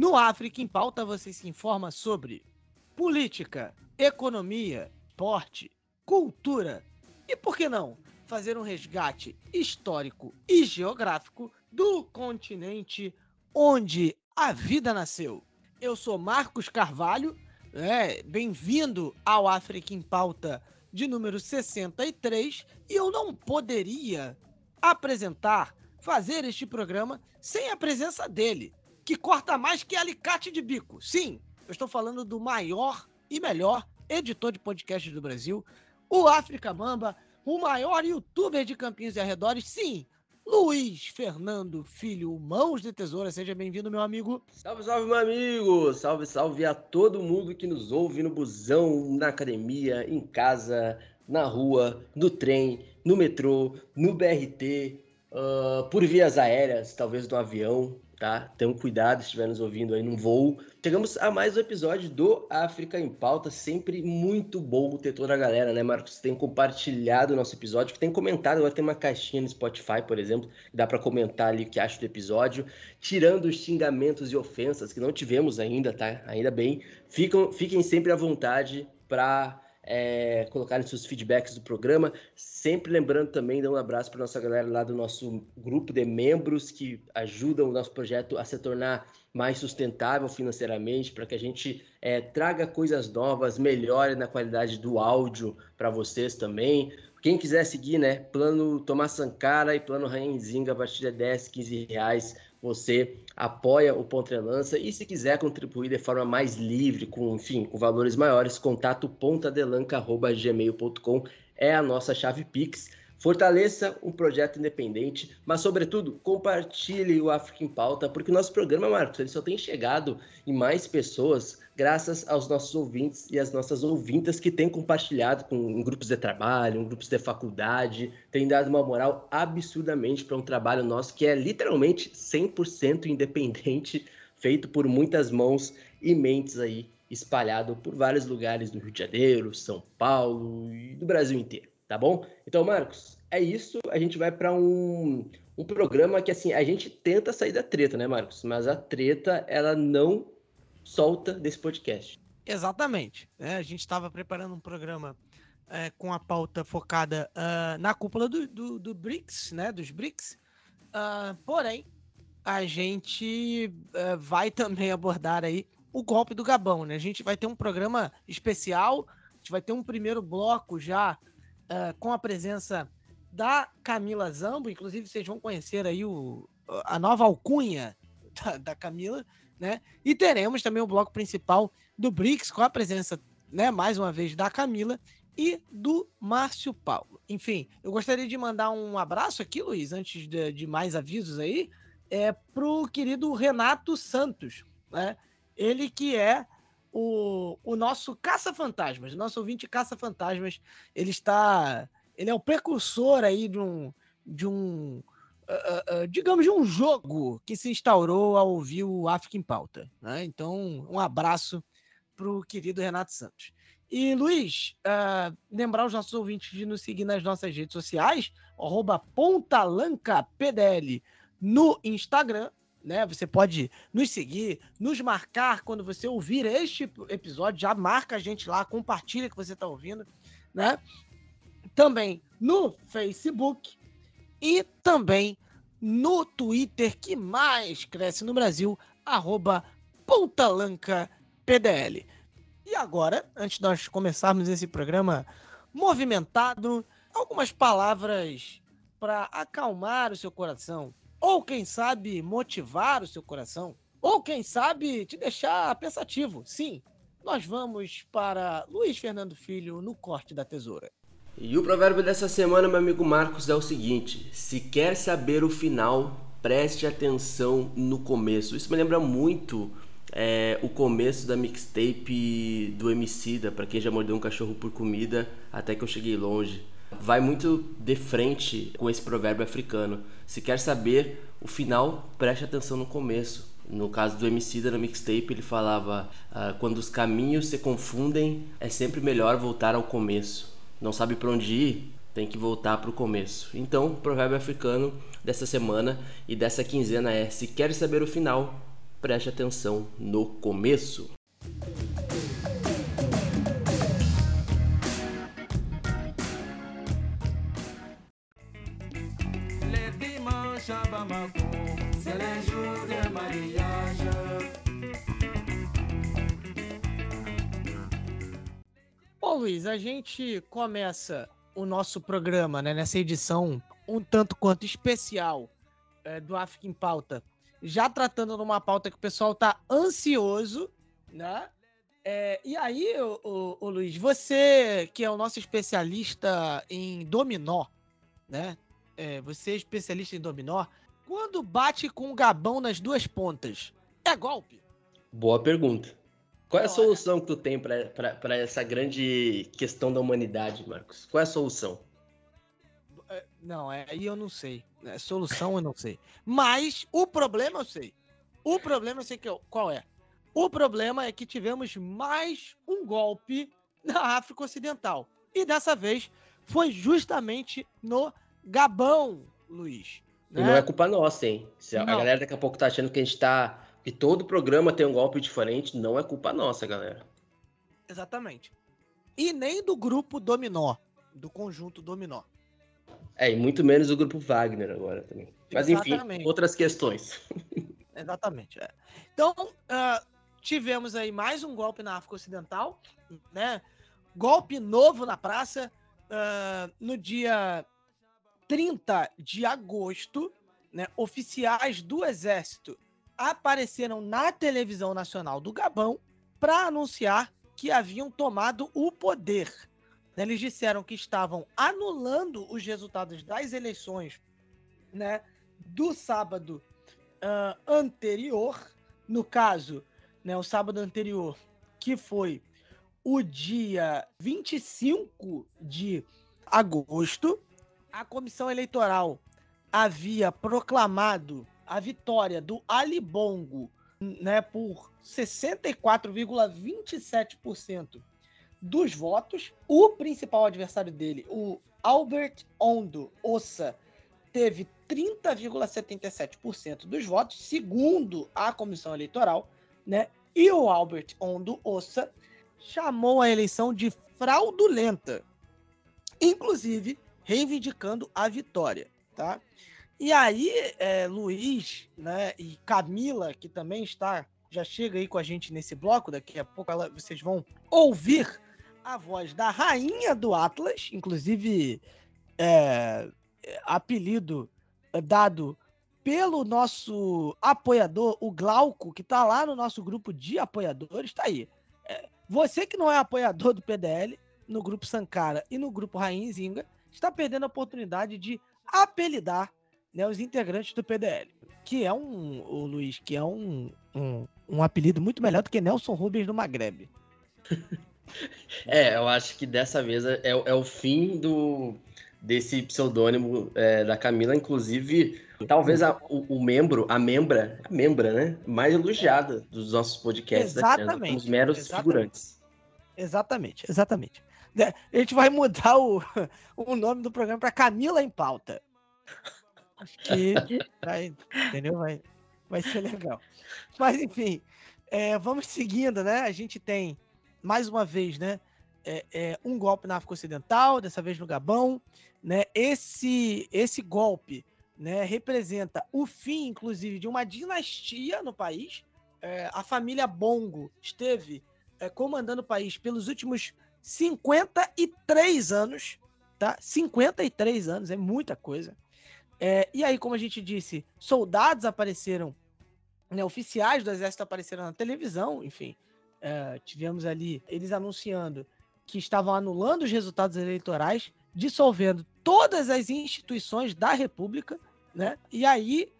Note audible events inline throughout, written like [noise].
No África em Pauta você se informa sobre política, economia, esporte, cultura e, por que não, fazer um resgate histórico e geográfico do continente onde a vida nasceu. Eu sou Marcos Carvalho é, bem-vindo ao África em Pauta de número 63 e eu não poderia apresentar, fazer este programa sem a presença dele, que corta mais que alicate de bico. Sim, eu estou falando do maior e melhor editor de podcast do Brasil, o África Mamba, o maior youtuber de Campinhos e Arredores. Sim, Luiz Fernando Filho, Mãos de Tesoura. Seja bem-vindo, meu amigo. Salve, salve, meu amigo. Salve, salve a todo mundo que nos ouve no busão, na academia, em casa, na rua, no trem, no metrô, no BRT, uh, por vias aéreas, talvez no avião, tá? Tenham cuidado se estiver nos ouvindo aí num voo. Chegamos a mais um episódio do África em Pauta, sempre muito bom ter toda a galera, né, Marcos? Tem compartilhado o nosso episódio, tem comentado, agora tem uma caixinha no Spotify, por exemplo, que dá para comentar ali o que acha do episódio, tirando os xingamentos e ofensas que não tivemos ainda, tá? Ainda bem. Ficam, fiquem sempre à vontade para é, colocarem seus feedbacks do programa. Sempre lembrando também, dar um abraço para nossa galera lá do nosso grupo de membros que ajudam o nosso projeto a se tornar mais sustentável financeiramente, para que a gente é, traga coisas novas, melhore na qualidade do áudio para vocês também. Quem quiser seguir, né? Plano Tomás Sankara e Plano Rainzinga a partir de 10, 15 reais você apoia o Pontrelança e se quiser contribuir de forma mais livre, com, enfim, com valores maiores, contato pontadelanca.gmail.com é a nossa chave Pix. Fortaleça um projeto independente, mas, sobretudo, compartilhe o África em Pauta, porque o nosso programa, Marcos, ele só tem chegado em mais pessoas graças aos nossos ouvintes e às nossas ouvintas que têm compartilhado com, em grupos de trabalho, em grupos de faculdade, têm dado uma moral absurdamente para um trabalho nosso que é literalmente 100% independente, feito por muitas mãos e mentes aí, espalhado por vários lugares do Rio de Janeiro, São Paulo e do Brasil inteiro tá bom? Então, Marcos, é isso. A gente vai para um, um programa que, assim, a gente tenta sair da treta, né, Marcos? Mas a treta, ela não solta desse podcast. Exatamente. É, a gente estava preparando um programa é, com a pauta focada uh, na cúpula do, do, do, BRICS, né, dos BRICS. Uh, porém, a gente uh, vai também abordar aí o golpe do Gabão, né? A gente vai ter um programa especial, a gente vai ter um primeiro bloco já uh, com a presença da Camila Zambo, inclusive vocês vão conhecer aí o, a nova alcunha da, da Camila, né? E teremos também o bloco principal do BRICS com a presença, né, mais uma vez, da Camila e do Márcio Paulo. Enfim, eu gostaria de mandar um abraço aqui, Luiz, antes de, de mais avisos aí, é pro querido Renato Santos, né? Ele que é o, o nosso caça-fantasmas, nosso ouvinte caça-fantasmas, ele está. Ele é o precursor aí de um. De um uh, uh, digamos, de um jogo que se instaurou ao ouvir o África em Pauta. Né? Então, um abraço para o querido Renato Santos. E, Luiz, uh, lembrar os nossos ouvintes de nos seguir nas nossas redes sociais, arroba pontalancapdl no Instagram, né? Você pode nos seguir, nos marcar quando você ouvir este episódio, já marca a gente lá, compartilha que você está ouvindo, né? Também no Facebook e também no Twitter que mais cresce no Brasil, arroba PDL. E agora, antes de nós começarmos esse programa movimentado, algumas palavras para acalmar o seu coração ou quem sabe motivar o seu coração, ou quem sabe te deixar pensativo. Sim, nós vamos para Luiz Fernando Filho no corte da tesoura. E o provérbio dessa semana, meu amigo Marcos, é o seguinte: se quer saber o final, preste atenção no começo. Isso me lembra muito é o começo da mixtape do Emicida, para quem já mordeu um cachorro por comida, até que eu cheguei longe. Vai muito de frente com esse provérbio africano. Se quer saber o final, preste atenção no começo. No caso do Emicida no mixtape, ele falava: ah, quando os caminhos se confundem, é sempre melhor voltar ao começo. Não sabe para onde ir? Tem que voltar para o começo. Então, o provérbio africano dessa semana e dessa quinzena é: se quer saber o final, preste atenção no começo. Bom, Luiz, a gente começa o nosso programa né, nessa edição um tanto quanto especial é, do África em Pauta, já tratando numa pauta que o pessoal tá ansioso, né? É, e aí, o, o, o, Luiz, você que é o nosso especialista em dominó, né? É, você é especialista em dominó. Quando bate com o gabão nas duas pontas, é golpe? Boa pergunta. Qual é a solução que tu tem para essa grande questão da humanidade, Marcos? Qual é a solução? É, não, aí eu não sei. É, solução eu não sei. Mas o problema eu sei. O problema eu sei que eu, qual é. O problema é que tivemos mais um golpe na África Ocidental. E dessa vez foi justamente no Gabão, Luiz. Né? E não é culpa nossa, hein? Se a galera daqui a pouco tá achando que a gente tá que todo programa tem um golpe diferente, não é culpa nossa, galera. Exatamente. E nem do grupo Dominó, do conjunto Dominó. É, e muito menos do grupo Wagner agora também. Mas Exatamente. enfim, outras questões. [laughs] Exatamente. É. Então, uh, tivemos aí mais um golpe na África Ocidental, né? Golpe novo na praça, uh, no dia 30 de agosto, né? Oficiais do Exército apareceram na televisão nacional do Gabão para anunciar que haviam tomado o poder. Eles disseram que estavam anulando os resultados das eleições né, do sábado uh, anterior, no caso, né, o sábado anterior, que foi o dia 25 de agosto, a comissão eleitoral havia proclamado a vitória do Ali Bongo né, por 64,27% dos votos. O principal adversário dele, o Albert Ondo Ossa, teve 30,77% dos votos, segundo a comissão eleitoral, né? E o Albert Ondo Ossa chamou a eleição de fraudulenta, inclusive reivindicando a vitória, tá? E aí, é, Luiz né, e Camila, que também está, já chega aí com a gente nesse bloco, daqui a pouco ela, vocês vão ouvir a voz da rainha do Atlas, inclusive é, apelido dado pelo nosso apoiador, o Glauco, que está lá no nosso grupo de apoiadores, está aí. É, você que não é apoiador do PDL, no grupo Sankara e no grupo Rainha Zinga, está perdendo a oportunidade de apelidar né, os integrantes do PDL. Que é um, o Luiz, que é um, um, um apelido muito melhor do que Nelson Rubens do Magreb. [laughs] É, eu acho que dessa vez é, é o fim do desse pseudônimo é, da Camila, inclusive, talvez a, o, o, membro, a membra, a membra, né, mais elogiada dos nossos podcasts exatamente, os meros exatamente. figurantes. Exatamente, exatamente. A gente vai mudar o, [laughs] o nome do programa para Camila em Pauta. Acho que vai, entendeu? Vai, vai ser legal. Mas, enfim, é, vamos seguindo, né? A gente tem, mais uma vez, né? É, é, um golpe na África Ocidental, dessa vez no Gabão. Né? Esse, esse golpe né, representa o fim, inclusive, de uma dinastia no país. É, a família Bongo esteve é, comandando o país pelos últimos 53 anos, tá? 53 anos, é muita coisa. É, e aí, como a gente disse, soldados apareceram, né, oficiais do exército apareceram na televisão, enfim. É, tivemos ali eles anunciando que estavam anulando os resultados eleitorais, dissolvendo todas as instituições da República, né? E aí,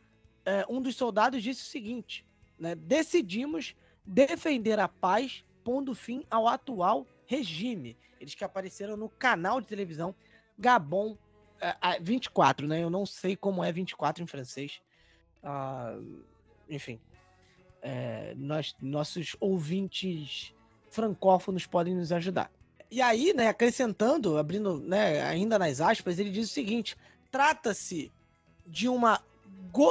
é, um dos soldados disse o seguinte: né, decidimos defender a paz, pondo fim ao atual regime. Eles que apareceram no canal de televisão Gabon uh, 24, né? Eu não sei como é 24 em francês. Uh, enfim, é, nós, nossos ouvintes francófonos podem nos ajudar. E aí, né, acrescentando, abrindo né, ainda nas aspas, ele diz o seguinte: trata-se de uma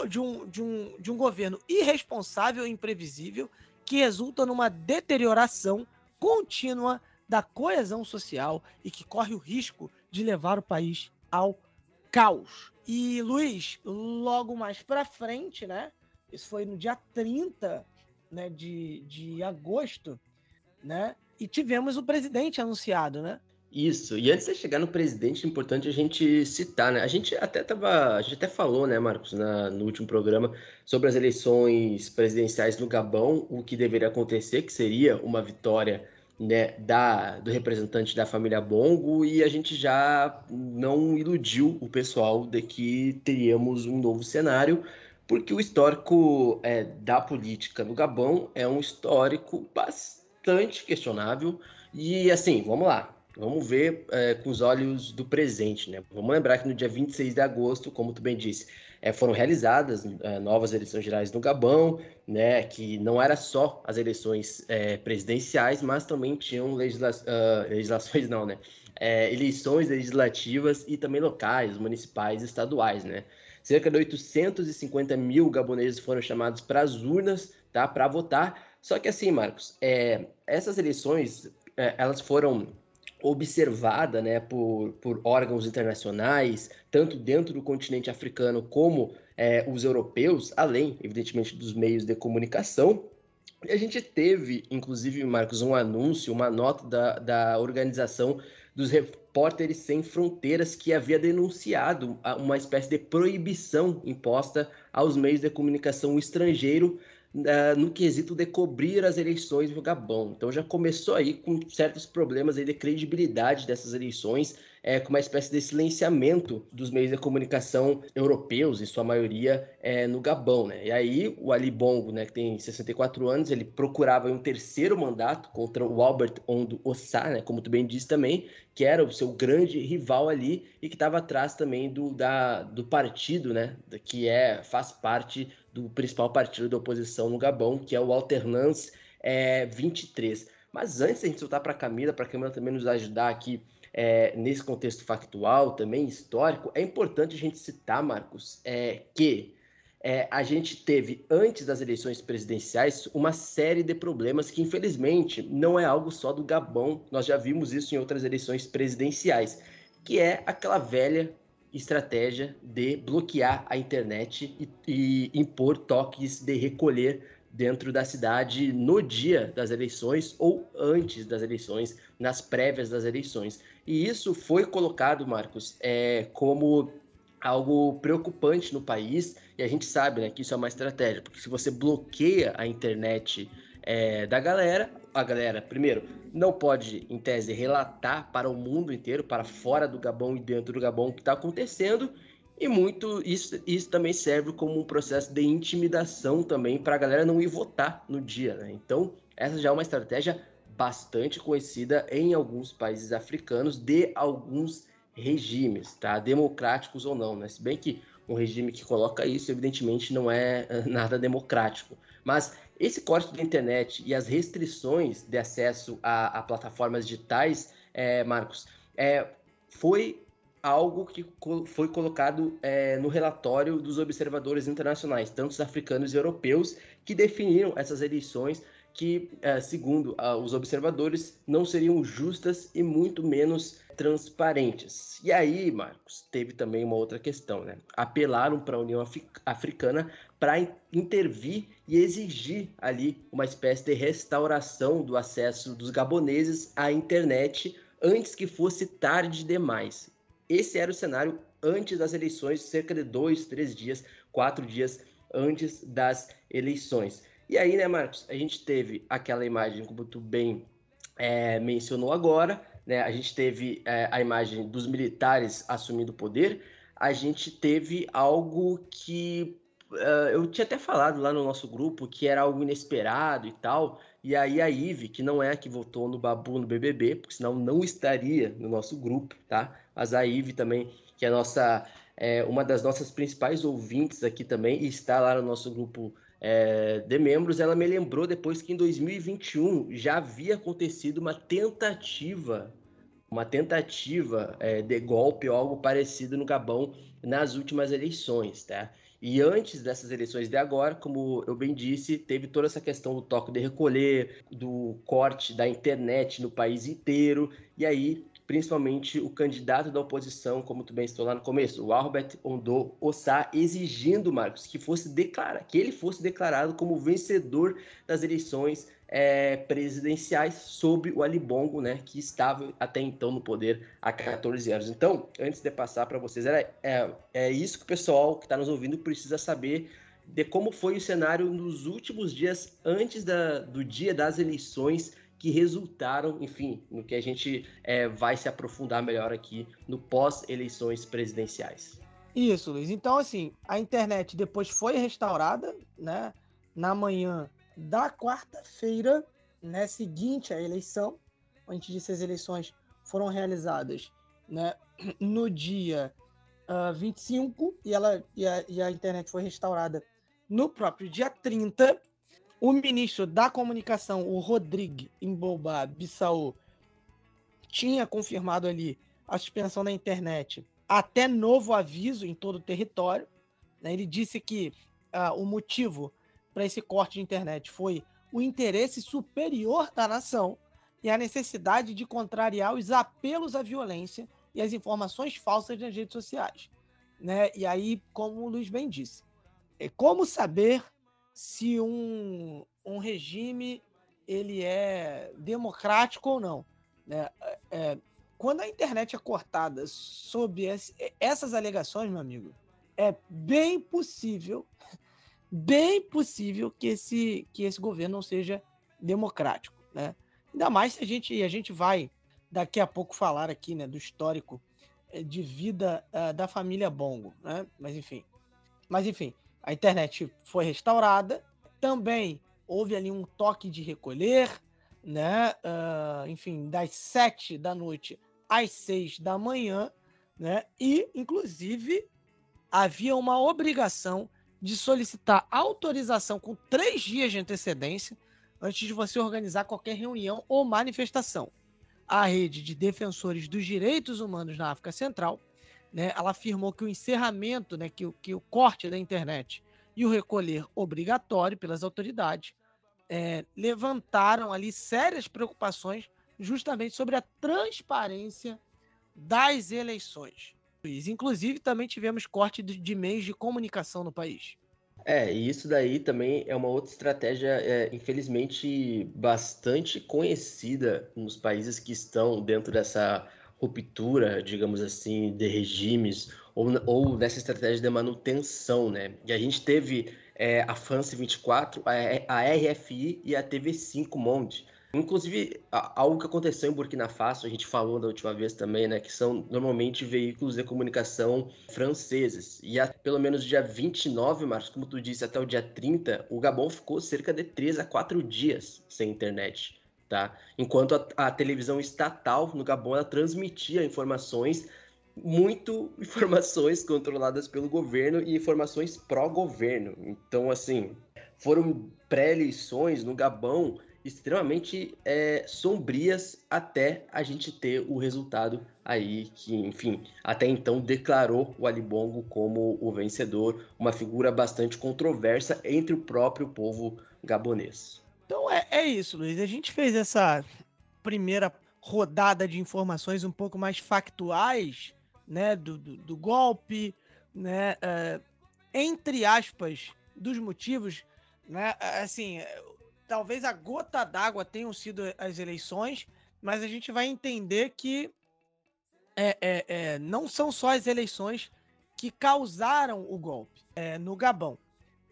de um, de, um, de um governo irresponsável e imprevisível que resulta numa deterioração contínua da coesão social e que corre o risco de levar o país ao caos. E Luiz, logo mais para frente, né? Isso foi no dia 30 né, de, de agosto, né? E tivemos o presidente anunciado, né? Isso. E antes de chegar no presidente, é importante a gente citar, né? A gente até tava, a gente até falou, né, Marcos, na, no último programa sobre as eleições presidenciais no Gabão, o que deveria acontecer, que seria uma vitória, né, da do representante da família Bongo, e a gente já não iludiu o pessoal de que teríamos um novo cenário, porque o histórico é, da política no Gabão é um histórico bastante questionável. E assim, vamos lá, vamos ver é, com os olhos do presente, né? Vamos lembrar que no dia 26 de agosto, como tu bem disse, é, foram realizadas é, novas eleições gerais no Gabão, né? Que não era só as eleições é, presidenciais, mas também tinham legisla uh, legislações, não, né? Eleições legislativas e também locais, municipais, estaduais, né? Cerca de 850 mil gaboneses foram chamados para as urnas, tá? Para votar. Só que assim, Marcos, essas eleições, elas foram observadas, né, por, por órgãos internacionais, tanto dentro do continente africano como é, os europeus, além, evidentemente, dos meios de comunicação. E a gente teve, inclusive, Marcos, um anúncio, uma nota da, da organização dos Repórteres Sem Fronteiras, que havia denunciado uma espécie de proibição imposta aos meios de comunicação estrangeiro uh, no quesito de cobrir as eleições no Gabão. Então já começou aí com certos problemas aí de credibilidade dessas eleições, é, com uma espécie de silenciamento dos meios de comunicação europeus, em sua maioria é, no Gabão. Né? E aí o Ali Bongo, né, que tem 64 anos, ele procurava um terceiro mandato contra o Albert Ondo Ossá, né, como tu bem disse também, que era o seu grande rival ali e que estava atrás também do, da, do partido, né, que é, faz parte do principal partido da oposição no Gabão, que é o Alternance é, 23. Mas antes de a gente soltar para a Camila, para a Camila também nos ajudar aqui é, nesse contexto factual, também histórico, é importante a gente citar, Marcos, é, que é, a gente teve, antes das eleições presidenciais, uma série de problemas que, infelizmente, não é algo só do Gabão, nós já vimos isso em outras eleições presidenciais, que é aquela velha estratégia de bloquear a internet e, e impor toques de recolher dentro da cidade no dia das eleições ou antes das eleições, nas prévias das eleições. E isso foi colocado, Marcos, é, como algo preocupante no país, e a gente sabe né, que isso é uma estratégia, porque se você bloqueia a internet é, da galera, a galera, primeiro, não pode, em tese, relatar para o mundo inteiro, para fora do Gabão e dentro do Gabão o que está acontecendo, e muito isso, isso também serve como um processo de intimidação também para a galera não ir votar no dia, né? Então, essa já é uma estratégia bastante conhecida em alguns países africanos de alguns regimes, tá? Democráticos ou não, né? Se bem que um regime que coloca isso, evidentemente, não é nada democrático. Mas esse corte da internet e as restrições de acesso a, a plataformas digitais, é, Marcos, é, foi algo que foi colocado é, no relatório dos observadores internacionais, tanto os africanos e europeus, que definiram essas eleições que, é, segundo uh, os observadores, não seriam justas e muito menos transparentes. E aí, Marcos, teve também uma outra questão, né? Apelaram para a União Africana para intervir e exigir ali uma espécie de restauração do acesso dos gaboneses à internet antes que fosse tarde demais. Esse era o cenário antes das eleições, cerca de dois, três dias, quatro dias antes das eleições. E aí, né, Marcos, a gente teve aquela imagem, como tu bem é, mencionou agora, né? A gente teve é, a imagem dos militares assumindo o poder, a gente teve algo que uh, eu tinha até falado lá no nosso grupo que era algo inesperado e tal, E aí a Ive, que não é a que votou no Babu no BBB, porque senão não estaria no nosso grupo, tá? Mas a Ive também, que é nossa é uma das nossas principais ouvintes aqui também e está lá no nosso grupo é, de membros, ela me lembrou depois que em 2021 já havia acontecido uma tentativa, uma tentativa é, de golpe ou algo parecido no Gabão nas últimas eleições, tá? E antes dessas eleições de agora, como eu bem disse, teve toda essa questão do toque de recolher, do corte da internet no país inteiro, e aí principalmente o candidato da oposição, como tu bem estou lá no começo, o Albert Ondo Ossá, exigindo, Marcos, que fosse declara, que ele fosse declarado como vencedor das eleições é, presidenciais sob o Ali Bongo, né, que estava até então no poder há 14 anos. Então, antes de passar para vocês, era, é, é isso que o pessoal que está nos ouvindo precisa saber de como foi o cenário nos últimos dias antes da, do dia das eleições que resultaram, enfim, no que a gente é, vai se aprofundar melhor aqui no pós-eleições presidenciais. Isso, Luiz. Então, assim, a internet depois foi restaurada, né? Na manhã da quarta-feira, né? Seguinte à eleição. A gente disse as eleições foram realizadas, né? No dia uh, ah, 25 e, ela, e a, e a internet foi restaurada no próprio dia 30. O ministro da Comunicação, o Rodrigo Imboba Bissau, tinha confirmado ali a suspensão da internet até novo aviso em todo o território. Né? Ele disse que uh, o motivo para esse corte de internet foi o interesse superior da nação e a necessidade de contrariar os apelos à violência e as informações falsas nas redes sociais. Né? E aí, como o Luiz bem disse, é como saber se um, um regime ele é democrático ou não. Né? É, é quando a internet é cortada sob essas alegações, meu amigo, é bem possível, [laughs] bem possível que esse, que esse governo não seja democrático. Né? Ainda mais se a gente, a gente vai daqui a pouco falar aqui né, do histórico eh, de vida uh, da família Bongo. Né? Mas enfim. Mas enfim, a internet foi restaurada. Também houve ali um toque de recolher, né? Uh, enfim, das sete da noite às seis da manhã, né? E, inclusive, havia uma obrigação de solicitar autorização com três dias de antecedência antes de você organizar qualquer reunião ou manifestação. A rede de defensores dos direitos humanos na África Central né, ela afirmou que o encerramento, né, que, que o corte da internet e o recolher obrigatório pelas autoridades é, levantaram ali sérias preocupações justamente sobre a transparência das eleições. Inclusive, também tivemos corte de, meios de comunicação no país. É, e isso daí também é uma outra estratégia, é, infelizmente, bastante conhecida nos países que estão dentro dessa ruptura, digamos assim, de regimes ou, ou estratégia de manutenção, né? E a gente teve é, a France 24, a, a RFI e a TV5 Monde. Inclusive, algo que aconteceu em Burkina Faso, a gente falou da última vez também, né? Que são normalmente veículos de comunicação franceses. E a, pelo menos dia 29, Marcos, como tu disse, até o dia 30, o Gabon ficou cerca de 3 a 4 dias sem internet tá? Enquanto a, a, televisão estatal no Gabão ela transmitia informações muito [laughs] informações controladas pelo governo e informações pró-governo. Então, assim, foram pré-eleições no Gabão extremamente é, sombrias até a gente ter o resultado aí que, enfim, até então declarou o Ali Bongo como o vencedor, uma figura bastante controversa entre o próprio povo gabonês. Então é, é isso, Luiz. A gente fez essa primeira rodada de informações um pouco mais factuais, né, do, do, do golpe, né, uh, entre aspas, dos motivos, né, assim, talvez a gota d'água tenham sido as eleições, mas a gente vai entender que é, é, é, não são só as eleições que causaram o golpe é, no Gabão.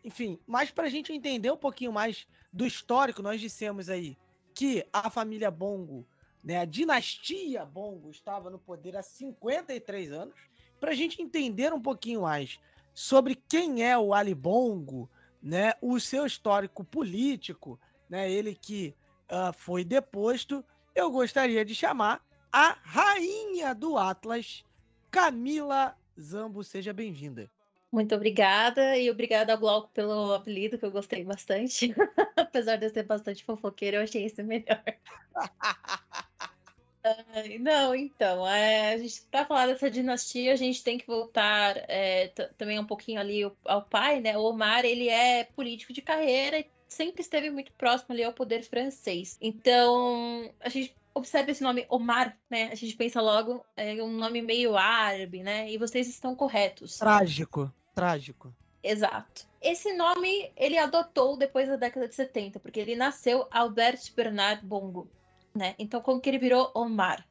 Enfim, mas para a gente entender um pouquinho mais do histórico, nós dissemos aí que a família Bongo, né, a dinastia Bongo, estava no poder há 53 anos. Para a gente entender um pouquinho mais sobre quem é o Ali Bongo, né, o seu histórico político né, ele que uh, foi deposto, eu gostaria de chamar a rainha do Atlas, Camila Zambo. Seja bem-vinda. Muito obrigada e obrigada ao Glauco pelo apelido, que eu gostei bastante. [laughs] Apesar de eu ser bastante fofoqueira, eu achei esse melhor. não, então, é, a gente para falar dessa dinastia, a gente tem que voltar é, também um pouquinho ali ao, ao, pai, né? O Omar, ele é político de carreira e sempre esteve muito próximo ali ao poder francês. Então, a gente observa esse nome Omar, né? A gente pensa logo é um nome meio árabe, né? E vocês estão corretos. Trágico, trágico. Exato. Esse nome ele adotou depois da década de 70, porque ele nasceu Albert Bernard Bongo, né? Então como que ele virou Omar?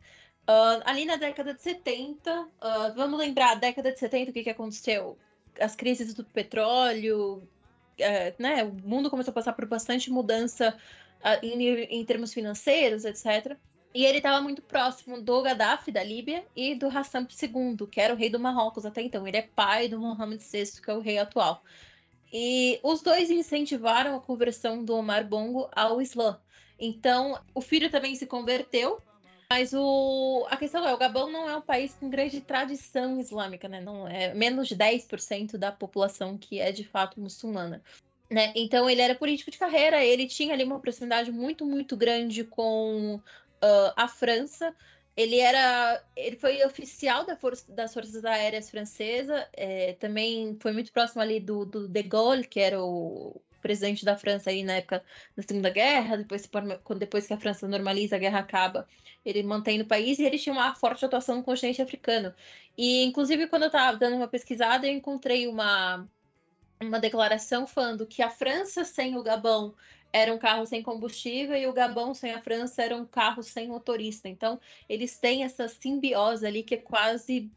Uh, ali na década de 70, uh, ah, vamos lembrar, a década de 70, o que, que aconteceu? As crises do petróleo, uh, né? O mundo começou a passar por bastante mudança uh, em, em termos financeiros, etc. E ele estava muito próximo do Gaddafi, da Líbia, e do Hassan II, que era o rei do Marrocos até então. Ele é pai do Mohammed VI, que é o rei atual. E os dois incentivaram a conversão do Omar Bongo ao Islã. Então, o filho também se converteu, mas o... a questão é, o Gabão não é um país com grande tradição islâmica, né? Não é menos de 10% da população que é de fato muçulmana. Né? Então ele era político de carreira, ele tinha ali uma proximidade muito, muito grande com uh, a França. Ele era, ele foi oficial da força, das forças aéreas francesa. É, também foi muito próximo ali do, do De Gaulle, que era o presidente da França aí na época da Segunda Guerra. Depois, depois que a França normaliza, a guerra acaba, ele mantém no país e ele tinha uma forte atuação no continente africano. E inclusive quando eu estava dando uma pesquisada, eu encontrei uma uma declaração falando que a França sem o Gabão era um carro sem combustível e o Gabão sem a França era um carro sem motorista. Então, eles têm essa simbiose ali que é quase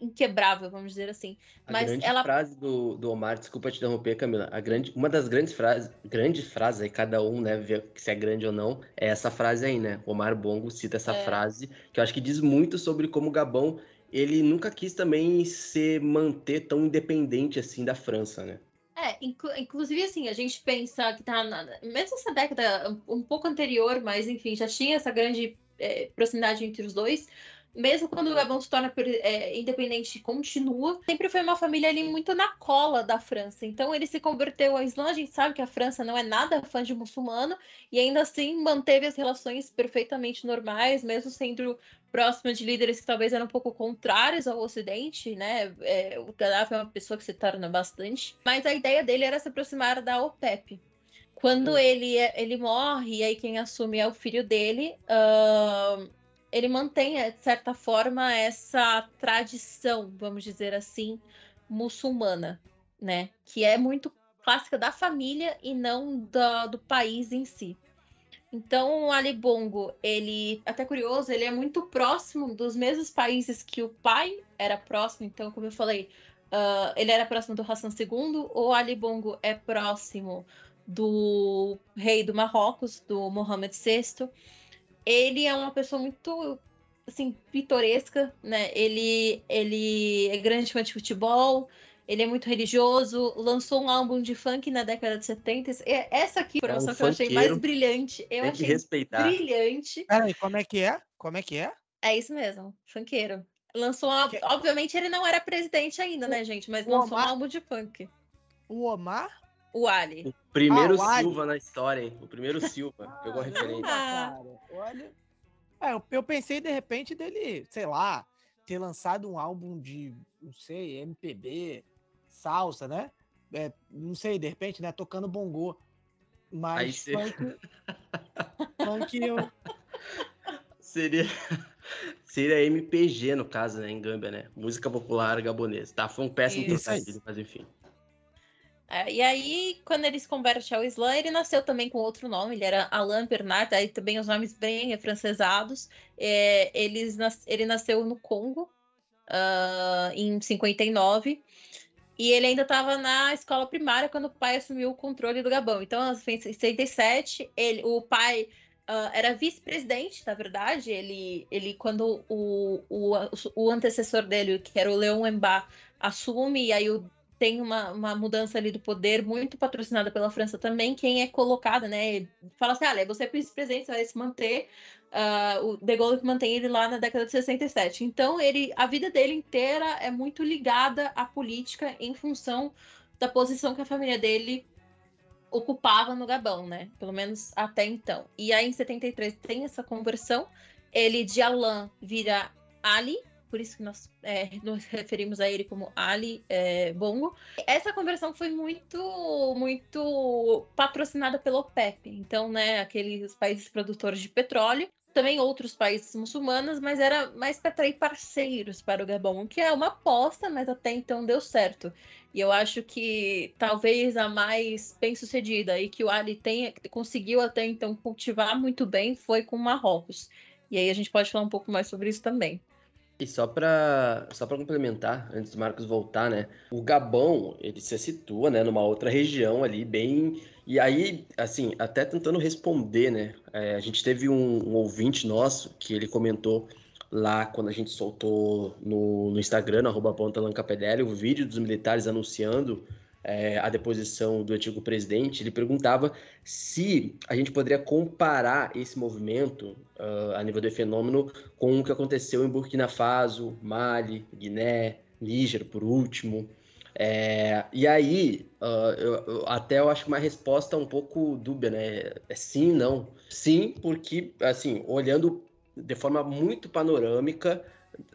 inquebrável, vamos dizer assim. A Mas grande ela... frase do, do Omar, desculpa te interromper, Camila. A grande, uma das grandes frases, grandes frases aí, cada um, né, vê se é grande ou não, é essa frase aí, né? O Omar Bongo cita essa é. frase, que eu acho que diz muito sobre como o Gabão, ele nunca quis também se manter tão independente assim da França, né? É, inclu inclusive assim, a gente pensa que tá na, mesmo essa década um pouco anterior, mas enfim, já tinha essa grande é, proximidade entre os dois mesmo quando o Gabão se torna é, independente continua, sempre foi uma família ali muito na cola da França. Então ele se converteu ao Islã, a gente sabe que a França não é nada fã de muçulmano, e ainda assim manteve as relações perfeitamente normais, mesmo sendo próxima de líderes que talvez eram um pouco contrários ao Ocidente, né? É, o Gaddafi é uma pessoa que se torna bastante, mas a ideia dele era se aproximar da OPEP. Quando ele, ele morre, e aí quem assume é o filho dele, uh, ele mantém, de certa forma, essa tradição, vamos dizer assim, muçulmana, né? Que é muito clássica da família e não do, do país em si. Então, o Ali Bongo, ele, até curioso, ele é muito próximo dos mesmos países que o pai era próximo. Então, como eu falei, uh, ele era próximo do Hassan II. O Ali Bongo é próximo do rei do Marrocos, do Mohammed VI ele é uma pessoa muito assim pitoresca, né? Ele ele é grande fã de futebol, ele é muito religioso, lançou um álbum de funk na década de 70. Essa aqui, é um que eu achei mais brilhante. Eu achei respeitar. brilhante. Peraí, como é que é? Como é que é? É isso mesmo, funkeiro. Lançou, que... obviamente ele não era presidente ainda, né, gente? Mas lançou Omar... um álbum de funk. O Omar? O Ali. O primeiro ah, o Silva Ali. na história, hein? O primeiro Silva. Ah, [laughs] pegou a referência. Ah. Olha. É, eu, eu pensei de repente dele, sei lá, ter lançado um álbum de, não sei, MPB, salsa, né? É, não sei, de repente, né? Tocando bongô. Mas Aí funk, funk eu... [laughs] Seria, seria MPG, no caso, né? Em Gâmbia, né? Música popular gabonesa. Tá, foi um péssimo trocadilho, mas enfim. É, e aí, quando ele se converte ao Islã, ele nasceu também com outro nome, ele era Alain Bernard, aí também os nomes bem francesados. É, eles, ele nasceu no Congo, uh, em 59, e ele ainda estava na escola primária quando o pai assumiu o controle do Gabão. Então, em 67, ele, o pai Uh, era vice-presidente, na verdade. Ele, ele quando o, o, o antecessor dele, que era o Leon Mbá, assume, e aí o tem uma, uma mudança ali do poder muito patrocinada pela França também. Quem é colocada, né? Fala assim: olha, você é vice-presidente, você vai se manter. Uh, o De Gaulle mantém ele lá na década de 67. Então, ele, a vida dele inteira é muito ligada à política em função da posição que a família dele ocupava no Gabão, né? Pelo menos até então. E aí, em 73, tem essa conversão. Ele de Alain vira Ali, por isso que nós é, [laughs] nos referimos a ele como Ali é, Bongo. Essa conversão foi muito, muito patrocinada pelo OPEP, então, né, aqueles países produtores de petróleo, também outros países muçulmanos, mas era mais para atrair parceiros para o Gabão, que é uma aposta, mas até então deu certo. E eu acho que talvez a mais bem sucedida e que o Ali tenha, conseguiu até então cultivar muito bem foi com Marrocos. E aí a gente pode falar um pouco mais sobre isso também. E só para só para complementar, antes do Marcos voltar, né? O Gabão, ele se situa, né, numa outra região ali, bem... E aí, assim, até tentando responder, né? É, a gente teve um, um, ouvinte nosso que ele comentou lá quando a gente soltou no, no Instagram, no arroba o vídeo dos militares anunciando é, a deposição do antigo presidente, ele perguntava se a gente poderia comparar esse movimento uh, a nível do fenômeno com o que aconteceu em Burkina Faso, Mali, Guiné, Níger, por último. É, e aí, uh, eu, eu, até eu acho uma resposta um pouco dúbia, né? É sim, não. Sim, porque, assim, olhando de forma muito panorâmica,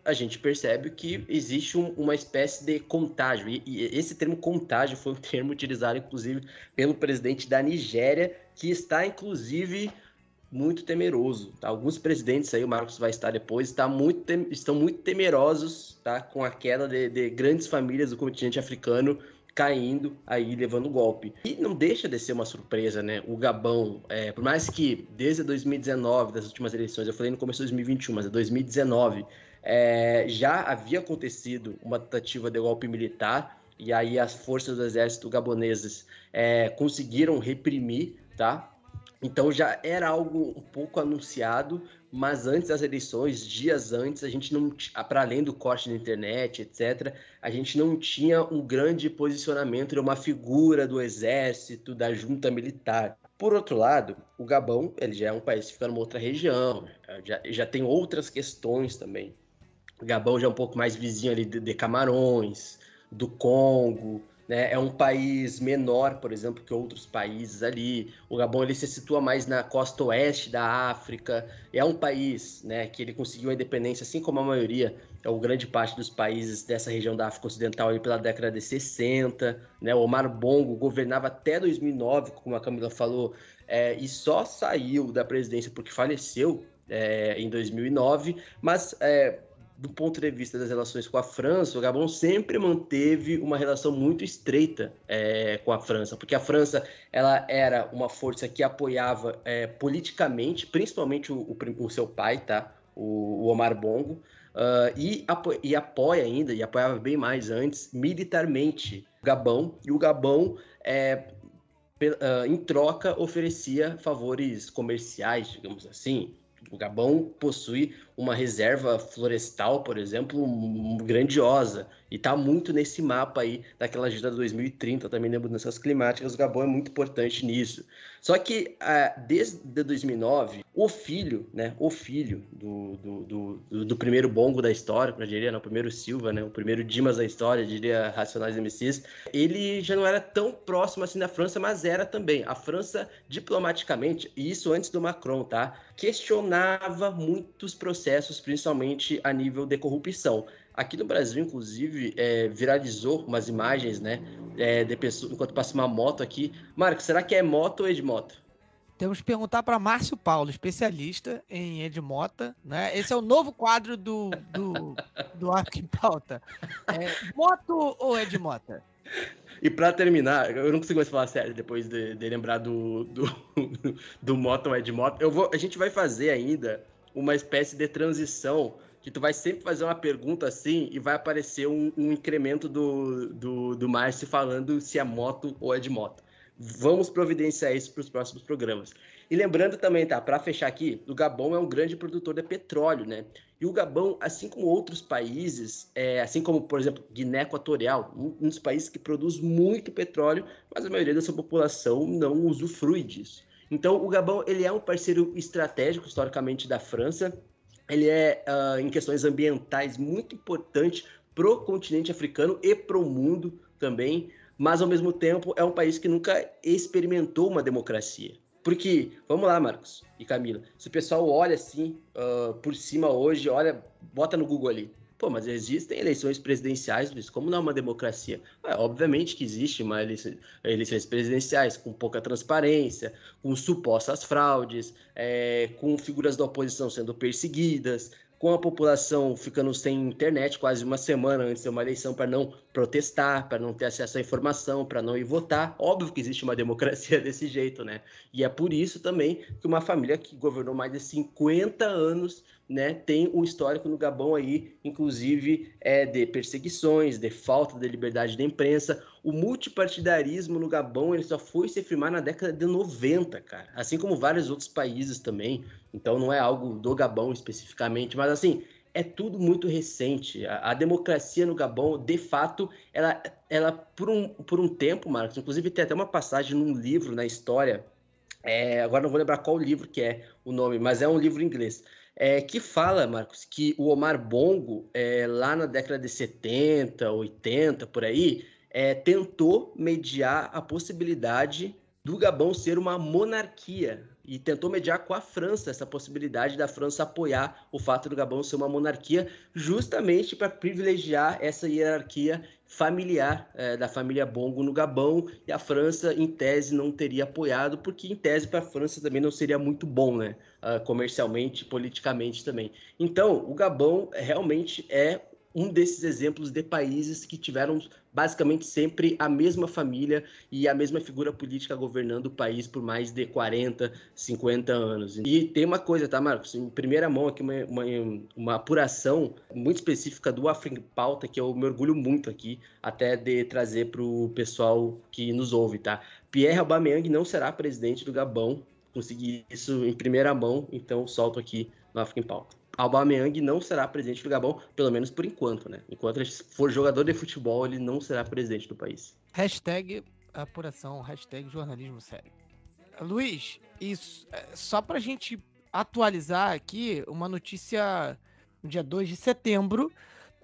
a gente percebe que existe um, uma espécie de contágio. E, e, esse termo contágio foi um [laughs] termo utilizado, inclusive, pelo presidente da Nigéria, que está, inclusive, muito temeroso. Tá? Alguns presidentes aí, o Marcos vai estar depois, está muito estão muito temerosos tá? com a queda de, de grandes famílias do continente africano caindo aí, levando golpe. E não deixa de ser uma surpresa, né? O Gabão, é, por mais que desde 2019, das últimas eleições, eu falei no começo de 2021, mas é 2019, é, já havia acontecido uma tentativa de golpe militar, e aí as forças do exército gaboneses é, conseguiram reprimir, tá? Então já era algo um pouco anunciado, mas antes das eleições, dias antes, a gente não, para além do corte na internet, etc., a gente não tinha um grande posicionamento de uma figura do exército, da junta militar. Por outro lado, o Gabão, ele já é um país que fica numa outra região, já, já tem outras questões também. Gabão já é um pouco mais vizinho ali de, de Camarões, do Congo, né? É um país menor, por exemplo, que outros países ali. O Gabão ele se situa mais na costa oeste da África. É um país, né, que ele conseguiu a independência, assim como a maioria, é o grande parte dos países dessa região da África Ocidental ali pela década de 60, né? O Omar Bongo governava até 2009, como a Camila falou, é, e só saiu da presidência porque faleceu é, em 2009, mas é, do ponto de vista das relações com a França, o Gabão sempre manteve uma relação muito estreita é, com a França, porque a França ela era uma força que apoiava é, politicamente, principalmente o, o, o, seu pai, tá? o, o Omar Bongo, uh, e, apo e apoia ainda, e apoiava bem mais antes, militarmente o Gabão, e o Gabão é, Uh, em troca, oferecia favores comerciais, digamos assim, o Gabão possui uma reserva florestal, por exemplo, grandiosa. E está muito nesse mapa aí daquela agenda 2030, também das mudanças climáticas. O Gabão é muito importante nisso. Só que uh, desde 2009, o filho, né, o filho do, do, do, do primeiro bongo da história, eu diria, não, o primeiro Silva, né, o primeiro Dimas da história, diria Racionais MCs, ele já não era tão próximo assim da França, mas era também. A França, diplomaticamente, e isso antes do Macron, tá, questionava muitos processos, principalmente a nível de corrupção. Aqui no Brasil, inclusive, é, viralizou umas imagens, né? É, de pessoa, enquanto passa uma moto aqui. Marcos, será que é moto ou Edmoto? Temos que perguntar para Márcio Paulo, especialista em Edmota, né? Esse é o novo quadro do, do, do Arco em Pauta. É, moto ou Edmota? E para terminar, eu não consigo mais falar sério depois de, de lembrar do, do, do moto ou Edmota. Eu vou, a gente vai fazer ainda uma espécie de transição que tu vai sempre fazer uma pergunta assim e vai aparecer um, um incremento do, do, do Márcio falando se é moto ou é de moto. Vamos providenciar isso para os próximos programas. E lembrando também, tá, para fechar aqui, o Gabão é um grande produtor de petróleo, né? E o Gabão, assim como outros países, é, assim como, por exemplo, Guiné Equatorial, um, um dos países que produz muito petróleo, mas a maioria da sua população não usufrui disso. Então, o Gabão ele é um parceiro estratégico, historicamente, da França. Ele é, uh, em questões ambientais, muito importante para o continente africano e para o mundo também, mas, ao mesmo tempo, é um país que nunca experimentou uma democracia. Porque, vamos lá, Marcos e Camila, se o pessoal olha assim, uh, por cima hoje, olha, bota no Google ali, Pô, mas existem eleições presidenciais, Luiz, como não é uma democracia? É, obviamente que existe uma eleição, eleições presidenciais com pouca transparência, com supostas fraudes, é, com figuras da oposição sendo perseguidas, com a população ficando sem internet quase uma semana antes de uma eleição para não protestar, para não ter acesso à informação, para não ir votar. Óbvio que existe uma [laughs] democracia desse jeito, né? E é por isso também que uma família que governou mais de 50 anos né, tem um histórico no Gabão aí, inclusive é, de perseguições, de falta de liberdade da imprensa. O multipartidarismo no Gabão ele só foi se firmar na década de 90, cara, assim como vários outros países também. Então não é algo do Gabão especificamente, mas assim é tudo muito recente. A, a democracia no Gabão, de fato, ela, ela por um, por um tempo, Marcos, inclusive tem até uma passagem num livro na história. É, agora não vou lembrar qual livro que é o nome, mas é um livro em inglês é, que fala, Marcos, que o Omar Bongo, é, lá na década de 70, 80, por aí, é, tentou mediar a possibilidade do Gabão ser uma monarquia e tentou mediar com a França essa possibilidade da França apoiar o fato do Gabão ser uma monarquia, justamente para privilegiar essa hierarquia familiar é, da família Bongo no Gabão e a França, em tese, não teria apoiado, porque em tese para a França também não seria muito bom, né? Uh, comercialmente, politicamente também. Então, o Gabão realmente é um desses exemplos de países que tiveram basicamente sempre a mesma família e a mesma figura política governando o país por mais de 40, 50 anos. E tem uma coisa, tá, Marcos? Em primeira mão aqui, uma, uma, uma apuração muito específica do African Pauta, que eu me orgulho muito aqui, até de trazer para o pessoal que nos ouve, tá? Pierre Aubameyang não será presidente do Gabão. Consegui isso em primeira mão, então solto aqui no African Pauta. Aubameyang não será presidente do Gabão, pelo menos por enquanto, né? Enquanto ele for jogador de futebol, ele não será presidente do país. Hashtag apuração, hashtag jornalismo sério. Luiz, isso, é, só pra gente atualizar aqui, uma notícia no dia 2 de setembro,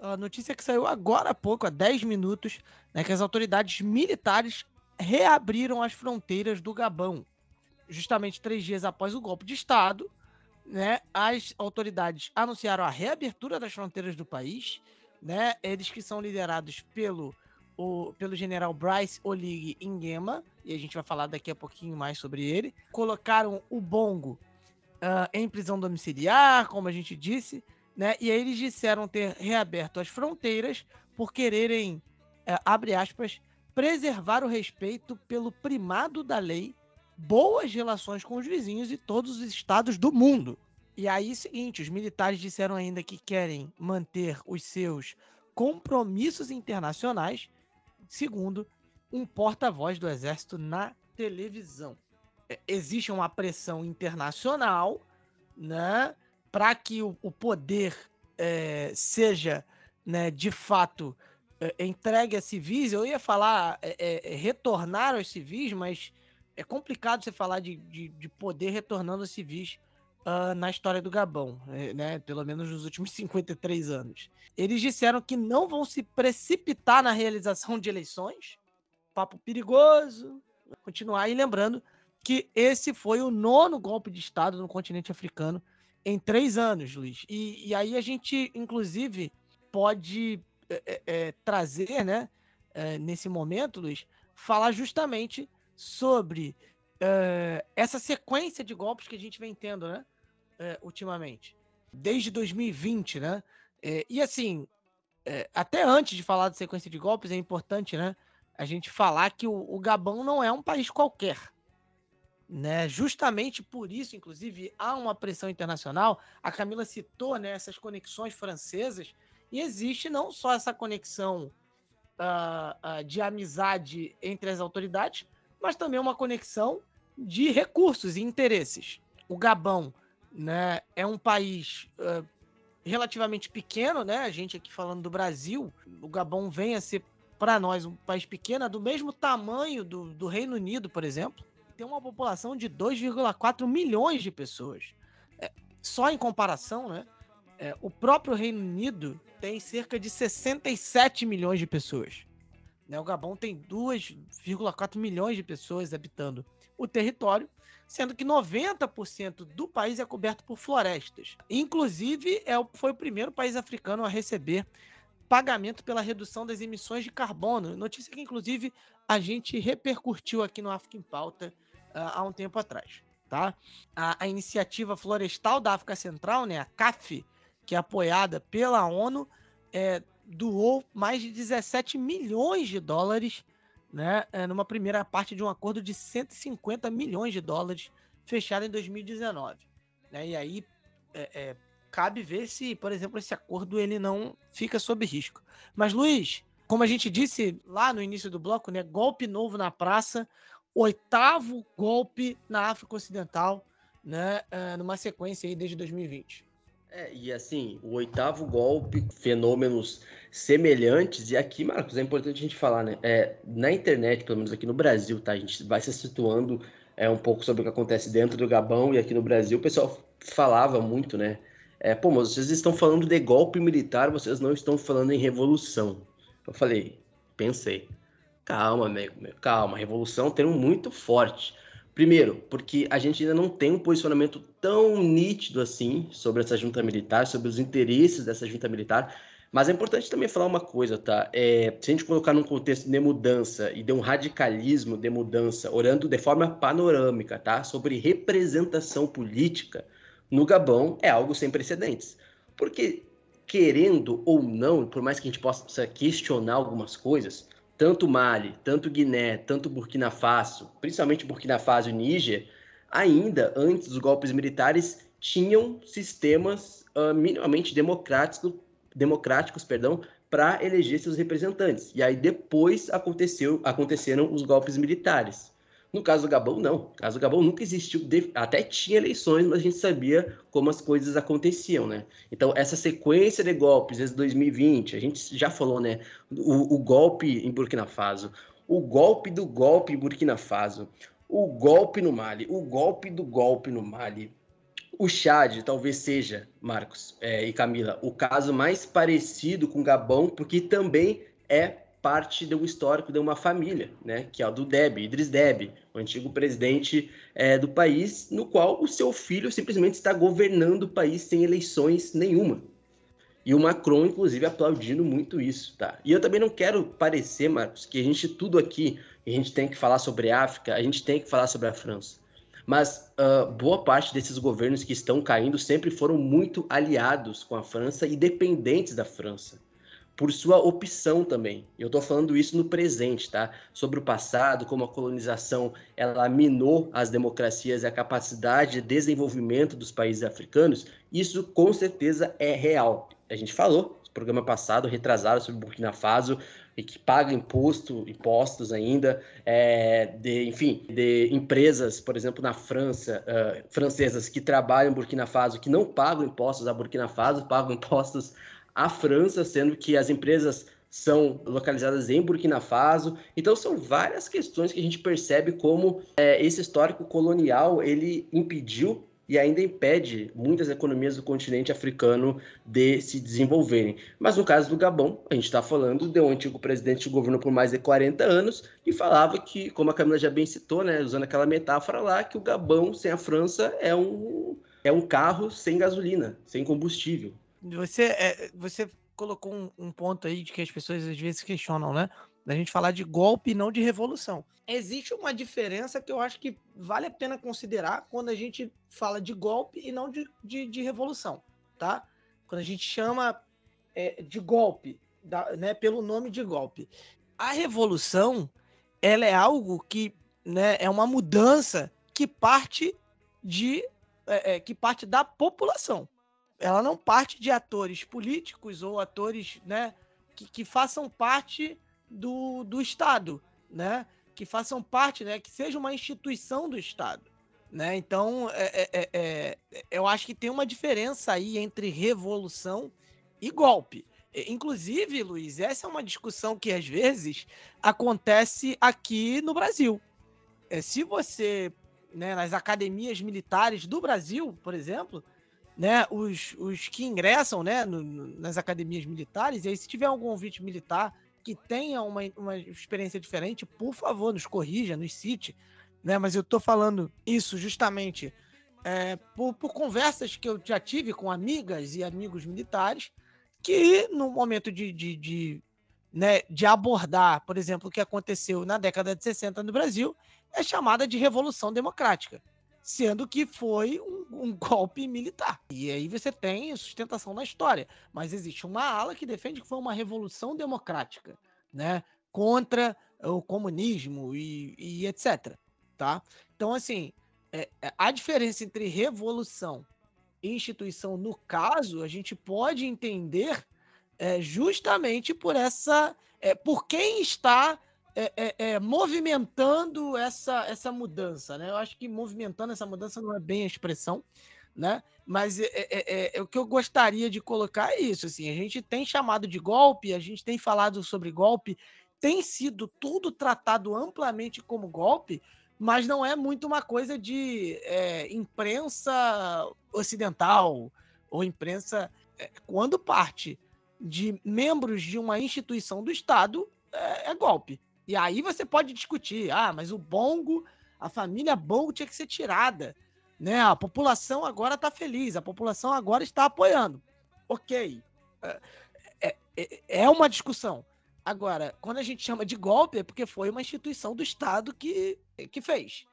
a notícia que saiu agora há pouco, há 10 minutos, né, que as autoridades militares reabriram as fronteiras do Gabão, justamente três dias após o golpe de Estado, né, as autoridades anunciaram a reabertura das fronteiras do país, né, eles que são liderados pelo, o, pelo general Bryce Olig Nguema, e a gente vai falar daqui a pouquinho mais sobre ele, colocaram o Bongo uh, em prisão domiciliar, como a gente disse, né, e aí eles disseram ter reaberto as fronteiras por quererem, uh, abre aspas, preservar o respeito pelo primado da lei boas relações com os vizinhos e todos os estados do mundo. E aí, seguinte, os militares disseram ainda que querem manter os seus compromissos internacionais, segundo um porta-voz do exército na televisão. É, existe uma pressão internacional, né, para que o, o poder é, seja, né, de fato é, entregue a civis. Eu ia falar é, é retornar aos civis, mas é complicado você falar de, de, de poder retornando a civis uh, na história do Gabão, eh, né? Pelo menos nos últimos [laughs] 53 anos. Eles disseram que não vão se precipitar na realização de eleições. Papo perigoso. Continuar e lembrando que esse foi o nono golpe de Estado no continente africano em três anos, Luiz. E, e aí a gente, inclusive, pode é, é, trazer, né, é, nesse momento, Luiz, falar justamente sobre uh, essa sequência de golpes que a gente vem tendo, né? Uh, ultimamente. Desde 2020, né? Uh, e assim, até antes de falar de sequência de golpes, é importante, né? A gente falar que o, o Gabão não é um país qualquer. Né? Justamente por isso, inclusive, há uma pressão internacional. A Camila citou né, essas conexões francesas, e existe não só essa conexão uh, uh, de amizade entre as autoridades, mas também uma conexão de recursos e interesses. O Gabão né, é um país uh, relativamente pequeno, né? A gente aqui falando do Brasil, o Gabão vem a ser para nós um país pequeno, do mesmo tamanho do, do Reino Unido, por exemplo. Tem uma população de 2,4 milhões de pessoas. É, só em comparação, né? É, o próprio Reino Unido tem cerca de 67 milhões de pessoas. Né? O Gabão tem 2,4 milhões de pessoas habitando o território, sendo que 90% do país é coberto por florestas. Inclusive, é, foi o primeiro país africano a receber pagamento pela redução das emissões de carbono. Notícia que, inclusive, a gente repercutiu aqui no África em Pauta uh, há um tempo atrás. Tá? A, a, iniciativa florestal da África Central, né, a CAF, que é apoiada pela ONU, é, doou mais de 17 milhões de dólares né, é, numa primeira parte de um acordo de 150 milhões de dólares fechado em 2019. Né, e aí é, é, cabe ver se, por exemplo, esse acordo ele não fica sob risco. Mas, Luiz, como a gente disse lá no início do bloco, né, golpe novo na praça, oitavo golpe na África Ocidental, né, é, numa sequência aí desde 2020. É, e assim, o oitavo golpe, fenômenos semelhantes, e aqui, Marcos, é importante a gente falar, né? É, na internet, pelo menos aqui no Brasil, tá? A gente vai se situando é, um pouco sobre o que acontece dentro do Gabão e aqui no Brasil, o pessoal falava muito, né? É, pô, mas vocês estão falando de golpe militar, vocês não estão falando em revolução. Eu falei, pensei, calma, amigo, calma, revolução tem um muito forte. Primeiro, porque a gente ainda não tem um posicionamento tão nítido assim sobre essa junta militar, sobre os interesses dessa junta militar. Mas é importante também falar uma coisa, tá? É, se a gente colocar num contexto de mudança e de um radicalismo de mudança, orando de forma panorâmica, tá? Sobre representação política no Gabão, é algo sem precedentes. Porque, querendo ou não, por mais que a gente possa questionar algumas coisas, tanto Mali, tanto Guiné, tanto Burkina Faso, principalmente Burkina Faso e Níger, ainda antes dos golpes militares tinham sistemas uh, minimamente democráticos, democráticos perdão, para eleger seus representantes. E aí depois aconteceu, aconteceram os golpes militares. No caso do Gabão, não. No caso do Gabão nunca existiu, até tinha eleições, mas a gente sabia como as coisas aconteciam, né? Então, essa sequência de golpes desde 2020, a gente já falou, né? O, o golpe em Burkina Faso, o golpe do golpe em Burkina Faso, o golpe no Mali, o golpe do golpe no Mali. O Chad talvez seja, Marcos é, e Camila, o caso mais parecido com o Gabão, porque também é parte de um histórico de uma família, né, que é o do Deb, Idris Deb, o antigo presidente é, do país, no qual o seu filho simplesmente está governando o país sem eleições nenhuma. E o Macron, inclusive, aplaudindo muito isso, tá? E eu também não quero parecer, Marcos, que a gente tudo aqui, a gente tem que falar sobre a África, a gente tem que falar sobre a França. Mas uh, boa parte desses governos que estão caindo sempre foram muito aliados com a França e dependentes da França por sua opção também. Eu estou falando isso no presente, tá? Sobre o passado, como a colonização ela minou as democracias e a capacidade de desenvolvimento dos países africanos, isso com certeza é real. A gente falou no programa passado, retrasado, sobre Burkina Faso, e que paga imposto, impostos ainda, é, de, enfim, de empresas, por exemplo, na França, uh, francesas que trabalham em Burkina Faso, que não pagam impostos a Burkina Faso, pagam [laughs] impostos a França, sendo que as empresas são localizadas em Burkina Faso. Então são várias questões que a gente percebe como é, esse histórico colonial ele impediu e ainda impede muitas economias do continente africano de se desenvolverem. Mas no caso do Gabão, a gente está falando de um antigo presidente que governou por mais de 40 anos e falava que, como a Camila já bem citou, né, usando aquela metáfora lá, que o Gabão sem a França é um, é um carro sem gasolina, sem combustível. Você, é, você colocou um, um, ponto aí de que as pessoas às vezes questionam, né? Da gente falar de golpe e não de revolução. Existe uma diferença que eu acho que vale a pena considerar quando a gente fala de golpe e não de, de, de revolução, tá? Quando a gente chama é, de golpe, da, né, pelo nome de golpe. A revolução, ela é algo que né, é uma mudança que parte de é, que parte da população ela não parte de atores políticos ou atores né, que, que façam parte do, do Estado. Né? que façam parte, né, que seja uma instituição do Estado. Né? Então, é, é, é, é eu acho que tem uma diferença aí entre revolução e golpe. Inclusive, Luiz, essa é uma discussão que às vezes acontece aqui no Brasil. É, se você, né, nas academias militares do Brasil, por exemplo, né, os, os que ingressam né, no, nas academias militares, e aí se tiver algum ouvinte militar que tenha uma, uma experiência diferente, por favor, nos corrija, nos cite. Né, mas eu estou falando isso justamente é, por, por conversas que eu já tive com amigas e amigos militares que no momento de, de, de, né, de abordar, por exemplo, o que aconteceu na década de 60 no Brasil, é chamada de Revolução Democrática, sendo que foi um, um [laughs] golpe militar. E aí você tem sustentação na história, mas existe uma ala que defende que foi uma revolução democrática, né, contra o comunismo e, e etc. Tá? Então, assim, é, é a diferença entre revolução instituição, no caso, a gente pode entender é, justamente por essa. É, por quem está é, é, é, movimentando essa, essa mudança. Né? Eu acho que movimentando essa mudança não é bem a expressão, né? mas é, o que eu gostaria de colocar é isso. Assim, a gente tem chamado de golpe, a gente tem falado sobre golpe, tem sido tudo tratado amplamente como golpe, mas não é muito uma coisa de é, imprensa ocidental ou imprensa. É, quando parte de membros de uma instituição do Estado, é, é, golpe. E aí você pode discutir: ah, mas o Bongo, a família Bongo tinha que ser tirada. Né? A população agora está feliz, a população agora está apoiando. Ok. É, é, é, é uma discussão. Agora, quando a gente chama de golpe, é porque foi uma instituição do Estado que, que fez.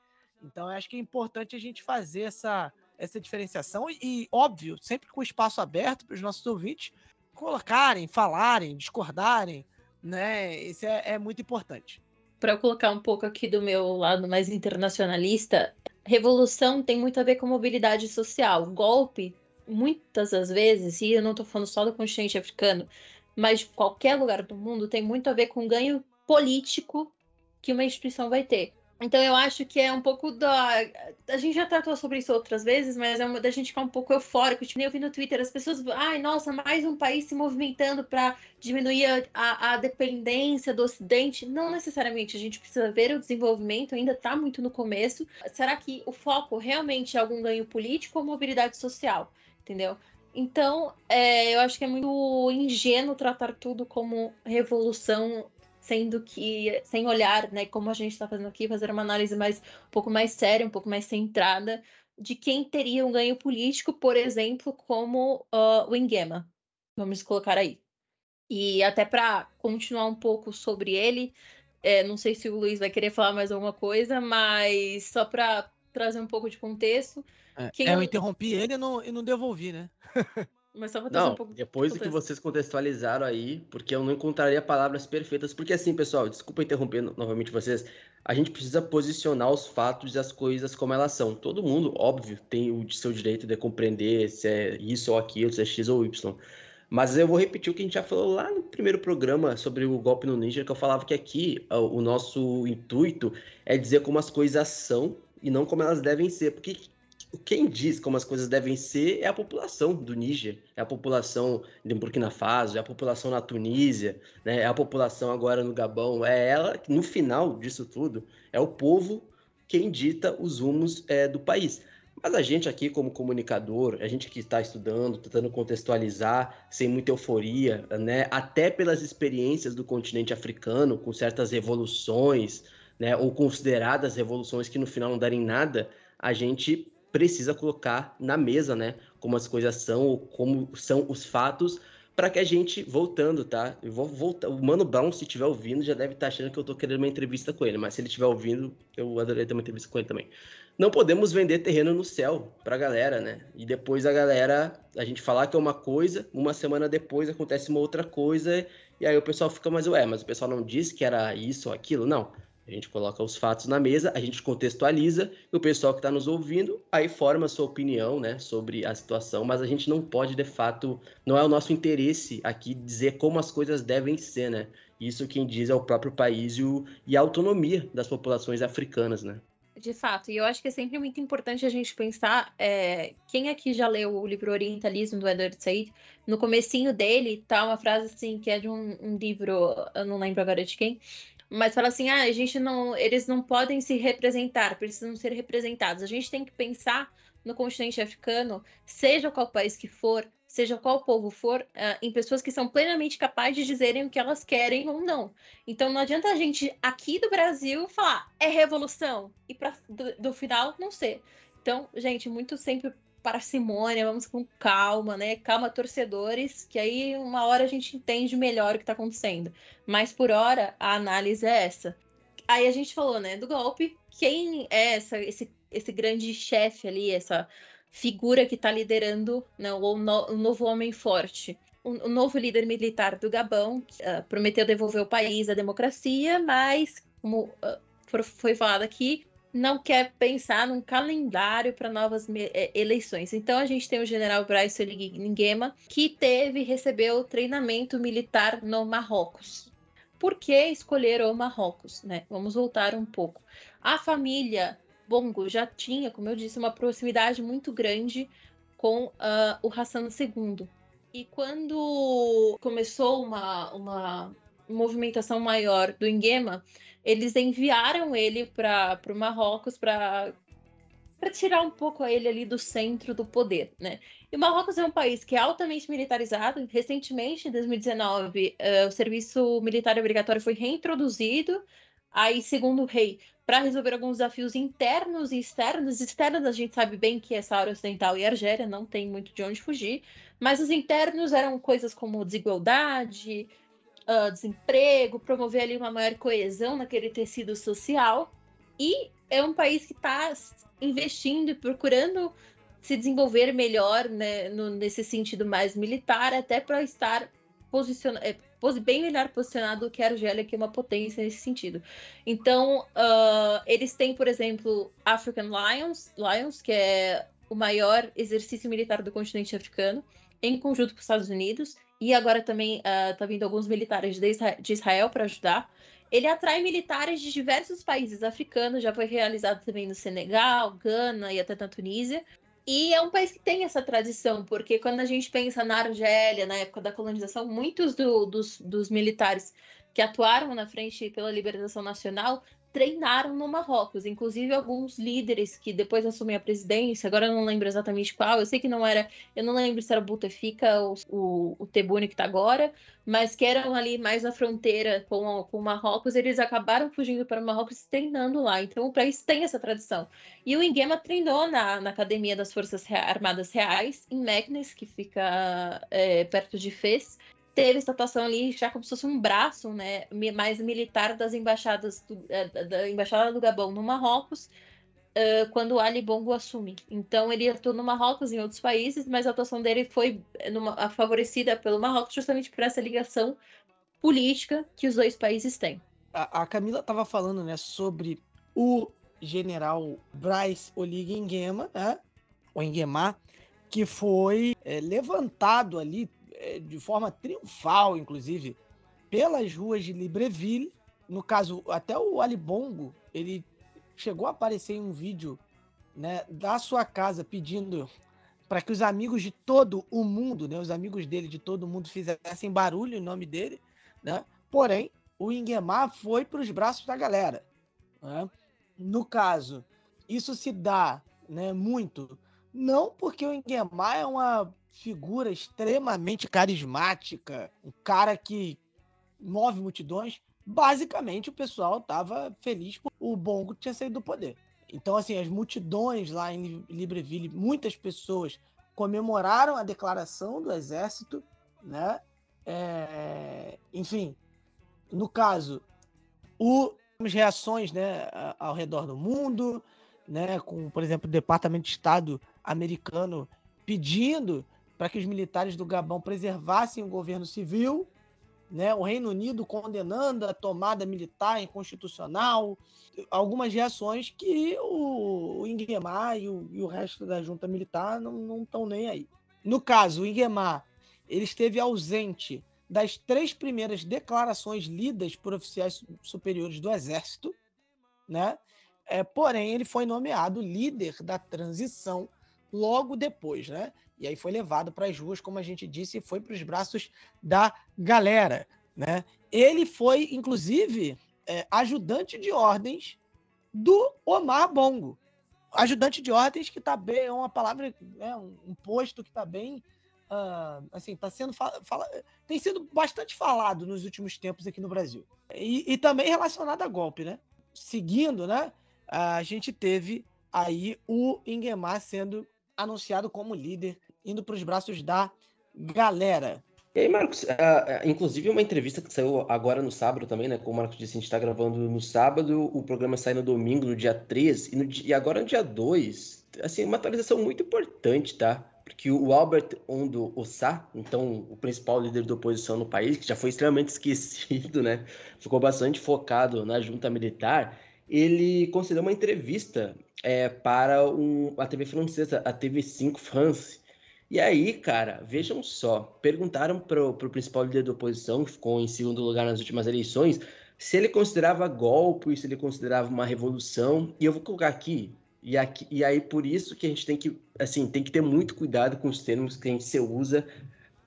Então, eu acho que é importante a gente fazer essa, essa diferenciação e, e óbvio, sempre com espaço aberto para os nossos ouvintes colocarem, falarem, discordarem, né? Isso é, é muito importante. Para colocar um pouco aqui do meu lado mais internacionalista, revolução tem muito a ver com mobilidade social. Golpe, muitas das vezes, e eu não estou falando só do continente africano, mas qualquer lugar do mundo tem muito a ver com ganho político que uma instituição vai ter. Então eu acho que é um pouco da. A gente já tratou sobre isso outras vezes, mas é uma da gente ficar um pouco eufórico. Tipo, eu vi no Twitter as pessoas. Ai, nossa, mais um país se movimentando para diminuir a, a, a, dependência do Ocidente. Não necessariamente. A gente precisa ver o desenvolvimento, ainda está muito no começo. Será que o foco realmente é algum ganho político ou mobilidade social? Entendeu? Então, é, eu acho que é muito ingênuo tratar tudo como revolução, sendo que, sem olhar, né, como a gente está fazendo aqui, fazer uma análise mais, um pouco mais séria, um pouco mais centrada, de quem teria um ganho político, por exemplo, como uh, o Ingema. Vamos colocar aí. E até para continuar um pouco sobre ele, é, não sei se o Luiz vai querer falar mais alguma coisa, mas só para trazer um pouco de contexto. É, quem... é, eu interrompi ele e não, e não devolvi, né? [laughs] Mas só não, um pouco depois do que vocês contextualizaram aí, porque eu não encontraria palavras perfeitas, porque assim, pessoal, desculpa interromper novamente vocês, a gente precisa posicionar os fatos e as coisas como elas são. Todo mundo, óbvio, tem o seu direito de compreender se é isso ou aquilo, se é X ou Y. Mas eu vou repetir o que a gente já falou lá no primeiro programa sobre o golpe no Ninja, que eu falava que aqui o nosso intuito é dizer como as coisas são e não como elas devem ser. Porque quem diz como as coisas devem ser é a população do Níger, é a população de Burkina Faso, é a população na Tunísia, né? é a população agora no Gabão. É ela, no final disso tudo, é o povo quem dita os rumos é, do país. Mas a gente aqui, como comunicador, a gente que está estudando, tentando contextualizar, sem muita euforia, né? até pelas experiências do continente africano, com certas revoluções, né? ou consideradas revoluções que no final não derem nada, a gente precisa colocar na mesa, né? Como as coisas são, ou como são os fatos, para que a gente, voltando, tá? Eu vou voltar. O Mano Brown, se estiver ouvindo, já deve estar tá achando que eu estou querendo uma entrevista com ele, mas se ele estiver ouvindo, eu adoraria ter uma entrevista com ele também. Não podemos vender terreno no céu para galera, né? E depois a galera, a gente falar que é uma coisa, uma semana depois acontece uma outra coisa, e aí o pessoal fica, mas ué, mas o pessoal não disse que era isso ou aquilo? Não A gente coloca os fatos na mesa, a gente contextualiza, e o pessoal que está nos ouvindo aí forma a sua opinião né, sobre a situação, mas a gente não pode, de fato, não é o nosso interesse aqui dizer como as coisas devem ser, né? Isso quem diz é o próprio país e, o, e a autonomia das populações africanas, né? De fato, e eu acho que é sempre muito importante a gente pensar, é, quem aqui já leu o livro Orientalismo do Edward Said, no comecinho dele tá uma frase assim, que é de um, um livro, eu não lembro agora de quem, mas fala assim, ah, a gente não, eles não podem se representar, precisam ser representados. A gente tem que pensar no continente africano, seja qual país que for, seja qual povo for, uh, em pessoas que são plenamente capazes de dizerem o que elas querem ou não. Então não adianta a gente aqui do Brasil falar é revolução e para do, do, final não ser. Então, gente, muito sempre parcimônia, vamos com calma, né? Calma, torcedores, que aí uma hora a gente entende melhor o que está acontecendo. Mas por hora a análise é essa. Aí a gente falou, né, do golpe. Quem é essa, esse, esse grande chefe ali, essa figura que está liderando né, o, no, o, novo homem forte. O, o, novo líder militar do Gabão uh, prometeu devolver o país à democracia, mas, como uh, foi falado aqui, não quer pensar num calendário para novas é, eleições. Então a gente tem o general Bryce Nguema, que teve recebeu treinamento militar no Marrocos. Por que escolher o Marrocos? Né? Vamos voltar um pouco. A família Bongo já tinha, como eu disse, uma proximidade muito grande com uh, o Hassan II. E quando começou uma, uma movimentação maior do Nguema, eles enviaram ele para o Marrocos para para tirar um pouco ele ali do centro do poder, né? E o Marrocos é um país que é altamente militarizado. Recentemente, em 2019, uh, eh, o serviço militar obrigatório foi reintroduzido. Aí, segundo o rei, para resolver alguns desafios internos e externos. Externos, a gente sabe bem que essa área ocidental e Argélia não tem muito de onde fugir, mas os internos eram coisas como desigualdade, uh, desemprego, promover ali uma maior coesão naquele tecido social. E é um país que está investindo e procurando se desenvolver melhor né, no, nesse sentido mais militar, até para estar posicionado, é, bem melhor posicionado do que a Argélia, que é uma potência nesse sentido. Então, uh, eles têm, por exemplo, African Lions, Lions, que é o maior exercício militar do continente africano, em conjunto com os Estados Unidos, e agora também está uh, vindo alguns militares de Israel, Israel para ajudar. Ele atrai militares de diversos países africanos, já foi realizado também no Senegal, Gana e até na Tunísia. E é um país que tem essa tradição, porque quando a gente pensa na Argélia, na época da colonização, muitos do, dos, dos militares que atuaram na frente pela libertação nacional treinaram no Marrocos, inclusive alguns líderes que depois assumem a presidência, agora eu não lembro exatamente qual, eu sei que não era, eu não lembro se era o Bouteflika ou o, o que está agora, mas que eram ali mais na fronteira com, com o Marrocos, eles acabaram fugindo para o Marrocos treinando lá, então o país tem essa tradição. E o Nguema treinou na, na Academia das Forças Armadas Reais, em Meknes, que fica é, perto de Fez, teve essa atuação ali já como se fosse um braço né, mais militar das embaixadas do, é, da embaixada do Gabão no Marrocos uh, quando Ali Bongo assume. Então ele atuou no Marrocos em outros países, mas a atuação dele foi numa, favorecida pelo Marrocos justamente por essa ligação política que os dois países têm. A, a Camila estava falando né, sobre o general Bryce Oligui Nguema, né, o Nguema, que foi é, levantado ali de forma triunfal, inclusive, pelas ruas de Libreville. No caso, até o Alibongo, ele chegou a aparecer em um vídeo né, da sua casa pedindo para que os amigos de todo o mundo, né, os amigos dele de todo o mundo fizessem barulho em nome dele, né? Porém, o Ingemar foi para os braços da galera. Né? No caso, isso se dá né, muito, não porque o Ingemar é uma figura extremamente carismática, um cara que move multidões. Basicamente, o pessoal estava feliz porque o Bongo tinha saído do poder. Então, assim, as multidões lá em Libreville, muitas pessoas comemoraram a declaração do exército, né? É... enfim, no caso, o as reações, né, ao redor do mundo, né, com, por exemplo, o Departamento de Estado americano pedindo para que os militares do Gabão preservassem o governo civil, né? O Reino Unido condenando a tomada militar inconstitucional, algumas reações que o, Inguemar e o, e o resto da junta militar não estão nem aí. No caso, o Inguemar ele esteve ausente das três primeiras declarações lidas por oficiais superiores do Exército, né? É, porém, ele foi nomeado líder da transição logo depois, né? E aí foi levado para as ruas, como a gente disse, e foi para os braços da galera, né? Ele foi, inclusive, é, ajudante de ordens do Omar Bongo. Ajudante de ordens que está bem, é uma palavra, é um, posto que está bem Uh, assim, tá sendo fala, tem sido bastante falado nos últimos tempos aqui no Brasil. E, e, também relacionado a golpe, né? Seguindo, né? A gente teve aí o Ingemar sendo anunciado como líder, indo para os braços da galera. E aí, Marcos, uh, inclusive uma entrevista que saiu agora no sábado também, né? Como o Marcos disse, a gente está gravando no sábado, o programa sai no domingo, no dia 3, e, no, e agora no dia 2. Assim, uma atualização muito importante, tá? porque o Albert Ondo Ossá, então o principal líder da oposição no país, que já foi extremamente [laughs] esquecido, né, ficou bastante focado na junta militar, ele concedeu uma entrevista é, para um, a TV francesa, a TV5 France. E aí, cara, vejam só, perguntaram para o principal líder da oposição, que ficou em segundo lugar nas últimas eleições, se ele considerava golpe, se ele considerava uma revolução. E eu vou colocar aqui e, aqui, e aí por isso que a gente tem que, assim, tem que ter muito cuidado com os termos que a gente usa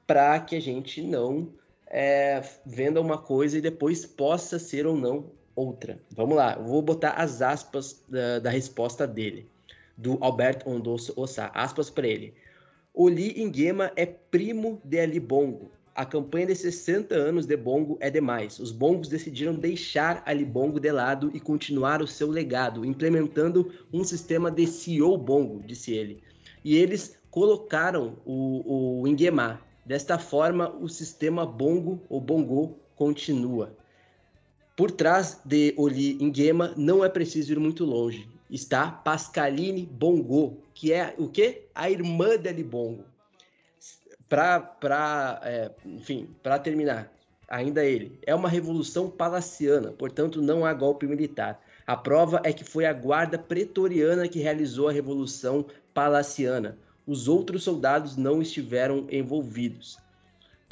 para que a gente não é, venda uma coisa e depois possa ser ou não outra. Vamos lá, eu vou botar as aspas da, da resposta dele, do Alberto Ondosso Ossá. Aspas para ele. Oli Nguema é primo de Ali Bongo, a campanha de 60 anos de Bongo é demais. Os Bongos decidiram deixar Ali Bongo de lado e continuar o seu legado, implementando um sistema de CEO Bongo, disse ele. E eles colocaram o, o Nguema. Desta forma, o sistema Bongo ou Bongo continua. Por trás de Oli Nguema não é preciso ir muito longe. Está Pascaline Bongo, que é o quê? A irmã de Ali Bongo para, é, enfim, para terminar, ainda ele, é uma revolução palaciana, portanto não há golpe militar. A prova é que foi a guarda pretoriana que realizou a revolução palaciana. Os outros soldados não estiveram envolvidos.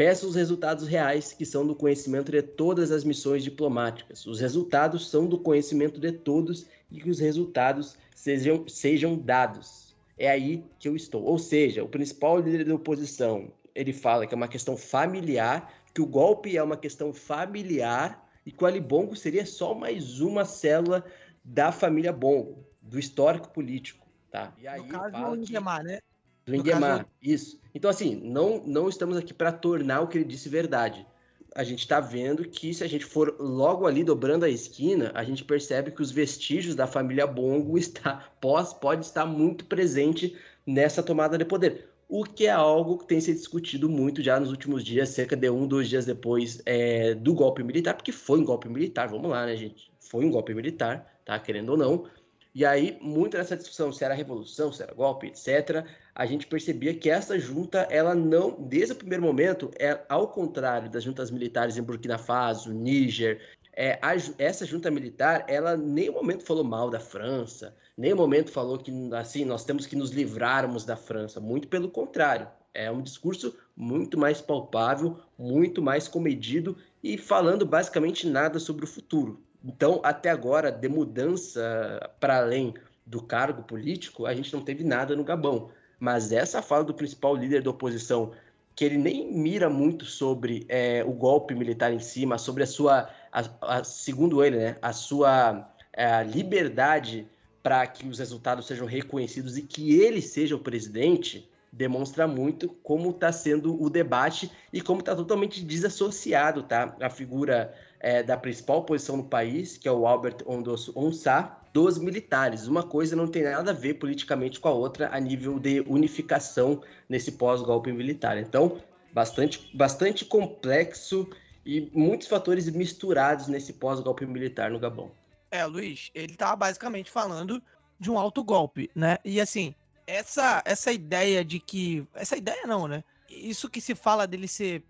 Peço os resultados reais, que são do conhecimento de todas as missões diplomáticas. Os resultados são do conhecimento de todos e que os resultados sejam, sejam dados é aí que eu estou. Ou seja, o principal líder da oposição, ele fala que é uma questão familiar, que o golpe é uma questão familiar e que o Ali Bongo seria só mais uma célula da família Bongo, do histórico político, tá? E aí no caso do Ingemar, né? Ingemar, caso... isso. Então, assim, não, não estamos aqui para tornar o que ele disse verdade a gente está vendo que se a gente for logo ali dobrando a esquina, a gente percebe que os vestígios da família Bongo [laughs] está pós pode estar muito presente nessa tomada de poder. O que é algo que tem sido discutido muito já nos últimos dias, cerca de um, dois dias depois é, do golpe militar, porque foi um golpe militar, vamos lá, né, gente? Foi um golpe militar, tá? Querendo ou não. E aí, muito nessa discussão se era revolução, se era golpe, etc., a gente percebia que essa junta, ela não, desde o primeiro momento, é ao contrário das juntas militares em Burkina Faso, Níger, é, a, essa junta militar, ela nem momento falou mal da França, nem momento falou que, assim, nós temos que nos livrarmos da França, muito pelo contrário. É um discurso muito mais palpável, muito mais comedido e falando basicamente nada sobre o futuro. Então, até agora, de mudança para além do cargo político, a gente não teve nada no Gabão. Mas essa fala do principal líder da oposição, que ele nem mira muito sobre é, o golpe militar em cima, sobre a sua, a, a, segundo ele, né, a sua a liberdade para que os resultados sejam reconhecidos e que ele seja o presidente, demonstra muito como está sendo o debate e como está totalmente desassociado tá? a figura é, da principal posição no país, que é o Albert Ondosso Onsá, dos militares. Uma coisa não tem nada a ver politicamente com a outra a nível de unificação nesse pós-golpe militar. Então, bastante, bastante complexo e muitos fatores misturados nesse pós-golpe militar no Gabão. É, Luiz, ele estava basicamente falando de um alto golpe, né? E assim, essa essa ideia de que essa ideia não, né? Isso que se fala dele ser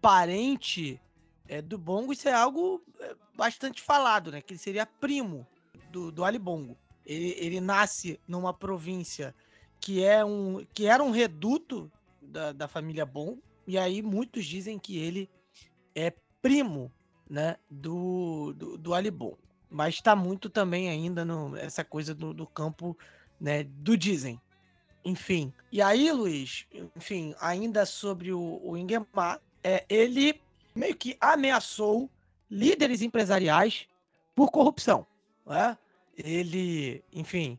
parente é, do Bongo, isso é algo é, bastante falado, né? Que ele seria primo do, do Ali Bongo. Ele, ele nasce numa província que, é um, que era um reduto da, da família Bongo, e aí muitos dizem que ele é primo né, do, do, do Ali Bongo. Mas está muito também ainda no, essa coisa do, do campo né, do dizem. Enfim. E aí, Luiz, enfim, ainda sobre o, o Ingemar, é, ele meio que ameaçou líderes empresariais por corrupção. Né? Ele, enfim,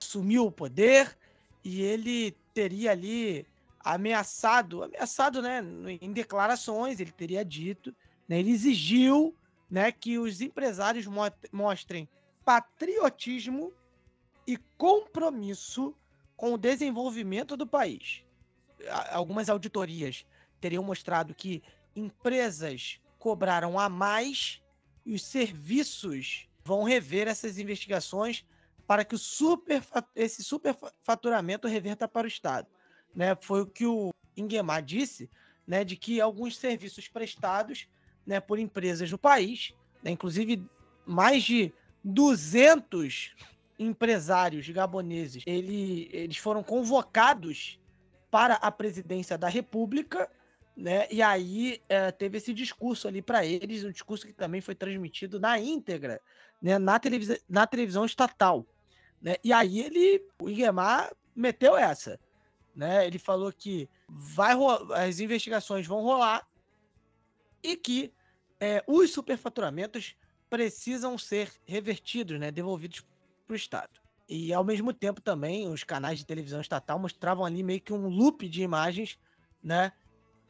assumiu o poder e ele teria ali ameaçado, ameaçado, né, em declarações, ele teria dito, né, ele exigiu, né, que os empresários mostrem patriotismo e compromisso com o desenvolvimento do país. Algumas auditorias teriam mostrado que empresas cobraram a mais e os serviços vão rever essas investigações para que o super, esse superfaturamento reverta para o Estado. Né? Foi o que o Ingemar disse, né, de que alguns serviços prestados né, por empresas no país, né, inclusive mais de 200 empresários gaboneses, ele, eles foram convocados para a presidência da República né? E aí é, teve esse discurso ali para eles, um discurso que também foi transmitido na íntegra, né? Na, televis na televisão estatal, né? E aí ele, o Iguemar meteu essa, né? Ele falou que vai as investigações vão rolar e que é, os superfaturamentos precisam ser revertidos, né? Devolvidos para o Estado. E ao mesmo tempo também os canais de televisão estatal mostravam ali meio que um loop de imagens, né?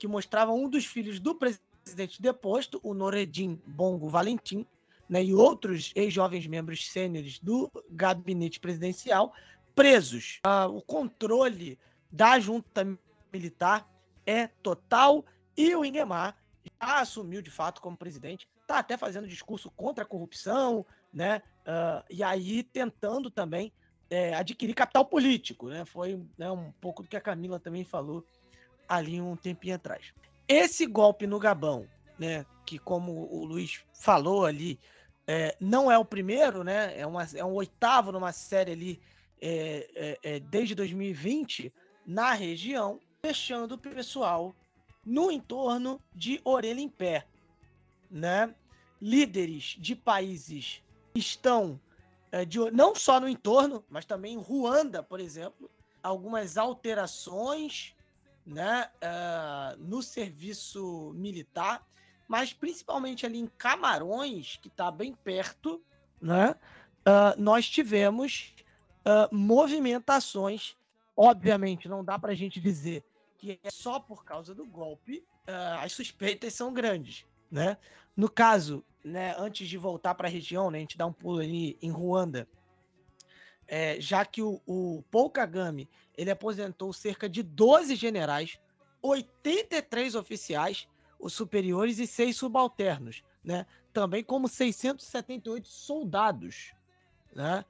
Que mostrava um dos filhos do presidente deposto, o Noredin Bongo Valentim, né, e outros ex-jovens membros sêniores do gabinete presidencial presos. Ah, o controle da junta militar é total e o Ingemar já assumiu de fato como presidente, está até fazendo discurso contra a corrupção, né? Uh, e aí tentando também é, adquirir capital político, né? Foi né, um pouco do que a Camila também falou ali um tempinho atrás. Esse golpe no Gabão, né, que como o Luiz falou ali, é, não é o primeiro, né, é, uma, é um oitavo numa série ali é, é, é desde 2020 na região, deixando o pessoal no entorno de orelha em pé, né? Líderes de países estão é, de, não só no entorno, mas também em Ruanda, por exemplo, algumas alterações né, uh, no serviço militar, mas principalmente ali em Camarões, que está bem perto, né, uh, nós tivemos uh, movimentações. Obviamente, não dá para a gente dizer que é só por causa do golpe, as suspeitas são grandes. Né? No caso, né, antes de voltar para a região, né, a gente dá um pulo ali em Ruanda, é, já que o, o Paul Kagame ele aposentou cerca de 12 generais, 83 oficiais, os superiores e seis subalternos, né? Também como 678 soldados, né?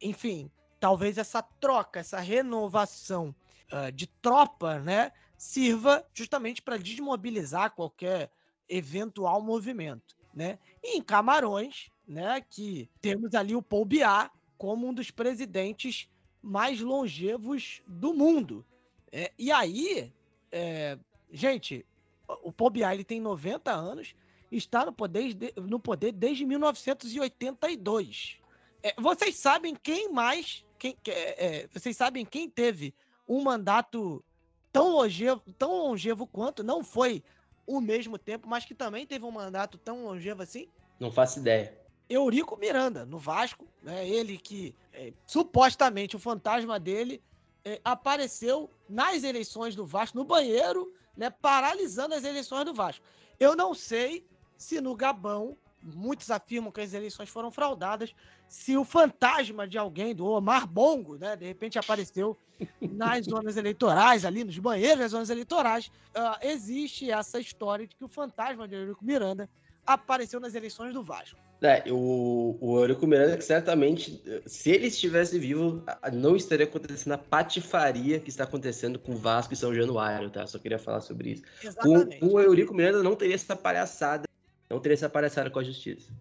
Enfim, talvez essa troca, essa renovação uh, de tropa, né, sirva justamente para desmobilizar qualquer eventual movimento, né? E em Camarões, né, que temos ali o Paul Biá como um dos presidentes mais longevos do mundo. É, e aí, é, gente, o Paul Biá ele tem 90 anos está no poder, no poder desde 1982. É, vocês sabem quem mais. Quem, é, é, vocês sabem quem teve um mandato tão longevo, tão longevo quanto, não foi o mesmo tempo, mas que também teve um mandato tão longevo assim? Não faço ideia. Eurico Miranda, no Vasco, né? Ele que é, supostamente o fantasma dele é, apareceu nas eleições do Vasco, no banheiro, né? Paralisando as eleições do Vasco. Eu não sei se no Gabão, muitos afirmam que as eleições foram fraudadas, se o fantasma de alguém, do Omar Bongo, né? De repente apareceu nas [laughs] zonas eleitorais, ali nos banheiros das zonas eleitorais. Uh, existe essa história de que o fantasma de Eurico Miranda apareceu nas eleições do Vasco. É, o, o Eurico Miranda, que certamente, se ele estivesse vivo, não estaria acontecendo a patifaria que está acontecendo com Vasco e São Januário, tá? Só queria falar sobre isso. Com, com, o Eurico Miranda não teria essa palhaçada Não teria essa palhaçada com a justiça.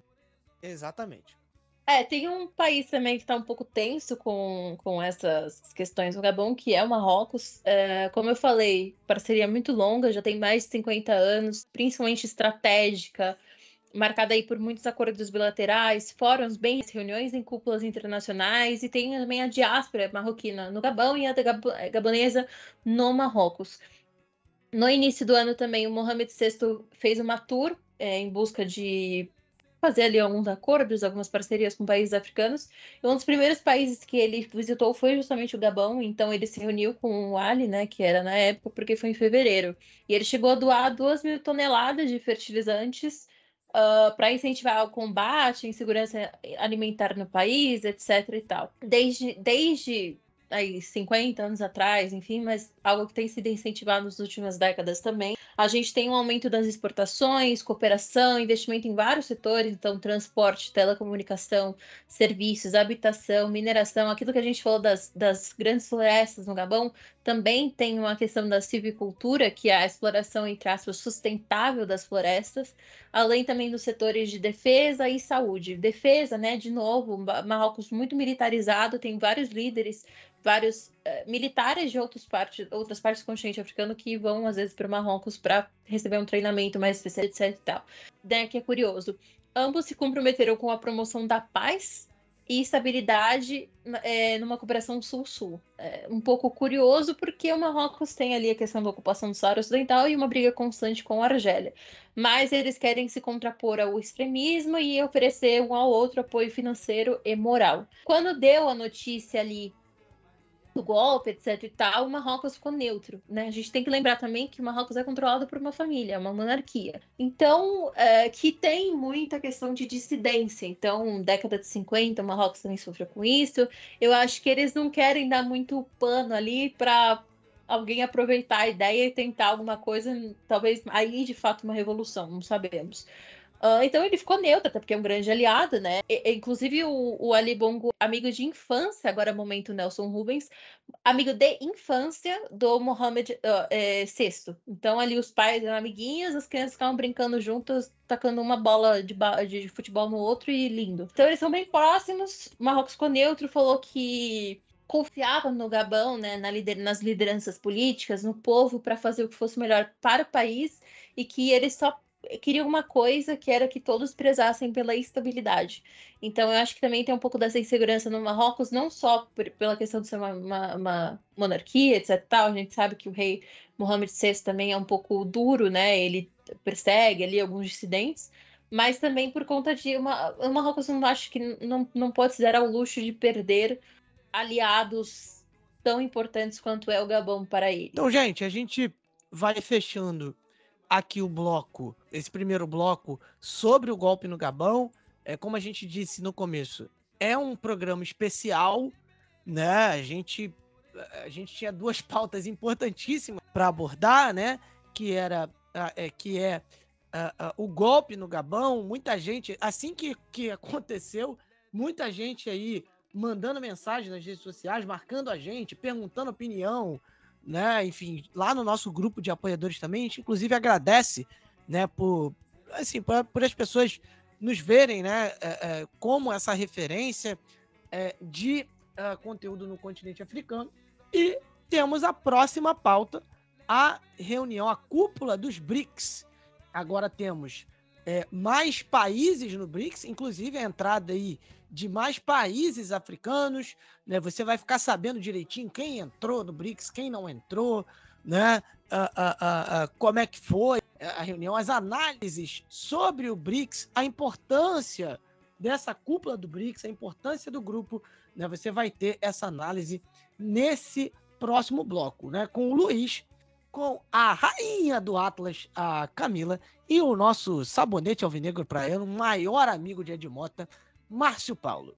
Exatamente. É, tem um país também que está um pouco tenso com, com essas questões no Gabão, que é o Marrocos. É, como eu falei, parceria muito longa, já tem mais de 50 anos, principalmente estratégica, marcada aí por muitos acordos bilaterais, fóruns, bem reuniões em cúpulas internacionais, e tem também a diáspora marroquina no Gabão e a gabonesa no Marrocos. No início do ano também, o Mohamed VI fez uma tour é, em busca de fazer ali alguns acordos, algumas parcerias com países africanos. Um dos primeiros países que ele visitou foi justamente o Gabão, então ele se reuniu com o Ali, né, que era na época, porque foi em fevereiro. E ele chegou a doar duas mil toneladas de fertilizantes uh, ah, para incentivar o combate, a insegurança alimentar no país, etc. e tal. Desde, desde aí 50 anos atrás, enfim, mas algo que tem sido incentivado nas últimas décadas também. A gente tem um aumento das exportações, cooperação, investimento em vários setores, então transporte, telecomunicação, serviços, habitação, mineração, aquilo que a gente falou das, das grandes florestas no Gabão, também tem uma questão da silvicultura, que é a exploração, entre aspas, sustentável das florestas, além também dos setores de defesa e saúde. Defesa, né, de novo, Marrocos muito militarizado, tem vários líderes vários uh, militares de outras partes, outras partes do continente africano que vão, às vezes, para Marrocos para receber um treinamento mais especial, etc. E tal. Né, que é curioso. Ambos se comprometeram com a promoção da paz e estabilidade é, numa cooperação sul-sul. É um pouco curioso, porque o Marrocos tem ali a questão da ocupação do Saara Ocidental e uma briga constante com a Argélia. Mas eles querem se contrapor ao extremismo e oferecer um ao outro apoio financeiro e moral. Quando deu a notícia ali do golpe, etc e tal, o Marrocos ficou neutro, né? A gente tem que lembrar também que o Marrocos é controlado por uma família, uma monarquia. Então, é, que tem muita questão de dissidência. Então, década de 50, o Marrocos também sofreu com isso. Eu acho que eles não querem dar muito pano ali para alguém aproveitar a ideia e tentar alguma coisa, talvez aí de fato uma revolução, não sabemos. Uh, então ele ficou neutro, até porque é um grande aliado, né? E, inclusive o, o Ali Bongo, amigo de infância, agora é momento Nelson Rubens, amigo de infância do Mohamed uh, é, VI. Então ali os pais eram amiguinhos, as crianças ficavam brincando juntas, tacando uma bola de, de futebol no outro e lindo. Então eles são bem próximos. O Marrocos ficou neutro, falou que confiava no Gabão, né, na lider nas lideranças políticas, no povo, para fazer o que fosse melhor para o país e que eles só queria uma coisa que era que todos prezassem pela estabilidade. Então, eu acho que também tem um pouco dessa insegurança no Marrocos, não só por, pela questão de ser uma, uma, uma, monarquia, etc. Tal. A gente sabe que o rei Mohammed VI também é um pouco duro, né? Ele persegue ali alguns dissidentes, mas também por conta de uma, o Marrocos não acho que não, não pode se dar ao luxo de perder aliados tão importantes quanto é o Gabão para ele. Então, gente, a gente vai fechando aqui o bloco, esse primeiro bloco sobre o golpe no Gabão. É como a gente disse no começo, é um programa especial, né? A gente a gente tinha duas [laughs] pautas importantíssimas para abordar, né? Que era é, que é o golpe no Gabão. Muita gente, assim que, que aconteceu, muita gente aí mandando mensagem nas redes sociais, marcando a gente, perguntando opinião, né? Enfim, lá no nosso grupo de apoiadores também, a gente inclusive agradece, né, por assim, por, por as pessoas nos verem, né, é, é, como essa referência é, de é, conteúdo no continente africano. E temos a próxima pauta, a reunião, a cúpula dos BRICS. Agora temos é, mais países no BRICS, inclusive a entrada aí de mais países africanos, né? Você vai ficar sabendo direitinho quem entrou no BRICS, quem não entrou, né? Ah, ah, ah, como é que foi a reunião, as análises sobre o BRICS, a importância dessa cúpula do BRICS, a importância do grupo, né? Você vai ter essa análise nesse próximo bloco, né? Com o Luiz, com a rainha do Atlas, a Camila, e o nosso sabonete alvinegro para ela, o maior amigo de Edmota, Márcio Paulo.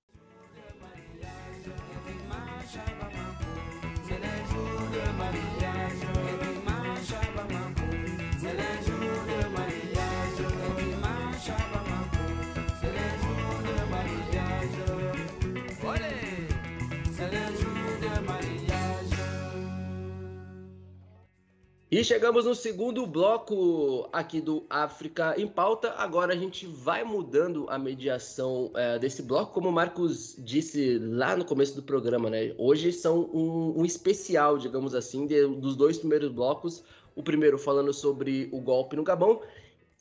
E chegamos no segundo bloco aqui do África em Pauta. Agora a gente vai mudando a mediação é, desse bloco, como o Marcos disse lá no começo do programa, né? Hoje são um, um especial, digamos assim, de, dos dois primeiros blocos. O primeiro falando sobre o golpe no Gabão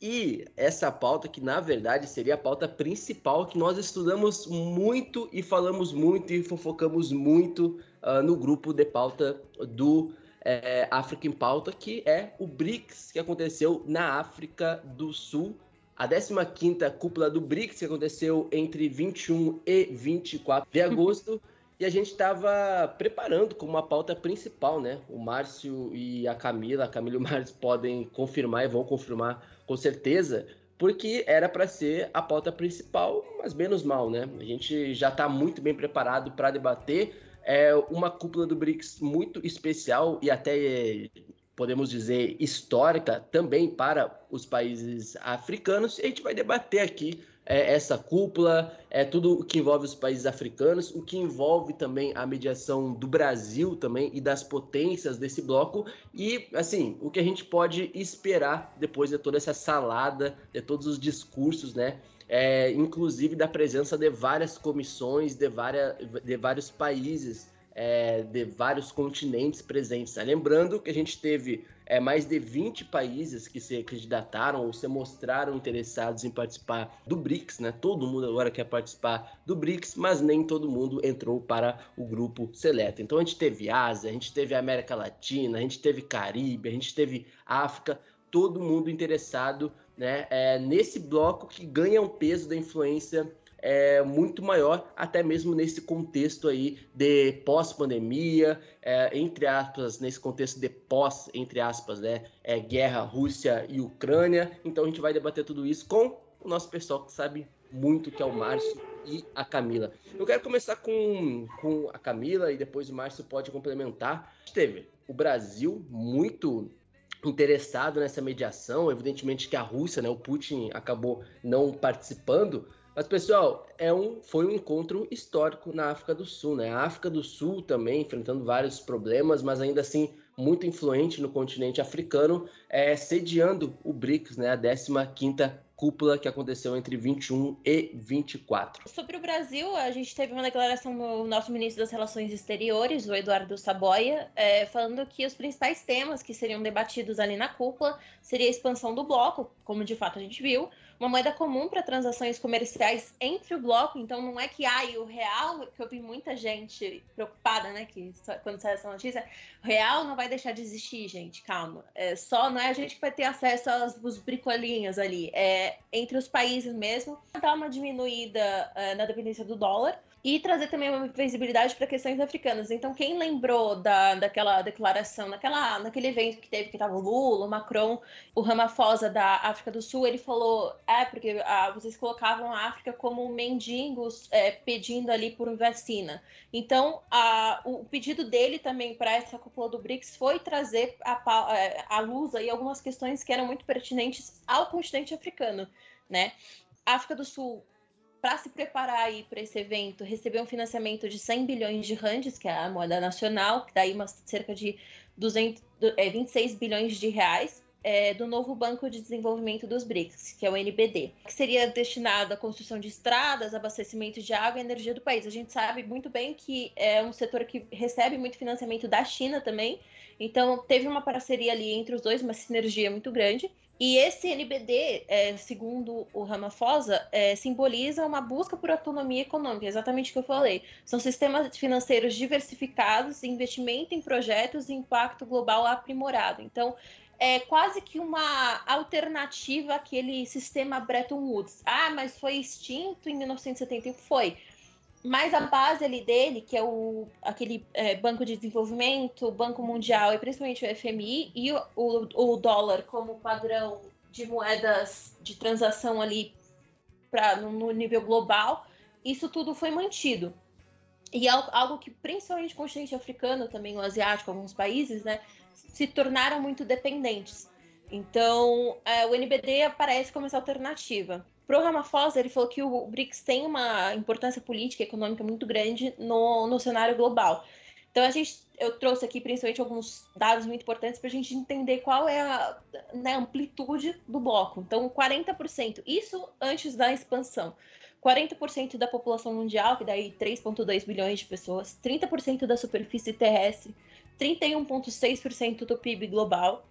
e essa pauta, que na verdade seria a pauta principal, que nós estudamos muito e falamos muito e fofocamos muito uh, no grupo de pauta do é, África em Pauta, que é o BRICS, que aconteceu na África do Sul. A 15ª cúpula do BRICS, que aconteceu entre 21 e 24 de agosto. e a gente estava preparando como uma pauta principal, né? O Márcio e a Camila, a Camila e o Márcio [laughs] podem confirmar e vão confirmar com certeza, porque era para ser a pauta principal, mas menos mal, né? A gente já está muito bem preparado para debater é uma cúpula do BRICS muito especial e até podemos dizer histórica também para os países africanos. E a gente vai debater aqui é, essa cúpula, é tudo o que envolve os países africanos, o que envolve também a mediação do Brasil também e das potências desse bloco e assim o que a gente pode esperar depois de toda essa salada, de todos os discursos, né? É, inclusive da presença de várias comissões de, de vários países, é, de vários continentes presentes. Né? Lembrando que a gente teve é, mais de 20 países que se candidataram ou se mostraram interessados em participar do BRICS, né? Todo mundo agora quer participar do BRICS, mas nem todo mundo entrou para o grupo seleto. Então a gente teve Ásia, a gente teve América Latina, a gente teve Caribe, a gente teve África, todo mundo interessado né, é, nesse bloco que ganha um peso da influência é, muito maior, até mesmo nesse contexto aí de pós-pandemia, é, entre aspas, nesse contexto de pós, entre aspas, né, é, guerra Rússia e Ucrânia. Então a gente vai debater tudo isso com o nosso pessoal que sabe muito, que é o Márcio e a Camila. Eu quero começar com, com a Camila e depois o Márcio pode complementar. Teve o Brasil muito interessado nessa mediação. Evidentemente que a Rússia, né, o Putin acabou não participando. Mas, pessoal, é um, foi um encontro histórico na África do Sul. Né? A África do Sul também enfrentando vários problemas, mas ainda assim muito influente no continente africano, é, sediando o BRICS, né, a 15ª cúpula que aconteceu entre 21 e 24. Sobre o Brasil, a gente teve uma declaração do nosso ministro das Relações Exteriores, o Eduardo Saboia, é, falando que os principais temas que seriam debatidos ali na cúpula seria a expansão do bloco, como de fato a gente viu, uma moeda comum para transações comerciais entre o bloco, então não é que ai, o real, que eu vi muita gente preocupada, né, que quando sai essa notícia, o real não vai deixar de existir, gente, calma. É, só não é a gente que vai ter acesso aos bricolinhas ali, é entre os países mesmo, dar uma diminuída é, na dependência do dólar, e trazer também uma visibilidade para questões africanas. Então, quem lembrou da, daquela declaração, naquela, naquele evento que teve, que estava o Lula, o Macron, o Ramaphosa da África do Sul, ele falou: é, porque ah, vocês colocavam a África como mendigos é, pedindo ali por vacina. Então, a, o pedido dele também para essa cúpula do BRICS foi trazer a, é, luz aí algumas questões que eram muito pertinentes ao continente africano, né? África do Sul para se preparar aí para esse evento, recebeu um financiamento de 100 bilhões de randes, que é a moeda nacional, que daí uma, cerca de 200, é, 26 bilhões de reais, é, do novo Banco de Desenvolvimento dos BRICS, que é o NBD, que seria destinado à construção de estradas, abastecimento de água e energia do país. A gente sabe muito bem que é um setor que recebe muito financiamento da China também, então teve uma parceria ali entre os dois, uma sinergia muito grande. E esse NBD, é, segundo o Ramaphosa, é, simboliza uma busca por autonomia econômica, exatamente o que eu falei. São sistemas financeiros diversificados, investimento em projetos e impacto global aprimorado. Então, é quase que uma alternativa àquele sistema Bretton Woods. Ah, mas foi extinto em 1971? Foi. Mas a base ali dele, que é o, aquele é, Banco de Desenvolvimento, Banco Mundial e principalmente o FMI, e o, o, o dólar como padrão de moedas de transação ali pra, no, no nível global, isso tudo foi mantido. E algo que, principalmente o continente africano, também o asiático, alguns países, né, se tornaram muito dependentes. Então, é, o NBD aparece como essa alternativa. Pro Ramaphosa, ele falou que o BRICS tem uma importância política e econômica muito grande no, no cenário global. Então a gente, eu trouxe aqui principalmente alguns dados muito importantes para a gente entender qual é a né, amplitude do bloco. Então 40%, isso antes da expansão. 40% da população mundial, que daí 3,2 bilhões de pessoas, 30% da superfície terrestre, 31,6% do PIB global.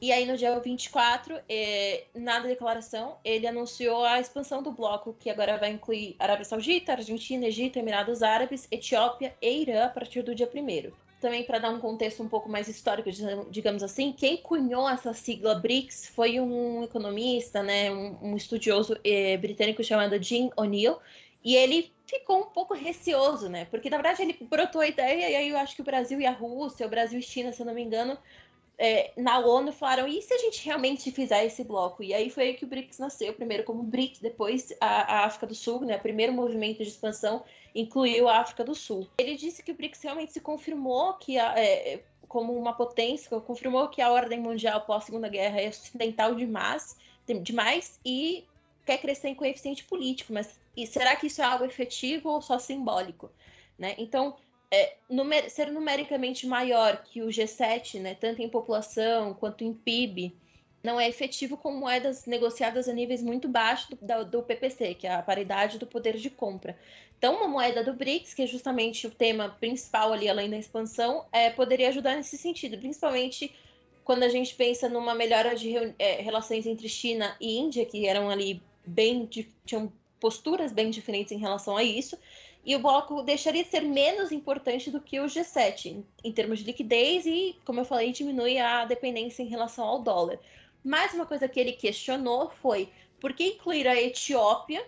E aí, no dia 24, eh, na declaração, ele anunciou a expansão do bloco, que agora vai incluir Arábia Saudita, Argentina, Egito, Emirados Árabes, Etiópia e Irã a partir do dia 1 também para dar um contexto um pouco mais histórico, digamos assim, quem cunhou essa sigla BRICS foi um economista, né, um, estudioso eh, britânico chamado Jim O'Neill, e ele ficou um pouco receoso, né? Porque na verdade ele brotou a ideia, e aí eu acho que o Brasil e a Rússia, o Brasil e China, se eu não me engano, é, na ONU falaram: e se a gente realmente fizer esse bloco? E aí foi aí que o BRICS nasceu, primeiro como BRICS, depois a, a África do Sul, né? Primeiro movimento de expansão incluiu a África do Sul. Ele disse que o BRICS realmente se confirmou que a, é, como uma potência, confirmou que a ordem mundial pós-segunda guerra é ocidental demais, demais e quer crescer em coeficiente político, mas e será que isso é algo efetivo ou só simbólico? Né? Então, é, numer ser numericamente maior que o G7, né, tanto em população quanto em PIB, não é efetivo com moedas negociadas a níveis muito baixos do, do, PPC, que é a paridade do poder de compra. Então, uma moeda do BRICS, que é justamente o tema principal ali, além da expansão, é, poderia ajudar nesse sentido, principalmente quando a gente pensa numa melhora de é, relações entre China e Índia, que eram ali bem tinham posturas bem diferentes em relação a isso, e o bloco deixaria de ser menos importante do que o G7 em, termos de liquidez e, como eu falei, diminui a dependência em relação ao dólar. Mas uma coisa que ele questionou foi por que incluir a Etiópia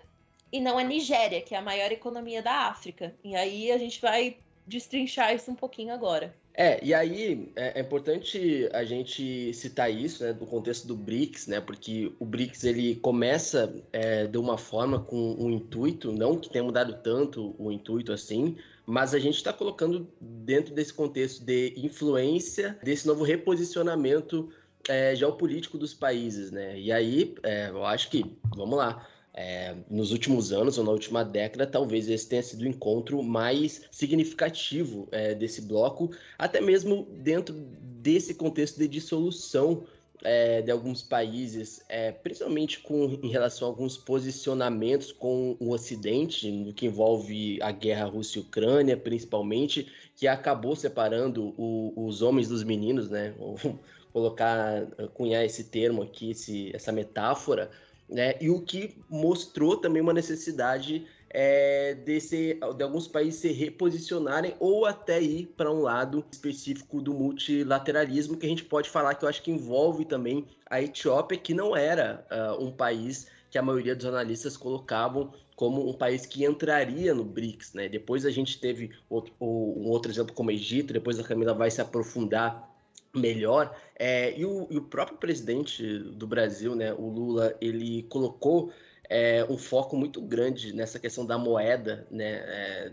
e não a Nigéria, que é a maior economia da África? E aí a gente vai destrinchar isso um pouquinho agora. É, e aí é, é, importante a gente citar isso, né, do contexto do BRICS, né, porque o BRICS ele começa é, de uma forma com um intuito, não que tenha mudado tanto o intuito assim, mas a gente está colocando dentro desse contexto de influência, desse novo reposicionamento é, geopolítico dos países, né, e aí é, eu acho que, vamos lá, é, nos últimos anos ou na última década, talvez esse tenha sido o encontro mais significativo é, desse bloco, até mesmo dentro desse contexto de dissolução é, de alguns países, é, principalmente com, em relação a alguns posicionamentos com o Ocidente, no que envolve a guerra Rússia Ucrânia, principalmente, que acabou separando o, os homens dos meninos, né? [laughs] Colocar, cunhar esse termo aqui, esse, essa metáfora, né? E o que mostrou também uma necessidade é, desse, de alguns países se reposicionarem ou até ir para um lado específico do multilateralismo, que a gente pode falar que eu acho que envolve também a Etiópia, que não era uh, um país que a maioria dos analistas colocavam como um país que entraria no BRICS, né? Depois a gente teve outro, um outro exemplo como Egito, depois a Camila vai se aprofundar melhor. É, e, o, e, o, próprio presidente do Brasil, né, o Lula, ele colocou é, um foco muito grande nessa questão da moeda, né? É,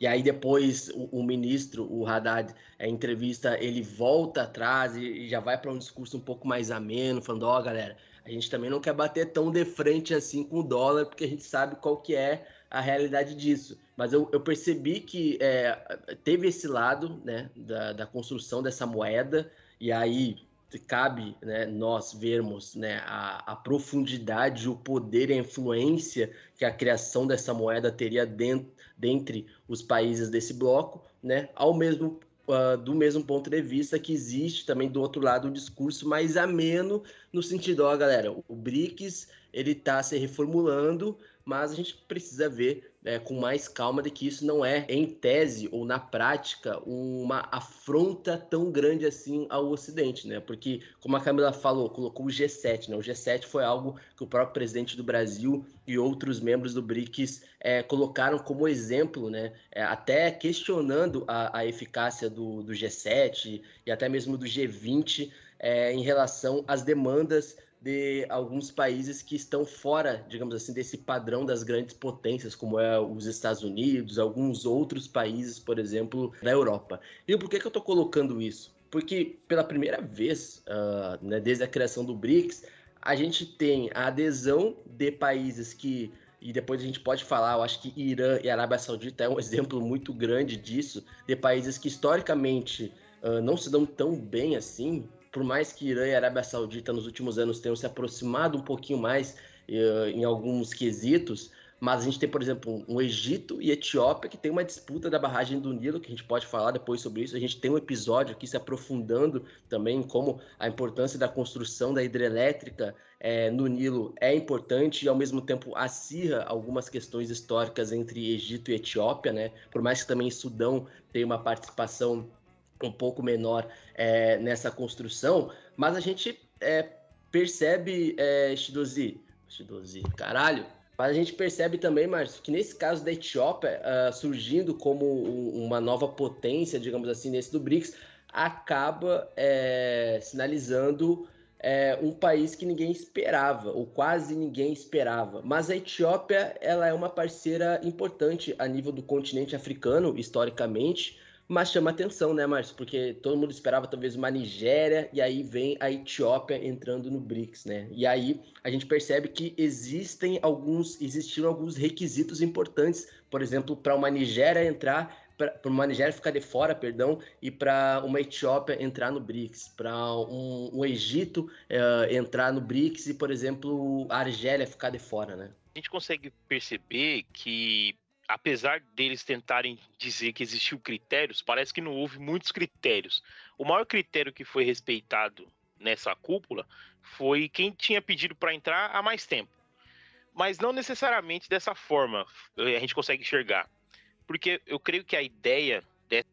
e aí depois o, o, ministro, o Haddad, a entrevista, ele volta atrás e, e já vai para um discurso um pouco mais ameno, falando, ó, oh, galera, a gente também não quer bater tão de frente assim com o dólar, porque a gente sabe qual que é a realidade disso. Mas eu, eu percebi que é, teve esse lado né, da, da construção dessa moeda, e aí cabe né, nós vermos né, a, a, profundidade, o poder e a influência que a criação dessa moeda teria dentro, dentre os países desse bloco, né, ao mesmo uh, do mesmo ponto de vista que existe também do outro lado um discurso mais ameno no sentido, ó, galera, o BRICS ele está se reformulando, mas a gente precisa ver é, com mais calma de que isso não é, em tese ou na prática, uma afronta tão grande assim ao Ocidente, né? Porque, como a Camila falou, colocou o G7, né? O G7 foi algo que o próprio presidente do Brasil e outros membros do BRICS é, colocaram como exemplo, né? É, até questionando a, a eficácia do, do, G7 e até mesmo do G20 é, em relação às demandas de alguns países que estão fora, digamos assim, desse padrão das grandes potências, como é os Estados Unidos, alguns outros países, por exemplo, da Europa. E por que, que eu estou colocando isso? Porque pela primeira vez, uh, né, desde a criação do BRICS, a gente tem a adesão de países que e depois a gente pode falar, eu acho que Irã e Arábia Saudita é um [laughs] exemplo muito grande disso, de países que historicamente uh, não se dão tão bem assim, por mais que Irã e Arábia Saudita nos últimos anos tenham se aproximado um pouquinho mais uh, em alguns quesitos, mas a gente tem, por exemplo, um Egito e Etiópia que tem uma disputa da barragem do Nilo, que a gente pode falar depois sobre isso. A gente tem um episódio aqui se aprofundando também em como a importância da construção da hidrelétrica é, no Nilo é importante e, ao mesmo tempo, acirra algumas questões históricas entre Egito e Etiópia, né? Por mais que também Sudão tenha uma participação um pouco menor é, nessa construção, mas a gente é, percebe, é, Shidozi, Shidozi, caralho, mas a gente percebe também, Márcio, que nesse caso da Etiópia, uh, surgindo como uma nova potência, digamos assim, nesse do BRICS, acaba é, sinalizando é, um país que ninguém esperava, ou quase ninguém esperava. Mas a Etiópia ela é uma parceira importante a nível do continente africano, historicamente, mas chama atenção, né, Márcio? Porque todo mundo esperava talvez uma Nigéria e aí vem a Etiópia entrando no BRICS, né? E aí a gente percebe que existem alguns, existiram alguns requisitos importantes, por exemplo, para uma Nigéria entrar, para uma Nigéria ficar de fora, perdão, e para uma Etiópia entrar no BRICS, para um, um, Egito uh, entrar no BRICS e, por exemplo, a Argélia ficar de fora, né? A gente consegue perceber que apesar deles tentarem dizer que existiu critérios, parece que não houve muitos critérios. O maior critério que foi respeitado nessa cúpula foi quem tinha pedido para entrar há mais tempo. Mas não necessariamente dessa forma a gente consegue enxergar. Porque eu creio que a ideia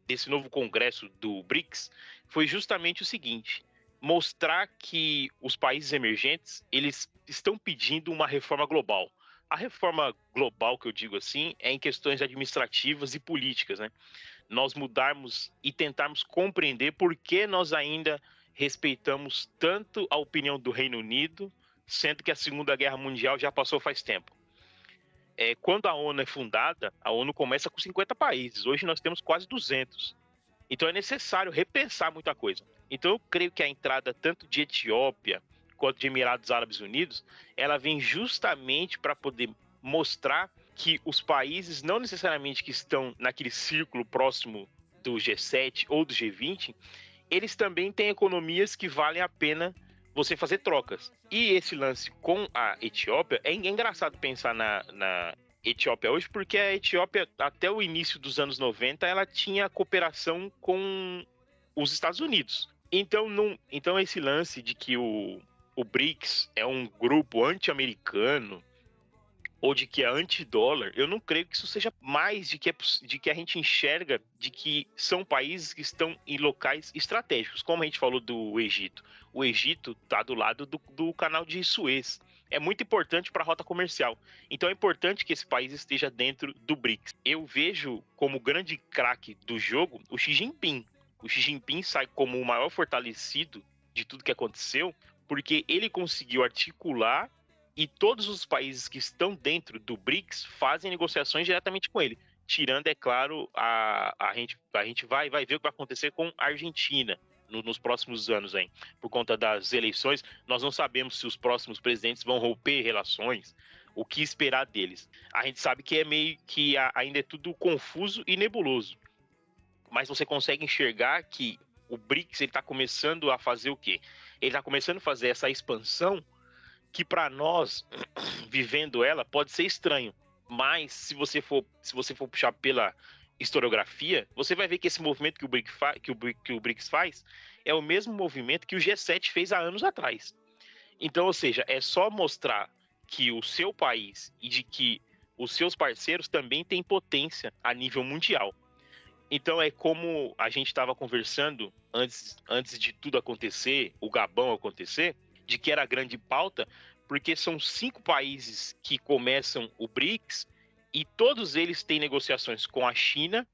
desse novo congresso do BRICS foi justamente o seguinte: mostrar que os países emergentes eles estão pedindo uma reforma global a reforma global que eu digo assim é em questões administrativas e políticas, né? Nós mudarmos e tentarmos compreender por que nós ainda respeitamos tanto a opinião do Reino Unido, sendo que a Segunda Guerra Mundial já passou faz tempo. É, quando a ONU é fundada, a ONU começa com 50 países. Hoje nós temos quase 200. Então é necessário repensar muita coisa. Então eu creio que a entrada tanto de Etiópia, quanto de Emirados Árabes Unidos, ela vem justamente para poder mostrar que os países, não necessariamente que estão naquele círculo próximo do G7 ou do G20, eles também têm economias que valem a pena você fazer trocas. E esse lance com a Etiópia, é engraçado pensar na, na Etiópia hoje, porque a Etiópia, até o início dos anos 90, ela tinha cooperação com os Estados Unidos. Então, não, então esse lance de que o, o BRICS é um grupo anti-americano ou de que é anti-dólar, eu não creio que isso seja mais de que, é, de que a gente enxerga de que são países que estão em locais estratégicos, como a gente falou do Egito. O Egito está do lado do, do canal de Suez. É muito importante para a rota comercial. Então é importante que esse país esteja dentro do BRICS. Eu vejo como grande craque do jogo o Xi Jinping. O Xi Jinping sai como o maior fortalecido de tudo que aconteceu, porque ele conseguiu articular e todos os países que estão dentro do BRICS fazem negociações diretamente com ele. Tirando, é claro, a, a, gente, a gente vai, vai ver o que vai acontecer com a Argentina no, nos próximos anos aí. Por conta das eleições, nós não sabemos se os próximos presidentes vão romper relações, o que esperar deles. A gente sabe que é meio que ainda é tudo confuso e nebuloso. Mas você consegue enxergar que o BRICS está começando a fazer o quê? ele está começando a fazer essa expansão que para nós, [clears throat] vivendo ela, pode ser estranho. Mas se você for, se você for puxar pela historiografia, você vai ver que esse movimento que o, BRIC que o, que o BRICS faz é o mesmo movimento que o G7 fez há anos atrás. Então, ou seja, é só mostrar que o seu país e de que os seus parceiros também têm potência a nível mundial. Então é como a gente estava conversando antes, antes de tudo acontecer, o Gabão acontecer, de que era a grande pauta, porque são cinco países que começam o BRICS e todos eles têm negociações com a China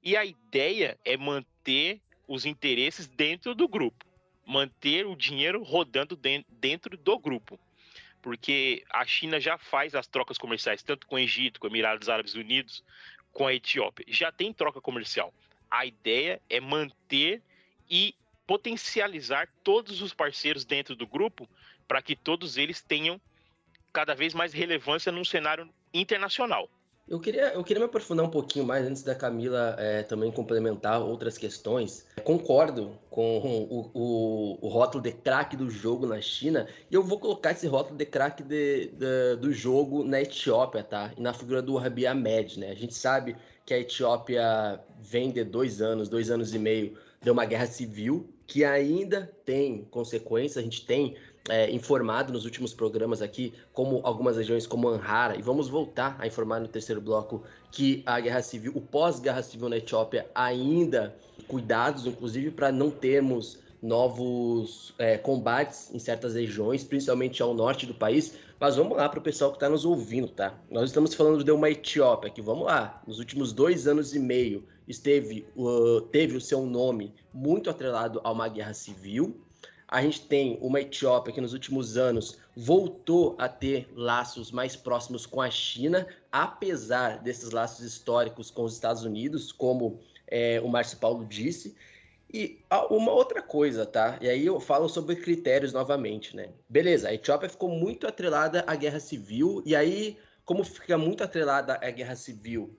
e a ideia é manter os interesses dentro do grupo, manter o dinheiro rodando dentro do grupo. Porque a China já faz as trocas comerciais tanto com o Egito, com Emirados Árabes Unidos, com a Etiópia. Já tem troca comercial. A ideia é manter e potencializar todos os parceiros dentro do grupo para que todos eles tenham cada vez mais relevância num cenário internacional. Eu queria, eu queria me aprofundar um pouquinho mais antes da Camila é, também complementar outras questões. Concordo com o, o, o rótulo de craque do jogo na China e eu vou colocar esse rótulo de craque do jogo na Etiópia, tá? E na figura do Rabi Ahmed, né? A gente sabe que a Etiópia vem de dois anos, dois anos e meio, de uma guerra civil que ainda tem consequências. A gente tem é, informado nos últimos programas aqui, como algumas regiões como Anhara, e vamos voltar a informar no terceiro bloco que a guerra civil, o pós-guerra civil na Etiópia, ainda cuidados, inclusive para não termos novos é, combates em certas regiões, principalmente ao norte do país. Mas vamos lá para o pessoal que está nos ouvindo, tá? Nós estamos falando de uma Etiópia que, vamos lá, nos últimos dois anos e meio esteve, uh, teve o seu nome muito atrelado a uma guerra civil, a gente tem uma Etiópia que nos últimos anos voltou a ter laços mais próximos com a China, apesar desses laços históricos com os Estados Unidos, como é, o Márcio Paulo disse. E uma outra coisa, tá? E aí eu falo sobre critérios novamente, né? Beleza, a Etiópia ficou muito atrelada à guerra civil, e aí, como fica muito atrelada à guerra civil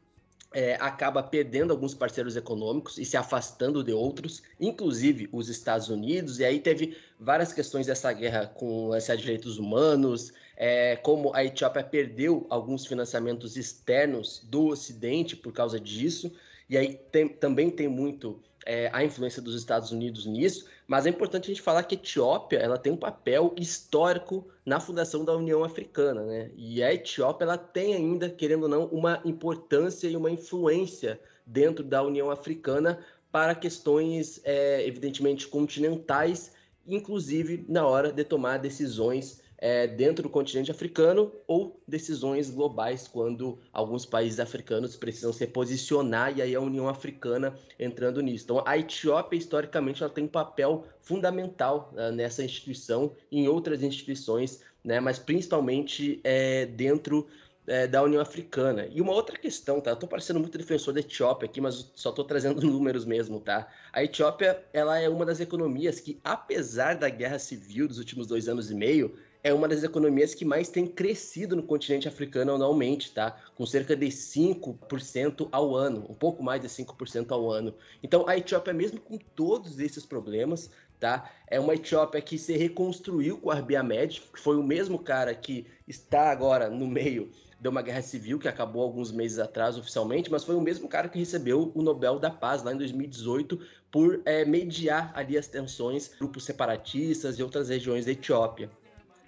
é, acaba perdendo alguns parceiros econômicos e se afastando de outros, inclusive os Estados Unidos. E aí teve várias questões dessa guerra com esses direitos humanos, é, como a Etiópia perdeu alguns financiamentos externos do Ocidente por causa disso. E aí tem, também tem muito é, a influência dos Estados Unidos nisso, mas é importante a gente falar que a Etiópia ela tem um papel histórico na fundação da União Africana, né? E a Etiópia ela tem ainda, querendo ou não, uma importância e uma influência dentro da União Africana para questões, é, evidentemente, continentais, inclusive na hora de tomar decisões é, dentro do continente africano ou decisões globais quando alguns países africanos precisam se posicionar e aí a União Africana entrando nisso. Então a Etiópia historicamente ela tem um papel fundamental uh, nessa instituição em outras instituições, né, mas principalmente é, dentro é, da União Africana. E uma outra questão, tá? Eu tô parecendo muito defensor da Etiópia aqui, mas só tô trazendo [laughs] números mesmo, tá? A Etiópia, ela é uma das economias que, apesar da guerra civil dos últimos dois anos e meio, é uma das economias que mais tem crescido no continente africano anualmente, tá? Com cerca de 5% ao ano, um pouco mais de 5% ao ano. Então, a Etiópia, mesmo com todos esses problemas, tá? É uma Etiópia que se reconstruiu com Abiy Ahmed, que foi o mesmo cara que está agora no meio de uma guerra civil que acabou alguns meses atrás oficialmente, mas foi o mesmo cara que recebeu o Nobel da Paz lá em 2018 por é, mediar ali as tensões, grupos separatistas e outras regiões da Etiópia.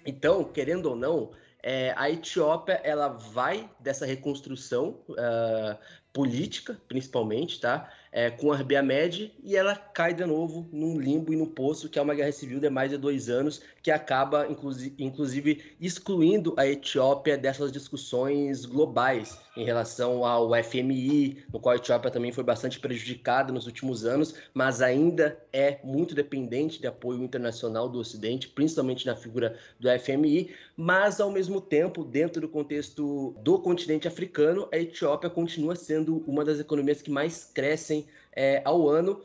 Então, querendo ou não, é, a Etiópia ela vai dessa reconstrução uh, política, principalmente, tá? É, com a Ahmed e ela cai de novo num limbo e no poço, que é uma guerra civil de mais de dois anos, que acaba, inclusive, inclusive excluindo a Etiópia dessas discussões globais em relação ao FMI, no qual a Etiópia também foi bastante prejudicada nos últimos anos, mas ainda é muito dependente de apoio internacional do Ocidente, principalmente na figura do FMI, mas ao mesmo tempo, dentro do contexto do continente africano, a Etiópia continua sendo uma das economias que mais crescem é, ao ano.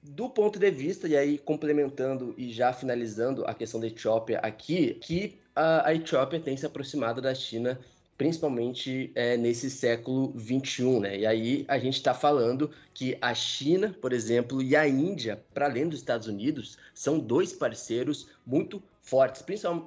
Do ponto de vista, e aí complementando e já finalizando a questão da Etiópia aqui, que a, a Etiópia tem se aproximado da China principalmente é, nesse século 21, né? E aí a gente está falando que a China, por exemplo, e a Índia, para além dos Estados Unidos, são dois parceiros muito fortes,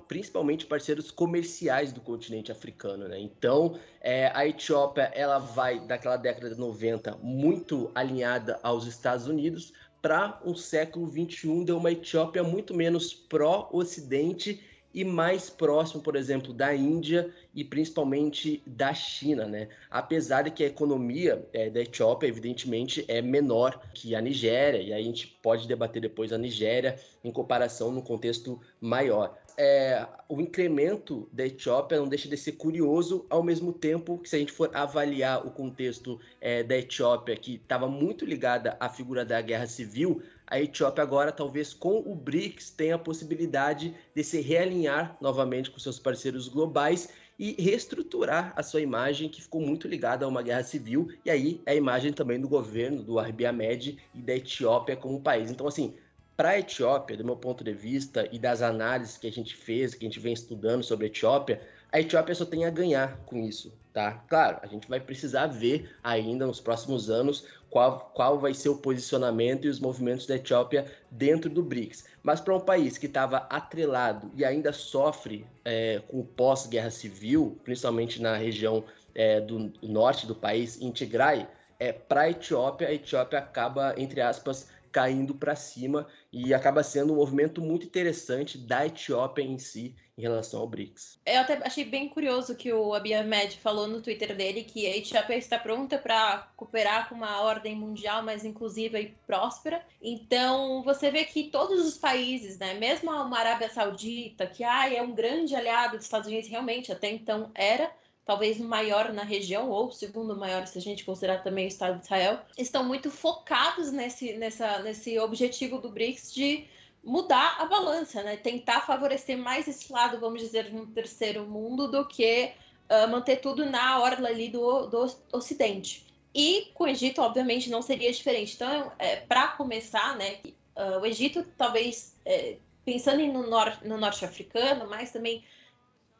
principalmente parceiros comerciais do continente africano, né? Então, é, a Etiópia, ela vai daquela década de 90 muito alinhada aos Estados Unidos para um século 21 de uma Etiópia muito menos pró-Ocidente e mais próximo, por exemplo, da Índia e principalmente da China, né? Apesar de que a economia é, da Etiópia, evidentemente, é menor que a Nigéria, e a gente pode debater depois a Nigéria em comparação no contexto maior. É, o incremento da Etiópia não deixa de ser curioso, ao mesmo tempo que, se a gente for avaliar o contexto é, da Etiópia, que estava muito ligada à figura da guerra civil, a Etiópia agora, talvez com o BRICS, tenha a possibilidade de se realinhar novamente com seus parceiros globais e reestruturar a sua imagem, que ficou muito ligada a uma guerra civil, e aí a imagem também do governo, do Abiy Ahmed e da Etiópia como país. Então, assim, para a Etiópia, do meu ponto de vista e das análises que a gente fez, que a gente vem estudando sobre a Etiópia, a Etiópia só tem a ganhar com isso, tá? Claro, a gente vai precisar ver ainda nos próximos anos qual, qual vai ser o posicionamento e os movimentos da Etiópia dentro do BRICS. Mas para um país que estava atrelado e ainda sofre é, com pós-guerra civil, principalmente na região é, do norte do país, em Tigray, é, para a Etiópia, a Etiópia acaba, entre aspas, caindo para cima e acaba sendo um movimento muito interessante da Etiópia em si em relação ao BRICS. Eu até achei bem curioso que o Abiy Ahmed falou no Twitter dele que a Etiópia está pronta para cooperar com uma ordem mundial mais inclusiva e próspera. Então, você vê que todos os países, né, mesmo a Arábia Saudita, que ah, é um grande aliado dos Estados Unidos, realmente até então era, talvez o maior na região, ou o segundo maior, se a gente considerar também o Estado de Israel, estão muito focados nesse, nessa, nesse objetivo do BRICS de mudar a balança, né? Tentar favorecer mais esse lado, vamos dizer, no terceiro mundo do que uh, manter tudo na orla ali do, do Ocidente. E com o Egito, obviamente, não seria diferente. Então, é, para começar, né, uh, o Egito talvez, é, pensando no, nor no norte africano, mas também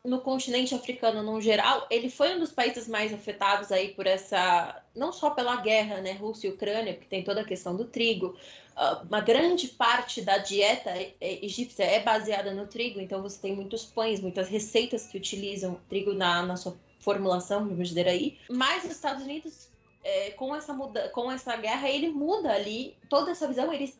no continente africano no geral, ele foi um dos países mais afetados aí por essa, não só pela guerra, né, Rússia e Ucrânia, que tem toda a questão do trigo, uh, uma grande parte da dieta egípcia é baseada no trigo, então você tem muitos pães, muitas receitas que utilizam trigo na, na sua formulação, vamos dizer aí, mas os Estados Unidos, é, com, essa muda, com essa guerra, ele muda ali toda essa visão, ele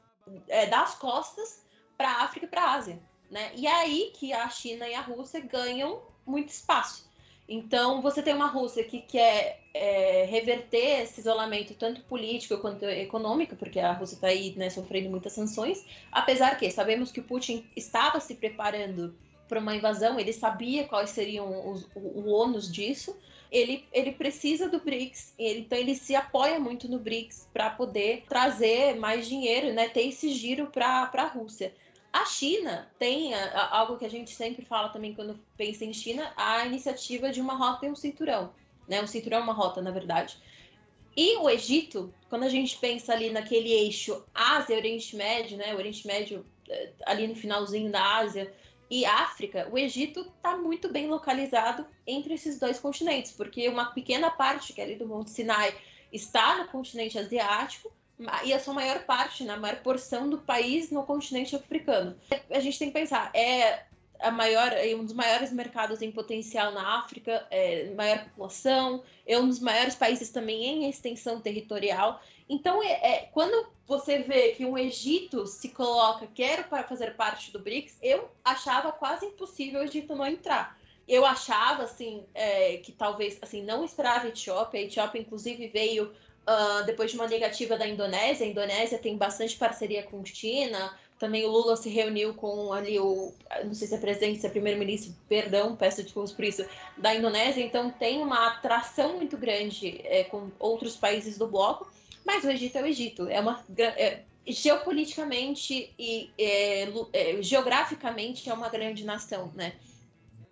é, dá as costas para a África e para a Ásia. Né? E é aí que a China e a Rússia ganham muito espaço. Então, você tem uma Rússia que quer é, reverter esse isolamento, tanto político quanto econômico, porque a Rússia está aí né, sofrendo muitas sanções, apesar que sabemos que o Putin estava se preparando para uma invasão, ele sabia quais seriam os, o, o ônus disso, ele, ele precisa do BRICS, ele, então ele se apoia muito no BRICS para poder trazer mais dinheiro, né, ter esse giro para a Rússia. A China tem a, algo que a gente sempre fala também quando pensa em China, a iniciativa de uma rota e um cinturão. Né? Um cinturão é uma rota, na verdade. E o Egito, quando a gente pensa ali naquele eixo Ásia-Oriente Médio, né? O Oriente Médio eh, ali no finalzinho da Ásia e África, o Egito está muito bem localizado entre esses dois continentes, porque uma pequena parte que é ali do Monte Sinai está no continente asiático e a sua maior parte, na né, maior porção do país no continente africano. A gente tem que pensar, é a maior, é um dos maiores mercados em potencial na África, é, maior população, é um dos maiores países também em extensão territorial. Então, é, é, quando você vê que um Egito se coloca, quero para fazer parte do BRICS, eu achava quase impossível o Egito não entrar. Eu achava, assim, é, que talvez, assim, não esperava a Etiópia. A Etiópia, inclusive, veio Uh, depois de uma negativa da Indonésia, a Indonésia tem bastante parceria com China. Também o Lula se reuniu com ali o, não sei se é presidente, se é primeiro-ministro, perdão, peço desculpas por isso, da Indonésia. Então tem uma atração muito grande é, com outros países do bloco. Mas o Egito é o Egito, é uma é, geopoliticamente e é, geograficamente é uma grande nação, né?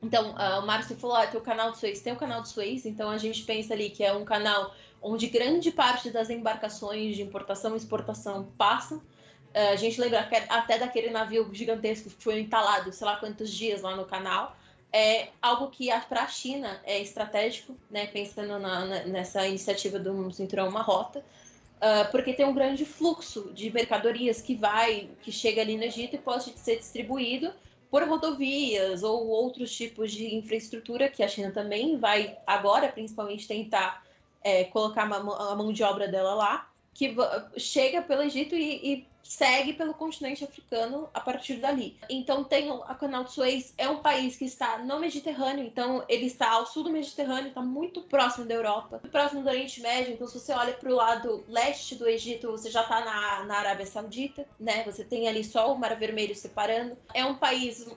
Então, uh, o Márcio falou, ah, tem o canal do Suez, tem o canal do Suez, então a gente pensa ali que é um canal onde grande parte das embarcações de importação e exportação passam. Uh, a gente lembra até daquele navio gigantesco que foi entalado, sei lá quantos dias lá no canal. É algo que para a China é estratégico, né, pensando na, nessa iniciativa do Cinturão Uma Rota, uh, porque tem um grande fluxo de mercadorias que vai, que chega ali no Egito e pode ser distribuído por rodovias ou outros tipos de infraestrutura que a China também vai agora, principalmente, tentar é, colocar a mão de obra dela lá, que chega pelo Egito e, e, segue pelo continente africano a partir dali. Então tem a Canal de Suez, é um país que está no Mediterrâneo, então ele está ao sul do Mediterrâneo, está muito próximo da Europa, próximo do Oriente Médio, então se você olha para o lado leste do Egito, você já está na, na Arábia Saudita, né? Você tem ali só o Mar Vermelho separando. É um país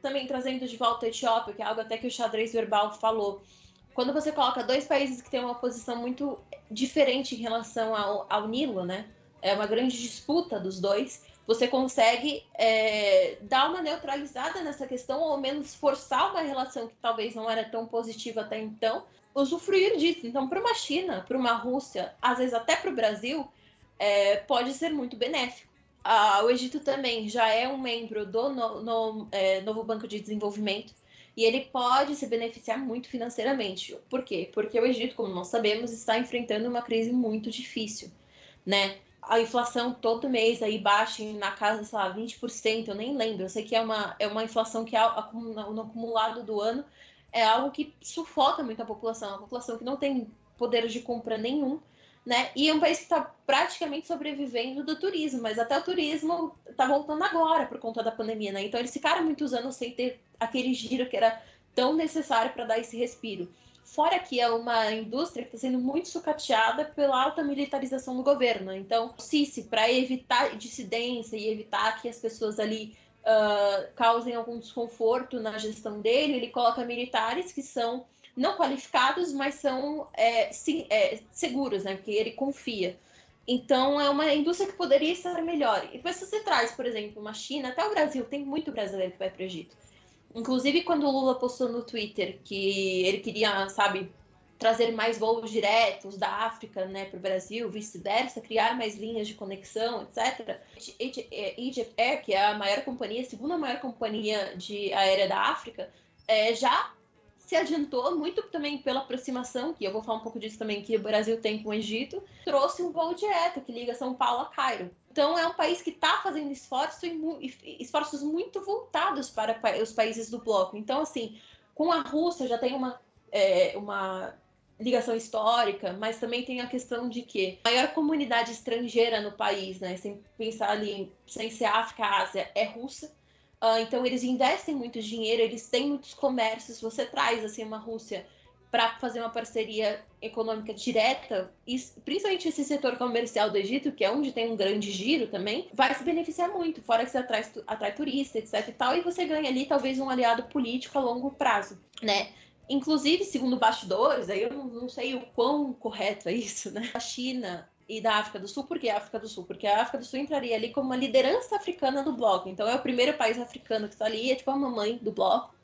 também trazendo de volta a Etiópia, que é algo até que o xadrez verbal falou quando você coloca dois países que têm uma posição muito diferente em relação ao, ao Nilo, né? É uma grande disputa dos dois. Você consegue é, dar uma neutralizada nessa questão, ou menos forçar uma relação que talvez não era tão positiva até então, usufruir disso. Então, para uma China, para uma Rússia, às vezes até para o Brasil, é, pode ser muito benéfico. ah, o Egito também já é um membro do no, no, é, novo Banco de Desenvolvimento e ele pode se beneficiar muito financeiramente. Por quê? Porque o Egito, como nós sabemos, está enfrentando uma crise muito difícil, né? A inflação todo mês aí baixa na casa, sei lá, 20%, eu nem lembro. Eu sei que é uma, é uma inflação que no acumulado do ano é algo que sufoca muito a população, a população que não tem poder de compra nenhum né? E é um país que está praticamente sobrevivendo do turismo, mas até o turismo está voltando agora por conta da pandemia, né? Então eles ficaram muitos anos sem ter aquele giro que era tão necessário para dar esse respiro. Fora que é uma indústria que está sendo muito sucateada pela alta militarização do governo. Então, o para evitar dissidência e evitar que as pessoas ali uh, causem algum desconforto na gestão dele, ele coloca militares que são não qualificados, mas são é, sim, é, seguros, né? Que ele confia. Então, é uma indústria que poderia estar melhor. E se você traz, por exemplo, uma China, até o Brasil, tem muito brasileiro que vai para o Egito. Inclusive, quando o Lula postou no Twitter que ele queria, sabe, trazer mais voos diretos da África né, para o Brasil, vice-versa, criar mais linhas de conexão, etc. Egypt Air, que é a maior companhia, a segunda maior companhia de aérea da África, é, já se adiantou muito também pela aproximação, que eu vou falar um pouco disso também, que o Brasil tem com o Egito, trouxe um voo direto que liga São Paulo a Cairo. Então é um país que está fazendo esforço e, esforços muito voltados para os países do bloco. Então, assim, com a Rússia já tem uma, é, uma ligação histórica, mas também tem a questão de que a maior comunidade estrangeira no país, né, sem pensar ali, sem ser África, Ásia, é russa. Uh, então eles investem muito dinheiro, eles têm muitos comércios. Você traz assim uma Rússia para fazer uma parceria econômica direta, principalmente esse setor comercial do Egito, que é onde tem um grande giro também, vai se beneficiar muito, fora que você atrai, atrai turista, etc e tal, e você ganha ali talvez um aliado político a longo prazo, né? Inclusive, segundo bastidores, aí eu não, não sei o quão correto é isso, né? A China e da África do Sul. Por que a África do Sul? Porque a África do Sul entraria ali como uma liderança africana do bloco. Então é o primeiro país africano que está ali, é tipo a mamãe do bloco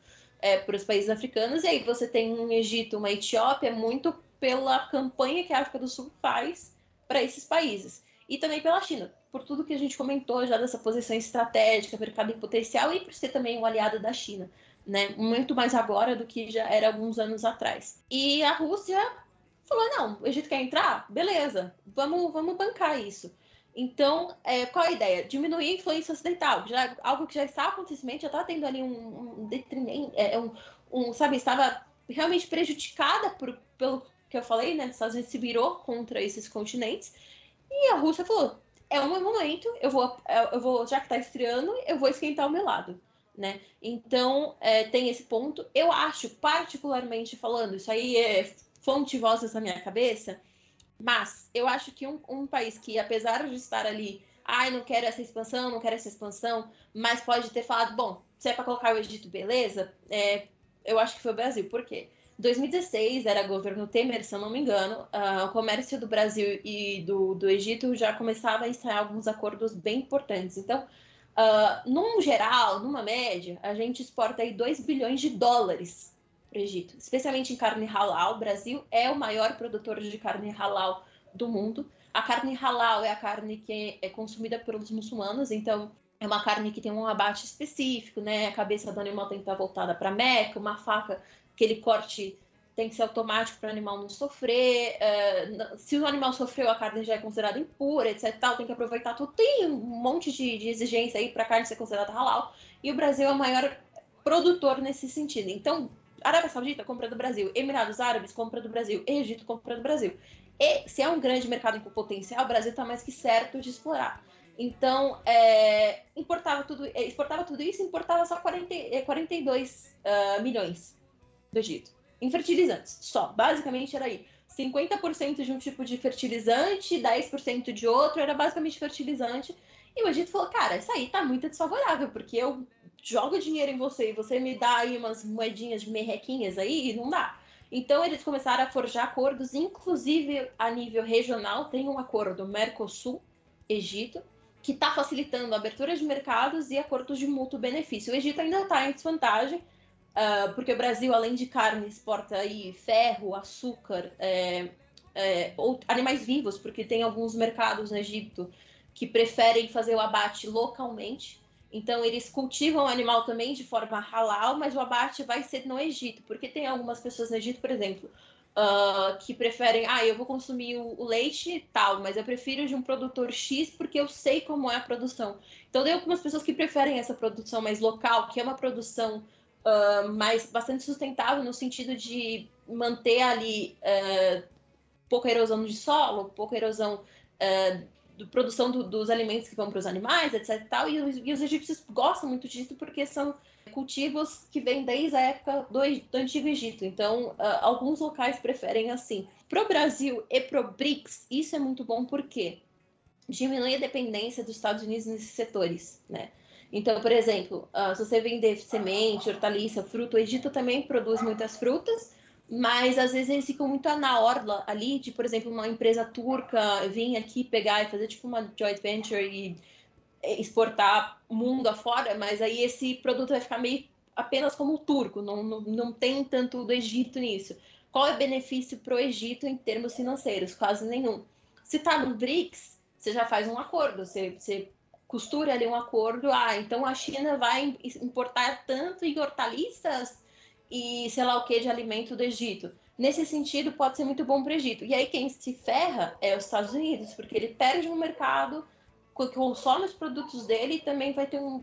é, para os países africanos. E aí você tem um Egito, uma Etiópia, muito pela campanha que a África do Sul faz para esses países. E também pela China, por tudo que a gente comentou já dessa posição estratégica, mercado em potencial e por ser também um aliado da China. Né, muito mais agora do que já era alguns anos atrás. E a Rússia falou: não, o Egito quer entrar? Beleza, vamos, vamos bancar isso. Então, é, qual a ideia? Diminuir a influência ocidental, já, algo que já está acontecendo, já está tendo ali um, um é, um, um, sabe, estava realmente prejudicada por, pelo que eu falei, né? Os Estados Unidos se virou contra esses continentes, e a Rússia falou: é um momento, eu vou, eu vou já que está estreando, eu vou esquentar o meu lado. Né? Então, é, tem esse ponto. Eu acho, particularmente falando, isso aí é fonte vozes na minha cabeça, mas eu acho que um, um país que, apesar de estar ali, ai, não quero essa expansão, não quero essa expansão, mas pode ter falado, bom, se é para colocar o Egito, beleza, é, eu acho que foi o Brasil. Por quê? 2016 era governo Temer, se eu não me engano, uh, o comércio do Brasil e do, do Egito já começava a ensaiar alguns acordos bem importantes. Então, uh, num geral, numa média, a gente exporta aí 2 bilhões de dólares para o Egito, especialmente em carne halal. O Brasil é o maior produtor de carne halal do mundo. A carne halal é a carne que é consumida pelos muçulmanos, então é uma carne que tem um abate específico, né? A cabeça do animal tem que estar voltada para Meca, uma faca, aquele corte tem que ser automático para o animal não sofrer. Uh, se o animal sofreu, a carne já é considerada impura, etc. Tal, tem que aproveitar tudo. Tem um monte de, de exigência aí para a carne ser considerada halal. E o Brasil é o maior produtor nesse sentido. Então, Arábia Saudita compra do Brasil, Emirados Árabes compra do Brasil, Egito compra do Brasil. E se é um grande mercado com potencial, o Brasil está mais que certo de explorar. Então, é, importava tudo, é, exportava tudo isso, importava só 40, 42 uh, milhões do Egito. Em fertilizantes, só. Basicamente era aí. 50% de um tipo de fertilizante, 10% de outro, era basicamente fertilizante. E o Egito falou, cara, isso aí tá muito desfavorável, porque eu jogo dinheiro em você e você me dá aí umas moedinhas de merrequinhas aí, e não dá. Então eles começaram a forjar acordos, inclusive a nível regional, tem um acordo Mercosul-Egito, que está facilitando abertura de mercados e acordos de mútuo benefício. O Egito ainda está em desvantagem, uh, porque o Brasil, além de carne, exporta aí ferro, açúcar, é, é, ou animais vivos, porque tem alguns mercados no Egito que preferem fazer o abate localmente. Então, eles cultivam o animal também de forma halal, mas o abate vai ser no Egito, porque tem algumas pessoas no Egito, por exemplo, uh, que preferem, ah, eu vou consumir o, o, leite tal, mas eu prefiro de um produtor X porque eu sei como é a produção. Então, tem algumas pessoas que preferem essa produção mais local, que é uma produção uh, mais bastante sustentável no sentido de manter ali uh, pouca erosão de solo, pouca erosão uh, do produção do, dos alimentos que vão para os animais, etc. E, tal, e, e, os, egípcios gostam muito disso porque são cultivos que vêm desde a época do, do Antigo Egito. Então, uh, alguns locais preferem assim. Para o Brasil e para o BRICS, isso é muito bom porque diminui a dependência dos Estados Unidos nesses setores, né? Então, por exemplo, uh, se você vender semente, hortaliça, fruta, o Egito também produz muitas frutas, mas às vezes eles ficam muito na orla ali, de, por exemplo, uma empresa turca vir aqui pegar e fazer tipo uma joint venture e exportar mundo afora, mas aí esse produto vai ficar meio apenas como turco, não, não, não tem tanto do Egito nisso. Qual é o benefício para o Egito em termos financeiros? Quase nenhum. Se está no BRICS, você já faz um acordo, você, você costura ali um acordo, ah, então a China vai importar tanto em hortaliças e sei lá o que de alimento do Egito. Nesse sentido, pode ser muito bom para o Egito. E aí quem se ferra é os Estados Unidos, porque ele perde um mercado consome os produtos dele e também vai ter um,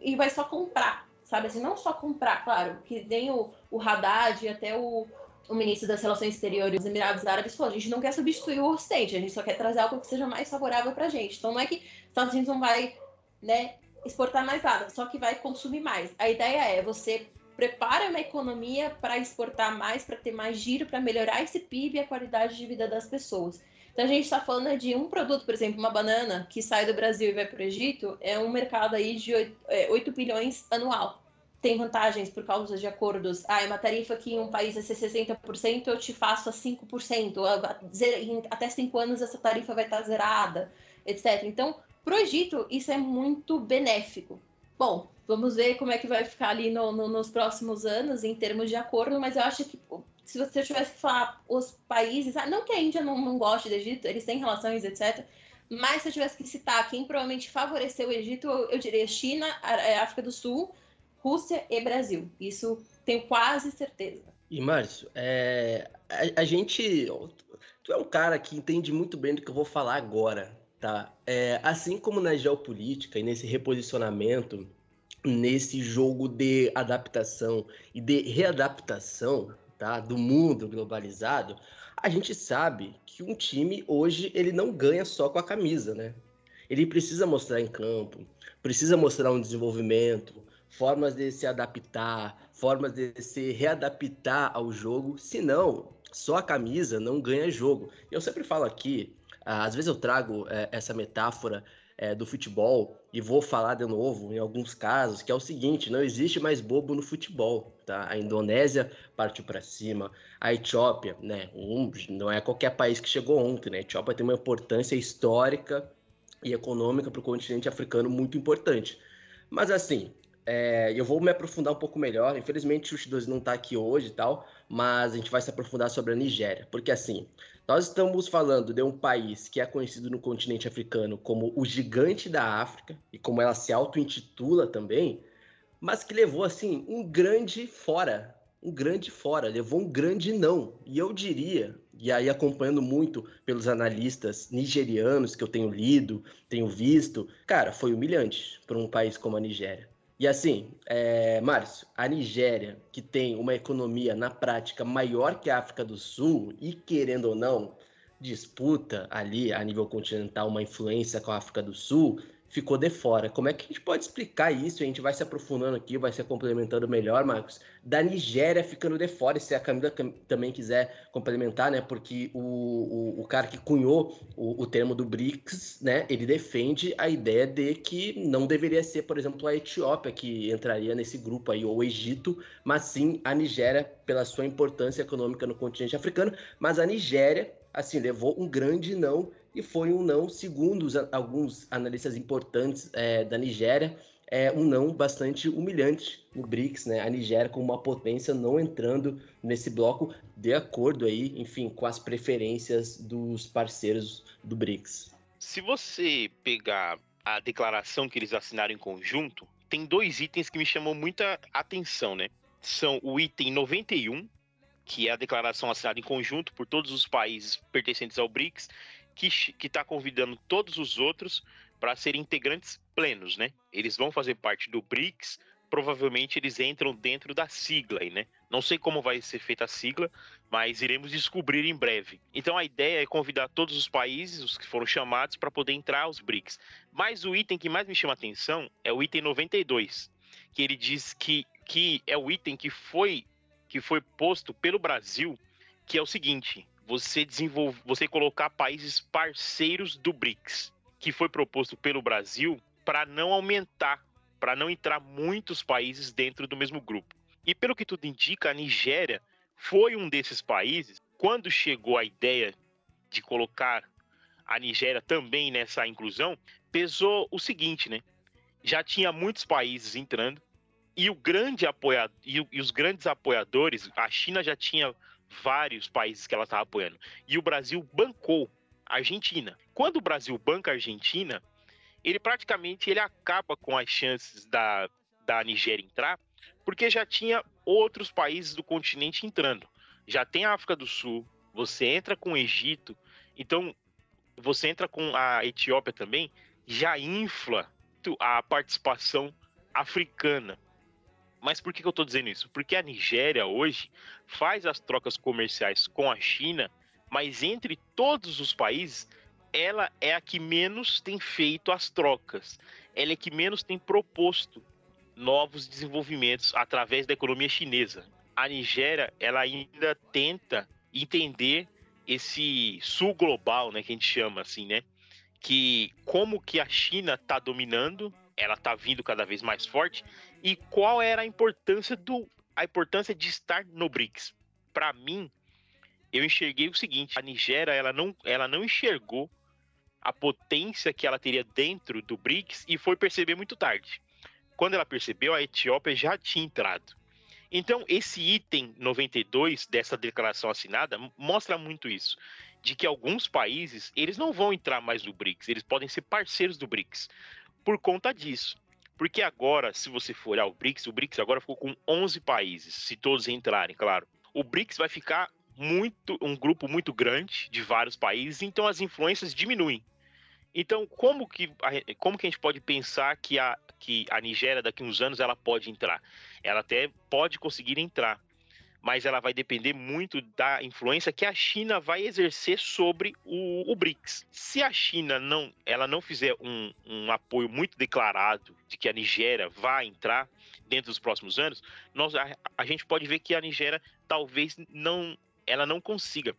e vai só comprar, sabe? Assim, não só comprar, claro, que nem o, o Haddad e até o, o ministro das Relações Exteriores dos Emirados Árabes falou: a gente não quer substituir o Ocidente, a gente só quer trazer algo que seja mais favorável para a gente. Então não é que os Estados Unidos não vai né, exportar mais nada, só que vai consumir mais. A ideia é você prepara uma economia para exportar mais, para ter mais giro, para melhorar esse PIB e a qualidade de vida das pessoas. Então a gente está falando de um produto, por exemplo, uma banana que sai do Brasil e vai para o Egito, é um mercado aí de 8, é, 8 bilhões anual. Tem vantagens por causa de acordos. Ah, é uma tarifa que em um país é ser 60%, eu te faço a 5%. Até 5 anos essa tarifa vai estar zerada, etc. Então, para o Egito, isso é muito benéfico. Bom, vamos ver como é que vai ficar ali no, no, nos próximos anos em termos de acordo, mas eu acho que se você tivesse que falar os países, ah, não que a Índia não, não goste do Egito, eles têm relações, etc. Mas se eu tivesse que citar quem provavelmente favoreceu o Egito, eu, eu diria China, é, África do Sul, Rússia e Brasil. Isso tenho quase certeza. E Márcio, é, a, a, gente. Tu é um cara que entende muito bem do que eu vou falar agora, tá? É, assim como na geopolítica e nesse reposicionamento, nesse jogo de adaptação e de readaptação, tá? Do mundo globalizado, a gente sabe que um time hoje ele não ganha só com a camisa, né? Ele precisa mostrar em campo, precisa mostrar um desenvolvimento, formas de se adaptar, formas de se readaptar ao jogo, senão só a camisa não ganha jogo. Eu sempre falo aqui, às vezes eu trago é, essa metáfora é, do futebol e vou falar de novo em alguns casos que é o seguinte: não existe mais bobo no futebol. Tá? A Indonésia partiu para cima, a Etiópia, né? Um, não é qualquer país que chegou ontem, né? A Etiópia tem uma importância histórica e econômica para o continente africano muito importante. Mas assim, é, eu vou me aprofundar um pouco melhor. Infelizmente o X2 não está aqui hoje e tal, mas a gente vai se aprofundar sobre a Nigéria, porque assim, nós estamos falando de um país que é conhecido no continente africano como o gigante da África, e como ela se auto-intitula também, mas que levou, assim, um grande fora. Um grande fora, levou um grande não. E eu diria, e aí acompanhando muito pelos analistas nigerianos que eu tenho lido, tenho visto, cara, foi humilhante para um país como a Nigéria. E assim, é, Márcio, a Nigéria, que tem uma economia na prática maior que a África do Sul, e querendo ou não, disputa ali a nível continental uma influência com a África do Sul, ficou de fora. Como é que a gente pode explicar isso? A gente vai se aprofundando aqui, vai se complementando melhor, Marcos. Da Nigéria ficando de fora, se a Camila também quiser complementar, né? Porque o, o, o cara que cunhou o, o, termo do BRICS, né? Ele defende a ideia de que não deveria ser, por exemplo, a Etiópia que entraria nesse grupo aí, ou o Egito, mas sim a Nigéria, pela sua importância econômica no continente africano. Mas a Nigéria, assim, levou um grande não e foi um não, segundo os, alguns analistas importantes é, da Nigéria, é um não bastante humilhante no BRICS, né? A Nigéria como uma potência não entrando nesse bloco de acordo aí, enfim, com as preferências dos parceiros do BRICS. Se você pegar a declaração que eles assinaram em conjunto, tem dois itens que me chamam muita atenção, né? São o item 91, que é a declaração assinada em conjunto por todos os países pertencentes ao BRICS, que está convidando todos os outros para serem integrantes plenos, né? Eles vão fazer parte do BRICS, provavelmente eles entram dentro da sigla aí, né? Não sei como vai ser feita a sigla, mas iremos descobrir em breve. Então a ideia é convidar todos os países, os que foram chamados, para poder entrar aos BRICS. Mas o item que mais me chama a atenção é o item 92, que ele diz que, que é o item que foi, que foi posto pelo Brasil, que é o seguinte: você desenvolve, você colocar países parceiros do BRICS, que foi proposto pelo Brasil para não aumentar para não entrar muitos países dentro do mesmo grupo. E pelo que tudo indica, a Nigéria foi um desses países. Quando chegou a ideia de colocar a Nigéria também nessa inclusão, pesou o seguinte, né? Já tinha muitos países entrando e o grande apoiador e, e os grandes apoiadores, a China já tinha vários países que ela estava apoiando e o Brasil bancou a Argentina. Quando o Brasil banca a Argentina, ele praticamente ele acaba com as chances da, da Nigéria entrar, porque já tinha outros países do continente entrando. Já tem a África do Sul, você entra com o Egito, então você entra com a Etiópia também, já infla a participação africana. Mas por que eu estou dizendo isso? Porque a Nigéria hoje faz as trocas comerciais com a China, mas entre todos os países ela é a que menos tem feito as trocas. Ela é que menos tem proposto novos desenvolvimentos através da economia chinesa. A Nigéria, ela ainda tenta entender esse sul global, né, que a gente chama assim, né? Que como que a China está dominando, ela está vindo cada vez mais forte e qual era a importância do a importância de estar no BRICS. Para mim, eu enxerguei o seguinte: a Nigéria ela não, ela não enxergou a potência que ela teria dentro do BRICS e foi perceber muito tarde. Quando ela percebeu, a Etiópia já tinha entrado. Então, esse item 92 dessa declaração assinada mostra muito isso, de que alguns países, eles não vão entrar mais no BRICS, eles podem ser parceiros do BRICS por conta disso. Porque agora, se você for ao BRICS, o BRICS agora ficou com 11 países, se todos entrarem, claro. O BRICS vai ficar muito um grupo muito grande de vários países, então as influências diminuem. Então, como que, como que a gente pode pensar que a, que a Nigéria, daqui a uns anos, ela pode entrar? Ela até pode conseguir entrar, mas ela vai depender muito da influência que a China vai exercer sobre o, o BRICS. Se a China não, ela não fizer um, um apoio muito declarado de que a Nigéria vai entrar dentro dos próximos anos, nós, a, a gente pode ver que a Nigéria talvez não, ela não consiga.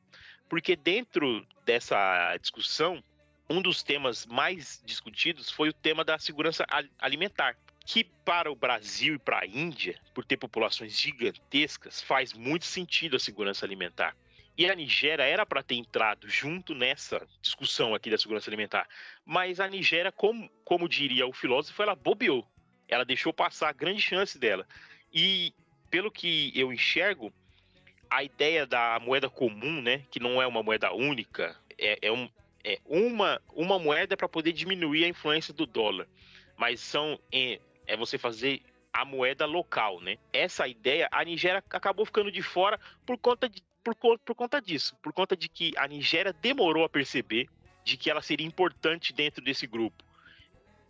Porque dentro dessa discussão, um dos temas mais discutidos foi o tema da segurança alimentar, que para o Brasil e para a Índia, por ter populações gigantescas, faz muito sentido a segurança alimentar. E a Nigéria era para ter entrado junto nessa discussão aqui da segurança alimentar, mas a Nigéria, como, como diria o filósofo, ela bobeou. Ela deixou passar a grande chance dela. E pelo que eu enxergo, a ideia da moeda comum, né, que não é uma moeda única, é, é, um, é, uma, uma moeda para poder diminuir a influência do dólar. Mas são é, você fazer a moeda local, né? Essa ideia, a Nigéria acabou ficando de fora por conta, de, por, por conta disso, por conta de que a Nigéria demorou a perceber de que ela seria importante dentro desse grupo.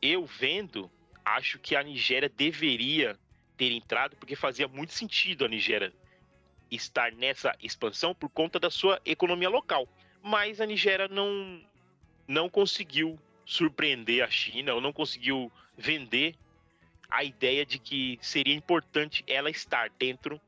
Eu vendo, acho que a Nigéria deveria ter entrado, porque fazia muito sentido a Nigéria estar nessa expansão por conta da sua economia local mas a Nigéria não, não conseguiu surpreender a China ou não conseguiu vender a ideia de que seria importante ela estar dentro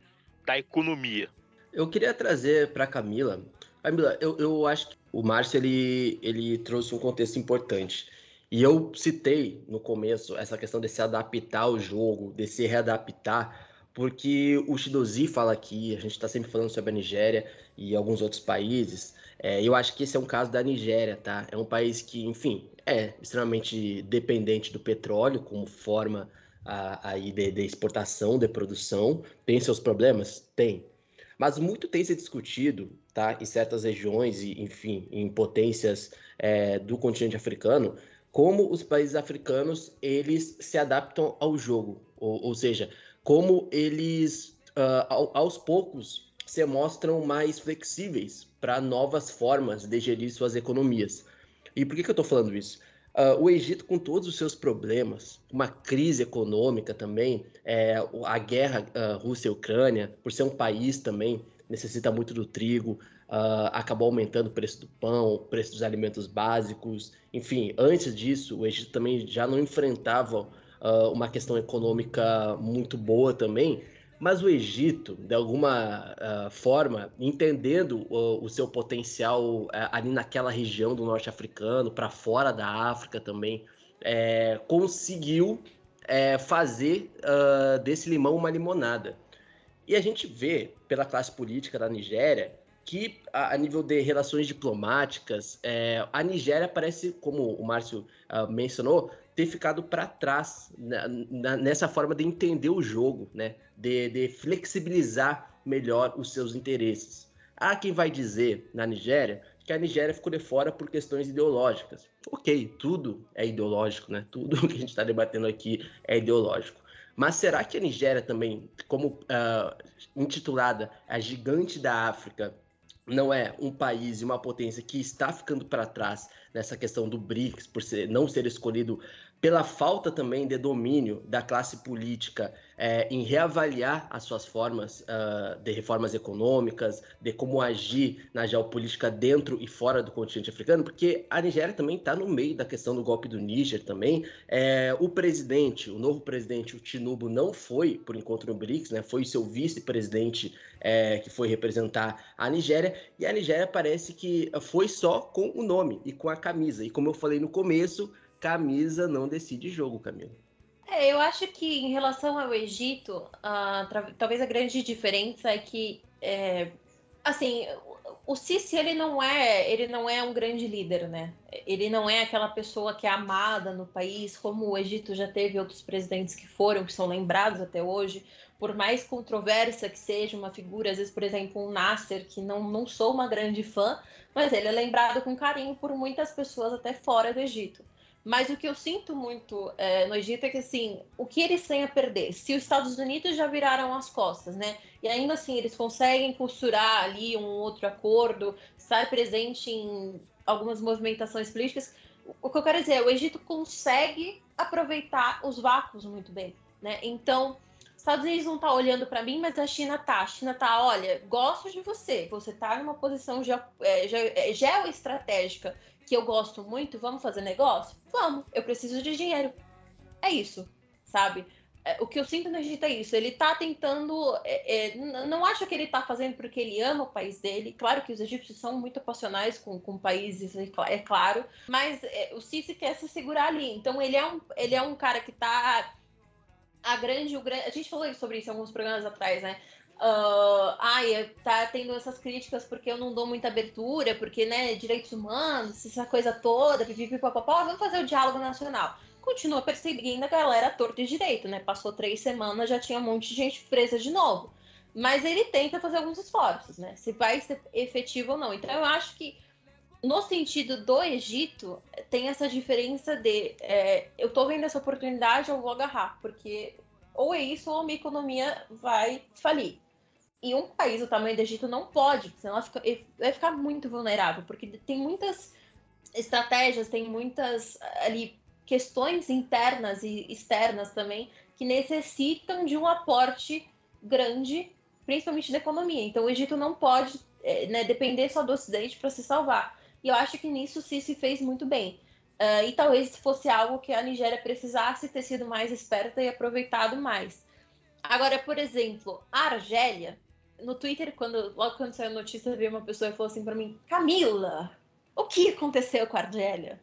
da economia. Eu queria trazer para Camila. Camila, eu, eu acho que o Márcio ele, ele trouxe um contexto importante. E eu citei no começo essa questão de se adaptar ao jogo, de se readaptar, porque o Shidozi fala aqui, a gente está sempre falando sobre a Nigéria e alguns outros países, é, eu acho que esse é um caso da Nigéria, tá? É um país que, enfim, é extremamente dependente do petróleo como forma aí de, de, exportação, de produção. Tem seus problemas? Tem. Mas muito tem se discutido, tá, em certas regiões e, enfim, em potências é, do continente africano, como os países africanos eles se adaptam ao jogo, ou, ou seja, como eles uh, ao, aos poucos se mostram mais flexíveis para novas formas de gerir suas economias. E por que, que eu estou falando isso? Uh, o Egito, com todos os seus problemas, uma crise econômica também, é, a guerra uh, Rússia-Ucrânia, por ser um país também, necessita muito do trigo, uh, acabou aumentando o preço do pão, o preço dos alimentos básicos. Enfim, antes disso, o Egito também já não enfrentava uma questão econômica muito boa também, mas o Egito, de alguma uh, forma, entendendo o, o seu potencial uh, ali naquela região do norte africano, para fora da África também, é, conseguiu é, fazer uh, desse limão uma limonada. E a gente vê, pela classe política da Nigéria, que a, a nível de relações diplomáticas, é, a Nigéria parece, como o Márcio mencionou, ter ficado para trás na, na, nessa forma de entender o jogo, né? De, de, flexibilizar melhor os seus interesses. Há quem vai dizer na Nigéria que a Nigéria ficou de fora por questões ideológicas. Ok, tudo é ideológico, né? Tudo [laughs] que a gente está debatendo aqui é ideológico. Mas será que a Nigéria também, como uh, intitulada a gigante da África, não é um país e uma potência que está ficando para trás nessa questão do BRICS, por ser, não ser escolhido pela falta também de domínio da classe política é, em reavaliar as suas formas uh, de reformas econômicas, de como agir na geopolítica dentro e fora do continente africano, porque a Nigéria também está no meio da questão do golpe do Níger também. É, o presidente, o novo presidente, o Tinubu, não foi por encontro no BRICS, né? foi seu vice-presidente é, que foi representar a Nigéria, e a Nigéria parece que foi só com o nome e com a camisa. E como eu falei no começo, camisa não decide jogo, Camila. É, eu acho que em relação ao Egito, uh, talvez a grande diferença é que, é, assim, o Sisi ele não é, ele não é um grande líder, né? Ele não é aquela pessoa que é amada no país, como o Egito já teve outros presidentes que foram, que são lembrados até hoje. Por mais controversa que seja uma figura, às vezes, por exemplo, um Nasser, que não, não sou uma grande fã, mas ele é lembrado com carinho por muitas pessoas até fora do Egito. Mas o que eu sinto muito é, no Egito é que, assim, o que eles têm a perder? Se os Estados Unidos já viraram as costas, né? E ainda assim, eles conseguem costurar ali um outro acordo, estar presente em algumas movimentações políticas. O que eu quero dizer é, o Egito consegue aproveitar os vácuos muito bem, né? Então, os Estados Unidos não tá olhando para mim, mas a China tá. A China tá, olha, gosto de você. Você tá numa posição ge é, ge é, geoestratégica que eu gosto muito, vamos fazer negócio? Vamos, eu preciso de dinheiro. É isso, sabe? É, o que eu sinto no Egito é isso. Ele tá tentando. É, é, não acho que ele tá fazendo porque ele ama o país dele. Claro que os egípcios são muito passionais com, com países, é, é claro. Mas é, o Sisi quer se segurar ali. Então ele é um, ele é um cara que tá. A grande, o grande. A gente falou sobre isso em alguns programas atrás, né? Uh, ai, tá tendo essas críticas porque eu não dou muita abertura, porque, né, direitos humanos, essa coisa toda, pipipipopopó, vamos fazer o diálogo nacional. Continua perseguindo a galera torta e direito, né? Passou três semanas, já tinha um monte de gente presa de novo. Mas ele tenta fazer alguns esforços, né? Se vai ser efetivo ou não. Então eu acho que no sentido do Egito, tem essa diferença de é, eu tô vendo essa oportunidade, eu vou agarrar, porque ou é isso ou a minha economia vai falir. E um país do tamanho do Egito não pode, senão fica, vai ficar muito vulnerável, porque tem muitas estratégias, tem muitas ali questões internas e externas também que necessitam de um aporte grande, principalmente da economia. Então o Egito não pode é, né, depender só do Ocidente para se salvar. E eu acho que nisso Sisi fez muito bem. Uh, e talvez fosse algo que a Nigéria precisasse ter sido mais esperta e aproveitado mais. Agora, por exemplo, a Argélia no Twitter, quando, logo quando saiu a notícia, veio uma pessoa e falou assim para mim: Camila, o que aconteceu com a Argélia?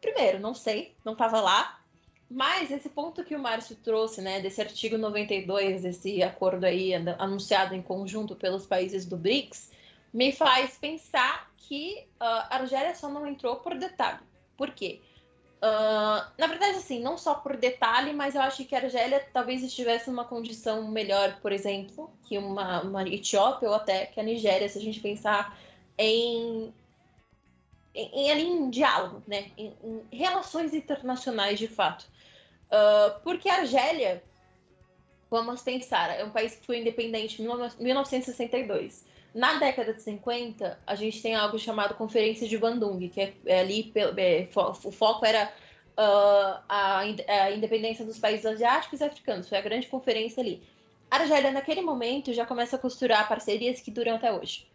Primeiro, não sei, não estava lá. Mas esse ponto que o Márcio trouxe, né, desse artigo 92, desse acordo aí anunciado em conjunto pelos países do BRICS, me faz pensar que uh, a Argélia só não entrou por detalhe. Por quê? Na verdade, assim, não só por detalhe, mas eu acho que a Argélia talvez estivesse numa condição melhor, por exemplo, que uma, uma Etiópia ou até que a Nigéria, se a gente pensar em, em, em, em diálogo, né? Em, em, relações internacionais de fato. Uh, porque a Argélia, vamos pensar, é um país que foi independente em 1962. Na década de 50, a gente tem algo chamado Conferência de Bandung, que é, é ali, é, o foco era uh, a, a, independência dos países asiáticos e africanos, foi a grande conferência ali. A Argélia, naquele momento, já começa a costurar parcerias que duram até hoje.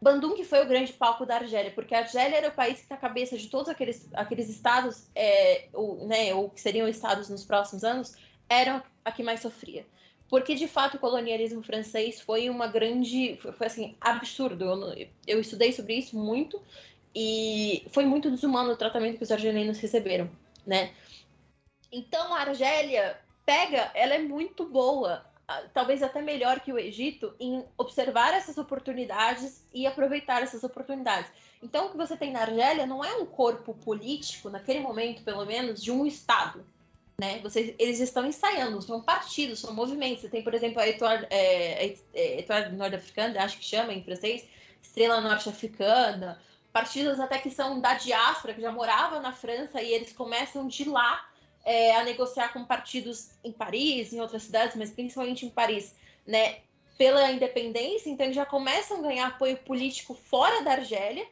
Bandung foi o grande palco da Argélia, porque a Argélia era o país que, na cabeça de todos aqueles, aqueles estados, é, ou, né, ou que seriam estados nos próximos anos, eram a que mais sofria porque de fato o colonialismo francês foi uma grande, foi, assim absurdo. Eu, eu, estudei sobre isso muito e foi muito desumano o tratamento que os argelinos receberam, né? Então a Argélia pega, ela é muito boa, talvez até melhor que o Egito em observar essas oportunidades e aproveitar essas oportunidades. Então o que você tem na Argélia não é um corpo político naquele momento, pelo menos, de um estado né? Vocês, eles estão ensaiando, são partidos, são movimentos. Você tem, por exemplo, a Etoile, é, é, Nord-Africana, acho que chama em francês, Estrela Norte-Africana, partidos até que são da diáspora, que já morava na França, e eles começam de lá é, a negociar com partidos em Paris, em outras cidades, mas principalmente em Paris, né? Pela independência, então eles já começam a ganhar apoio político fora da Argélia,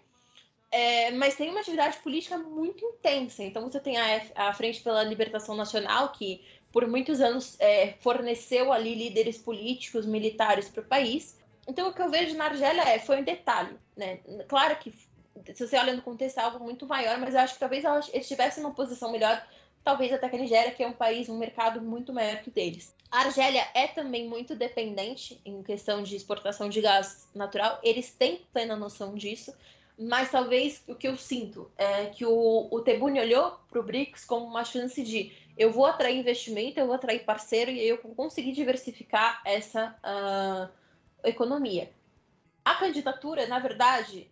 é, mas tem uma atividade política muito intensa. Então, você tem a, a Frente pela Libertação Nacional, que por muitos anos é, forneceu ali líderes políticos, militares para o país. Então, o que eu vejo na Argélia é, foi um detalhe. Né? Claro que, se você olha no contexto, é algo muito maior, mas eu acho que talvez eles estivessem numa posição melhor, talvez até que a Nigéria, que é um país, um mercado muito maior que o deles. A Argélia é também muito dependente em questão de exportação de gás natural, eles têm plena noção disso mas talvez o que eu sinto é que o, o Tebuni olhou para o BRICS como uma chance de eu vou atrair investimento, eu vou atrair parceiro e eu conseguir diversificar essa uh, economia. A candidatura, na verdade,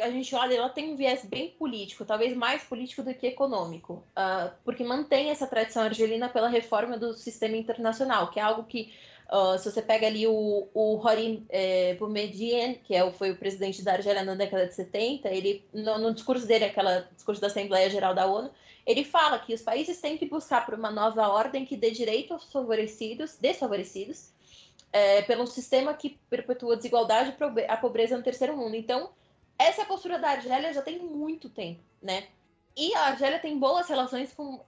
a gente olha, ela tem um viés bem político, talvez mais político do que econômico, uh, porque mantém essa tradição argelina pela reforma do sistema internacional, que é algo que Se você pega ali o, o Horim é, Boumediene, que é, foi o presidente da Argélia na década de 70, ele, no, no discurso dele, aquela discurso da Assembleia Geral da ONU, ele fala que os países têm que buscar por uma nova ordem que dê direito aos favorecidos, desfavorecidos, é, pelo sistema que perpetua a desigualdade e a pobreza no terceiro mundo. Então, essa postura da Argélia já tem muito tempo, né? E a Argélia tem boas relações com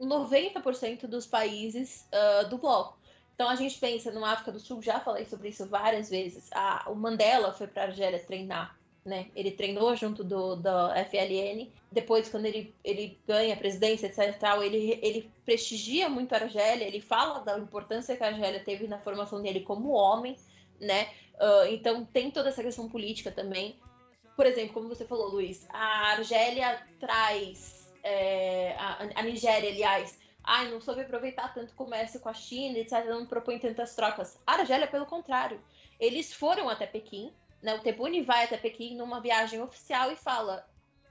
90% dos países uh, do bloco. Então a gente pensa no África do Sul, já falei sobre isso várias vezes. Ah, o Mandela foi para a Argélia treinar, né? Ele treinou junto do, do FLN. Depois, quando ele, ele ganha a presidência, etc. Tal, ele, ele prestigia muito a Argélia, ele fala da importância que a Argélia teve na formação dele como homem, né? Uh, então tem toda essa questão política também. Por exemplo, como você falou, Luiz, a Argélia traz. É, a, a Nigéria, aliás, ai, não soube aproveitar tanto o comércio com a China, etc., não propõe tantas trocas. A Argélia, pelo contrário, eles foram até Pequim, né? O Tebuni vai até Pequim numa viagem oficial e fala: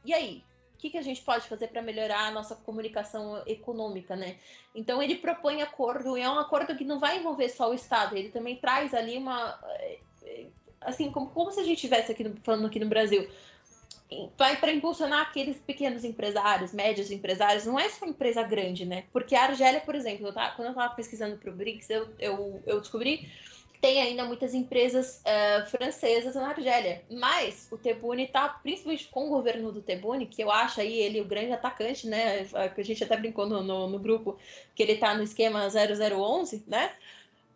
e aí? O que, que a gente pode fazer para melhorar a nossa comunicação econômica, né? Então ele propõe acordo, e é um acordo que não vai envolver só o Estado, ele também traz ali uma. Eh, eh, assim, como, como se a gente estivesse aqui no, falando aqui no Brasil, para impulsionar aqueles pequenos empresários, médios empresários, não é só empresa grande, né? Porque a Argélia, por exemplo, eu tava, quando eu estava pesquisando para o BRICS, eu, eu, eu descobri que tem ainda muitas empresas uh, francesas na Argélia. Mas o Tebuni está, principalmente com o governo do Tebuni, que eu acho aí ele o grande atacante, né? A gente até brincou no, no, no grupo que ele está no esquema 0011, né?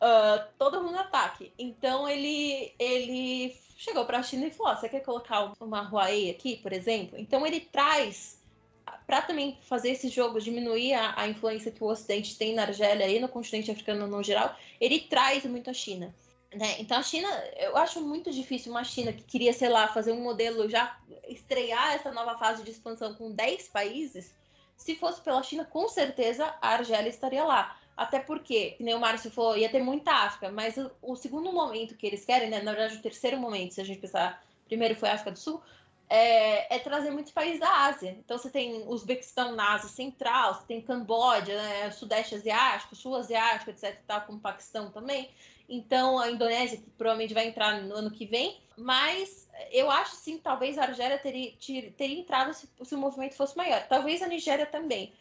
Uh, todo mundo ataque. Então ele, ele chegou para a China e falou: oh, você quer colocar uma Huawei aqui, por exemplo? Então ele traz para também fazer esse jogo, diminuir a, a, influência que o Ocidente tem na Argélia e no continente africano no geral, ele traz muito a China. Né? Então a China, eu acho muito difícil uma China que queria, sei lá, fazer um modelo, já estrear essa nova fase de expansão com 10 países, se fosse pela China, com certeza a Argélia estaria lá. Até porque, que nem o Márcio falou, ia ter muita África, mas o, o, segundo momento que eles querem, né, na verdade o terceiro momento, se a gente pensar, primeiro foi a África do Sul, é, é, trazer muitos países da Ásia. Então você tem Uzbequistão na Ásia Central, você tem Camboja, né, Sudeste Asiático, Sul Asiático, etc. Tá, com o Paquistão também. Então a Indonésia que provavelmente vai entrar no ano que vem. Mas eu acho sim, talvez a Argélia teria, teria entrado se, se, o movimento fosse maior. Talvez a Nigéria também.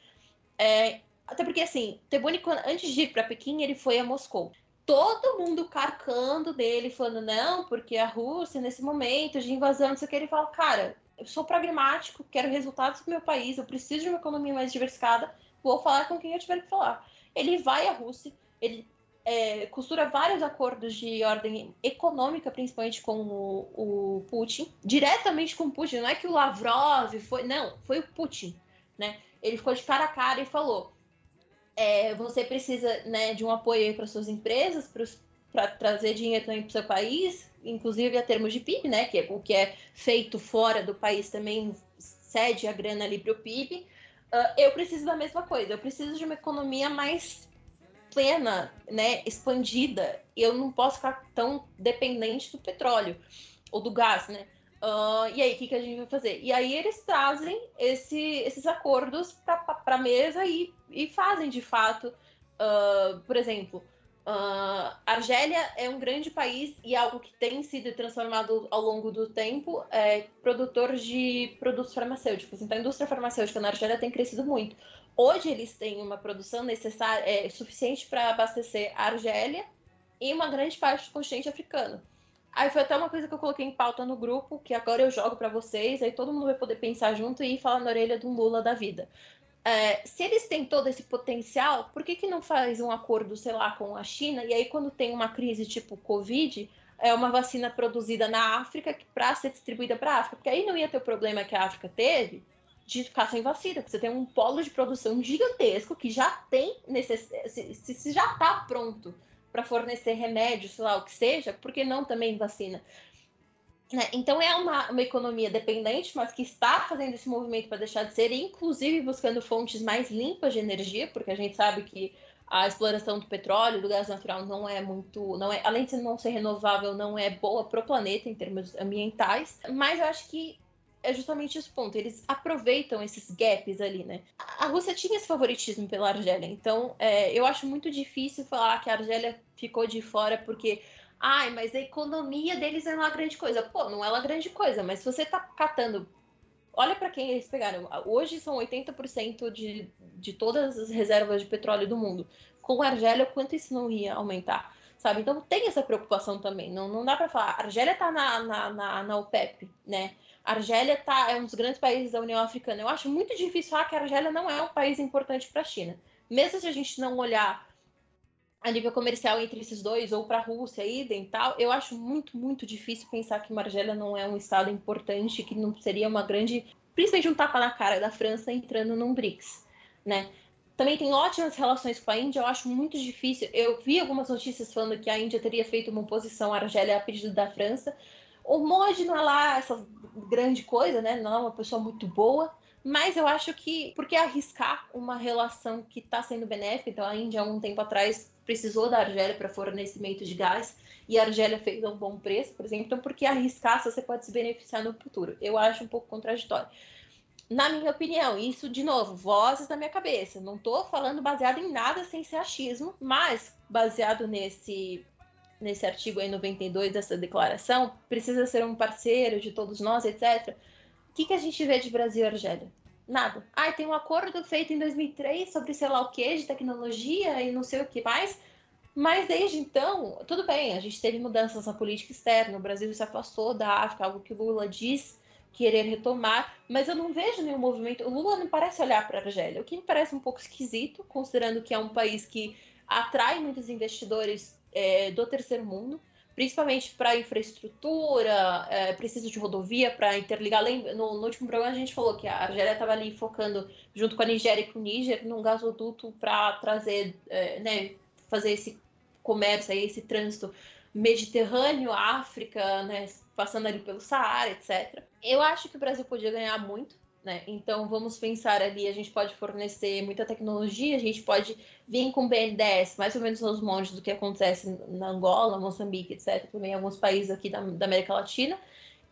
É, até porque assim, Tebuni, antes de ir para Pequim, ele foi a Moscou todo mundo carcando dele, falando, não, porque a Rússia, nesse momento de invasão, não sei o que, ele fala, cara, eu sou pragmático, quero resultados do meu país, eu preciso de uma economia mais diversificada, vou falar com quem eu tiver que falar. Ele vai à Rússia, ele é, costura vários acordos de ordem econômica, principalmente com o, o, Putin, diretamente com o Putin, não é que o Lavrov foi, não, foi o Putin, né? Ele ficou de cara a cara e falou: é, você precisa né, de um apoio para suas empresas, para trazer dinheiro também para o seu país, inclusive a termos de PIB, né? Que é o que é feito fora do país também cede a grana ali para o PIB. Uh, eu preciso da mesma coisa, eu preciso de uma economia mais plena, né, expandida. Eu não posso ficar tão dependente do petróleo ou do gás, né? Uh, e aí, o que, que a gente vai fazer? E aí eles trazem esse, esses acordos para a mesa e, e fazem de fato, uh, por exemplo, uh, Argélia é um grande país e algo que tem sido transformado ao longo do tempo é produtor de produtos farmacêuticos. Então, a indústria farmacêutica na Argélia tem crescido muito. Hoje eles têm uma produção necessária, é, suficiente para abastecer a Argélia e uma grande parte do continente africano. Aí foi até uma coisa que eu coloquei em pauta no grupo, que agora eu jogo para vocês, aí todo mundo vai poder pensar junto e falar na orelha do Lula da vida. É, se eles têm todo esse potencial, por que, que não faz um acordo, sei lá, com a China? E aí, quando tem uma crise tipo Covid, é uma vacina produzida na África para ser distribuída para a África. Porque aí não ia ter o problema que a África teve de ficar sem vacina, porque você tem um polo de produção gigantesco que já tem necess... se, se já está pronto para fornecer remédios, sei lá, o que seja, porque não também vacina? Né? Então é uma, uma economia dependente, mas que está fazendo esse movimento para deixar de ser, inclusive buscando fontes mais limpas de energia, porque a gente sabe que a exploração do petróleo, do gás natural não é muito, não é, além de não ser renovável, não é boa para o planeta em termos ambientais. Mas eu acho que é justamente esse ponto. Eles aproveitam esses gaps ali, né? A Rússia tinha esse favoritismo pela Argélia, então é, eu acho muito difícil falar que a Argélia ficou de fora porque. Ai, mas a economia deles é uma grande coisa. Pô, não é uma grande coisa, mas se você tá catando. Olha para quem eles pegaram. Hoje são 80% de, de todas as reservas de petróleo do mundo. Com a Argélia, quanto isso não ia aumentar? Sabe? Então tem essa preocupação também. Não, não dá para falar. A Argélia tá na, na, na, na OPEP, né? Argélia tá, é um dos grandes países da União Africana. Eu acho muito difícil falar que a Argélia não é um país importante para a China. Mesmo se a gente não olhar a nível comercial entre esses dois, ou para a Rússia, idem tal, eu acho muito, muito difícil pensar que Argélia não é um estado importante, que não seria uma grande, principalmente um tapa na cara da França entrando num BRICS, né? Também tem ótimas relações com a Índia, eu acho muito difícil. Eu vi algumas notícias falando que a Índia teria feito uma oposição à Argélia a pedido da França, o Modi não é lá essa grande coisa, né? Não é uma pessoa muito boa, mas eu acho que por que arriscar uma relação que está sendo benéfica? Então a Índia, há um tempo atrás, precisou da Argélia para fornecimento de gás e a Argélia fez a um bom preço, por exemplo. Então, por que arriscar se você pode se beneficiar no futuro? Eu acho um pouco contraditório. Na minha opinião, isso, de novo, vozes da minha cabeça. Não estou falando baseado em nada sem ser achismo, mas baseado nesse nesse artigo aí 92 dessa declaração, precisa ser um parceiro de todos nós, etc. O que, que a gente vê de Brasil e Argélia? Nada. Ah, tem um acordo feito em 2003 sobre sei lá o que, de tecnologia e não sei o que mais. Mas desde então, tudo bem, a gente teve mudanças na política externa, o Brasil se afastou da África, algo que o Lula diz querer retomar, mas eu não vejo nenhum movimento. O Lula não parece olhar para a Argélia, o que me parece um pouco esquisito, considerando que é um país que atrai muitos investidores é, do terceiro mundo, principalmente para infraestrutura, é, precisa de rodovia para interligar. No, no, último programa a gente falou que a Argélia estava ali focando, junto com a Nigéria e com o Níger, num gasoduto para trazer, é, né, fazer esse comércio, aí, esse trânsito Mediterrâneo, África, né, passando ali pelo Saara, etc. Eu acho que o Brasil podia ganhar muito né? Então vamos pensar ali, a gente pode fornecer muita tecnologia, a gente pode vir com BNDES, mais ou menos nos moldes do que acontece na Angola, Moçambique, etc., também alguns países aqui da, da América Latina,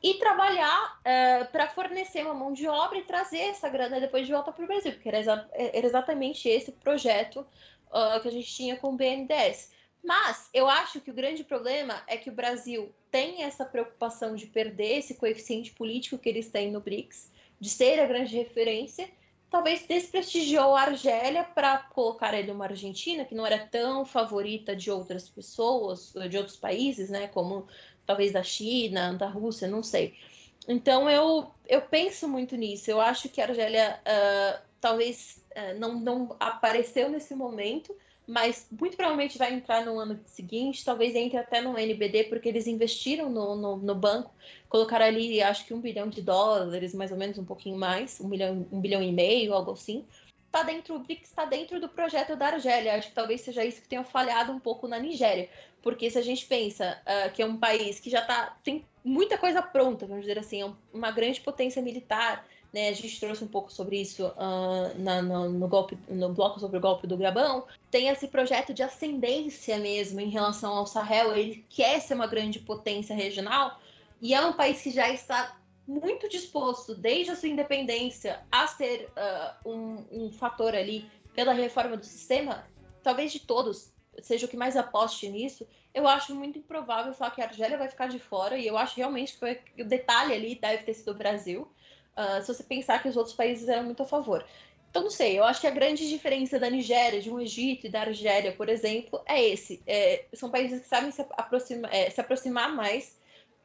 e trabalhar uh, para fornecer uma mão de obra e trazer essa grana depois de volta para o Brasil, porque era, exa era, exatamente esse projeto uh, que a gente tinha com o BNDES. Mas eu acho que o grande problema é que o Brasil tem essa preocupação de perder esse coeficiente político que eles têm no BRICS, de ser a grande referência, talvez desprestigiou a Argélia para colocar ele uma Argentina que não era tão favorita de outras pessoas, de outros países, né, como talvez da China, da Rússia, não sei. Então eu, eu penso muito nisso. Eu acho que a Argélia uh, talvez uh, não, não apareceu nesse momento, mas muito provavelmente vai entrar no ano seguinte, talvez entre até no NBD, porque eles investiram no, no, no, banco, colocaram ali acho que um bilhão de dólares, mais ou menos um pouquinho mais, um bilhão, um bilhão e meio, algo assim. Está dentro, o BRICS está dentro do projeto da Argélia. Acho que talvez seja isso que tenha falhado um pouco na Nigéria. Porque se a gente pensa uh, que é um país que já tá, tem muita coisa pronta, vamos dizer assim, é uma grande potência militar, né? A gente trouxe um pouco sobre isso uh, na, no, no, golpe, no bloco sobre o golpe do Gabão. Tem esse projeto de ascendência mesmo em relação ao Sahel. Ele quer ser uma grande potência regional e é um país que já está muito disposto, desde a sua independência, a ser uh, um, um fator ali pela reforma do sistema, talvez de todos, seja o que mais aposte nisso, eu acho muito improvável falar que a Argélia vai ficar de fora, e eu acho realmente que foi, o detalhe ali deve ter sido o Brasil, uh, se você pensar que os outros países eram muito a favor. Então, não sei, eu acho que a grande diferença da Nigéria, de um Egito e da Argélia, por exemplo, é esse. É, são países que sabem se, aproxima, é, se aproximar mais,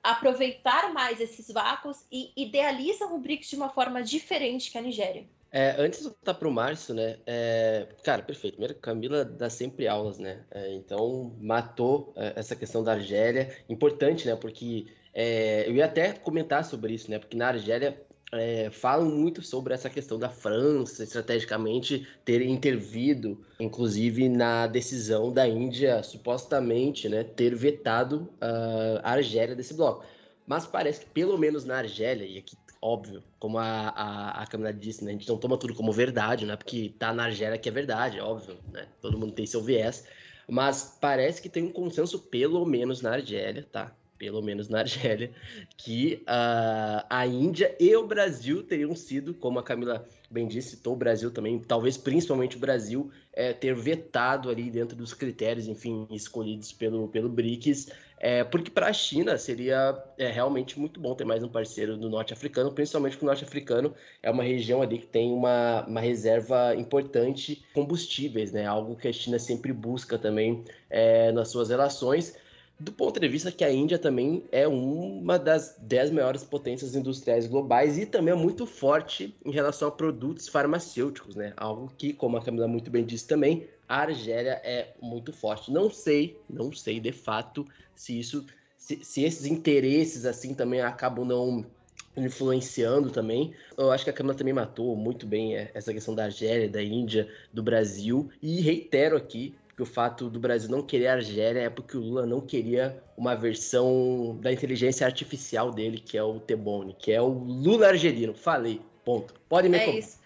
aproveitar mais esses vácuos e idealizam o BRICS de uma forma diferente que a Nigéria. É, antes de voltar para o Márcio, né? É, cara, perfeito. Primeiro, Camila dá sempre aulas, né? É, então, matou é, essa questão da Argélia. Importante, né? Porque é, eu ia até comentar sobre isso, né? Porque na Argélia é, falam muito sobre essa questão da França estrategicamente ter intervido, inclusive na decisão da Índia supostamente né, ter vetado uh, a Argélia desse bloco. Mas parece que pelo menos na Argélia, e aqui óbvio, como a, a, a Camila disse, né, a gente não toma tudo como verdade, né, porque tá na Argélia que é verdade, óbvio, né, todo mundo tem seu viés, mas parece que tem um consenso pelo menos na Argélia, tá? Pelo menos na Argélia, que uh, a Índia e o Brasil teriam sido, como a Camila bem disse, citou o Brasil também, talvez principalmente o Brasil, é, ter vetado ali dentro dos critérios, enfim, escolhidos pelo, pelo BRICS, é, porque para a China seria é, realmente muito bom ter mais um parceiro do norte africano, principalmente porque o norte africano é uma região ali que tem uma, uma reserva importante de combustíveis, né? Algo que a China sempre busca também é, nas suas relações do ponto de vista que a Índia também é uma das dez maiores potências industriais globais e também é muito forte em relação a produtos farmacêuticos, né? Algo que, como a Camila muito bem disse também, a Argélia é muito forte. Não sei, não sei de fato se isso, se, se esses interesses assim também acabam não influenciando também. Eu acho que a Câmara também matou muito bem é, essa questão da Argélia, da Índia, do Brasil. E reitero aqui que o fato do Brasil não querer a Argélia é porque o Lula não queria uma versão da inteligência artificial dele, que é o Tebone, que é o Lula argelino. Falei, ponto. Pode me É isso.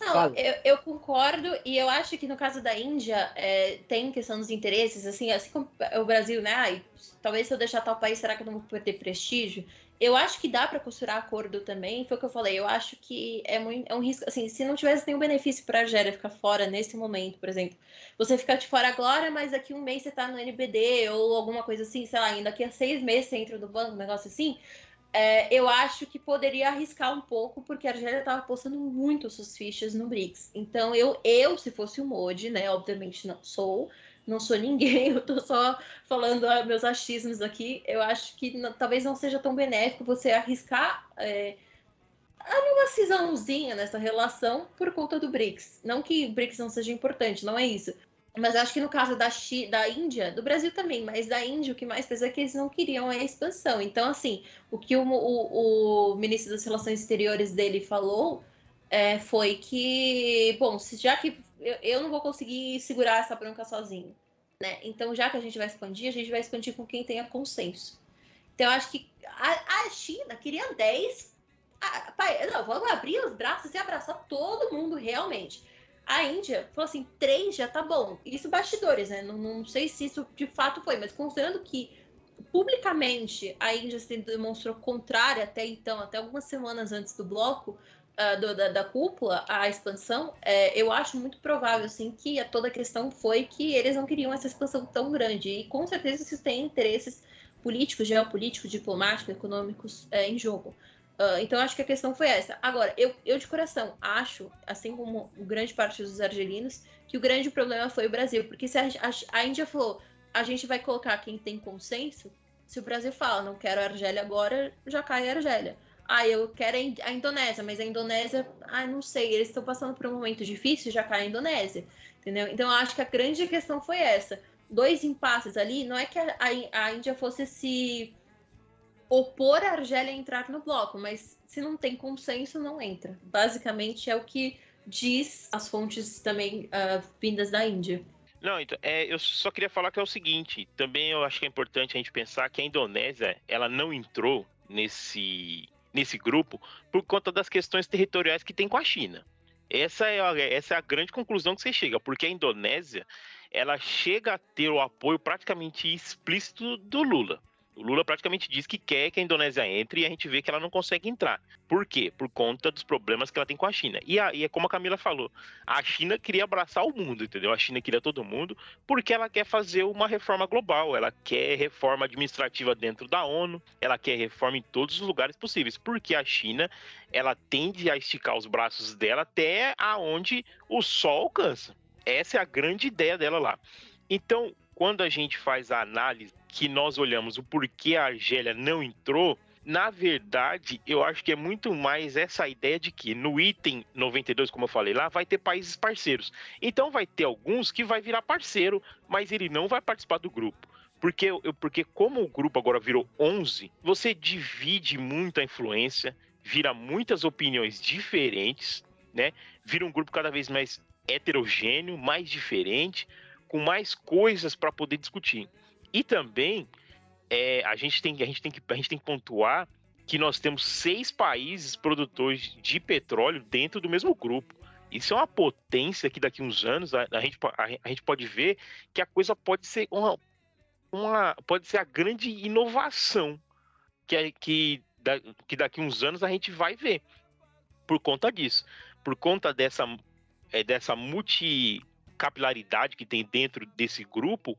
Não, eu, eu, concordo, e eu acho que no caso da Índia é, tem questão dos interesses, assim, assim como o Brasil, né? Ai, talvez se eu deixar tal país, será que eu não vou perder prestígio? Eu acho que dá para costurar acordo também, foi o que eu falei. Eu acho que é, muito, é um risco. Assim, se não tivesse nenhum benefício para a Argélia ficar fora nesse momento, por exemplo, você ficar de fora agora, mas daqui um mês você tá no NBD ou alguma coisa assim, sei lá, ainda daqui a seis meses você entra no banco, um negócio assim. É, eu acho que poderia arriscar um pouco, porque a Argélia estava postando muito suas fichas no BRICS. Então, eu, eu se fosse o Modi, né, obviamente não sou, não sou ninguém, [laughs] eu tô só falando ah, meus achismos aqui. Eu acho que talvez não seja tão benéfico você arriscar é, uma cisãozinha nessa relação por conta do BRICS. Não que o BRICS não seja importante, não é isso. Mas acho que no caso da, da Índia, do Brasil também, mas da Índia o que mais pesa é que eles não queriam a expansão. Então, assim, o que o, o, o ministro das Relações Exteriores dele falou é, foi que, bom, já que eu, eu não vou conseguir segurar essa bronca sozinho. Né? Então, já que a gente vai expandir, a gente vai expandir com quem tenha consenso. Então, acho que a, a China queria 10. A, pai, não, vamos abrir os braços e abraçar todo mundo realmente. A Índia falou assim: três já tá bom. Isso bastidores, né? Não, não sei se isso de fato foi, mas considerando que publicamente a Índia se demonstrou contrária até então, até algumas semanas antes do bloco, uh, do, da, da, cúpula, à expansão, é, eu acho muito provável, assim, que a, toda a questão foi que eles não queriam essa expansão tão grande. E com certeza isso tem interesses políticos, geopolíticos, diplomáticos, econômicos é, em jogo. Uh, então, acho que a questão foi essa. Agora, eu, eu de coração acho, assim como grande parte dos argelinos, que o grande problema foi o Brasil. Porque se a, a, a Índia falou, a gente vai colocar quem tem consenso, se o Brasil fala, não quero a Argélia agora, já cai a Argélia. Ah, eu quero a Indonésia, mas a Indonésia, ah, não sei, eles estão passando por um momento difícil, já cai a Indonésia, entendeu? Então, eu acho que a grande questão foi essa. Dois impasses ali, não é que a, a, a Índia fosse se opor a Argélia a entrar no bloco, mas se não tem consenso, não entra. Basicamente é o que diz as fontes também uh, vindas da Índia. Não, então, é, eu só queria falar que é o seguinte, também eu acho que é importante a gente pensar que a Indonésia, ela não entrou nesse, nesse grupo por conta das questões territoriais que tem com a China. Essa é a, essa é a grande conclusão que você chega, porque a Indonésia, ela chega a ter o apoio praticamente explícito do Lula. O Lula praticamente diz que quer que a Indonésia entre e a gente vê que ela não consegue entrar. Por quê? Por conta dos problemas que ela tem com a China. E, a, e é como a Camila falou, a China queria abraçar o mundo, entendeu? A China queria todo mundo porque ela quer fazer uma reforma global, ela quer reforma administrativa dentro da ONU, ela quer reforma em todos os lugares possíveis, porque a China ela tende a esticar os braços dela até aonde o sol alcança. Essa é a grande ideia dela lá. Então, quando a gente faz a análise que nós olhamos o porquê a Argélia não entrou, na verdade, eu acho que é muito mais essa ideia de que no item 92, como eu falei lá, vai ter países parceiros. Então vai ter alguns que vai virar parceiro, mas ele não vai participar do grupo. Porque, porque como o grupo agora virou 11, você divide muito a influência, vira muitas opiniões diferentes, né? Vira um grupo cada vez mais heterogêneo, mais diferente, com mais coisas para poder discutir. E também é, a, gente tem, a, gente tem que, a gente tem que pontuar que nós temos seis países produtores de petróleo dentro do mesmo grupo. Isso é uma potência que daqui uns anos a, a gente, a, a, gente pode ver que a coisa pode ser uma, uma pode ser a grande inovação que, que, da, que daqui uns anos a gente vai ver por conta disso, por conta dessa, é, dessa multi capilaridade que tem dentro desse grupo,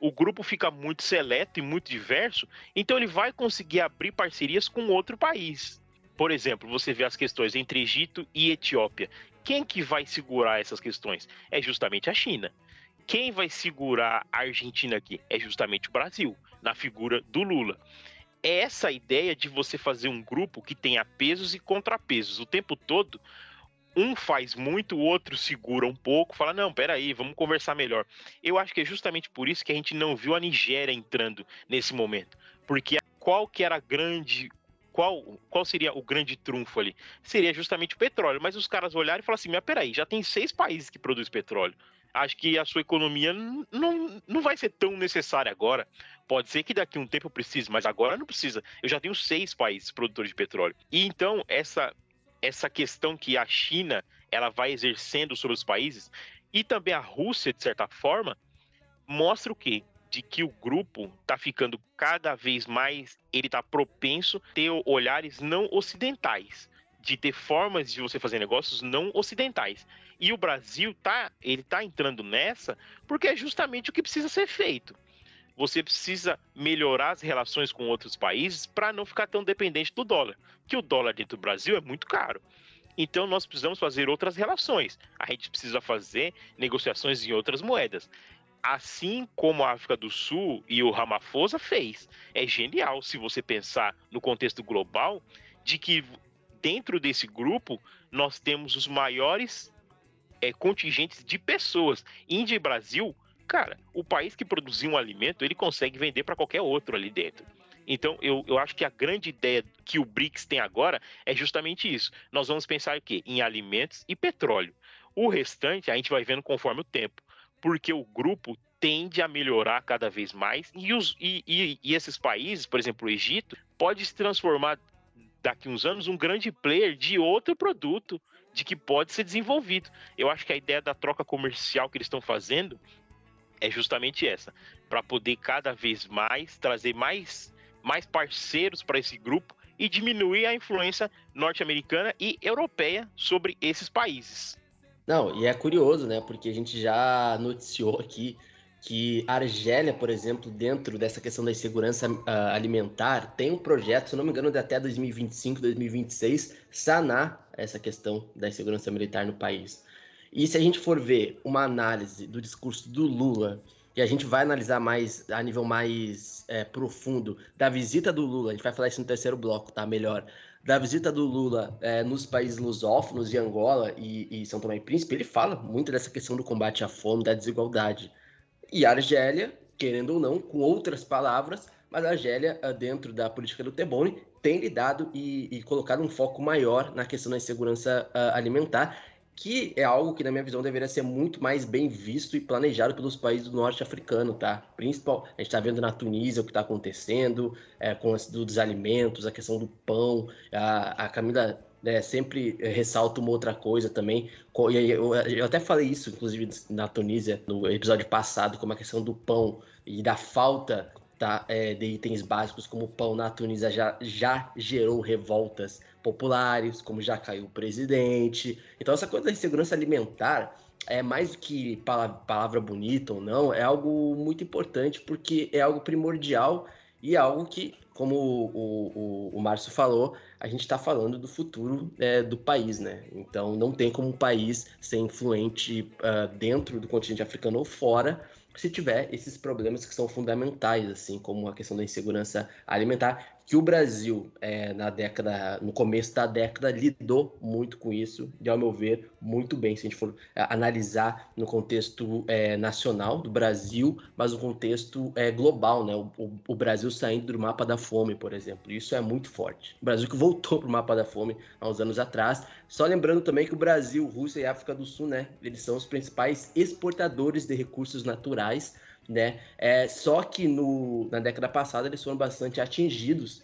o grupo fica muito seleto e muito diverso, então ele vai conseguir abrir parcerias com outro país. Por exemplo, você vê as questões entre Egito e Etiópia. Quem que vai segurar essas questões? É justamente a China. Quem vai segurar a Argentina aqui? É justamente o Brasil, na figura do Lula. É essa ideia de você fazer um grupo que tenha pesos e contrapesos o tempo todo um faz muito, o outro segura um pouco, fala, não, peraí, vamos conversar melhor. Eu acho que é justamente por isso que a gente não viu a Nigéria entrando nesse momento. Porque qual que era a grande. Qual, qual seria o grande trunfo ali? Seria justamente o petróleo. Mas os caras olharam e falaram assim: mas peraí, já tem seis países que produzem petróleo. Acho que a sua economia não, não vai ser tão necessária agora. Pode ser que daqui a um tempo precise, mas agora não precisa. Eu já tenho seis países produtores de petróleo. E então, essa essa questão que a China ela vai exercendo sobre os países e também a Rússia de certa forma mostra o quê? De que o grupo está ficando cada vez mais, ele está propenso a ter olhares não ocidentais, de ter formas de você fazer negócios não ocidentais. E o Brasil tá, ele tá entrando nessa porque é justamente o que precisa ser feito. Você precisa melhorar as relações com outros países para não ficar tão dependente do dólar, que o dólar dentro do Brasil é muito caro. Então nós precisamos fazer outras relações. A gente precisa fazer negociações em outras moedas. Assim como a África do Sul e o Ramaphosa fez. É genial se você pensar no contexto global de que dentro desse grupo nós temos os maiores é, contingentes de pessoas. Índia e Brasil cara, o país que produzir um alimento, ele consegue vender para qualquer outro ali dentro. Então, eu, eu acho que a grande ideia que o BRICS tem agora é justamente isso. Nós vamos pensar o quê? Em alimentos e petróleo. O restante a gente vai vendo conforme o tempo, porque o grupo tende a melhorar cada vez mais e, os, e, e, e esses países, por exemplo, o Egito, pode se transformar daqui uns anos um grande player de outro produto de que pode ser desenvolvido. Eu acho que a ideia da troca comercial que eles estão fazendo é justamente essa, para poder cada vez mais trazer mais, mais parceiros para esse grupo e diminuir a influência norte-americana e europeia sobre esses países. Não, e é curioso, né? Porque a gente já noticiou aqui que a Argélia, por exemplo, dentro dessa questão da insegurança uh, alimentar, tem um projeto, se não me engano, de até 2025, 2026, sanar essa questão da insegurança militar no país. E se a gente for ver uma análise do discurso do Lula, e a gente vai analisar mais a nível mais é, profundo da visita do Lula, a gente vai falar isso no terceiro bloco, tá? Melhor. Da visita do Lula é, nos países lusófonos de Angola e, e São Tomé e Príncipe, ele fala muito dessa questão do combate à fome, da desigualdade. E a Argélia, querendo ou não, com outras palavras, mas a Argélia, ah, dentro da política do Tebboune, tem lidado e, e colocado um foco maior na questão da insegurança uh, alimentar, que é algo que, na minha visão, deveria ser muito mais bem visto e planejado pelos países do norte africano, tá? Principal, a gente está vendo na Tunísia o que está acontecendo, é, com as, dos alimentos, a questão do pão, a, a Camila né, sempre ressalta uma outra coisa também. Eu, eu até falei isso, inclusive, na Tunísia, no episódio passado, como a questão do pão e da falta tá, é, de itens básicos como pão na Tunísia já, já gerou revoltas populares, como já caiu o presidente. Então, essa coisa da insegurança alimentar é mais do que palavra, bonita ou não, é algo muito importante porque é algo primordial e é algo que, como o, o, o Márcio falou, a gente está falando do futuro é, do país, né? Então não tem como um país ser influente uh, dentro do continente africano ou fora se tiver esses problemas que são fundamentais, assim como a questão da insegurança alimentar, que o Brasil, é, na década, no começo da década, lidou muito com isso, e ao meu ver, muito bem, se a gente for é, analisar no contexto é, nacional do Brasil, mas no contexto é, global, né? O, o, o, Brasil saindo do mapa da fome, por exemplo, isso é muito forte. O Brasil que voltou para o mapa da fome há uns anos atrás. Só lembrando também que o Brasil, Rússia e África do Sul, né? Eles são os principais exportadores de recursos naturais né? É, só que no, na década passada eles foram bastante atingidos,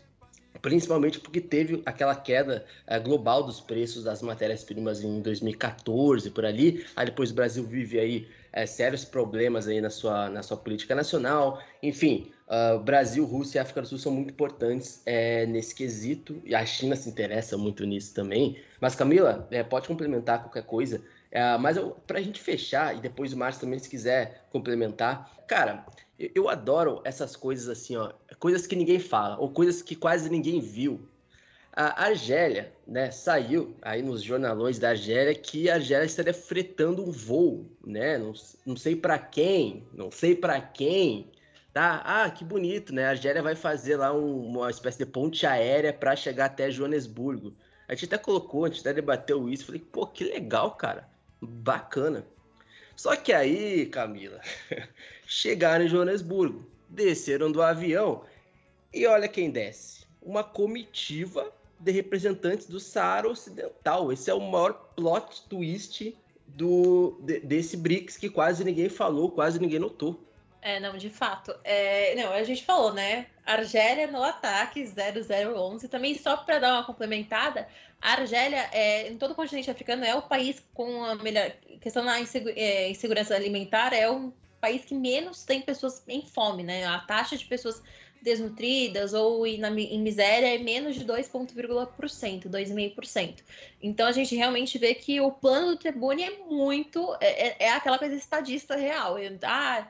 principalmente porque teve aquela queda é, global dos preços das matérias-primas em 2014, por ali. Aí depois o Brasil vive aí é, sérios problemas aí na sua, na sua política nacional. Enfim, uh, Brasil, Rússia e África do Sul são muito importantes é, nesse quesito, e a China se interessa muito nisso também. Mas Camila, é, pode complementar qualquer coisa é, mas para a gente fechar, e depois o Márcio também, se quiser complementar, cara, eu, eu, adoro essas coisas assim, ó, coisas que ninguém fala, ou coisas que quase ninguém viu. A Argélia, né, saiu aí nos jornalões da Argélia que a Argélia estaria fretando um voo, né, não, não sei para quem, não sei para quem, tá? Ah, que bonito, né? A Argélia vai fazer lá um, uma espécie de ponte aérea para chegar até Joanesburgo. A gente até colocou, a gente até debateu isso, falei, pô, que legal, cara. Bacana. Só que aí, Camila, [laughs] chegaram em Joanesburgo, desceram do avião e olha quem desce. Uma comitiva de representantes do Saara Ocidental. Esse é o maior plot twist do, de, desse BRICS que quase ninguém falou, quase ninguém notou. É, não, de fato. É, não, a gente falou, né? Argélia no ataque 0011. Também, só para dar uma complementada, a Argélia, é, em todo o continente africano, é o país com a melhor. questão da é, insegurança alimentar, é o país que menos tem pessoas em fome, né? A taxa de pessoas desnutridas ou em miséria é menos de 2,%, 2,5%. Então a gente realmente vê que o plano do Tribune é muito. É, é, é aquela coisa estadista real. Ah,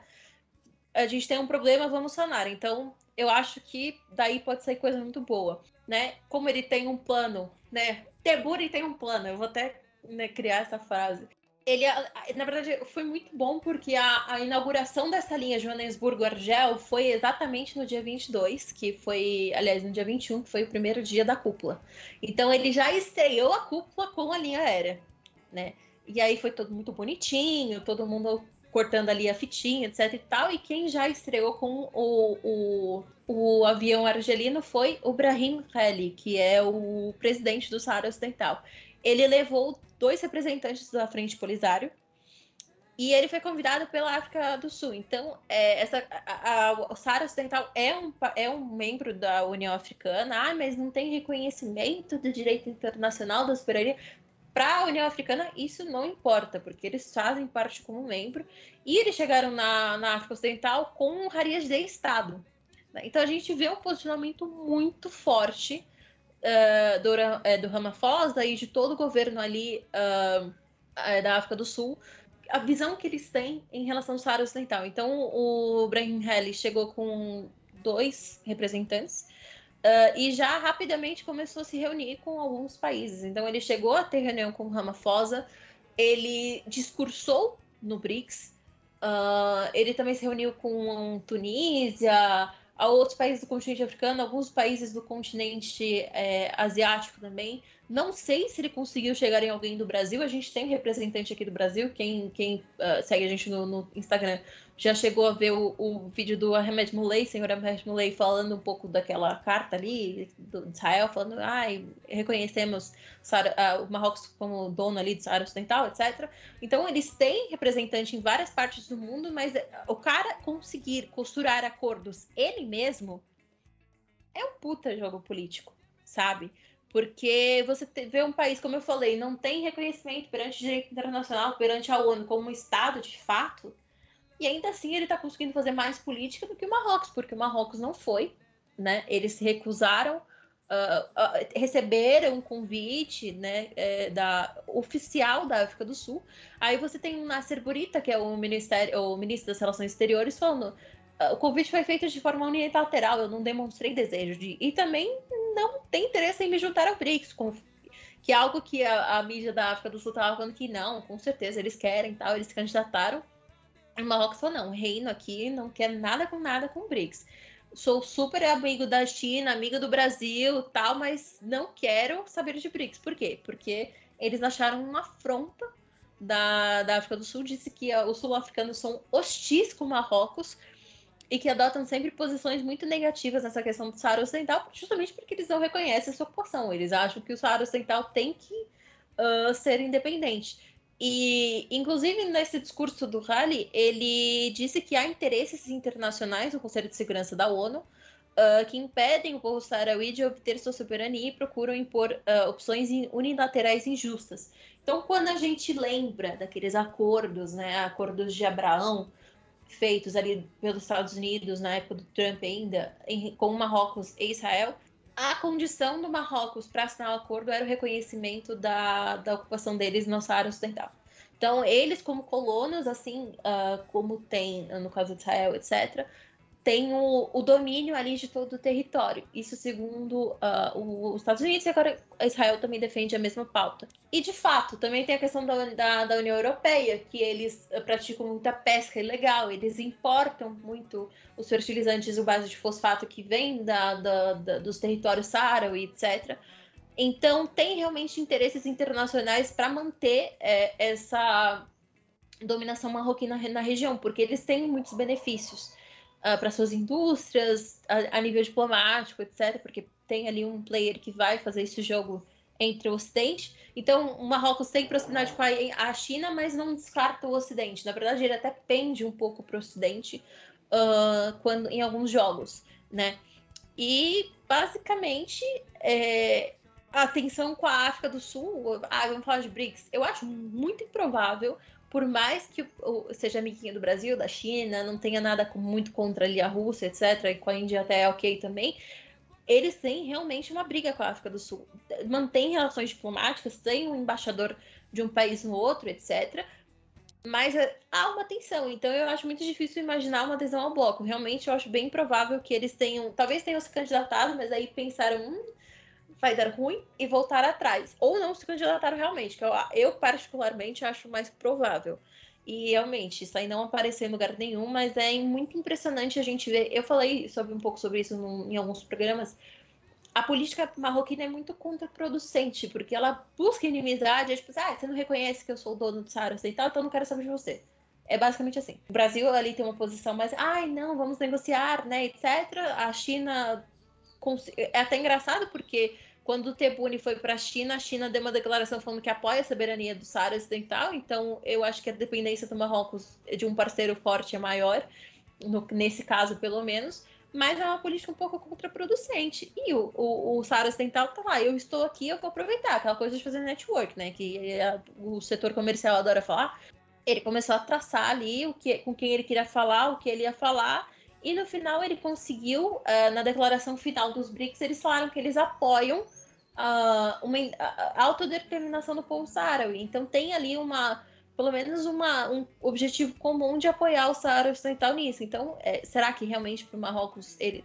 a gente tem um problema, vamos sanar. Então eu acho que daí pode sair coisa muito boa, né? Como ele tem um plano né? Teburi tem um plano, eu vou até né, criar essa frase. Ele, na verdade, foi muito bom porque a, a inauguração dessa linha Joanesburgo-Argel foi exatamente no dia 22, que foi, aliás, no dia 21, que foi o primeiro dia da cúpula. Então, ele já estreou a cúpula com a linha aérea, né? E aí foi todo muito bonitinho, todo mundo cortando ali a fitinha, etc e tal. E quem já estreou com o, o, o avião argelino foi o Brahim Ghali, que é o presidente do Saara Ocidental. Ele levou dois representantes da Frente Polisário e ele foi convidado pela África do Sul. Então, é, essa, a, a, o Saara Ocidental é um, é um membro da União Africana, ah, mas não tem reconhecimento do direito internacional da soberania para a União Africana isso não importa, porque eles fazem parte como membro e eles chegaram na, na África Ocidental com honrarias de Estado. Né? Então a gente vê um posicionamento muito forte uh, do, uh, do Ramaphosa e de todo o governo ali uh, da África do Sul, a visão que eles têm em relação ao Saara Ocidental. Então o Brahim Heli chegou com dois representantes Uh, e já rapidamente começou a se reunir com alguns países. Então ele chegou a ter reunião com Ramaphosa, ele discursou no BRICS, uh, ele também se reuniu com Tunísia, a outros países do continente africano, alguns países do continente é, asiático também. Não sei se ele conseguiu chegar em alguém do Brasil. A gente tem representante aqui do Brasil. Quem, quem uh, segue a gente no, no, Instagram já chegou a ver o, o vídeo do Ahmed Muley, senhor Ahmed Muley, falando um pouco daquela carta ali do Israel, falando, ai, reconhecemos uh, o Marrocos como dono ali de Saara Ocidental, etc. Então, eles têm representante em várias partes do mundo, mas o cara conseguir costurar acordos ele mesmo é um puta jogo político, sabe? Porque você vê um país, como eu falei, não tem reconhecimento perante direito internacional, perante a ONU como um Estado de fato, e ainda assim ele está conseguindo fazer mais política do que o Marrocos, porque o Marrocos não foi, né? Eles se recusaram, uh, uh, receberam um convite, né, é, da oficial da África do Sul. Aí você tem o Nasser Burita, que é o ministério, o ministro das Relações Exteriores, falando o convite foi feito de forma unilateral, eu não demonstrei desejo de. E também não tem interesse em me juntar ao BRICS, com, que é algo que a, a mídia da África do Sul estava falando que não, com certeza eles querem tal, eles se candidataram. O Marrocos falou, não, reino aqui não quer nada com nada com o BRICS. Sou super amigo da China, amigo do Brasil tal, mas não quero saber de BRICS. Por quê? Porque eles acharam uma afronta da, da África do Sul, disse que os sul-africanos são hostis com Marrocos, e que adotam sempre posições muito negativas nessa questão do Saara Ocidental, justamente porque eles não reconhecem a sua ocupação. Eles acham que o Saara Ocidental tem que uh, ser independente. E, inclusive, nesse discurso do Rally, ele disse que há interesses internacionais no Conselho de Segurança da ONU uh, que impedem o povo sarauí de obter sua soberania e procuram impor uh, opções unilaterais injustas. Então, quando a gente lembra daqueles acordos, né, acordos de Abraão, feitos ali pelos Estados Unidos na época do Trump ainda, em, com Marrocos e Israel, a condição do Marrocos para assinar o acordo era o reconhecimento da, da ocupação deles na Saara Ocidental. Então, eles, como colonos, assim uh, como tem no caso de Israel, etc., tem o, o, domínio ali de todo o território. Isso segundo uh, os Estados Unidos e agora Israel também defende a mesma pauta. E de fato, também tem a questão da, da, da União Europeia, que eles uh, praticam muita pesca ilegal, eles importam muito os fertilizantes e base de fosfato que vem da, da, dos territórios Saara e etc. Então, tem realmente interesses internacionais para manter é, essa dominação marroquina na região, porque eles têm muitos benefícios uh, para suas indústrias, a, a, nível diplomático, etc., porque tem ali um player que vai fazer esse jogo entre o Ocidente. Então, o Marrocos tem proximidade com a China, mas não descarta o Ocidente. Na verdade, ele até pende um pouco para o Ocidente uh, quando, em alguns jogos, né? E, basicamente, é, a tensão com a África do Sul, ah, vamos falar de BRICS, eu acho muito improvável por mais que seja amiguinho do Brasil, da China, não tenha nada muito contra ali a Rússia, etc., e com a Índia até é ok também, eles têm realmente uma briga com a África do Sul. Mantém relações diplomáticas, tem um embaixador de um país no outro, etc., mas é, há uma tensão, então eu acho muito difícil imaginar uma adesão ao bloco. Realmente eu acho bem provável que eles tenham, talvez tenham se candidatado, mas aí pensaram, hum, vai dar ruim e voltar atrás. Ou não se candidataram realmente, que eu, eu particularmente acho mais provável. E realmente, isso aí não apareceu em lugar nenhum, mas é muito impressionante a gente ver. Eu falei sobre um pouco sobre isso em alguns programas. A política marroquina é muito contraproducente, porque ela busca inimizade, é tipo, ah, você não reconhece que eu sou o dono do Saara Ocidental, então eu não quero saber de você. É basicamente assim. O Brasil ali tem uma posição mais, ai, não, vamos negociar, né, etc. A China é até engraçado porque quando o Tebune foi para a China, a China deu uma declaração falando que apoia a soberania do Saara Ocidental, então eu acho que a dependência do Marrocos de um parceiro forte é maior, no, nesse caso pelo menos. mas é uma política um pouco contraproducente. E o, o, o Saara Ocidental tá lá, eu estou aqui, eu vou aproveitar, aquela coisa de fazer network, né? Que a, o setor comercial adora falar. Ele começou a traçar ali o que, com quem ele queria falar, o que ele ia falar, e no final ele conseguiu, uh, na declaração final dos BRICS, eles falaram que eles apoiam uh, uma a autodeterminação do povo saharaui. Então tem ali uma, pelo menos uma, um objetivo comum de apoiar o Saara Ocidental nisso. Então, é, será que realmente para o Marrocos, ele,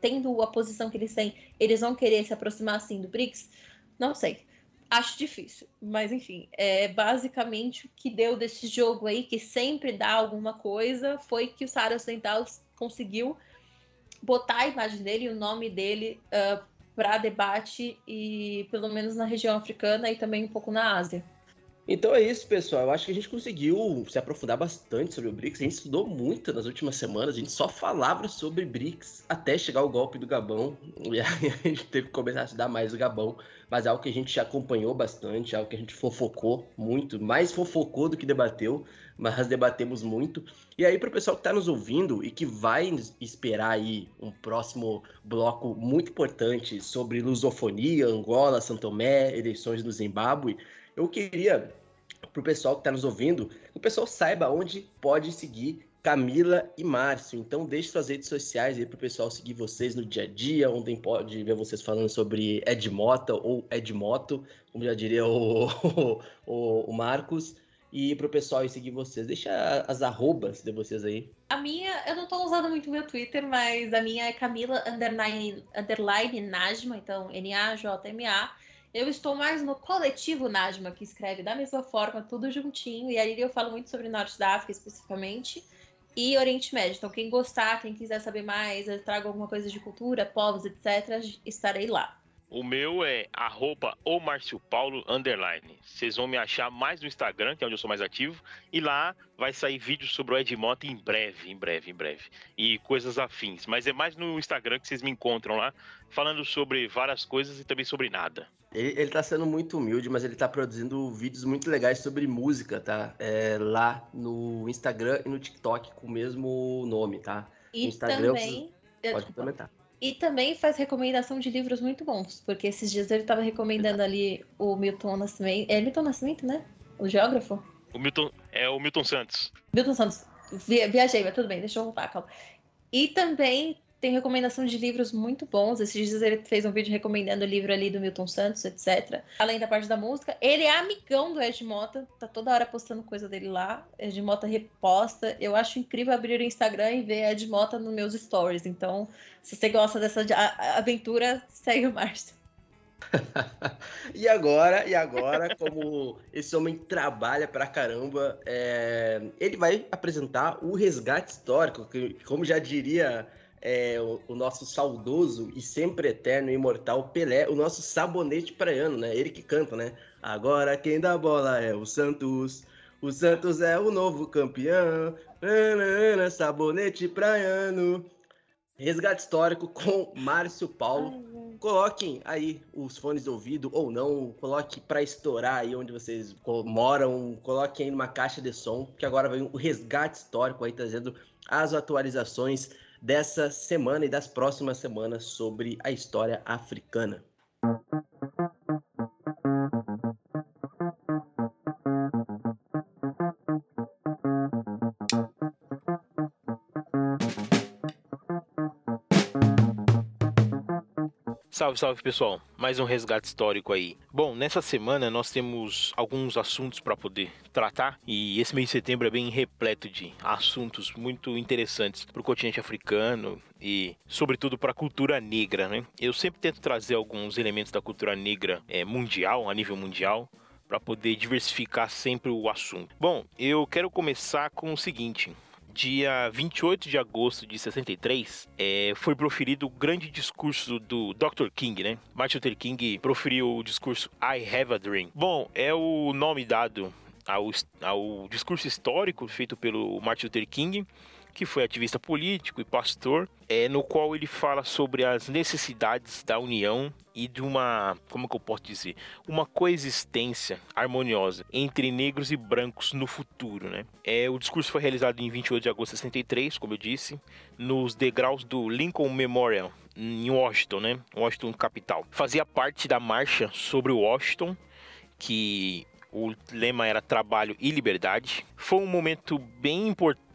tendo a posição que eles têm, eles vão querer se aproximar assim do BRICS? Não sei. Acho difícil, mas enfim, é basicamente o que deu desse jogo aí, que sempre dá alguma coisa, foi que o Saara Ocidental conseguiu botar a imagem dele e o nome dele uh, para debate e pelo menos na região africana e também um pouco na Ásia. Então é isso, pessoal. Eu acho que a gente conseguiu se aprofundar bastante sobre o BRICS. A gente estudou muito nas últimas semanas. A gente só falava sobre BRICS até chegar o golpe do Gabão. [laughs] E aí a gente teve que começar a estudar mais o Gabão. Mas é algo que a gente acompanhou bastante, é algo que a gente fofocou muito, mais fofocou do que debateu, mas debatemos muito. E aí, para o pessoal que está nos ouvindo e que vai esperar aí um próximo bloco muito importante sobre lusofonia, Angola, São Tomé, eleições do Zimbábue, eu queria para o pessoal que está nos ouvindo, que o pessoal saiba onde pode seguir Camila e Márcio. Então deixe suas redes sociais aí para o pessoal seguir vocês no dia a dia, onde pode ver vocês falando sobre Edmota ou Edmoto, como já diria o, [laughs] o, o Marcos. E para o pessoal seguir vocês, deixa as arrobas de vocês aí. A minha, eu não estou usando muito meu Twitter, mas a minha é Camila underline, underline Najma, então N-A-J-M-A. Eu estou mais no coletivo Najma, que escreve da mesma forma, tudo juntinho. E ali eu falo muito sobre Norte da África especificamente e Oriente Médio. Então, quem gostar, quem quiser saber mais, eu trago alguma coisa de cultura, povos, etc., estarei lá. O meu é arroba Paulo underline. Vocês vão me achar mais no Instagram, que é onde eu sou mais ativo, e lá vai sair vídeo sobre o Edmota em breve, em breve, em breve. E coisas afins. Mas é mais no Instagram que vocês me encontram lá, falando sobre várias coisas e também sobre nada. Ele, ele tá sendo muito humilde, mas ele tá produzindo vídeos muito legais sobre música, tá? É, lá no Instagram e no TikTok com o mesmo nome, tá? E Instagram, também... Pode complementar. E também faz recomendação de livros muito bons, porque esses dias ele estava recomendando ali o Milton Nascimento. É Milton Nascimento, né? O geógrafo? O Milton. É o Milton Santos. Milton Santos. Viajei, mas tudo bem, deixa eu voltar, calma. E também tem recomendação de livros muito bons. Esses dias ele fez um vídeo recomendando o livro ali do Milton Santos, etc. Além da parte da música. Ele é amigão do Ed Mota, tá toda hora postando coisa dele lá. Ed Mota reposta. Eu acho incrível abrir o Instagram e ver Ed Mota nos meus stories. Então, se você gosta dessa aventura, segue o Márcio. [laughs] e agora, e agora, como esse homem trabalha pra caramba, é... ele vai apresentar o resgate histórico, que, como já diria é, o, o, nosso saudoso e sempre eterno e imortal Pelé, o nosso sabonete praiano, né? Ele que canta, né? Agora quem dá bola é o Santos. O Santos é o novo campeão. Ana, sabonete praiano. Resgate histórico com Márcio Paulo. Coloquem aí os fones de ouvido ou não, coloque para estourar aí onde vocês moram, coloquem aí numa caixa de som, que agora vem o resgate histórico aí trazendo as atualizações dessa semana e das próximas semanas sobre a história africana. Salve, salve pessoal! Mais um resgate histórico aí. Bom, nessa semana nós temos alguns assuntos para poder tratar e esse mês de setembro é bem repleto de assuntos muito interessantes para o continente africano e, sobretudo, para a cultura negra, né? Eu sempre tento trazer alguns elementos da cultura negra é, mundial, a nível mundial, para poder diversificar sempre o assunto. Bom, eu quero começar com o seguinte dia 28 de agosto de 63, é, foi proferido o grande discurso do Dr. King, né? Martin Luther King proferiu o discurso I Have a Dream. Bom, é o nome dado ao, ao discurso histórico feito pelo Martin Luther King, que foi ativista político e pastor, é, no qual ele fala sobre as necessidades da união e de uma, como que eu posso dizer, uma coexistência harmoniosa entre negros e brancos no futuro, né? É, o discurso foi realizado em 28 de agosto de 63, como eu disse, nos degraus do Lincoln Memorial, em Washington, né? Washington capital. Fazia parte da marcha sobre Washington, que o lema era trabalho e liberdade. Foi um momento bem importante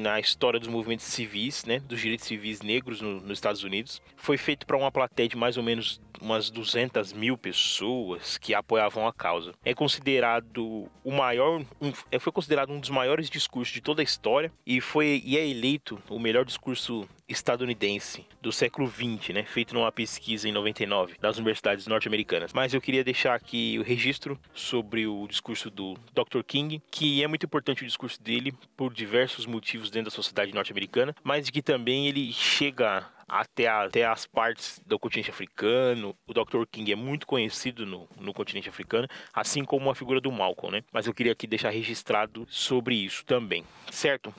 na história dos movimentos civis, né, dos direitos civis negros no, nos Estados Unidos. Foi feito para uma plateia de mais ou menos umas 200 mil pessoas que apoiavam a causa. É considerado o maior, um, é, foi considerado um dos maiores discursos de toda a história e foi e é eleito o melhor discurso estadunidense do século 20, né, feito numa pesquisa em 99 das universidades norte-americanas. Mas eu queria deixar aqui o registro sobre o discurso do Dr. King, que é muito importante o discurso dele por diversos motivos dentro da sociedade norte-americana, mas que também ele chega até, a, até as partes do continente africano. O Dr. King é muito conhecido no, no continente africano, assim como a figura do Malcolm, né? Mas eu queria aqui deixar registrado sobre isso também, certo?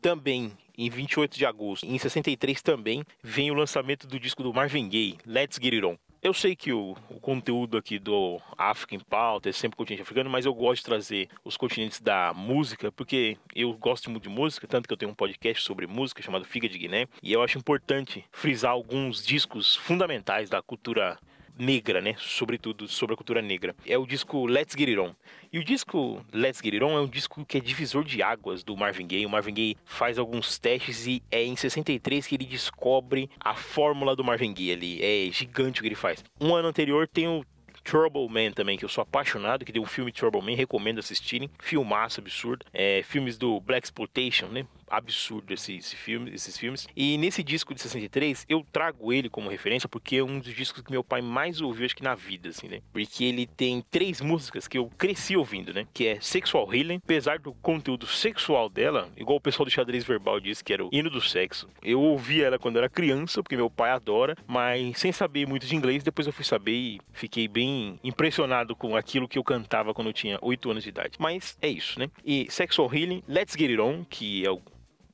Também em 28 de agosto, em 63 também, vem o lançamento do disco do Marvin Gaye, Let's Get It On. Eu sei que o, o, conteúdo aqui do África em Pauta é sempre continente africano, mas eu gosto de trazer os continentes da música, porque eu gosto muito de música, tanto que eu tenho um podcast sobre música chamado Figa de Guiné, e eu acho importante frisar alguns discos fundamentais da cultura negra, né? Sobretudo sobre a cultura negra. É o disco Let's Get It On. E o disco Let's Get It On é um disco que é divisor de águas do Marvin Gaye. O Marvin Gaye faz alguns testes e é em 63 que ele descobre a fórmula do Marvin Gaye ali. É gigante o que ele faz. Um ano anterior tem o Trouble Man também, que eu sou apaixonado, que tem um filme Trouble Man, recomendo assistirem. Filmaço absurdo. É, filmes do Black Exploitation, né? Absurdo esse, esse filme, esses filmes. E nesse disco de 63, eu trago ele como referência porque é um dos discos que meu pai mais ouviu, acho que na vida, assim, né? Porque ele tem três músicas que eu cresci ouvindo, né? Que é Sexual Healing, apesar do conteúdo sexual dela, igual o pessoal do xadrez verbal disse que era o hino do sexo. Eu ouvi ela quando era criança, porque meu pai adora, mas sem saber muito de inglês, depois eu fui saber e fiquei bem impressionado com aquilo que eu cantava quando eu tinha 8 anos de idade. Mas é isso, né? E Sexual Healing, Let's Get It On, que é o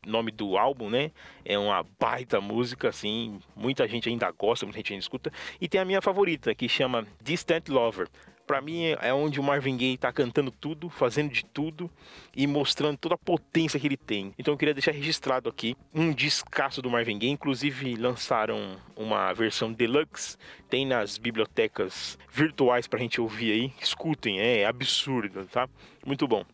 nome do álbum, né? É uma baita música, assim, muita gente ainda gosta, muita gente ainda escuta. E tem a minha favorita, que chama Distant Lover. Pra mim é onde o Marvin Gaye tá cantando tudo, fazendo de tudo e mostrando toda a potência que ele tem. Então eu queria deixar registrado aqui um descasso do Marvin Gaye. Inclusive lançaram uma versão deluxe, tem nas bibliotecas virtuais pra gente ouvir aí. Escutem, é absurdo, tá? Muito bom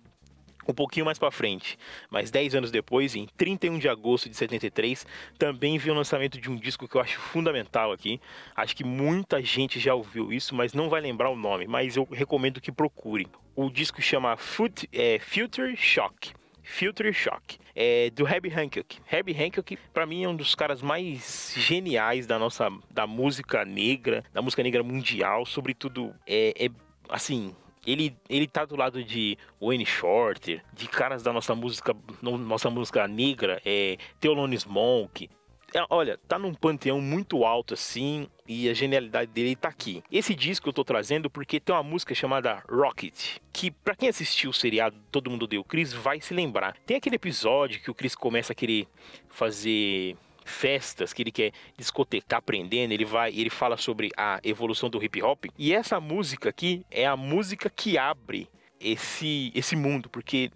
um pouquinho mais para frente, mas 10 anos depois, em 31 de agosto de 73, também vi o lançamento de um disco que eu acho fundamental aqui. Acho que muita gente já ouviu isso, mas não vai lembrar o nome, mas eu recomendo que procure. O disco chama Foot, é, Future Shock. Future Shock, é do Herbie Hancock. Herbie Hancock, para mim, é um dos caras mais geniais da nossa da música negra, da música negra mundial, sobretudo é, é assim, ele, ele tá do lado de Wayne Shorter, de caras da nossa música, nossa música negra, é, Thelonious Monk. É, olha, tá num panteão muito alto assim, e a genialidade dele tá aqui. Esse disco eu tô trazendo porque tem uma música chamada Rocket, que para quem assistiu o seriado Todo Mundo Deu Chris vai se lembrar. Tem aquele episódio que o Chris começa a querer fazer festas que ele quer discotecar aprendendo, ele vai, ele fala sobre a evolução do hip hop. E essa música aqui é a música que abre esse esse mundo, porque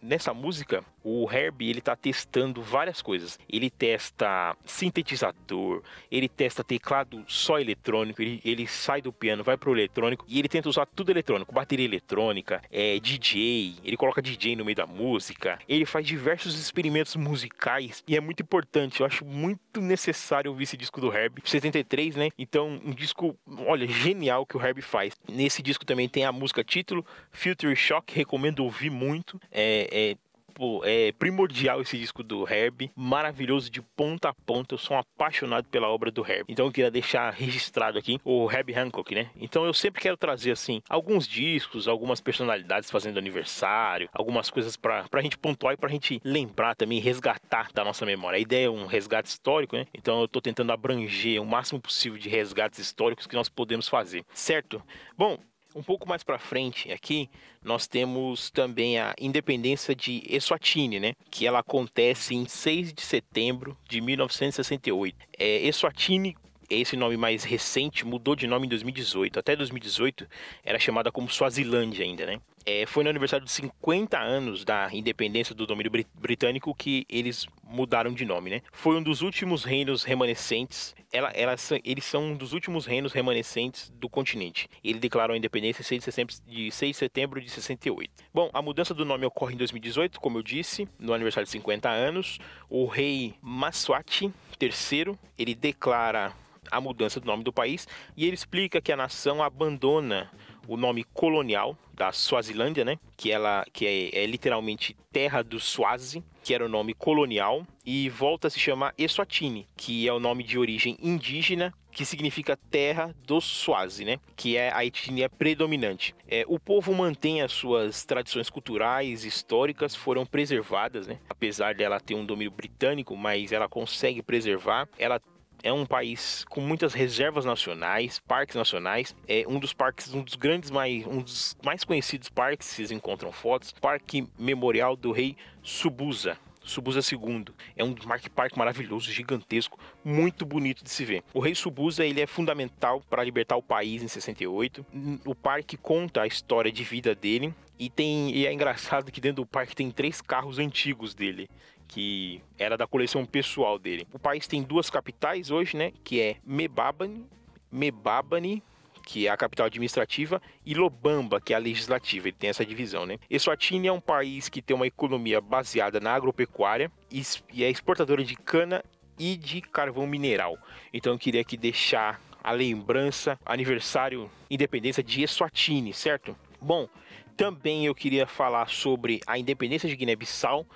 nessa música o Herbie ele tá testando várias coisas. Ele testa sintetizador, ele testa teclado só eletrônico, ele, ele sai do piano, vai pro eletrônico e ele tenta usar tudo eletrônico, bateria eletrônica, é, DJ, ele coloca DJ no meio da música, ele faz diversos experimentos musicais e é muito importante, eu acho muito necessário ouvir esse disco do Herbie, 73, né? Então, um disco, olha, genial que o Herbie faz. Nesse disco também tem a música título, Future Shock, recomendo ouvir muito. É, é Pô, é primordial esse disco do Herb, maravilhoso de ponta a ponta. Eu sou um apaixonado pela obra do Herb. Então eu queria deixar registrado aqui o Herb Hancock, né? Então eu sempre quero trazer assim alguns discos, algumas personalidades fazendo aniversário, algumas coisas para pra gente pontuar e pra gente lembrar também, resgatar da nossa memória. A ideia é um resgate histórico, né? Então eu tô tentando abranger o máximo possível de resgates históricos que nós podemos fazer, certo? Bom, Um pouco mais para frente aqui, nós temos também a independência de Eswatini, né? Que ela acontece em 6 de setembro de 1968. É, Eswatini esse nome mais recente mudou de nome em 2018. Até 2018 era chamada como Suazilândia ainda, né? É, foi no aniversário dos 50 anos da independência do domínio britânico que eles mudaram de nome, né? Foi um dos últimos reinos remanescentes. Ela, ela, eles são um dos últimos reinos remanescentes do continente. Ele declarou a independência em 6 de, setembro, de 6 de setembro de 68. Bom, a mudança do nome ocorre em 2018, como eu disse, no aniversário de 50 anos. O rei Maswati III, ele declara a mudança do nome do país e ele explica que a nação abandona o nome colonial da Suazilândia, né? Que ela que é, é, literalmente terra do Swazi, que era o nome colonial, e volta a se chamar Eswatini, que é o nome de origem indígena, que significa terra do Swazi, né? Que é a etnia predominante. É, o povo mantém as suas tradições culturais, históricas, foram preservadas, né? Apesar dela ter um domínio britânico, mas ela consegue preservar. Ela é um país com muitas reservas nacionais, parques nacionais. É um dos parques, um dos grandes mais, um dos mais conhecidos parques, vocês encontram fotos, Parque Memorial do Rei Subusa. Subusa II. É um parque maravilhoso, gigantesco, muito bonito de se ver. O rei Subusa ele é fundamental para libertar o país em 68. O parque conta a história de vida dele e tem e é engraçado que dentro do parque tem três carros antigos dele que era da coleção pessoal dele. O país tem duas capitais hoje, né? Que é Mebabane, Mebabane que é a capital administrativa, e Lobamba, que é a legislativa. Ele tem essa divisão, né? Eswatini é um país que tem uma economia baseada na agropecuária e é exportadora de cana e de carvão mineral. Então eu queria aqui deixar a lembrança, aniversário, independência de Eswatini, certo? Bom, também eu queria falar sobre a independência de Guiné-Bissau,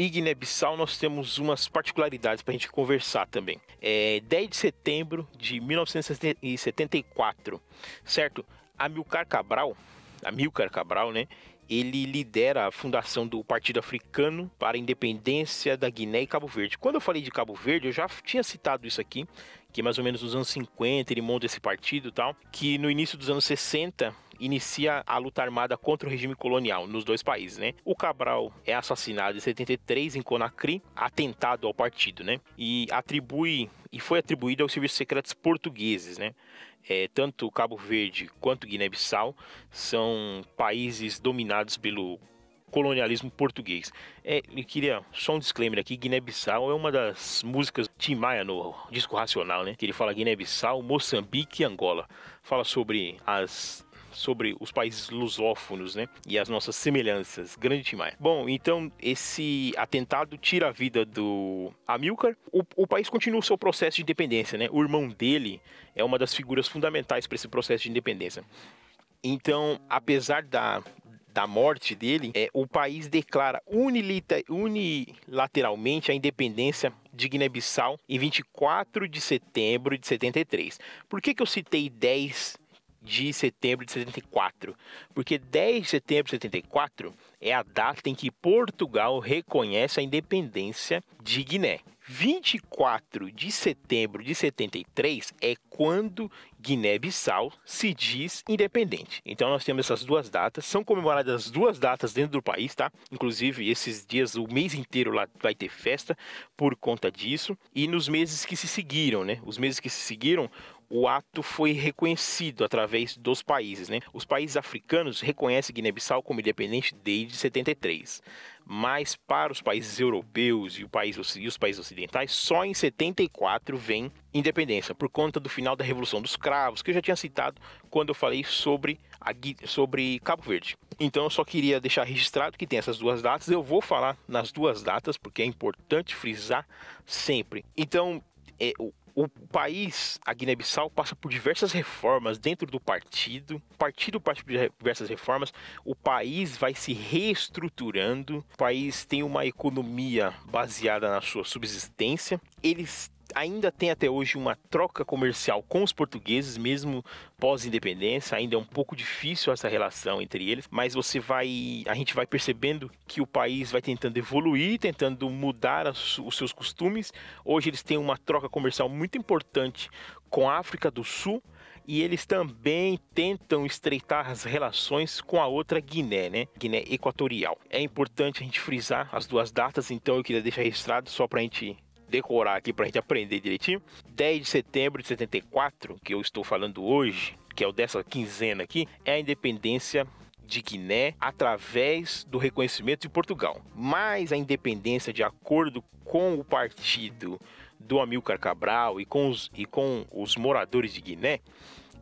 e Guiné-Bissau nós temos umas particularidades para a gente conversar também. É 10 de setembro de 1974, certo? Amilcar Cabral, Amilcar Cabral, né? Ele lidera a fundação do Partido Africano para a Independência da Guiné e Cabo Verde. Quando eu falei de Cabo Verde, eu já tinha citado isso aqui, que mais ou menos nos anos 50 ele monta esse partido e tal, que no início dos anos 60 inicia a luta armada contra o regime colonial nos dois países, né? O Cabral é assassinado em 73 em Conakry, atentado ao partido, né? E atribui e foi atribuído aos serviços secretos portugueses, né? É, tanto Cabo Verde quanto Guiné-Bissau são países dominados pelo colonialismo português. É, eu queria só um disclaimer aqui, Guiné-Bissau é uma das músicas Tim Maia no disco Racional, né? Que ele fala Guiné-Bissau, Moçambique e Angola. Fala sobre as sobre os países lusófonos, né? E as nossas semelhanças. Grande Timaya. Bom, então esse atentado tira a vida do Amilcar. O, o país continua o seu processo de independência, né? O irmão dele é uma das figuras fundamentais para esse processo de independência. Então, apesar da, da morte dele, é, o país declara unilateralmente a independência de Guiné-Bissau em 24 de setembro de 73. Por que, que eu citei 10 de setembro de 74, porque 10 de setembro de 74 é a data em que Portugal reconhece a independência de Guiné. 24 de setembro de 73 é quando Guiné-Bissau se diz independente. Então nós temos essas duas datas, são comemoradas as duas datas dentro do país, tá? Inclusive esses dias, o mês inteiro lá vai ter festa por conta disso. E nos meses que se seguiram, né? Os meses que se seguiram, o ato foi reconhecido através dos países. Né? Os países africanos reconhecem Guiné-Bissau como independente desde 73, mas para os países europeus e, país, e os países ocidentais, só em 74 vem independência, por conta do final da Revolução dos Cravos, que eu já tinha citado quando eu falei sobre, a, sobre Cabo Verde. Então eu só queria deixar registrado que tem essas duas datas. Eu vou falar nas duas datas, porque é importante frisar sempre. Então, é, o, o país, a Guiné-Bissau, passa por diversas reformas dentro do partido. O partido passa por diversas reformas. O país vai se reestruturando. O país tem uma economia baseada na sua subsistência. Eles ainda tem até hoje uma troca comercial com os portugueses, mesmo pós-independência, ainda é um pouco difícil essa relação entre eles, mas você vai, a gente vai percebendo que o país vai tentando evoluir, tentando mudar os seus costumes. Hoje eles têm uma troca comercial muito importante com a África do Sul, e eles também tentam estreitar as relações com a outra Guiné, né? Guiné Equatorial. É importante a gente frisar as duas datas, então eu queria deixar registrado só para a gente decorar aqui para a gente aprender direitinho. 10 de setembro de 74, que eu estou falando hoje, que é o dessa quinzena aqui, é a independência de Guiné através do reconhecimento de Portugal. Mas a independência, de acordo com o partido do Amilcar Cabral e com os, e com os moradores de Guiné,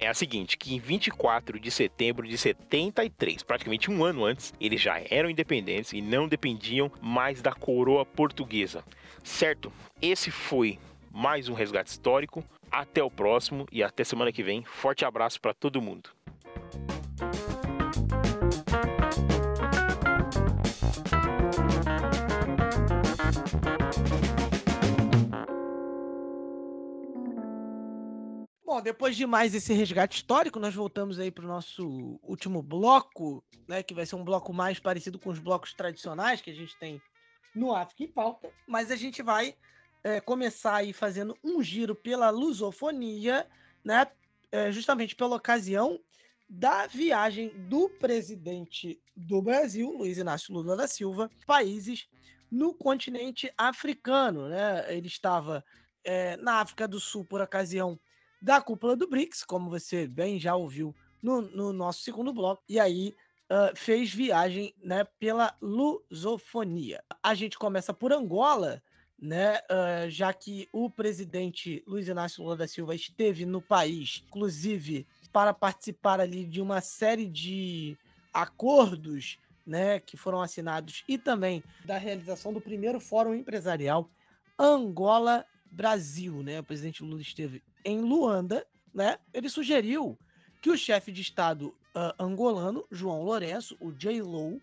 é a seguinte, que em 24 de setembro de 73, praticamente um ano antes, eles já eram independentes e não dependiam mais da coroa portuguesa. Certo? Esse foi mais um resgate histórico. Até o próximo e até semana que vem. Forte abraço para todo mundo. Bom, depois de mais esse resgate histórico, nós voltamos aí para o nosso último bloco, né, que vai ser um bloco mais parecido com os blocos tradicionais que a gente tem no África em Pauta, mas a gente vai é, começar aí fazendo um giro pela lusofonia, né, é, justamente pela ocasião da viagem do presidente do Brasil, Luiz Inácio Lula da Silva, países no continente africano, né? Ele estava é, na África do Sul por ocasião da cúpula do BRICS, como você bem já ouviu no, no nosso segundo bloco, e aí uh, fez viagem né, pela lusofonia. A gente começa por Angola, né, uh, já que o presidente Luiz Inácio Lula da Silva esteve no país, inclusive para participar ali de uma série de acordos né, que foram assinados e também da realização do primeiro Fórum Empresarial Angola Brasil, né? O presidente Lula esteve em Luanda, né? Ele sugeriu que o chefe de Estado uh, angolano, João Lourenço, o J-Lo,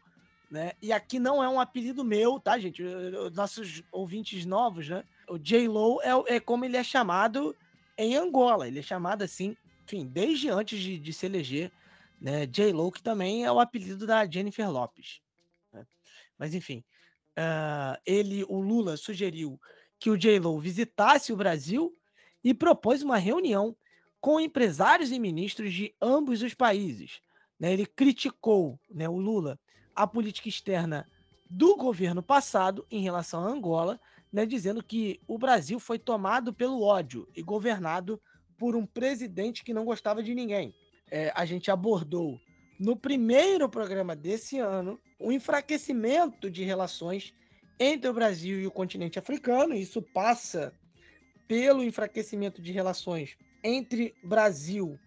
né? E aqui não é um apelido meu, tá, gente? Nossos ouvintes novos, né? O J-Lo é, é, como ele é chamado em Angola. Ele é chamado assim, enfim, desde antes de, de se eleger, né? J-Lo, que também é o apelido da Jennifer Lopes. Né? Mas, enfim, uh, ele, o Lula, sugeriu que o J-Lo visitasse o Brasil e propôs uma reunião com empresários e ministros de ambos os países. Né? Ele criticou, né, o Lula, a política externa do governo passado em relação a Angola, né, dizendo que o Brasil foi tomado pelo ódio e governado por um presidente que não gostava de ninguém. É, a gente abordou no primeiro programa desse ano o enfraquecimento de relações entre o Brasil e o continente africano. Isso passa pelo enfraquecimento de relações entre Brasil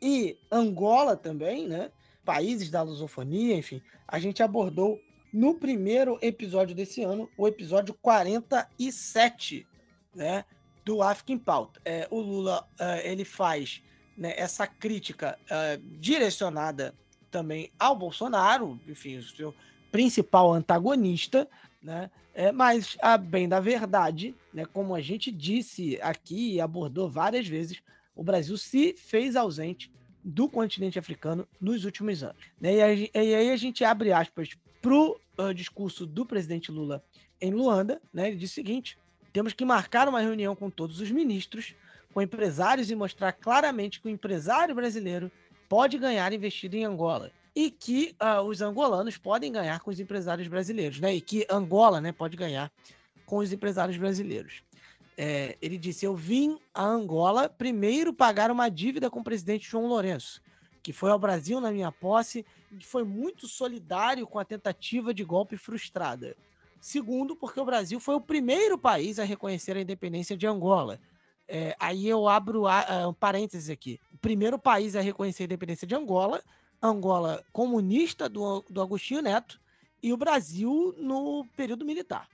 e Angola também, né? Países da lusofonia, enfim. A gente abordou no primeiro episódio desse ano, o episódio 47, né? Do África em Pauta. É, o Lula, uh, ele faz né, essa crítica uh, direcionada também ao Bolsonaro, enfim, o seu principal antagonista, né? É, mas, a bem da verdade, né, como a gente disse aqui e abordou várias vezes, o Brasil se fez ausente do continente africano nos últimos anos. Né? E, aí, a gente abre aspas para o uh, discurso do presidente Lula em Luanda. Né? Ele diz o seguinte: temos que marcar uma reunião com todos os ministros, com empresários e mostrar claramente que o empresário brasileiro pode ganhar investido em Angola e que uh, os angolanos podem ganhar com os empresários brasileiros, né? E que Angola, né, pode ganhar com os empresários brasileiros. É, ele disse: Eu vim a Angola primeiro pagar uma dívida com o presidente João Lourenço, que foi ao Brasil na minha posse e foi muito solidário com a tentativa de golpe frustrada. Segundo, porque o Brasil foi o primeiro país a reconhecer a independência de Angola. É, aí eu abro a, um parênteses aqui. O primeiro país a reconhecer a independência de Angola Angola comunista do, do Agostinho Neto e o Brasil no período militar,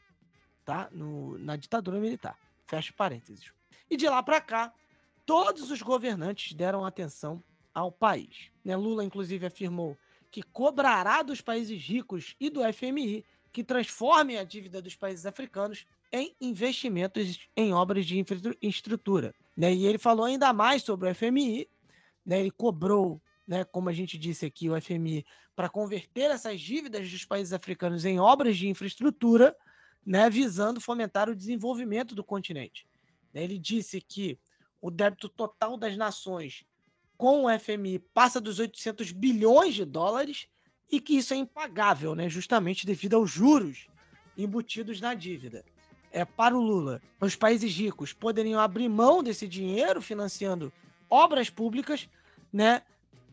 tá? No, na ditadura militar. Fecha parênteses. E de lá para cá, todos os governantes deram atenção ao país. Né? Lula, inclusive, afirmou que cobrará dos países ricos e do FMI que transformem a dívida dos países africanos em investimentos em obras de infraestrutura. Né? E ele falou ainda mais sobre o FMI, né? ele cobrou, né, como a gente disse aqui, o FMI para converter essas dívidas dos países africanos em obras de infraestrutura, né, visando fomentar o desenvolvimento do continente. Ele disse que o débito total das nações com o FMI passa dos 800 bilhões de dólares e que isso é impagável, né, justamente devido aos juros embutidos na dívida. É, para o Lula, os países ricos poderiam abrir mão desse dinheiro financiando obras públicas, né,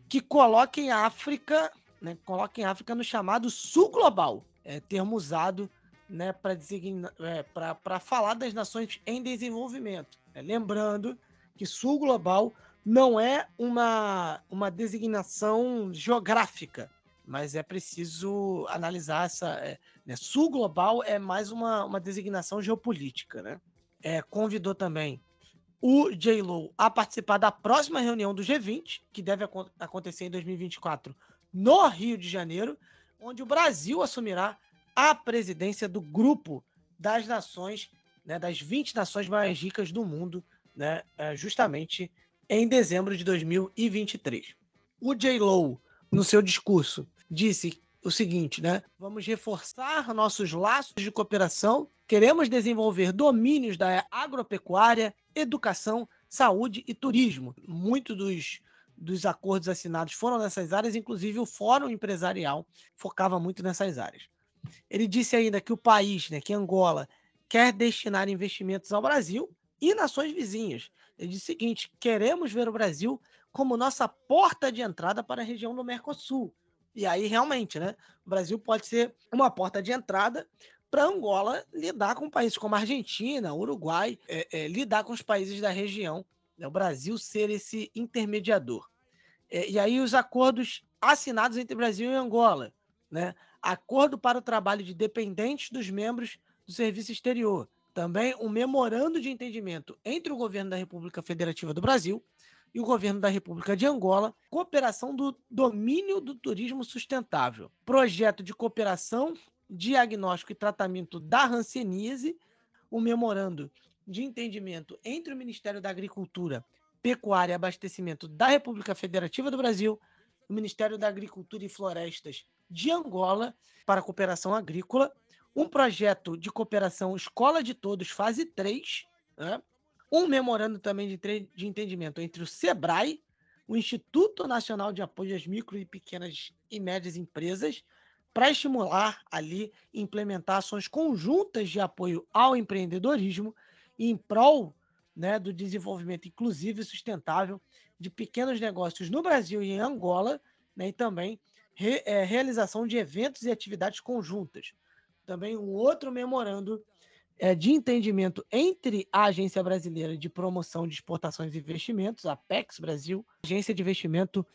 que coloquem a África, né, coloquem a África no chamado Sul Global, é termo usado, né, para é, falar das nações em desenvolvimento. É, lembrando que Sul Global não é uma, uma designação geográfica, mas é preciso analisar essa. É, né? Sul global é mais uma, uma designação geopolítica. Né? É, convidou também o J-Lo a participar da próxima reunião do G20, que deve ac acontecer em 2024 no Rio de Janeiro, onde o Brasil assumirá a presidência do grupo das nações, né, das 20 nações mais ricas do mundo, né, é, justamente em dezembro de 2023. O J-Lo, no seu discurso, disse o seguinte, né? Vamos reforçar nossos laços de cooperação, queremos desenvolver domínios da agropecuária, educação, saúde e turismo. Muitos dos, dos acordos assinados foram nessas áreas, inclusive o Fórum Empresarial focava muito nessas áreas. Ele disse ainda que o país, né, que Angola, quer destinar investimentos ao Brasil e nações vizinhas. Ele disse o seguinte: queremos ver o Brasil como nossa porta de entrada para a região do Mercosul e aí, realmente, né? O Brasil pode ser uma porta de entrada para Angola lidar com países como Argentina, Uruguai, é, é, lidar com os países da região, né? o Brasil ser esse intermediador. É, e aí os acordos assinados entre Brasil e Angola, né? Acordo para o trabalho de dependentes dos membros do Serviço Exterior. Também um memorando de entendimento entre o governo da República Federativa do Brasil e o governo da República de Angola, cooperação do domínio do turismo sustentável, projeto de cooperação, diagnóstico e tratamento da hanseníase, o memorando de entendimento entre o Ministério da Agricultura, Pecuária e Abastecimento da República Federativa do Brasil, o Ministério da Agricultura e Florestas de Angola para cooperação agrícola, um projeto de cooperação Escola de Todos, fase 3, né? um memorando também de, de entendimento entre o SEBRAE, o Instituto Nacional de Apoio às Micro e Pequenas e Médias Empresas, para estimular ali implementar ações conjuntas de apoio ao empreendedorismo em prol né, do desenvolvimento inclusivo e sustentável de pequenos negócios no Brasil e em Angola, né, e também re, é, realização de eventos e atividades conjuntas. Também um outro memorando é, de entendimento entre a Agência Brasileira de Promoção de Exportações e Investimentos, a PEX Brasil, Agência de Investimento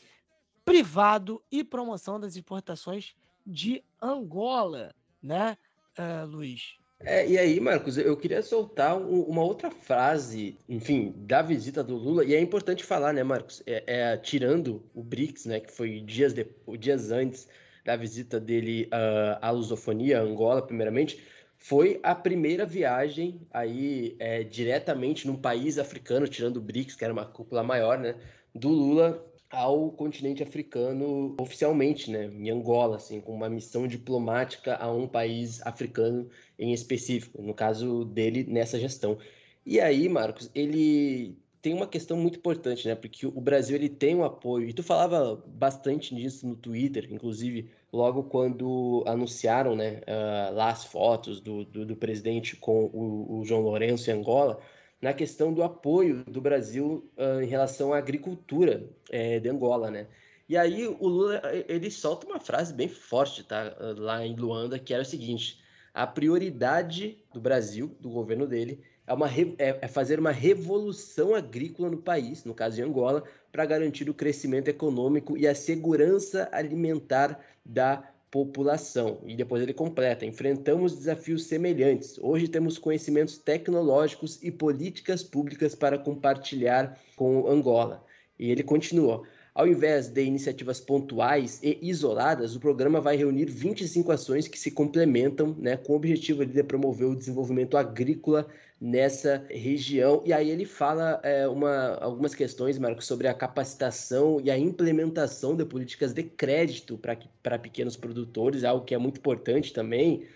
Privado e Promoção das Exportações de Angola, né, uh, Luiz? É, e aí, Marcos, eu queria soltar um, uma outra frase, enfim, da visita do Lula, e é importante falar, né, Marcos? É, é tirando o BRICS, né, que foi dias, de, dias antes da visita dele uh, à lusofonia, Angola, primeiramente, foi a primeira viagem aí é, diretamente num país africano, tirando o BRICS, que era uma cúpula maior, né, do Lula ao continente africano oficialmente, né, em Angola, assim, com uma missão diplomática a um país africano em específico, no caso dele nessa gestão. E aí, Marcos, ele tem uma questão muito importante, né? Porque o Brasil ele tem um apoio, e tu falava bastante disso no Twitter, inclusive logo quando anunciaram né, uh, lá as fotos do, do, do presidente com o, o, João Lourenço em Angola, na questão do apoio do Brasil uh, em relação à agricultura é, de Angola, né? E aí o Lula ele solta uma frase bem forte, tá? Lá em Luanda, que era o seguinte: a prioridade do Brasil, do governo dele, é, uma, é, é fazer uma revolução agrícola no país, no caso de Angola, para garantir o crescimento econômico e a segurança alimentar da população. E depois ele completa: enfrentamos desafios semelhantes. Hoje temos conhecimentos tecnológicos e políticas públicas para compartilhar com Angola. E ele continua: Ao invés de iniciativas pontuais e isoladas, o programa vai reunir 25 ações que se complementam, né, com o objetivo de promover o desenvolvimento agrícola nessa região. E aí ele fala é, uma, algumas questões, Marcos, sobre a capacitação e a implementação de políticas de crédito para pequenos produtores, algo que é muito importante também.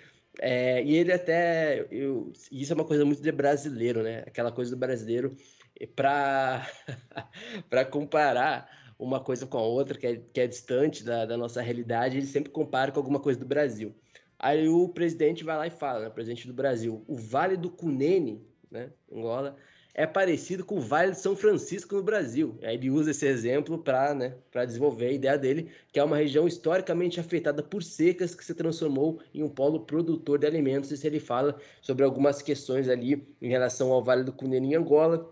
É, e ele até. Eu, isso é uma coisa muito de brasileiro, né? Aquela coisa do brasileiro para [laughs] comparar uma coisa com a outra, que é, que é distante da, da nossa realidade, ele sempre compara com alguma coisa do Brasil. Aí o presidente vai lá e fala, né, o presidente do Brasil, o Vale do Cunene, né, Angola, é parecido com o Vale de São Francisco no Brasil. Aí ele usa esse exemplo para né, desenvolver a ideia dele, que é uma região historicamente afetada por secas que se transformou em um polo produtor de alimentos. E ele fala sobre algumas questões ali em relação ao Vale do Cunene em Angola,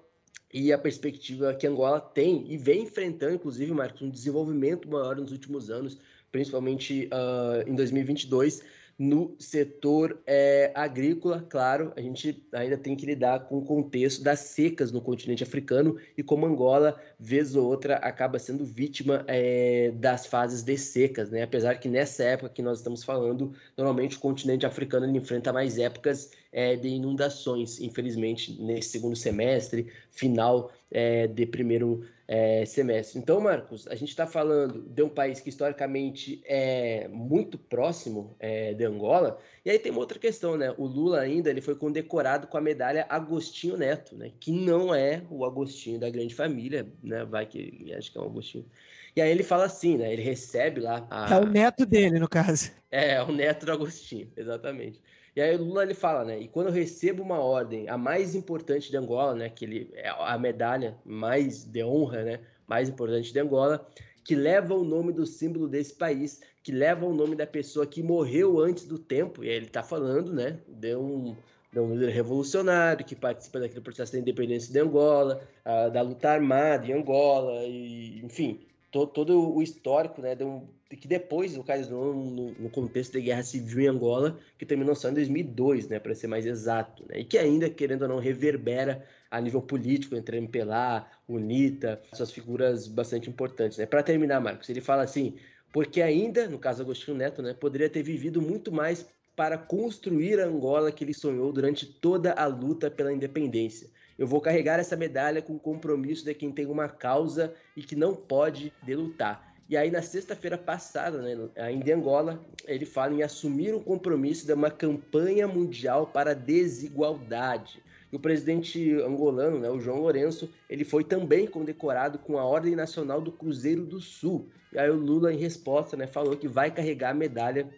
e a perspectiva que Angola tem e vem enfrentando, inclusive, Marcos, um desenvolvimento maior nos últimos anos, principalmente uh, em 2022, no setor é, agrícola, claro, a gente ainda tem que lidar com o contexto das secas no continente africano e como Angola, vez ou outra, acaba sendo vítima é, das fases de secas, né? Apesar que nessa época que nós estamos falando, normalmente o continente africano enfrenta mais épocas é, de inundações, infelizmente, nesse segundo semestre, final é, de primeiro é, semestre. Então, Marcos, a gente está falando de um país que historicamente é muito próximo é, de Angola, e aí tem uma outra questão, né? O Lula ainda ele foi condecorado com a medalha Agostinho Neto, né? Que não é o Agostinho da grande família, né? Vai que acho que é um Agostinho. E aí ele fala assim, né? Ele recebe lá. A... É o neto dele, no caso. É, o neto do Agostinho, exatamente. E aí o Lula ele fala, né? E quando eu recebo uma ordem, a mais importante de Angola, né? Que ele é a medalha mais de honra, né? Mais importante de Angola, que leva o nome do símbolo desse país, que leva o nome da pessoa que morreu antes do tempo. E aí ele está falando, né? De um, de um líder revolucionário que participa daquele processo da independência de Angola, a, da luta armada em Angola, e enfim, to, todo o histórico, né? De um, que depois ocasionou no, no contexto da guerra civil em Angola, que terminou só em 2002, né, para ser mais exato, né, e que ainda, querendo ou não, reverbera a nível político entre MPLA, UNITA, suas figuras bastante importantes. Né. Para terminar, Marcos, ele fala assim, porque ainda, no caso Agostinho Neto, né, poderia ter vivido muito mais para construir a Angola que ele sonhou durante toda a luta pela independência. Eu vou carregar essa medalha com o compromisso de quem tem uma causa e que não pode delutar. E aí, na sexta-feira passada, né, ainda em Angola, ele fala em assumir o compromisso de uma campanha mundial para a desigualdade. E o presidente angolano, né, o João Lourenço, ele foi também condecorado com a Ordem Nacional do Cruzeiro do Sul. E aí o Lula, em resposta, né, falou que vai carregar a medalha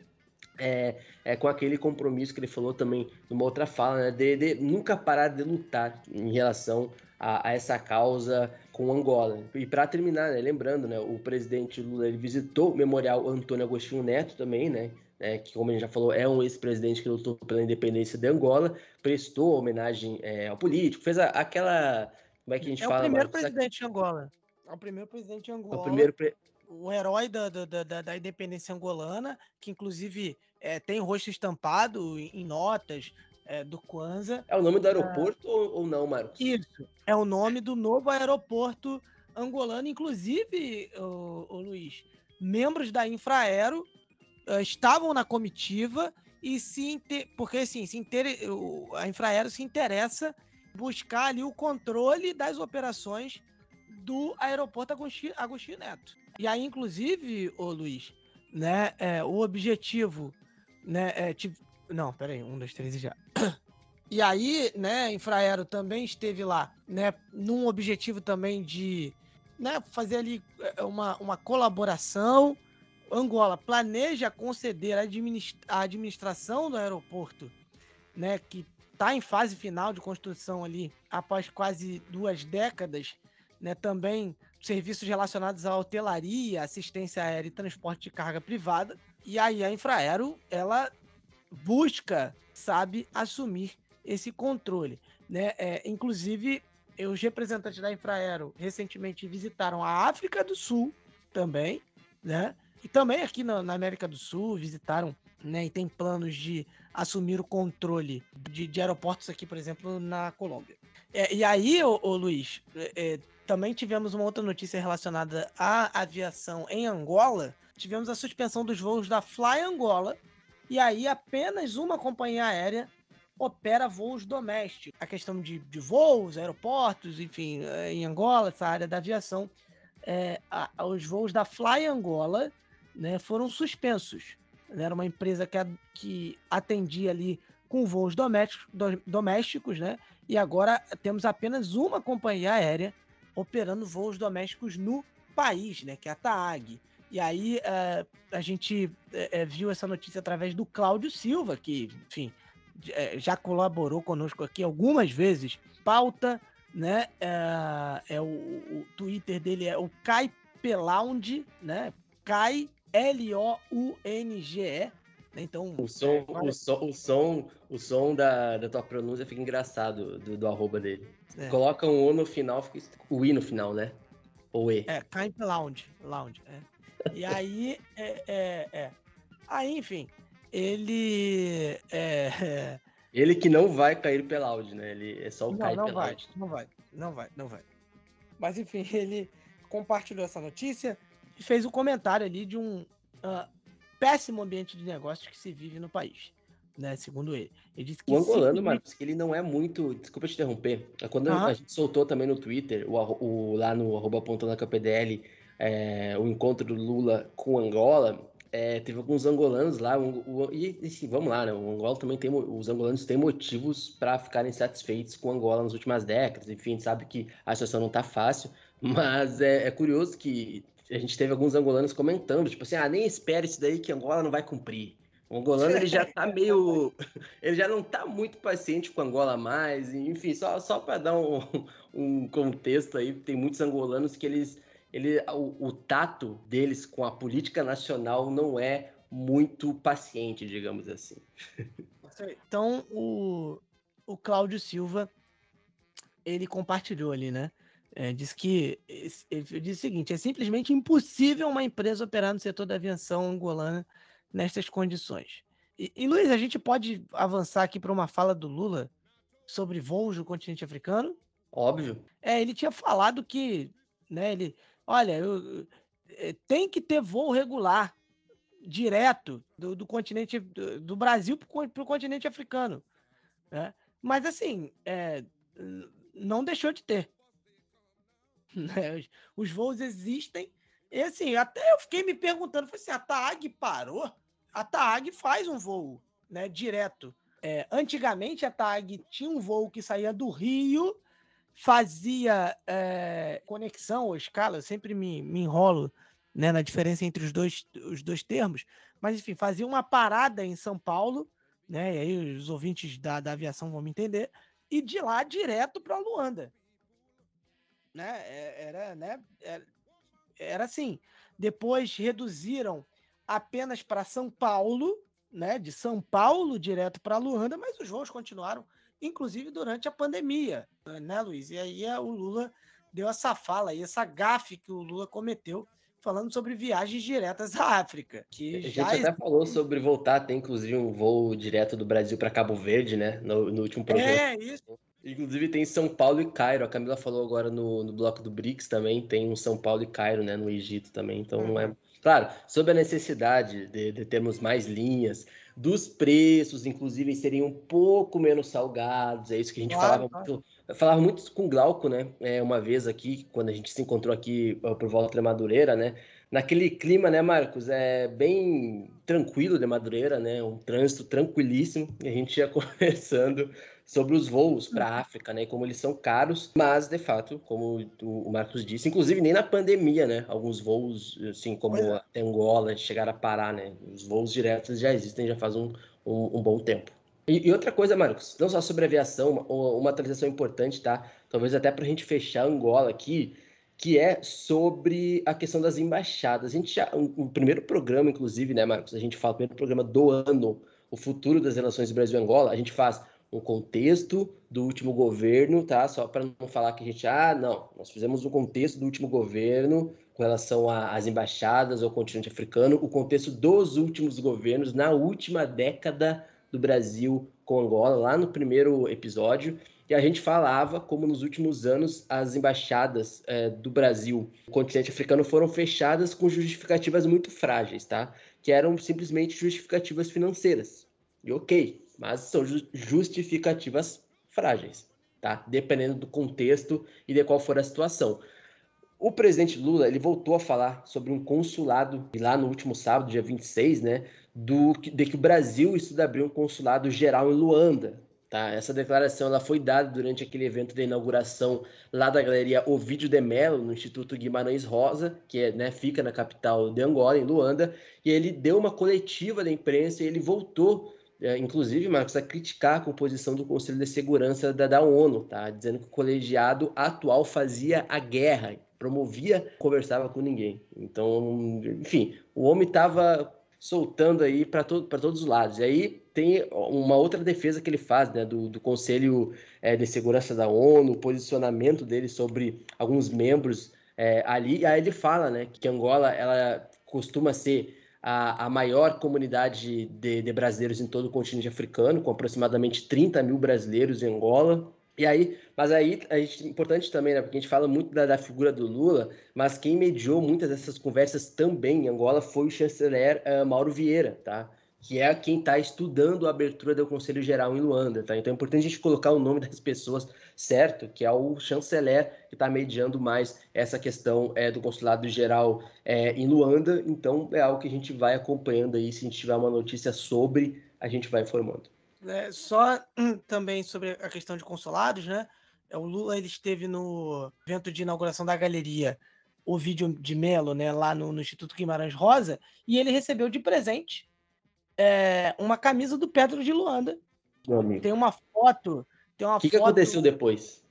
é, é, com aquele compromisso que ele falou também numa outra fala, né, de, de nunca parar de lutar em relação a, a essa causa com Angola. E para terminar, né, lembrando, né, o presidente Lula ele visitou o Memorial Antônio Agostinho Neto também, né, né, que como a gente já falou, é um ex-presidente que lutou pela independência de Angola, prestou homenagem é, ao político, fez a, aquela. Como é que a gente é fala? É o primeiro presidente de Angola. É o primeiro presidente de Angola. É o primeiro pre... O herói da, da, da, da independência angolana, que inclusive é, tem o rosto estampado em, notas, é, do Kwanzaa. É o nome do aeroporto é... ou, ou, não, Marcos? Isso, é o nome do novo aeroporto angolano. Inclusive, o, o Luiz, membros da Infraero uh, estavam na comitiva e se inter... porque assim, se inter... a Infraero se interessa buscar ali o controle das operações do aeroporto Agostinho, Agostinho Neto. E aí, inclusive, o Luiz, né, é, o objetivo, né, é, não, peraí, um, dois, três e já. E aí, né, Infraero também esteve lá, né, num objetivo também de, né, fazer ali é, uma, uma colaboração. Angola planeja conceder a, a administração do aeroporto, né, que está em fase final de construção ali, após quase duas décadas, né, também serviços relacionados à hotelaria, assistência aérea e transporte de carga privada. E aí a Infraero, ela busca, sabe, assumir esse controle. Né? É, inclusive, os representantes da Infraero recentemente visitaram a África do Sul também, né? E também aqui na, na América do Sul visitaram, né? E tem planos de assumir o controle de, de aeroportos aqui, por exemplo, na Colômbia. É, e aí, ô, ô Luiz, é, é, também tivemos uma outra notícia relacionada à aviação em Angola. Tivemos a suspensão dos voos da Fly Angola. E aí, apenas uma companhia aérea opera voos domésticos. A questão de, de voos, aeroportos, enfim, é, em Angola, essa área da aviação, é, a, os voos da Fly Angola né, foram suspensos. Era uma empresa que, que atendia ali com voos domésticos, do, domésticos, né? E agora temos apenas uma companhia aérea operando voos domésticos no país, né? Que é a TAG. E aí uh, a gente uh, viu essa notícia através do Cláudio Silva, que, enfim, já colaborou conosco aqui algumas vezes. Pauta, né? Uh, é o, o, Twitter dele é o Kai Pelounge, né? Kai L-O-U-N-G-E. Né? Então. O som, é, o som, o som, o som da, da tua pronúncia fica engraçado do, do arroba dele. É. Coloca um O no final, fica o I no final, né? Ou E. É, Kind Lounge. Lounge é. E aí, é, é, é, Aí, enfim, ele. É, é, ele que não vai cair pela Audi, né? Ele é só o não, cair não pela vai, Audi. Não vai, não vai, não vai. Mas enfim, [laughs] ele compartilhou essa notícia e fez um comentário ali de um uh, péssimo ambiente de negócios que se vive no país. Né, segundo ele. ele disse que o angolano, se... Marcos, que ele não é muito. Desculpa te interromper. Quando uhum. a gente soltou também no Twitter, o, o lá no arroba apontando a PDL, é, o encontro do Lula com Angola, é, teve alguns angolanos lá, e assim, vamos lá, né? O Angola também tem, os angolanos têm motivos para ficarem satisfeitos com Angola nas últimas décadas. Enfim, a gente sabe que a situação não está fácil, mas é, é, curioso que a gente teve alguns angolanos comentando, tipo assim, ah, nem espere isso daí que Angola não vai cumprir. O angolano ele já tá meio. [laughs] ele já não tá muito paciente com Angola mais. Enfim, só, só para dar um, um contexto aí, tem muitos angolanos que eles ele, o, o tato deles com a política nacional não é muito paciente, digamos assim. [laughs] Então, o, o Cláudio Silva, ele compartilhou ali, né? É, diz que ele diz o seguinte: é simplesmente impossível uma empresa operar no setor da aviação angolana nestas condições. E, e Luiz, a gente pode avançar aqui para uma fala do Lula sobre voos do continente africano? Óbvio. É, ele tinha falado que, né, ele Olha, eu, eh, tem que ter voo regular direto do, do continente do, do Brasil para o continente africano. Né? Mas assim, é, não deixou de ter. [laughs] Né? Os voos existem. E assim, até eu fiquei me perguntando, foi assim, a TAG parou? A TAG faz um voo né, direto. É, antigamente a TAG tinha um voo que saía do Rio fazia é, conexão ou escala, eu sempre me, me enrolo né, na diferença entre os dois, os dois termos, mas enfim, fazia uma parada em São Paulo, né, e aí os ouvintes da, da aviação vão me entender, e de lá direto para Luanda. Né, é, era, né, era, era assim. Depois reduziram apenas para São Paulo, né, de São Paulo direto para Luanda, mas os voos continuaram inclusive durante a pandemia, né, Luiz? E aí é, o Lula deu essa fala aí, essa gafe que o Lula cometeu falando sobre viagens diretas à África. Que a gente até falou sobre voltar, tem inclusive um voo direto do Brasil para Cabo Verde, né? No, no último programa. É, isso. Inclusive tem São Paulo e Cairo. A Camila falou agora no, no bloco do BRICS também, tem um São Paulo e Cairo, né? No Egito também. Então não é. Uhum. Claro, sobre a necessidade de, de termos mais linhas, dos preços, inclusive, seriam um pouco menos salgados. É isso que a gente claro, falava claro. muito. falava muito com o Glauco, né? É, uma vez aqui, quando a gente se encontrou aqui por volta de Madureira, né? Naquele clima, né, Marcos? É bem tranquilo de Madureira, né? Um trânsito tranquilíssimo. E a gente ia [laughs] conversando sobre os voos para a uhum. África, né? Como eles são caros, mas de fato, como o Marcos disse, inclusive nem na pandemia, né? Alguns voos, assim como é. até Angola, chegaram a parar, né? Os voos diretos já existem já faz um, um, um bom tempo. E, e, outra coisa, Marcos, não só sobre aviação, uma, uma atualização importante, tá? Talvez até para a gente fechar Angola aqui, que é sobre a questão das embaixadas. A gente já, o, primeiro programa, inclusive, né, Marcos? A gente fala, o primeiro programa do ano, o futuro das relações Brasil-Angola, a gente faz um contexto do último governo, tá? Só para não falar que a gente, ah, não, nós fizemos um contexto do último governo com relação às embaixadas ao continente africano, o contexto dos últimos governos na última década do Brasil com Angola, lá no primeiro episódio. E a gente falava como nos últimos anos as embaixadas é, do Brasil no continente africano foram fechadas com justificativas muito frágeis, tá? Que eram simplesmente justificativas financeiras. E ok, mas são justificativas frágeis, tá? Dependendo do contexto e de qual for a situação. O presidente Lula, ele voltou a falar sobre um consulado, lá no último sábado, dia 26, né, do, de que o Brasil estuda abrir um consulado geral em Luanda, tá? Essa declaração ela foi dada durante aquele evento de inauguração lá da Galeria Ovidio de Mello, no Instituto Guimarães Rosa, que é, né, fica na capital de Angola, em Luanda, e ele deu uma coletiva da imprensa e ele voltou inclusive, Marcos, a criticar a composição do Conselho de Segurança da, da ONU, tá? dizendo que o colegiado atual fazia a guerra, promovia, conversava com ninguém. Então, enfim, o homem estava soltando aí para to todos os lados. E aí tem uma outra defesa que ele faz né, do, do Conselho é, de Segurança da ONU, o posicionamento dele sobre alguns membros é, ali. E aí ele fala né, que Angola ela costuma ser a, a maior comunidade de, de, brasileiros em todo o continente africano, com aproximadamente 30 mil brasileiros em Angola. E aí, mas aí a gente, importante também, né, porque a gente fala muito da, da, figura do Lula, mas quem mediou muitas dessas conversas também em Angola foi o chanceler uh, Mauro Vieira, tá? que é quem está estudando a abertura do Conselho Geral em Luanda, tá? Então é importante a gente colocar o nome das pessoas certo, que é o chanceler que está mediando mais essa questão é, do Consulado Geral é, em Luanda. Então é algo que a gente vai acompanhando aí, se a gente tiver uma notícia sobre, a gente vai informando. É, só hum, também sobre a questão de consulados, né? É, o Lula ele esteve no evento de inauguração da galeria o vídeo de Melo, né, lá no, no Instituto Guimarães Rosa, e ele recebeu de presente é, uma camisa do Pedro de Luanda. Tem uma foto. Tem uma O que, foto... que aconteceu depois?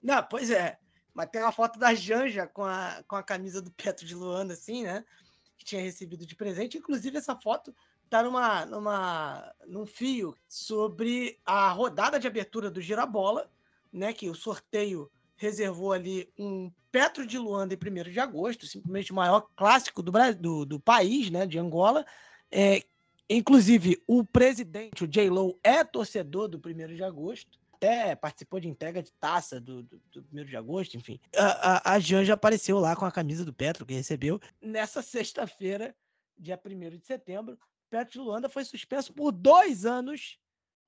Não, pois é. Mas tem uma foto da Janja com a, com a camisa do Petro de Luanda, assim, né? Que tinha recebido de presente. Inclusive, essa foto tá numa, numa, num fio sobre a rodada de abertura do Girabola, né? Que o sorteio reservou ali um Petro de Luanda em 1 de agosto, simplesmente o maior clássico do, do, do país, né? De Angola. É, Inclusive, o presidente, o J-Lo, é torcedor do 1 de agosto. Até participou de entrega de taça do, do, do 1 de agosto, enfim. A, a, a Janja apareceu lá com a camisa do Petro, que recebeu. Nessa [laughs] sexta-feira, dia 1 de setembro, Petro Luanda foi suspenso por dois anos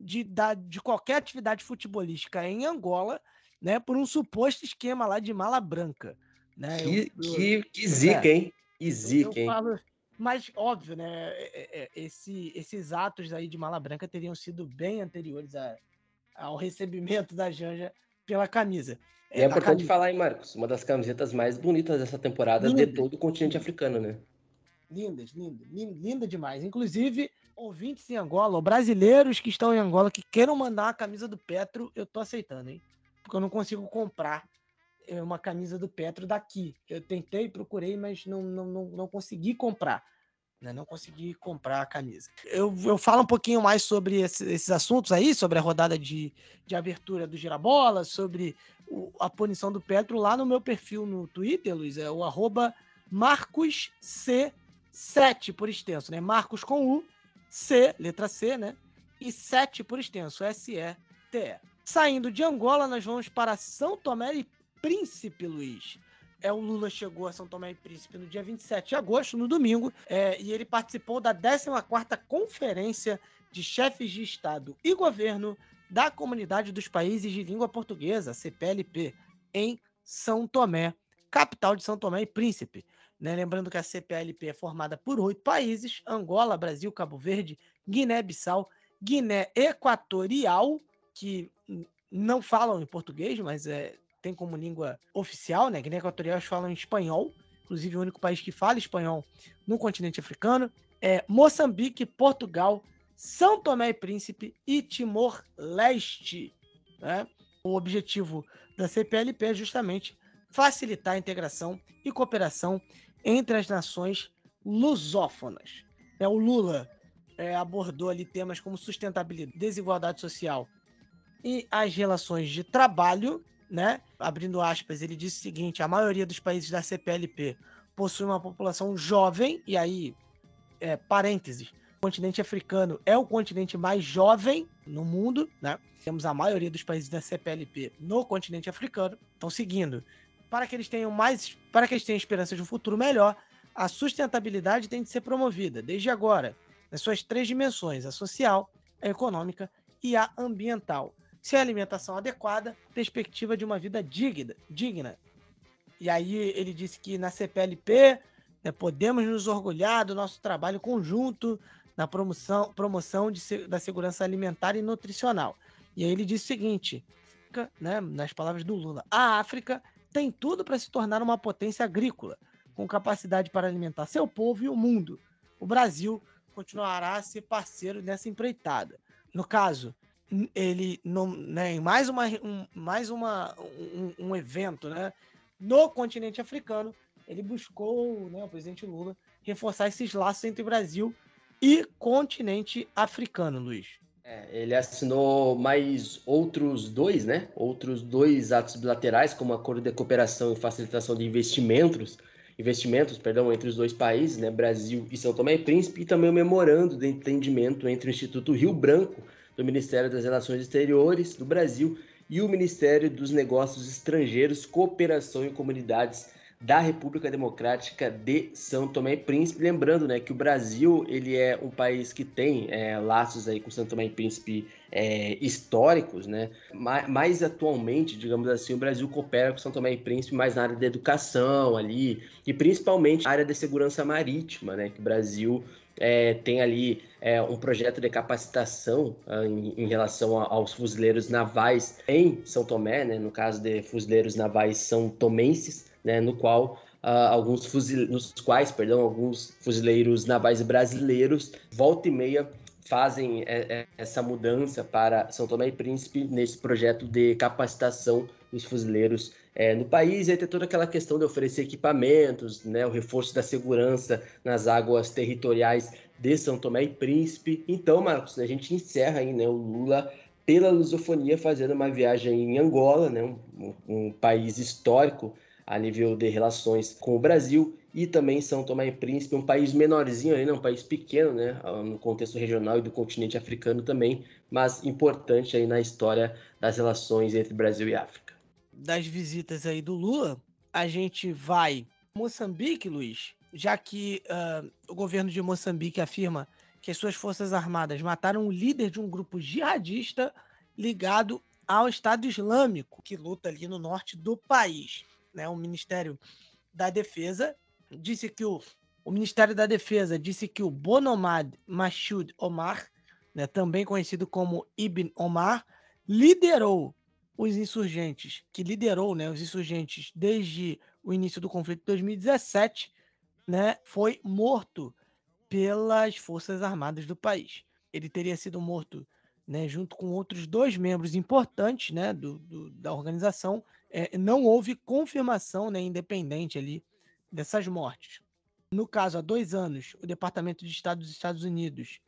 de, da, de qualquer atividade futebolística em Angola, né, por um suposto esquema lá de mala branca. Né? Que, eu, que, que zica, é, hein? Que zica, hein? Falo, mas, óbvio, né? É, é, esse, esses atos aí de mala branca teriam sido bem anteriores a, ao recebimento da Janja pela camisa. É, é importante camisa. falar, hein, Marcos? Uma das camisetas mais bonitas dessa temporada linda. de todo o continente africano, né? Lindas, linda, linda demais. Inclusive, ouvintes em Angola, ou brasileiros que estão em Angola que queiram mandar a camisa do Petro, eu tô aceitando, hein? Porque eu não consigo comprar é, uma camisa do Petro daqui. Eu tentei, procurei, mas não, não, não, não consegui comprar. Né? Não consegui comprar a camisa. Eu, eu falo um pouquinho mais sobre esse, esses assuntos aí, sobre a rodada de, de abertura do Girabola, sobre o, a punição do Petro lá no meu perfil no Twitter, Luiz, é o arroba MarcosC7 por extenso, né? Marcos com U, C, letra C, né? E 7 por extenso, S-E-T-E. Saindo de Angola, nós vamos para São Tomé e Príncipe, Luiz. É, o Lula chegou a São Tomé e Príncipe no dia 27 de agosto, no domingo, é, e ele participou da 14ª Conferência de Chefes de Estado e Governo da Comunidade dos Países de Língua Portuguesa, CPLP, em São Tomé, capital de São Tomé e Príncipe. Né? Lembrando que a CPLP é formada por oito países: Angola, Brasil, Cabo Verde, Guiné-Bissau, Guiné Equatorial, que não falam em português, mas é, tem como língua oficial, né? Guiné Equatorial falam espanhol, inclusive o único país que fala espanhol no continente africano. É Moçambique, Portugal, São Tomé e Príncipe e Timor-Leste. Né? O objetivo da CPLP é justamente facilitar a integração e cooperação entre as nações lusófonas. É, o Lula é, abordou ali temas como sustentabilidade, desigualdade social e as relações de trabalho né? Abrindo aspas, ele disse o seguinte: a maioria dos países da CPLP possui uma população jovem, e aí, é, parênteses, O continente africano é o continente mais jovem no mundo, né? Temos a maioria dos países da CPLP no continente africano. Então, seguindo, para que eles tenham mais, para que eles tenham esperança de um futuro melhor, a sustentabilidade tem de ser promovida desde agora, nas suas três dimensões: a social, a econômica e a ambiental. Se a alimentação adequada, perspectiva de uma vida digna, digna. E aí ele disse que na CPLP né, podemos nos orgulhar do nosso trabalho conjunto na promoção, promoção de, da segurança alimentar e nutricional. E aí ele disse o seguinte, né, nas palavras do Lula, a África tem tudo para se tornar uma potência agrícola, com capacidade para alimentar seu povo e o mundo. O Brasil continuará a ser parceiro nessa empreitada. No caso, ele não, né, em mais uma um, mais uma um, um, evento, né, no continente africano, ele buscou, né, o presidente Lula reforçar esses laços entre Brasil e continente africano, Luiz. É, ele assinou mais outros dois, né? Outros dois atos bilaterais, como acordo de cooperação e facilitação de investimentos, investimentos, perdão, entre os dois países, né, Brasil e São Tomé e Príncipe, e também o memorando de entendimento entre o Instituto Rio Branco do Ministério das Relações Exteriores do Brasil e o Ministério dos Negócios Estrangeiros, Cooperação e Comunidades da República Democrática de São Tomé e Príncipe. Lembrando, né, que o Brasil ele é um país que tem é, laços aí com São Tomé e Príncipe é, históricos, né? Mais, atualmente, digamos assim, o Brasil coopera com São Tomé e Príncipe mais na área da educação ali e principalmente na área da segurança marítima, né? Que o Brasil é, tem ali é, um projeto de capacitação uh, em, em, relação a, aos fuzileiros navais em São Tomé, né? No caso de fuzileiros navais são tomenses né, no qual uh, alguns fuzil... nos quais, perdão, alguns fuzileiros navais brasileiros volta e meia fazem é, é, essa mudança para São Tomé e Príncipe nesse projeto de capacitação dos fuzileiros é, no país e aí tem toda aquela questão de oferecer equipamentos, né, o reforço da segurança nas águas territoriais de São Tomé e Príncipe. Então, Marcos, a gente encerra aí né, o Lula pela lusofonia fazendo uma viagem em Angola, né, um, um país histórico a nível de relações com o Brasil e também São Tomé e Príncipe, um país menorzinho aí, né? um país pequeno, né, no contexto regional e do continente africano também, mas importante aí na história das relações entre Brasil e África. Das visitas aí do Lula, a gente vai Moçambique, Luiz, já que uh, o governo de Moçambique afirma que as suas forças armadas mataram o líder de um grupo jihadista ligado ao Estado Islâmico, que luta ali no norte do país né, o Ministério da Defesa disse que o, o Ministério da Defesa disse que o Bonomad Mashud Omar, né, também conhecido como Ibn Omar, liderou os insurgentes, que liderou né, os insurgentes desde o início do conflito de 2017, né, foi morto pelas Forças Armadas do país. Ele teria sido morto né, junto com outros dois membros importantes né, do, do da organização, é, não houve confirmação né, independente ali dessas mortes. No caso, há dois anos, o Departamento de Estado dos Estados Unidos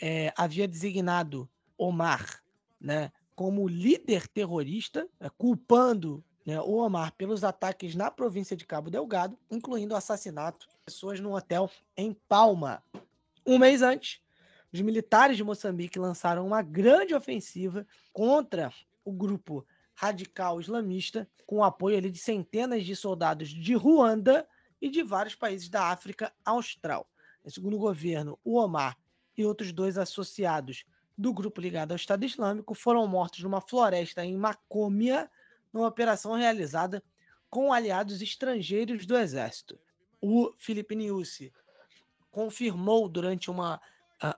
é, havia designado Omar né, como líder terrorista, é, culpando né, o Omar pelos ataques na província de Cabo Delgado, incluindo o assassinato de pessoas num hotel em Palma. Um mês antes, os militares de Moçambique lançaram uma grande ofensiva contra o grupo radical islamista, com apoio ali de centenas de soldados de Ruanda e de vários países da África Austral. Segundo o governo, o Omar e outros dois associados do grupo ligado ao Estado Islâmico foram mortos numa floresta em Macômia, numa operação realizada com aliados estrangeiros do exército. O Felipe Niusi confirmou durante uma,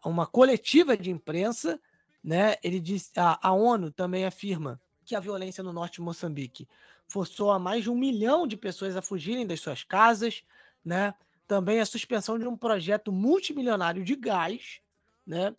uma coletiva de imprensa, né? Ele disse, a, a ONU também afirma que a violência no norte de Moçambique forçou a mais de um milhão de pessoas a fugirem das suas casas, né? Também a suspensão de um projeto multimilionário de gás, né?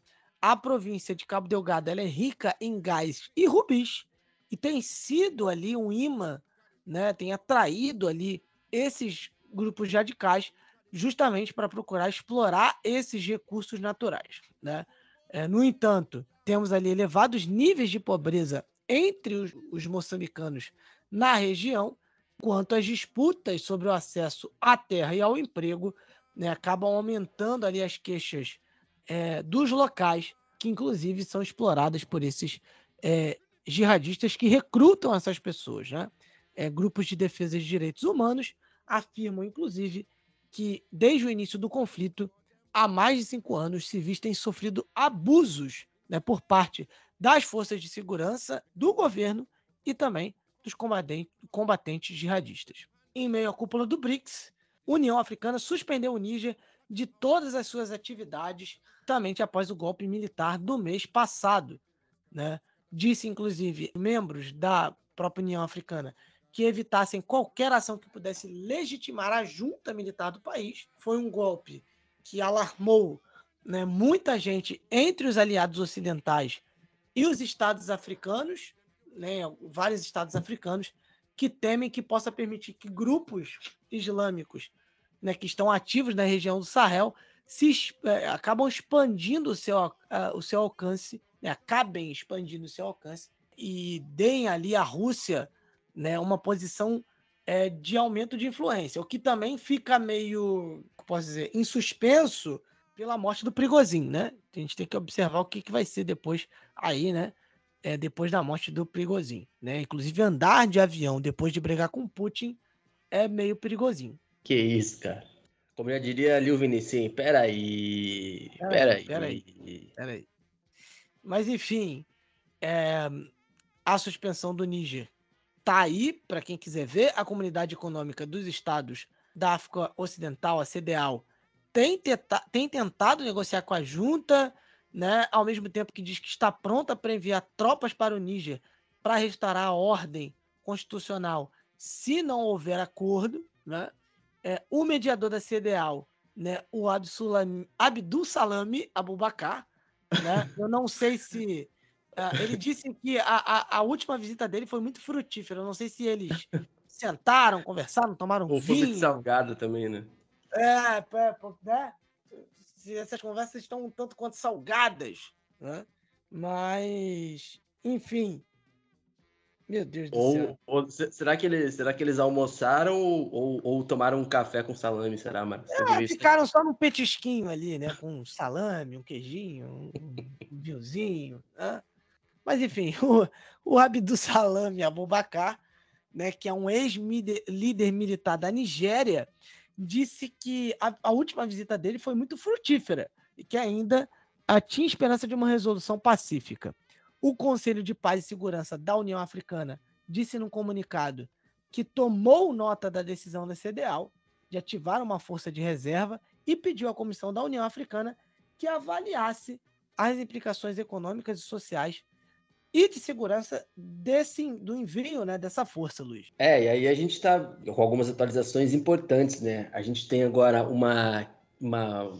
A província de Cabo Delgado é rica em gás e rubis e tem sido ali um imã, né? Tem atraído ali esses grupos radicais justamente para procurar explorar esses recursos naturais, né? É, no entanto, temos ali elevados níveis de pobreza entre os, os moçambicanos na região, quanto as disputas sobre o acesso à terra e ao emprego né, acabam aumentando ali as queixas é, dos locais, que inclusive são exploradas por esses é, jihadistas que recrutam essas pessoas. Né? É, grupos de defesa de direitos humanos afirmam, inclusive, que desde o início do conflito, há mais de cinco anos, civis têm sofrido abusos né, por parte das forças de segurança, do governo e também dos combatentes jihadistas. Em meio à cúpula do BRICS, a União Africana suspendeu o Níger de todas as suas atividades, também após o golpe militar do mês passado. Né? Disse, inclusive, membros da própria União Africana que evitassem qualquer ação que pudesse legitimar a junta militar do país. Foi um golpe que alarmou né, muita gente entre os aliados ocidentais e os estados africanos, né, vários estados africanos, que temem que possa permitir que grupos islâmicos né, que estão ativos na região do Sahel se é, acabam expandindo o seu, uh, o seu alcance, né, acabem expandindo o seu alcance e deem ali à Rússia né, uma posição é, de aumento de influência, o que também fica meio, posso dizer, em suspenso pela morte do Prigozhin, né? A gente tem que observar o que, que vai ser depois aí, né? É, depois da morte do Prigozhin, né? Inclusive andar de avião depois de brigar com Putin é meio perigosinho. Que isso, cara. Como já diria Liu Vinicim, peraí, peraí, peraí, peraí. Mas enfim, é, a suspensão do Níger tá aí para quem quiser ver. A Comunidade Econômica dos Estados da África Ocidental, a CDAO, tem, teta, tem tentado negociar com a junta, né, ao mesmo tempo que diz que está pronta para enviar tropas para o Níger para restaurar a ordem constitucional se não houver acordo. Né? É, o mediador da CDAO, né, o Abdul Salami Abubakar, né, [laughs] eu não sei se Uh, ele disse que a, a, a, última visita dele foi muito frutífera. Eu não sei se eles [laughs] sentaram, conversaram, tomaram um vinho. salgado também, né? É, é, né? Se essas conversas estão um tanto quanto salgadas, né? Mas, enfim. Meu Deus do ou, céu. Ou, será, que eles, será que eles almoçaram ou, ou, tomaram um café com salame, será, Marcos? É, ficaram só num petisquinho ali, né? Com um salame, um queijinho, um, vinhozinho, né? Mas enfim, [laughs] o, o Abdul Salami Abubakar, né, que é um ex-líder militar da Nigéria, disse que a, a, última visita dele foi muito frutífera e que ainda tinha esperança de uma resolução pacífica. O Conselho de Paz e Segurança da União Africana disse num comunicado que tomou nota da decisão da CDAO de ativar uma força de reserva e pediu à Comissão da União Africana que avaliasse as implicações econômicas e sociais e de segurança desse, do envio né, dessa força, Luiz. É, e aí a gente está com algumas atualizações importantes, né? A gente tem agora uma. uma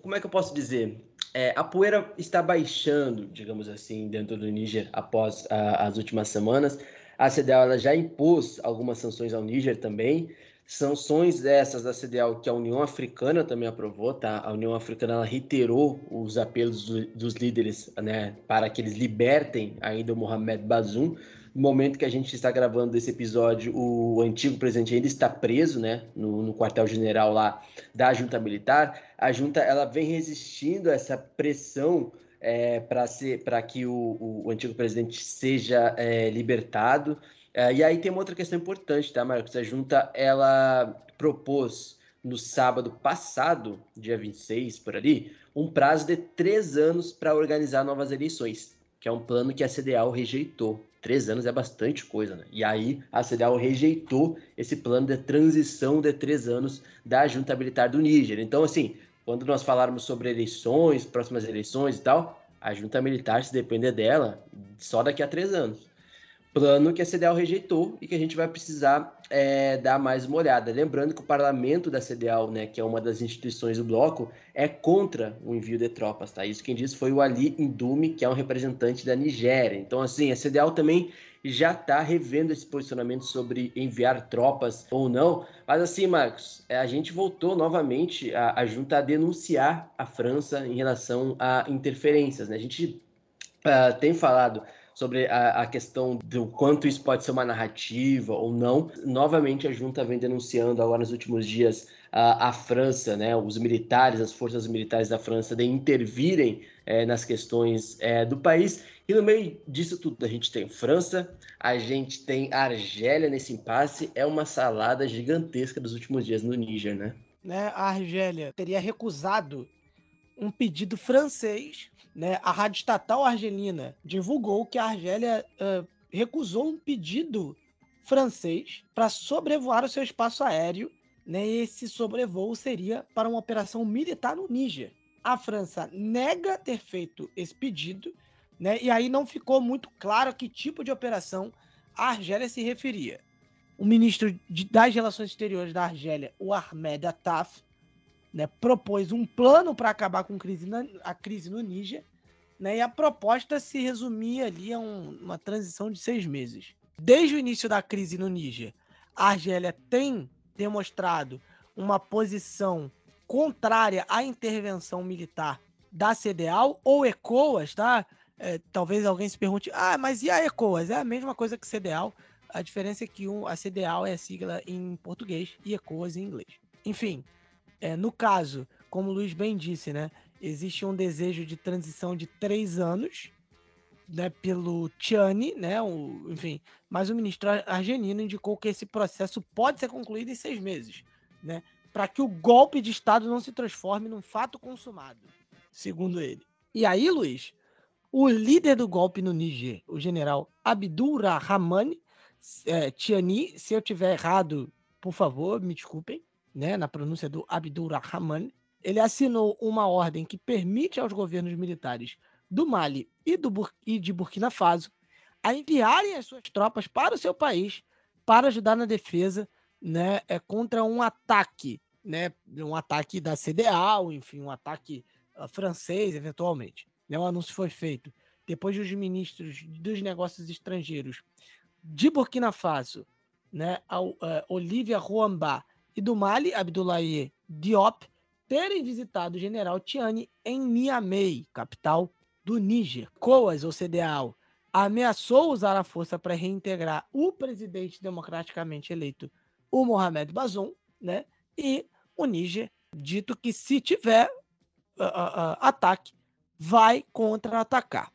como é que eu posso dizer? É, a poeira está baixando, digamos assim, dentro do Níger após a, as últimas semanas. A CDAO já impôs algumas sanções ao Níger também. Sanções essas da CDAO que a União Africana também aprovou, tá? A União Africana reiterou os apelos do, dos líderes, né, para que eles libertem ainda o Mohamed Bazoum. Momento que a gente está gravando esse episódio, o antigo presidente ainda está preso, né, no, no quartel-general lá da junta militar. A junta ela vem resistindo a essa pressão é, para que o, o, antigo presidente seja é, libertado. É, e aí tem uma outra questão importante, tá, Marcos? A junta, ela propôs no sábado passado, dia 26, por ali, um prazo de três anos para organizar novas eleições, que é um plano que a CDAO rejeitou. Três anos é bastante coisa, né? E aí a CDAO rejeitou esse plano de transição de três anos da junta militar do Níger. Então, assim, quando nós falarmos sobre eleições, próximas eleições e tal, a junta militar, se depender dela, só daqui a três anos plano que a CDAO rejeitou e que a gente vai precisar é, dar mais uma olhada. Lembrando que o parlamento da CDAO, né, que é uma das instituições do bloco, é contra o envio de tropas, tá? Isso quem disse foi o Ali Indume, que é um representante da Nigéria. Então, assim, a CDAO também já está revendo esse posicionamento sobre enviar tropas ou não. Mas assim, Marcos, é, a gente voltou novamente a, a junta a denunciar a França em relação a interferências. Né? A gente uh, tem falado sobre a, a, questão do quanto isso pode ser uma narrativa ou não. Novamente, a junta vem denunciando agora nos últimos dias a, a França, né, os militares, as forças militares da França, de intervirem é, nas questões é, do país. E no meio disso tudo, a gente tem França, a gente tem Argélia nesse impasse. É uma salada gigantesca dos últimos dias no Níger, né? né? A Argélia teria recusado um pedido francês. Né? A rádio estatal argelina divulgou que a Argélia uh, recusou um pedido francês para sobrevoar o seu espaço aéreo né? Esse sobrevoo seria para uma operação militar no Níger. A França nega ter feito esse pedido, né? E aí não ficou muito claro a que tipo de operação a Argélia se referia. O ministro de, das Relações Exteriores da Argélia, o Ahmed Attaf, né, propôs um plano para acabar com crise na, a crise no Níger, né, e a proposta se resumia ali a um, uma transição de seis meses. Desde o início da crise no Níger, a Argélia tem demonstrado uma posição contrária à intervenção militar da CDAO ou ECOAS, tá? É, talvez alguém se pergunte, ah, mas e a ECOAS? É a mesma coisa que CDAO, a diferença é que um, a CDAO é a sigla em português e ECOAS em inglês. Enfim, é, no caso, como o Luiz bem disse, né, existe um desejo de transição de três anos, né, pelo Tiani, né, o, enfim, mas o ministro argelino indicou que esse processo pode ser concluído em seis meses, né, para que o golpe de Estado não se transforme num fato consumado, segundo ele. E aí, Luiz, o líder do golpe no Niger, o general Abdul Rahman é, Tiani, se eu tiver errado, por favor, me desculpem, né, na pronúncia do Abdul Rahman, ele assinou uma ordem que permite aos governos militares do Mali e, do Bur e de Burkina Faso a enviarem as suas tropas para o seu país para ajudar na defesa né, é, contra um ataque, né, um ataque da CDA, enfim, um ataque uh, francês, eventualmente. Né, o anúncio foi feito depois dos ministros dos negócios estrangeiros de Burkina Faso, né, a, uh, Olivia Rouamba e do Mali, Abdoulaye Diop, terem visitado o general Tiani em Niamey, capital do Níger, COAS ou CDAO, ameaçou usar a força para reintegrar o presidente democraticamente eleito, o Mohamed Bazoum, né? E o Níger, dito que se tiver uh, uh, ataque, vai contra-atacar.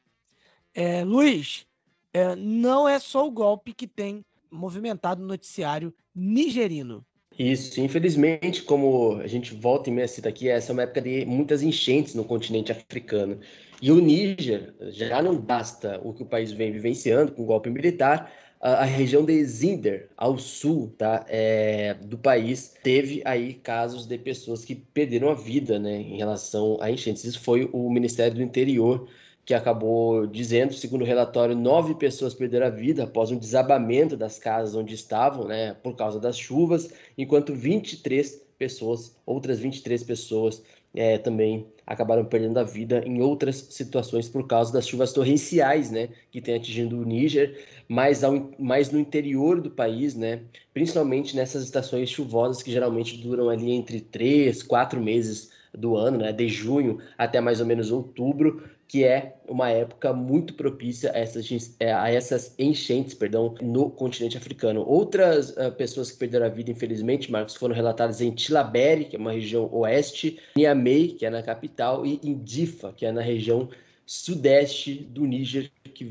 É, Luiz, é, não é só o golpe que tem movimentado o noticiário nigerino. Isso, infelizmente, como a gente volta e meia cita aqui, essa é uma época de muitas enchentes no continente africano. E o Níger, já não basta o que o país vem vivenciando com o golpe militar, a, a região de Zinder, ao sul tá, é, do país, teve aí casos de pessoas que perderam a vida né, em relação a enchentes. Isso foi o Ministério do Interior que acabou dizendo, segundo o relatório, nove pessoas perderam a vida após um desabamento das casas onde estavam, né, por causa das chuvas, enquanto 23 pessoas, outras 23 pessoas é, também acabaram perdendo a vida em outras situações por causa das chuvas torrenciais, né, que tem atingido o Níger, mais, ao, mais no interior do país, né, principalmente nessas estações chuvosas que geralmente duram ali entre três, quatro meses do ano, né, de junho até mais ou menos outubro, que é uma época muito propícia a essas, é, a essas enchentes perdão, no continente africano. Outras uh, pessoas que perderam a vida, infelizmente, Marcos, foram relatadas em Tilaberi, que é uma região oeste, Niamey, que é na capital, e em Difa, que é na região sudeste do Níger, que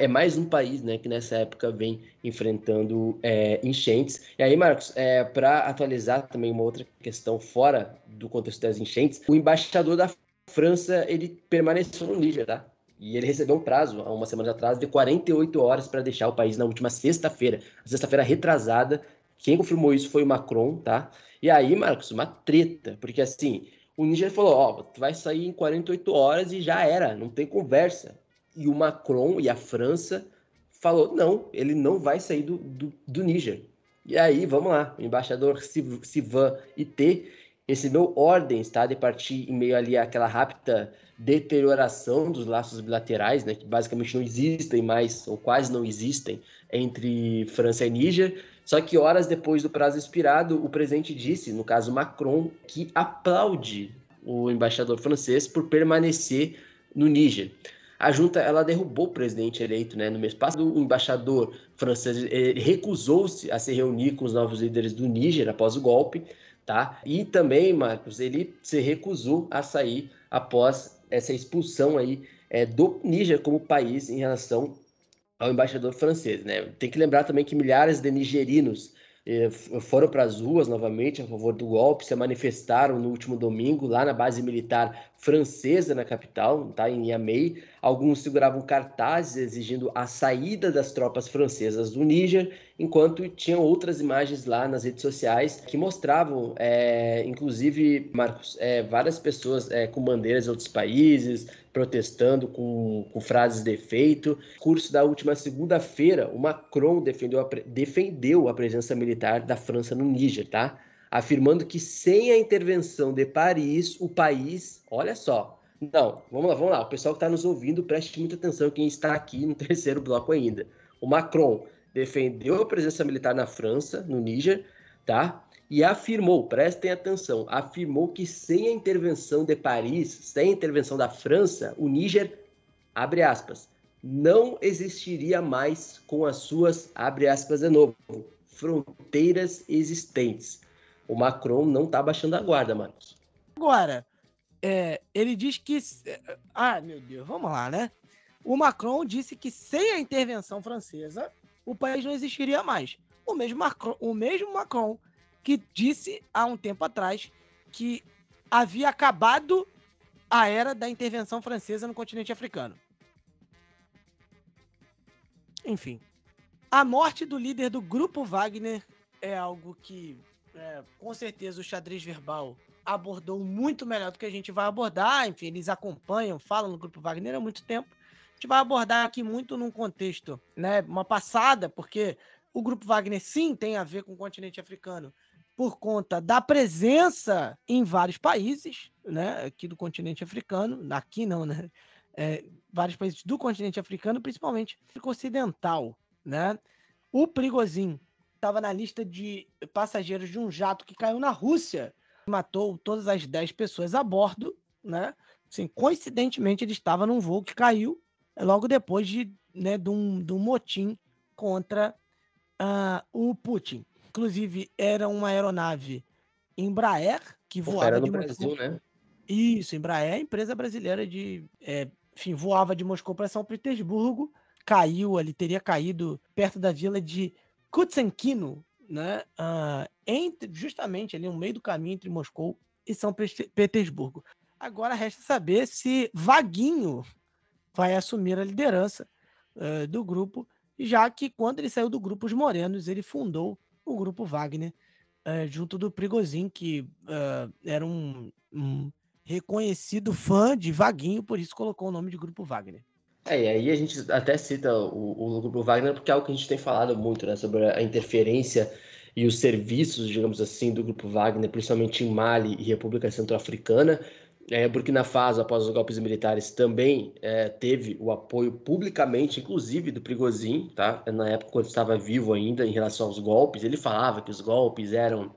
é mais um país né, que nessa época vem enfrentando é, enchentes. E aí, Marcos, é, para atualizar também uma outra questão fora do contexto das enchentes, o embaixador da França, ele permaneceu no Níger, tá? E ele recebeu um prazo, há uma semana atrás, de 48 horas para deixar o país na última sexta-feira. Sexta-feira retrasada. Quem confirmou isso foi o Macron, tá? E aí, Marcos, uma treta, porque assim, o Níger falou: Ó, oh, tu vai sair em 48 horas e já era, não tem conversa. E o Macron e a França falou: não, ele não vai sair do, do, do Níger. E aí, vamos lá, o embaixador Sivan Ité recebeu ordens tá, de partir em meio ali àquela rápida deterioração dos laços bilaterais, né, que basicamente não existem mais, ou quase não existem, entre França e Níger. Só que horas depois do prazo expirado, o presidente disse, no caso Macron, que aplaude o embaixador francês por permanecer no Níger. a junta ela derrubou o presidente eleito né, no mês passado. O embaixador francês recusou-se a se reunir com os novos líderes do Níger após o golpe. Tá? E também, Marcos, ele se recusou a sair após essa expulsão aí é, do Níger como país em relação ao embaixador francês. Né? Tem que lembrar também que milhares de nigerinos foram para as ruas novamente a favor do golpe, se manifestaram no último domingo lá na base militar francesa na capital, tá, em Niamey. Alguns seguravam cartazes exigindo a saída das tropas francesas do Níger, enquanto tinham outras imagens lá nas redes sociais que mostravam, é, inclusive, Marcos, é, várias pessoas é, com bandeiras de outros países, protestando com, com frases de efeito. No curso da última segunda-feira, o Macron defendeu a, defendeu a presença militar da França no Níger, tá? Afirmando que sem a intervenção de Paris, o país, olha só, não, vamos lá, vamos lá. O pessoal que está nos ouvindo, preste muita atenção quem está aqui no [laughs] terceiro bloco ainda. O Macron defendeu a presença militar na França, no Níger, tá? E afirmou, prestem atenção, afirmou que sem a intervenção de Paris, sem a intervenção da França, o Níger, abre aspas, não existiria mais com as suas, abre aspas de novo, fronteiras existentes. O Macron não está baixando a guarda, Marcos. Agora, é, ele diz que. Ah, meu Deus, vamos lá, né? O Macron disse que sem a intervenção francesa, o país não existiria mais. O mesmo Macron, o mesmo Macron que disse há um tempo atrás que havia acabado a era da intervenção francesa no continente africano. Enfim, a morte do líder do grupo Wagner é algo que, é, com certeza, o xadrez verbal abordou muito melhor do que a gente vai abordar. Enfim, eles acompanham, falam no grupo Wagner há muito tempo. A gente vai abordar aqui muito num contexto, né, uma passada, porque o grupo Wagner sim tem a ver com o continente africano, por conta da presença em vários países, né, aqui do continente africano, aqui não, né, é, vários países do continente africano, principalmente ocidental, né. O Prigozhin estava na lista de passageiros de um jato que caiu na Rússia, matou todas as 10 pessoas a bordo, né. Assim, coincidentemente, ele estava num voo que caiu logo depois de, né, de, um, de um motim contra uh, o Putin. Inclusive, era uma aeronave Embraer que voava era no de Brasil, Moscou. né? Isso, Embraer, empresa brasileira de, é, enfim, voava de Moscou para São Petersburgo, caiu ali, teria caído perto da vila de Kutsenkino, né? Uh, entre, justamente ali no meio do caminho entre Moscou e São Petersburgo. Agora resta saber se Vaguinho vai assumir a liderança uh, do grupo, já que quando ele saiu do grupo Os Morenos, ele fundou o grupo Wagner, é, junto do Prigozhin, que uh, era um, um, reconhecido fã de Vaguinho, por isso colocou o nome de grupo Wagner. É, e aí a gente até cita o, o grupo Wagner, porque é algo que a gente tem falado muito, né, sobre a interferência e os serviços, digamos assim, do grupo Wagner, principalmente em Mali e República Centro-Africana, é, Burkina Faso, após os golpes militares, também é, teve o apoio publicamente, inclusive do Prigozhin, tá? Na época, quando estava vivo ainda, em relação aos golpes, ele falava que os golpes eram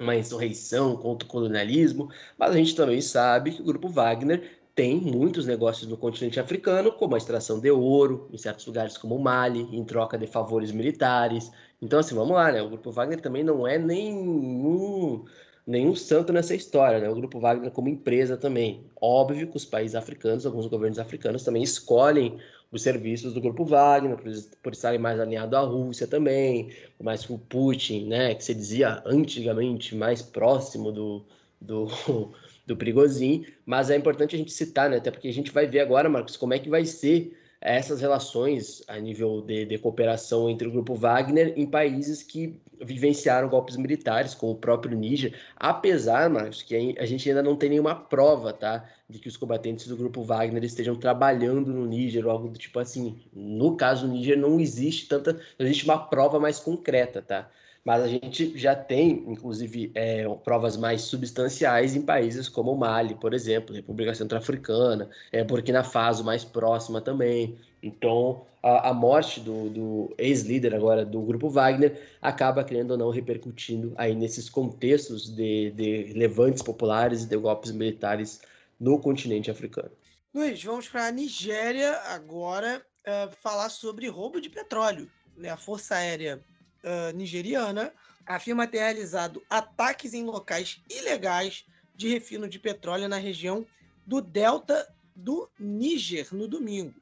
uma insurreição contra o colonialismo, mas a gente também sabe que o grupo Wagner tem muitos negócios no continente africano, como a extração de ouro, em certos lugares como o Mali, em troca de favores militares. Então, assim, vamos lá, né? O grupo Wagner também não é nenhum nenhum santo nessa história, né? O Grupo Wagner como empresa também. Óbvio que os países africanos, alguns governos africanos também escolhem os serviços do Grupo Wagner, por, por estarem mais alinhados à Rússia também, mais com o Putin, né? Que se dizia antigamente mais próximo do, do, [laughs] do Prigozhin. Mas é importante a gente citar, né? Até porque a gente vai ver agora, Marcos, como é que vai ser essas relações a nível de, de, cooperação entre o grupo Wagner em países que vivenciaram golpes militares, como o próprio Níger, apesar, Marcos, que a gente ainda não tem nenhuma prova, tá, de que os combatentes do grupo Wagner estejam trabalhando no Níger ou algo do tipo assim. No caso do Níger não existe tanta, não existe uma prova mais concreta, tá? mas a gente já tem, inclusive, é, provas mais substanciais em países como Mali, por exemplo, República Centro-Africana, é, Burkina Faso mais próxima também. Então, a, a morte do, do ex-líder agora do Grupo Wagner acaba, querendo ou não, repercutindo aí nesses contextos de, de levantes populares e de golpes militares no continente africano. Luiz, vamos para a Nigéria agora uh, falar sobre roubo de petróleo. Né? A Força Aérea uh, Nigeriana afirma ter realizado ataques em locais ilegais de refino de petróleo na região do delta do Níger no domingo.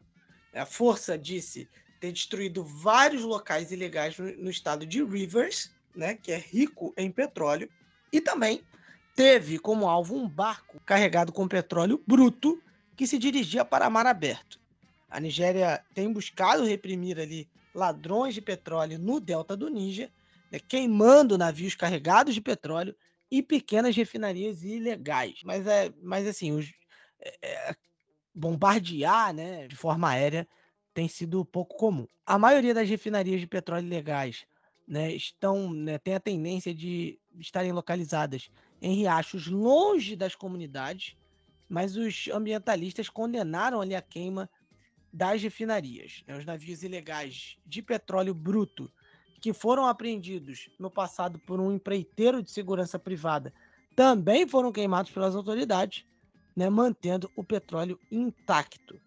A força disse ter destruído vários locais ilegais no, no estado de Rivers, né, que é rico em petróleo, e também teve como alvo um barco carregado com petróleo bruto que se dirigia para mar aberto. A Nigéria tem buscado reprimir ali ladrões de petróleo no delta do Níger, né, queimando navios carregados de petróleo e pequenas refinarias ilegais. Mas é, mas assim, os, é, é bombardear, né, de forma aérea tem sido pouco comum. A maioria das refinarias de petróleo ilegais né, estão, né, tem a tendência de estarem localizadas em riachos longe das comunidades, mas os ambientalistas condenaram ali a queima das refinarias. Né, os navios ilegais de petróleo bruto que foram apreendidos no passado por um empreiteiro de segurança privada também foram queimados pelas autoridades, né, mantendo o petróleo intacto.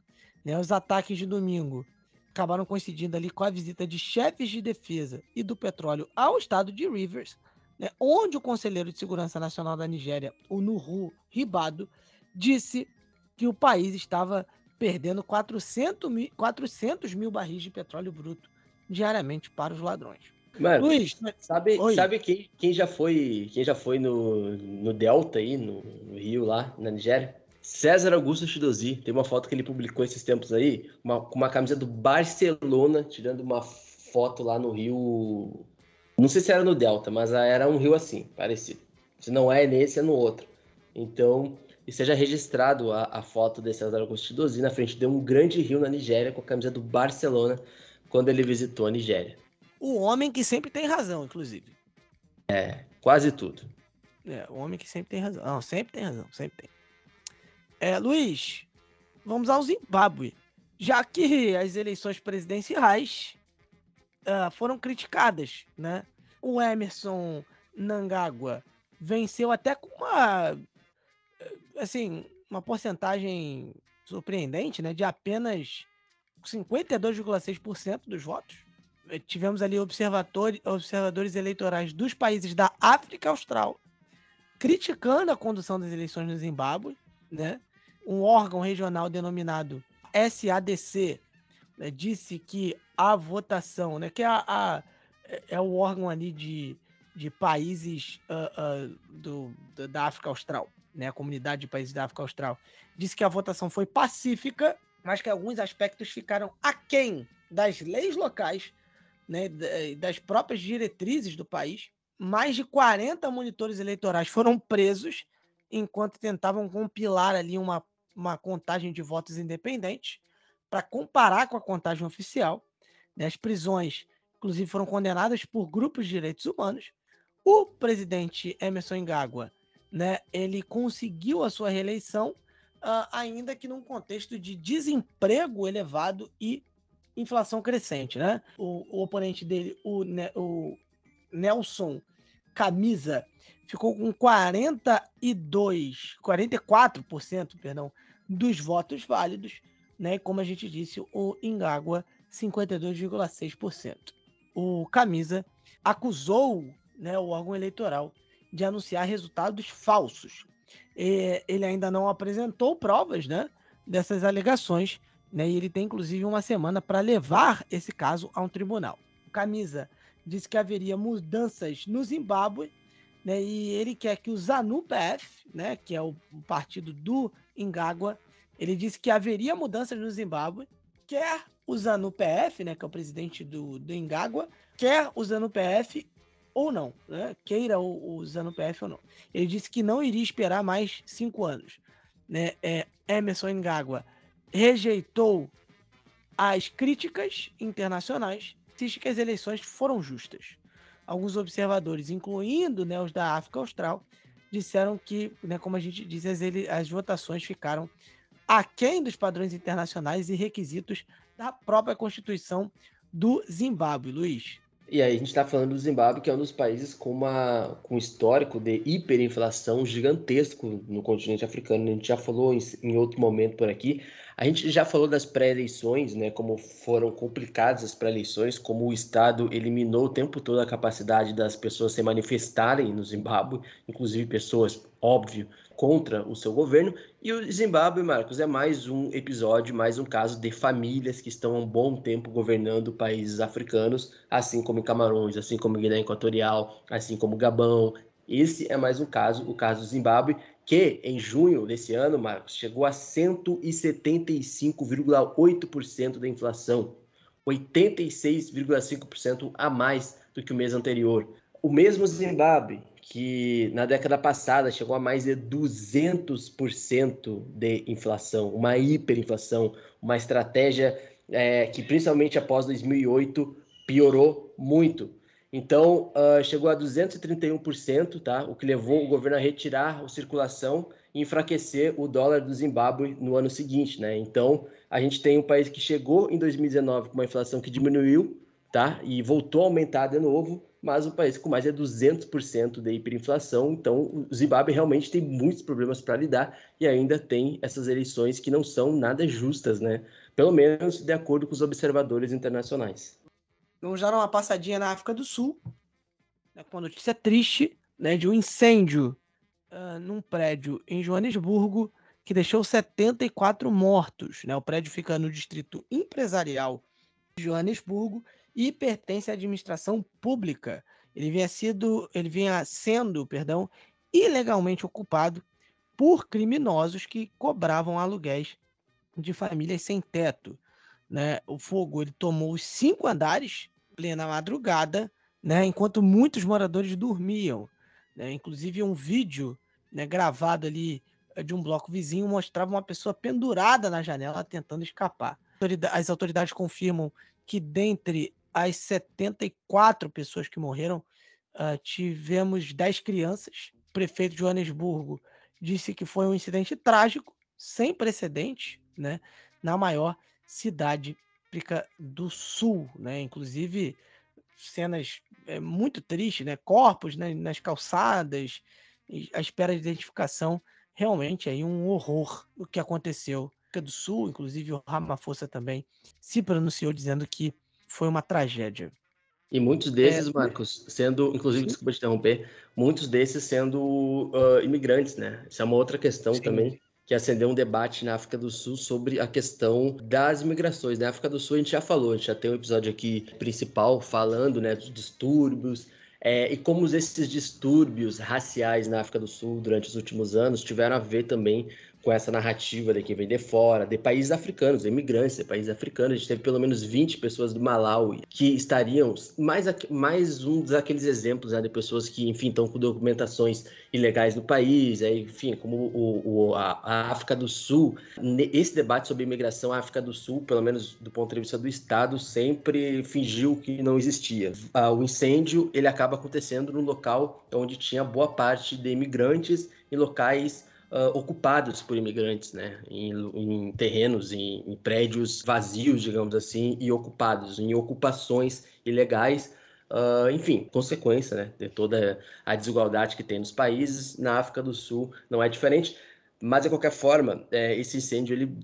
Né? Os ataques de domingo acabaram coincidindo ali com a visita de chefes de defesa e do petróleo ao estado de Rivers, né? onde o conselheiro de segurança nacional da Nigéria, o Nuhu Ribado, disse que o país estava perdendo 400 mil, 400 mil barris de petróleo bruto diariamente para os ladrões. Mano, Luiz, sabe, sabe quem, quem já foi quem já foi no, no Delta aí, no, no Rio lá, na Nigéria? César Augusto Chidozi, tem uma foto que ele publicou esses tempos aí, uma, com uma camisa do Barcelona, tirando uma foto lá no Rio. Não sei se era no Delta, mas era um rio assim, parecido. Se não é nesse, é no outro. Então, e seja registrado a, a foto de César Augusto Chidozi na frente de um grande rio na Nigéria com a camisa do Barcelona quando ele visitou a Nigéria. O homem que sempre tem razão, inclusive. É, quase tudo. É, o homem que sempre tem razão. Não, sempre tem razão, sempre tem. É, Luiz, vamos ao Zimbábue. Já que as eleições presidenciais uh, foram criticadas, né? O Emerson Nangagwa venceu até com uma, assim, uma porcentagem surpreendente, né? De apenas 52,6% dos votos. Tivemos ali observadores eleitorais dos países da África Austral criticando a condução das eleições no Zimbábue, né? um órgão regional denominado SADC né, disse que a votação, né, que é, a, a, é o órgão ali de, de países uh, uh, do, da África Austral, né, a comunidade de países da África Austral, disse que a votação foi pacífica, mas que alguns aspectos ficaram aquém das leis locais, né, das próprias diretrizes do país. Mais de 40 monitores eleitorais foram presos enquanto tentavam compilar ali uma uma contagem de votos independentes para comparar com a contagem oficial. Né? As prisões, inclusive, foram condenadas por grupos de direitos humanos. O presidente Emerson Ngagua, né, ele conseguiu a sua reeleição, uh, ainda que num contexto de desemprego elevado e inflação crescente. Né? O, o oponente dele, o, o Nelson Camisa, ficou com 42, 44%, perdão, dos votos válidos, né? Como a gente disse, o Ingágua 52,6%. O Camisa acusou, né, o órgão eleitoral de anunciar resultados falsos. E ele ainda não apresentou provas, né, dessas alegações, né? E ele tem inclusive uma semana para levar esse caso a um tribunal. O Camisa disse que haveria mudanças no Zimbábue né, e ele quer que o ZANU-PF, né, que é o partido do Ingagua, ele disse que haveria mudanças no Zimbábue, quer o ZANU-PF, né, que é o presidente do, do Ingagua, quer o ZANU-PF ou não, né, queira o, o ZANU-PF ou não. Ele disse que não iria esperar mais cinco anos. Né, é, Emerson Ingagua rejeitou as críticas internacionais, disse que as eleições foram justas alguns observadores, incluindo né, os da África Austral, disseram que, né, como a gente diz, as, ele, as votações ficaram aquém dos padrões internacionais e requisitos da própria Constituição do Zimbábue, Luiz. E aí a gente está falando do Zimbábue, que é um dos países com, uma, com um histórico de hiperinflação gigantesco no continente africano. A gente já falou em, em outro momento por aqui. A gente já falou das pré-eleições, né, como foram complicadas as pré-eleições, como o Estado eliminou o tempo todo a capacidade das pessoas se manifestarem no Zimbábue, inclusive pessoas, óbvio, contra o seu governo. E o Zimbábue, Marcos, é mais um episódio, mais um caso de famílias que estão há um bom tempo governando países africanos, assim como Camarões, assim como Guiné Equatorial, assim como Gabão. Esse é mais um caso, o caso do Zimbábue, que em junho desse ano, Marcos, chegou a 175,8% da inflação, 86,5% a mais do que o mês anterior. O mesmo Zimbábue, que na década passada chegou a mais de 200% de inflação, uma hiperinflação, uma estratégia é, que principalmente após 2008 piorou muito. Então, uh, chegou a 231%, tá? o que levou o governo a retirar a circulação e enfraquecer o dólar do Zimbábue no ano seguinte. Né? Então, a gente tem um país que chegou em 2019 com uma inflação que diminuiu tá? e voltou a aumentar de novo, mas um país com mais de 200% de hiperinflação. Então, o Zimbábue realmente tem muitos problemas para lidar e ainda tem essas eleições que não são nada justas, né? pelo menos de acordo com os observadores internacionais. Vamos dar uma passadinha na África do Sul, né, com uma notícia triste né, de um incêndio uh, num prédio em Joanesburgo que deixou 74 mortos. Né? O prédio fica no distrito empresarial de Joanesburgo e pertence à administração pública. Ele vinha, sido, ele vinha sendo perdão, ilegalmente ocupado por criminosos que cobravam aluguéis de famílias sem teto né? O fogo ele tomou os cinco andares plena madrugada, né? Enquanto muitos moradores dormiam, né? Inclusive um vídeo, né? Gravado ali eh, de um bloco vizinho mostrava uma pessoa pendurada na janela tentando escapar. As autoridades confirmam que dentre as 74 pessoas que morreram, uh, tivemos 10 crianças. O prefeito de Joanesburgo disse que foi um incidente trágico, sem precedentes, né, na maior cidade do Sul, né? Inclusive cenas é, muito tristes, né? Corpos né? nas calçadas, a espera de identificação, realmente aí um horror o que aconteceu. Do Sul, inclusive o Ramaphosa também se pronunciou dizendo que foi uma tragédia. E muitos desses, é, Marcos, sendo, inclusive, sim. desculpa te interromper, muitos desses sendo uh, imigrantes, né? Isso é uma outra questão sim. também que acendeu um debate na África do Sul sobre a questão das migrações. Na né? África do Sul a gente já falou, a gente já tem um episódio aqui principal falando né, dos distúrbios é, e como esses distúrbios raciais na África do Sul durante os últimos anos tiveram a ver também com essa narrativa de quem vem de fora, de países africanos, imigrantes de países africanos. A gente teve pelo menos 20 pessoas do Malawi que estariam, mais, mais um daqueles exemplos né, de pessoas que, enfim, estão com documentações ilegais no país, aí, enfim, como o, o a, a, África do Sul. Esse debate sobre imigração à África do Sul, pelo menos do ponto de vista do Estado, sempre fingiu que não existia. Ah, o incêndio, ele acaba acontecendo no local onde tinha boa parte de imigrantes em locais uh, ocupados por imigrantes, né? Em, em terrenos, em, em, prédios vazios, digamos assim, e ocupados, em ocupações ilegais. Uh, enfim, consequência né, de toda a desigualdade que tem nos países. Na África do Sul não é diferente, mas de qualquer forma, é, esse incêndio ele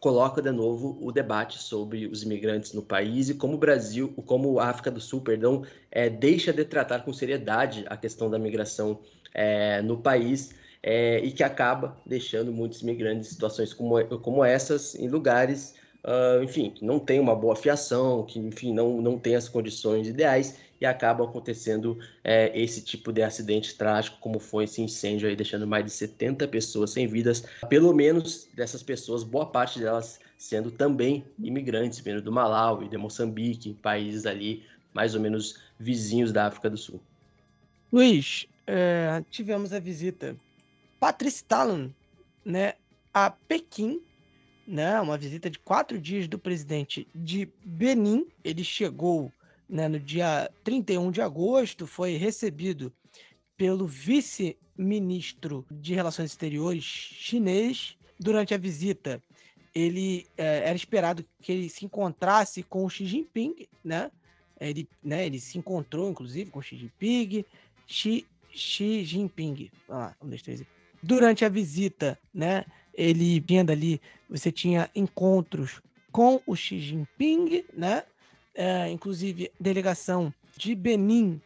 coloca de novo o debate sobre os imigrantes no país e como o Brasil, como a África do Sul, perdão, é, deixa de tratar com seriedade a questão da migração é, no país é, e que acaba deixando muitos imigrantes em situações como, como essas em lugares, uh, enfim, que não tem uma boa fiação, que, enfim, não, não tem as condições ideais e acaba acontecendo é, esse tipo de acidente trágico, como foi esse incêndio aí, deixando mais de 70 pessoas sem vidas. Pelo menos dessas pessoas, boa parte delas sendo também imigrantes, vindo do Malawi, de Moçambique, países ali mais ou menos vizinhos da África do Sul. Luiz, é, tivemos a visita Patrice Talon, né, a Pequim, né, uma visita de quatro dias do presidente de Benin. Ele chegou né, no dia 31 de agosto, foi recebido pelo vice-ministro de Relações Exteriores chinês. Durante a visita, ele é, era esperado que ele se encontrasse com Xi Jinping, né? Ele, né, ele se encontrou, inclusive, com Xi Jinping. Xi, Xi Jinping. Ah, um, dois, três. Durante a visita, né? Ele vindo ali, você tinha encontros com o Xi Jinping, né? É, inclusive, delegação de Benin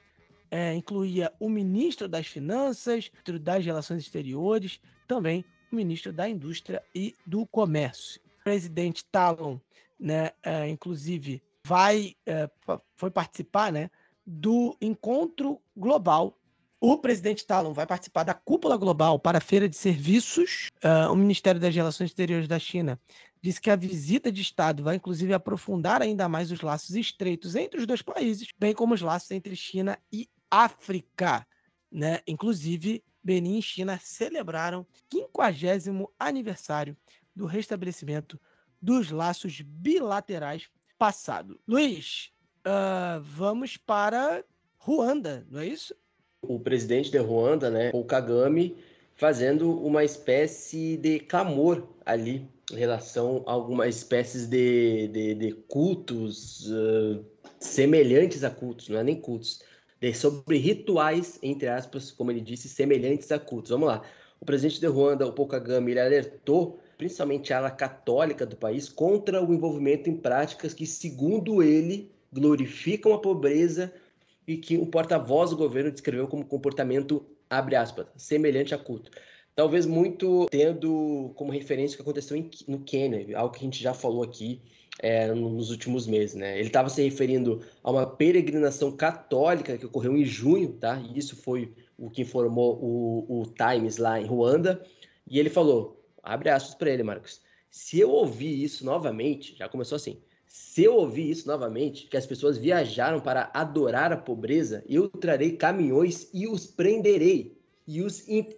é, incluía o ministro das Finanças, das Relações Exteriores, também o ministro da Indústria e do Comércio. O presidente Talon, né, é, inclusive, vai é, foi participar, né, do encontro global. O presidente Talon vai participar da cúpula global para a feira de serviços. Uh, o Ministério das Relações Exteriores da China disse que a visita de Estado vai, inclusive, aprofundar ainda mais os laços estreitos entre os dois países, bem como os laços entre China e África. Né? Inclusive, Benin e China celebraram 50 aniversário do restabelecimento dos laços bilaterais passado. Luiz, uh, vamos para Ruanda, não é isso? O presidente de Ruanda, né, o Kagame, fazendo uma espécie de clamor ali em relação a algumas espécies de, de, de cultos uh, semelhantes a cultos, não é nem cultos, de, sobre rituais, entre aspas, como ele disse, semelhantes a cultos. Vamos lá. O presidente de Ruanda, o Paul Kagame, ele alertou principalmente a ala católica do país, contra o envolvimento em práticas que, segundo ele, glorificam a pobreza e que o porta-voz do governo descreveu como comportamento, abre aspas, semelhante a culto. Talvez muito tendo como referência o que aconteceu em, no Quênia, algo que a gente já falou aqui é, nos últimos meses, né? Ele estava se referindo a uma peregrinação católica que ocorreu em junho, tá? E isso foi o que informou o, o Times lá em Ruanda. E ele falou: abre aspas para ele, Marcos. Se eu ouvir isso novamente, já começou assim. Se eu ouvir isso novamente, que as pessoas viajaram para adorar a pobreza, eu trarei caminhões e os prenderei. E os, e,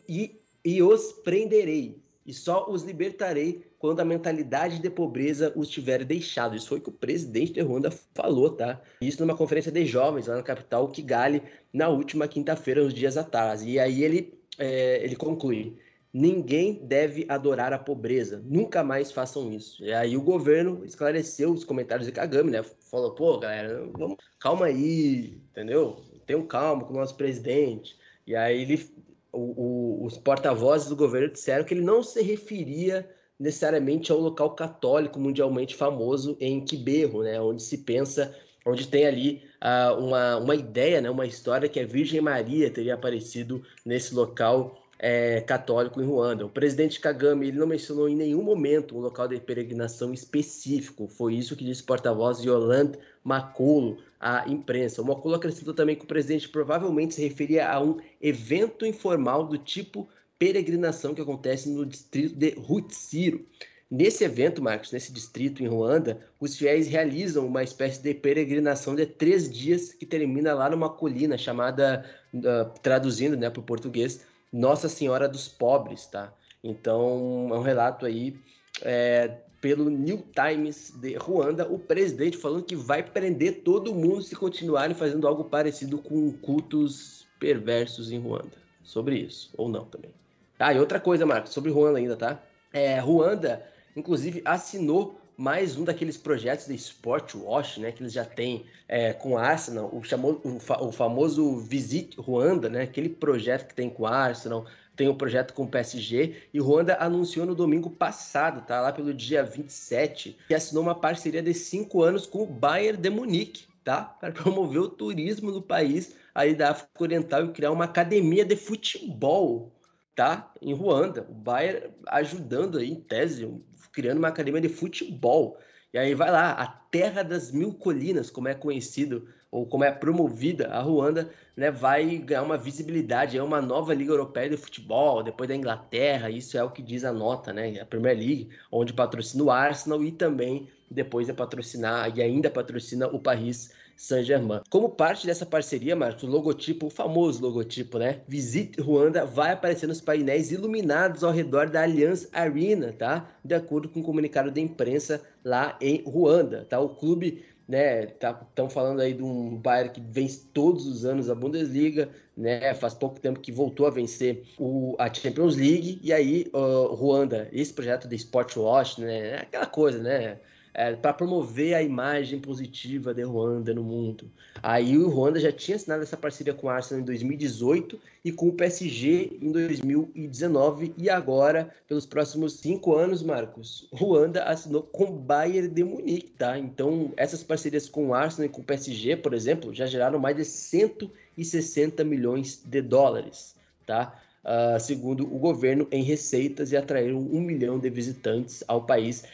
e os prenderei. E só os libertarei quando a mentalidade de pobreza os tiver deixado. Isso foi o que o presidente de Ruanda falou, tá? Isso numa conferência de jovens lá na capital Kigali, na última quinta-feira, nos dias atrás. E aí ele, é, ele conclui. Ninguém deve adorar a pobreza. Nunca mais façam isso. E aí o governo esclareceu os comentários de Kagame, né? Falou, pô, galera, vamos, calma aí, entendeu? Tenham calma com o nosso presidente. E aí ele, o, o, os porta-vozes do governo disseram que ele não se referia necessariamente ao local católico mundialmente famoso em Quiberro, né? Onde se pensa, onde tem ali uh, uma, uma ideia, né? Uma história que a Virgem Maria teria aparecido nesse local é, católico em Ruanda. O presidente Kagame ele não mencionou em nenhum momento um local de peregrinação específico. Foi isso que disse o porta-voz Yolande Makolo à imprensa. O Makolo acrescentou também que o presidente provavelmente se referia a um evento informal do tipo peregrinação que acontece no distrito de Rutsiro. Nesse evento, Marcos, nesse distrito em Ruanda, os fiéis realizam uma espécie de peregrinação de três dias que termina lá numa colina chamada, uh, traduzindo né, para o português, nossa Senhora dos Pobres, tá? Então, é um relato aí é, pelo New Times de Ruanda, o presidente falando que vai prender todo mundo se continuarem fazendo algo parecido com cultos perversos em Ruanda. Sobre isso, ou não também. Ah, e outra coisa, Marcos, sobre Ruanda ainda, tá? É, Ruanda, inclusive, assinou mais um daqueles projetos de Sport Wash, né, que eles já têm é, com o Arsenal, o, chamou, o, fa, o, famoso Visit Ruanda, né, aquele projeto que tem com o Arsenal, tem o um projeto com o PSG, e Ruanda anunciou no domingo passado, tá, lá pelo dia 27, que assinou uma parceria de cinco anos com o Bayern de Munique, tá, para promover o turismo no país aí da África Oriental e criar uma academia de futebol, tá, em Ruanda. O Bayern ajudando aí, em tese, criando uma academia de futebol. E aí vai lá, a terra das mil colinas, como é conhecido ou como é promovida a Ruanda, né, vai ganhar uma visibilidade, é uma nova liga europeia de futebol, depois da Inglaterra, isso é o que diz a nota, né, a Premier League, onde patrocina o Arsenal e também depois é patrocinar e ainda patrocina o Paris Saint-Germain. Como parte dessa parceria, Marcos, o logotipo, o famoso logotipo, né? Visite Ruanda vai aparecer nos painéis iluminados ao redor da Allianz Arena, tá? De acordo com o um comunicado da imprensa lá em Ruanda, tá? O clube né, estão tá, falando aí de um Bayern que vence todos os anos a Bundesliga, né, faz pouco tempo que voltou a vencer o, a Champions League, e aí uh, Ruanda, esse projeto de Sport Wash, né, aquela coisa, né, é, para promover a imagem positiva de Ruanda no mundo. Aí o Ruanda já tinha assinado essa parceria com o Arsenal em 2018 e com o PSG em 2019 e agora, pelos próximos cinco anos, Marcos, Ruanda assinou com o Bayern de Munique, tá? Então essas parcerias com o Arsenal e com o PSG, por exemplo, já geraram mais de 160 milhões de dólares, tá? Uh, segundo o governo, em receitas e atraíram um milhão de visitantes ao país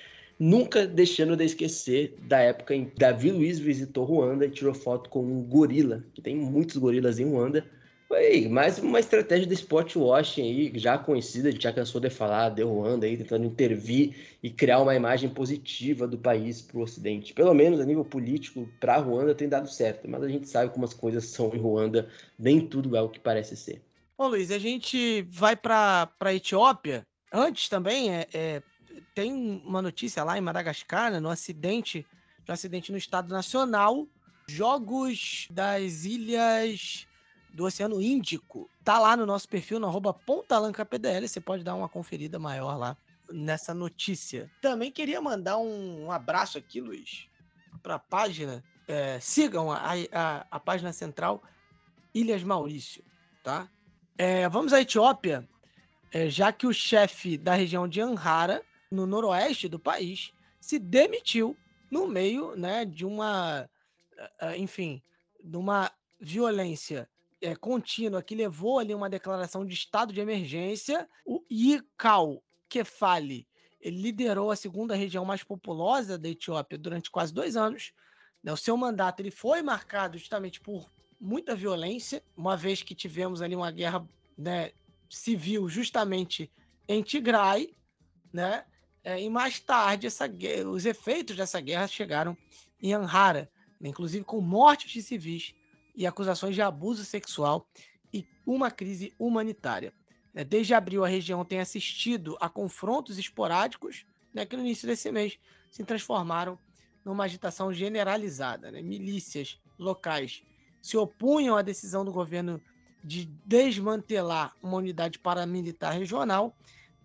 nunca deixando de esquecer da época em que Davi Luiz visitou Ruanda e tirou foto com um gorila, que tem muitos gorilas em Ruanda. Foi mais uma estratégia de spot washing aí, já conhecida, a gente já cansou de falar de Ruanda aí, tentando intervir e criar uma imagem positiva do país para o Ocidente. Pelo menos a nível político, para Ruanda tem dado certo, mas a gente sabe como as coisas são em Ruanda, nem tudo é o que parece ser. Ô Luiz, a gente vai para a Etiópia. Antes também, é, é tem uma notícia lá em Madagascar, né, no acidente, no acidente no Estado Nacional, Jogos das Ilhas do Oceano Índico. Tá lá no nosso perfil, no arroba PDL, você pode dar uma conferida maior lá nessa notícia. Também queria mandar um, um abraço aqui, Luiz, para a página. É, sigam a, a, a, página central Ilhas Maurício, tá? É, vamos à Etiópia, é, já que o chefe da região de Anhara no noroeste do país, se demitiu no meio né, de uma, eh, eh, enfim, de uma violência é, contínua que levou ali uma declaração de estado de emergência. O Yikal Kefali ele liderou a segunda região mais populosa da Etiópia durante quase dois anos. Né, o seu mandato ele foi marcado justamente por muita violência, uma vez que tivemos ali uma guerra né, civil justamente em Tigray, né? É, e mais tarde, essa os efeitos dessa guerra chegaram em Anhara, né, inclusive com mortes de civis e acusações de abuso sexual e uma crise humanitária. Né. Desde abril, a região tem assistido a confrontos esporádicos né, que no início desse mês se transformaram numa agitação generalizada. Né? Milícias locais se opunham à decisão do governo de desmantelar uma unidade paramilitar regional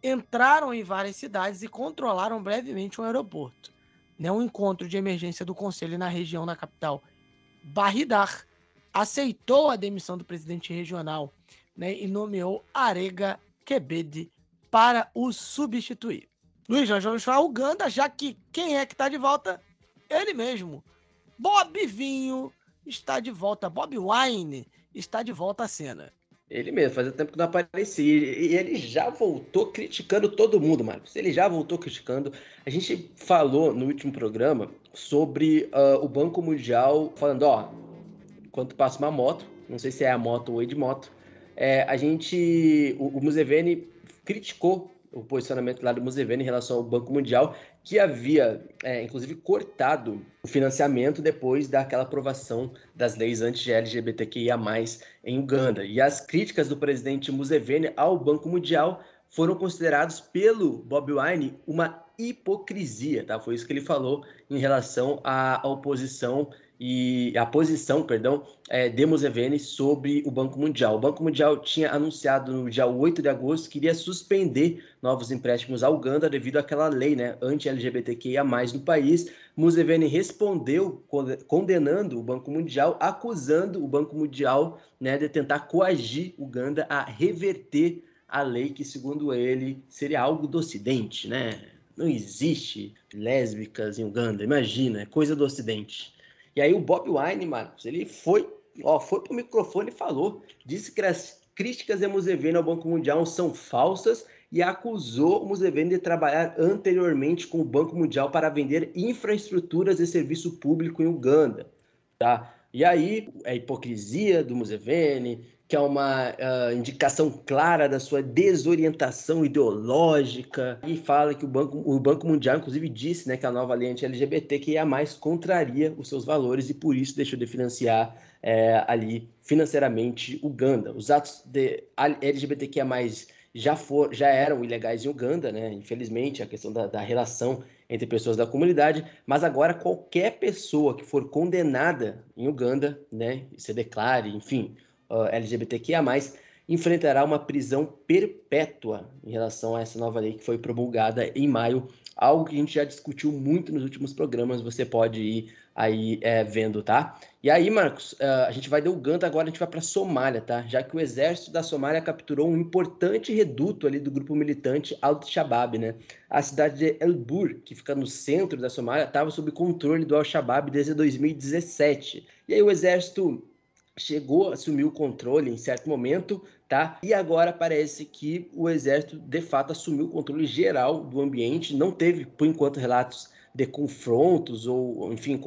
entraram em várias cidades e controlaram brevemente um aeroporto. Né, um encontro de emergência do Conselho na região da capital, Barridar, aceitou a demissão do presidente regional né, e nomeou Arega Kebede para o substituir. Luiz, nós vamos falar Uganda, já que quem é que está de volta? Ele mesmo. Bob Vinho está de volta. Bob Wine está de volta à cena. Ele mesmo, fazia tempo que não aparecia. E ele já voltou criticando todo mundo, Marcos. Ele já voltou criticando. A gente falou no último programa sobre uh, o Banco Mundial falando, ó, quando passa uma moto, não sei se é a moto ou é de moto, é, a gente, o, o Museveni criticou o posicionamento lá do Museveni em relação ao Banco Mundial, que havia, é, inclusive, cortado o financiamento depois daquela aprovação das leis anti-LGBTQIA+, em Uganda. E as críticas do presidente Museveni ao Banco Mundial foram considerados pelo Bob Wine uma hipocrisia, tá? Foi isso que ele falou em relação à oposição e a posição, perdão, é, de Museveni sobre o Banco Mundial. O Banco Mundial tinha anunciado no dia 8 de agosto que iria suspender novos empréstimos à Uganda devido àquela lei né, anti-LGBTQIA+, no país. Museveni respondeu condenando o Banco Mundial, acusando o Banco Mundial né, de tentar coagir Uganda a reverter a lei que, segundo ele, seria algo do Ocidente, né? Não existe lésbicas em Uganda, imagina, é coisa do Ocidente. E aí o Bob Wine, Marcos, ele foi, ó, foi pro microfone e falou, disse que as críticas de Museveni ao Banco Mundial são falsas e acusou o Museveni de trabalhar anteriormente com o Banco Mundial para vender infraestruturas de serviço público em Uganda, tá? E aí, a hipocrisia do Museveni, que é uma uh, indicação clara da sua desorientação ideológica, e fala que o Banco, o Banco Mundial, inclusive, disse né, que a nova lei anti-LGBT que ia mais contraria os seus valores e por isso deixou de financiar é, ali financeiramente Uganda. Os atos de LGBTQIA+, já, for, já eram ilegais em Uganda, né? infelizmente, a questão da, da relação entre pessoas da comunidade, mas agora qualquer pessoa que for condenada em Uganda, né, se declare, enfim, uh, LGBTQIA+, enfrentará uma prisão perpétua em relação a essa nova lei que foi promulgada em maio, algo que a gente já discutiu muito nos últimos programas, você pode ir aí é, vendo, tá? E aí, Marcos, uh, a gente vai do Uganda, agora a gente vai para Somália, tá? Já que o exército da Somália capturou um importante reduto ali do grupo militante Al-Shabaab, né? A cidade de El Bur, que fica no centro da Somália, estava sob controle do Al-Shabaab desde 2017. E aí o exército chegou, assumiu o controle em certo momento, tá? E agora parece que o exército de fato assumiu o controle geral do ambiente, não teve por enquanto relatos de confrontos ou, enfim,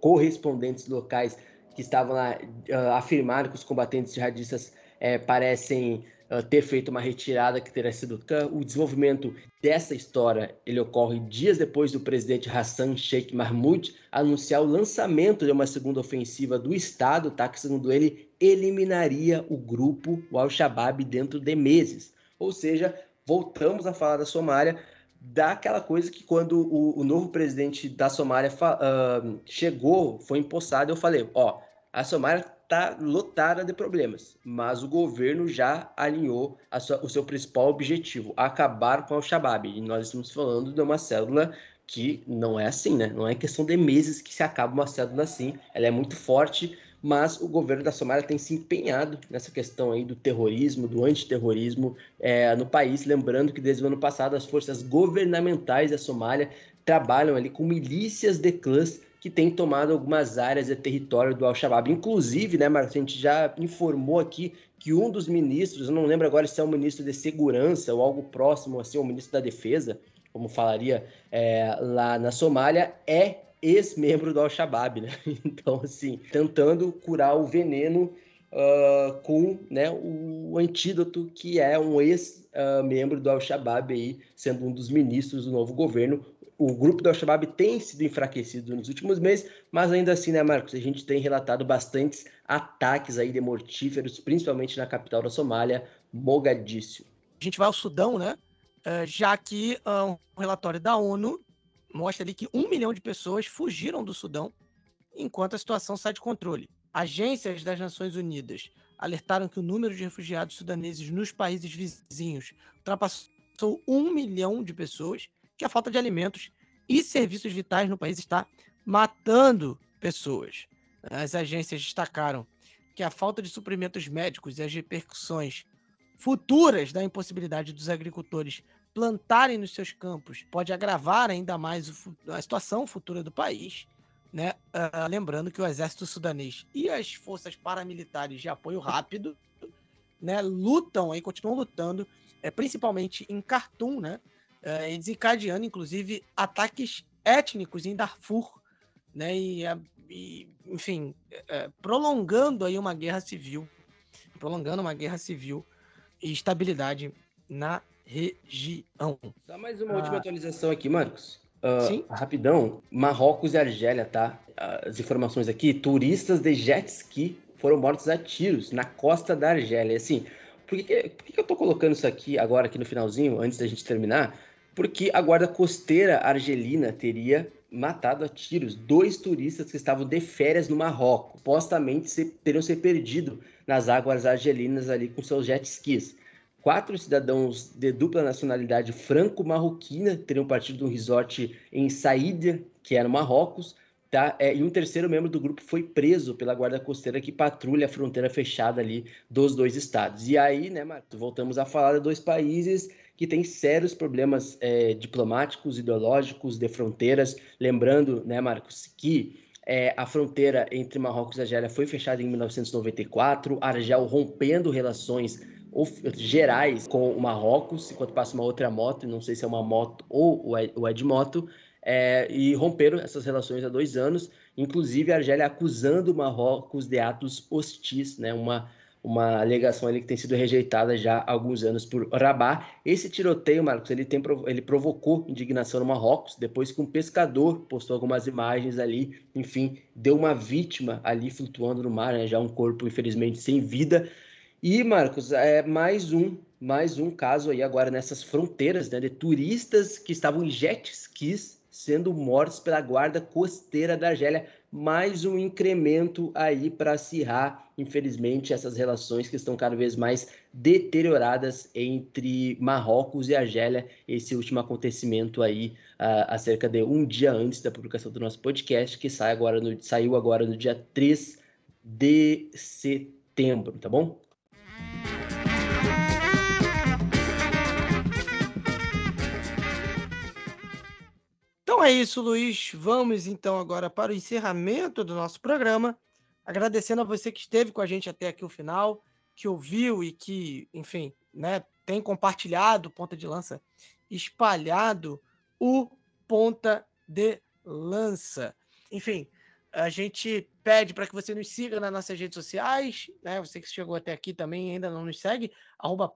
correspondentes locais que estavam lá uh, afirmaram que os combatentes jihadistas uh, parecem ter feito uma retirada que teria sido o desenvolvimento dessa história ele ocorre dias depois do presidente Hassan Sheikh Mahmoud anunciar o lançamento de uma segunda ofensiva do Estado, tá? que segundo ele eliminaria o grupo, o Al-Shabaab, dentro de meses. Ou seja, voltamos a falar da Somália, daquela coisa que quando o, o novo presidente da Somália uh, chegou, foi empossado, eu falei, ó, a Somália está lotada de problemas, mas o governo já alinhou sua, o seu principal objetivo, acabar com o Al-Shabaab. E nós estamos falando de uma célula que não é assim, né? Não é questão de meses que se acaba uma célula assim. Ela é muito forte, mas o governo da Somália tem se empenhado nessa questão aí do terrorismo, do antiterrorismo é, no país. Lembrando que desde o ano passado as forças governamentais da Somália trabalham ali com milícias de clãs que tem tomado algumas áreas de território do Al-Shabaab. Inclusive, né, Marcos, a gente já informou aqui que um dos ministros, eu não lembro agora se é o ministro de Segurança ou algo próximo assim, o ministro da Defesa, como falaria é, lá na Somália, é ex-membro do Al-Shabaab, né? [laughs] Então, assim, tentando curar o veneno uh, com né, o antídoto que é um ex-membro do Al-Shabaab aí, sendo um dos ministros do novo governo, o grupo do Al-Shabaab tem sido enfraquecido nos últimos meses, mas ainda assim, né, Marcos, a gente tem relatado bastantes ataques aí de mortíferos, principalmente na capital da Somália, Mogadíscio. A gente vai ao Sudão, né? Uh, já que um relatório da ONU mostra ali que um milhão de pessoas fugiram do Sudão enquanto a situação sai de controle. Agências das Nações Unidas alertaram que o número de refugiados sudaneses nos países vizinhos ultrapassou um milhão de pessoas que a falta de alimentos e serviços vitais no país está matando pessoas. As agências destacaram que a falta de suprimentos médicos e as repercussões futuras da impossibilidade dos agricultores plantarem nos seus campos pode agravar ainda mais a situação futura do país. Né? Uh, lembrando que o exército sudanês e as forças paramilitares de apoio rápido né, lutam e continuam lutando, é, principalmente em Khartoum, né, é, desencadeando, inclusive, ataques étnicos em Darfur, né, e, e enfim, é, prolongando aí uma guerra civil, prolongando uma guerra civil e estabilidade na região. Só mais uma ah, última atualização aqui, Marcos. Uh, Sim. Rapidão, Marrocos e Argélia, tá? As informações aqui, turistas de jet ski foram mortos a tiros na costa da Argélia. Assim, por que, por que eu tô colocando isso aqui agora, aqui no finalzinho, antes da gente terminar? Porque a guarda costeira argelina teria matado a tiros dois turistas que estavam de férias no Marrocos. Supostamente teriam se perdido nas águas argelinas ali com seus jet skis. Quatro cidadãos de dupla nacionalidade franco-marroquina teriam partido de um resort em Saída, que era no Marrocos, tá? É, e um terceiro membro do grupo foi preso pela guarda costeira que patrulha a fronteira fechada ali dos dois estados. E aí, né, Marcos, voltamos a falar de dois países que tem sérios problemas é, diplomáticos, ideológicos, de fronteiras. Lembrando, né, Marcos, que é, a fronteira entre Marrocos e Argélia foi fechada em 1994, Argel rompendo relações gerais com o Marrocos, enquanto passa uma outra moto, não sei se é uma moto ou é de moto, é, e romperam essas relações há dois anos, inclusive a Argélia acusando o Marrocos de atos hostis, né, uma uma alegação ali que tem sido rejeitada já há alguns anos por Rabat. Esse tiroteio, Marcos, ele, tem, ele provocou indignação no Marrocos, depois que um pescador postou algumas imagens ali, enfim, deu uma vítima ali flutuando no mar, né, já um corpo, infelizmente, sem vida. E, Marcos, é mais um, mais um caso aí agora nessas fronteiras, né, de turistas que estavam em jet skis sendo mortos pela guarda costeira da Argélia. Mais um incremento aí para acirrar infelizmente, essas relações que estão cada vez mais deterioradas entre Marrocos e Argélia. Esse último acontecimento aí, uh, há cerca de um dia antes da publicação do nosso podcast, que sai agora no, saiu agora no dia 3 de setembro, tá bom? Então é isso, Luiz. Vamos então agora para o encerramento do nosso programa. Agradecendo a você que esteve com a gente até aqui o final, que ouviu e que, enfim, né, tem compartilhado ponta de lança, espalhado o ponta de lança. Enfim, a gente pede para que você nos siga nas nossas redes sociais, né? Você que chegou até aqui também ainda não nos segue, arroba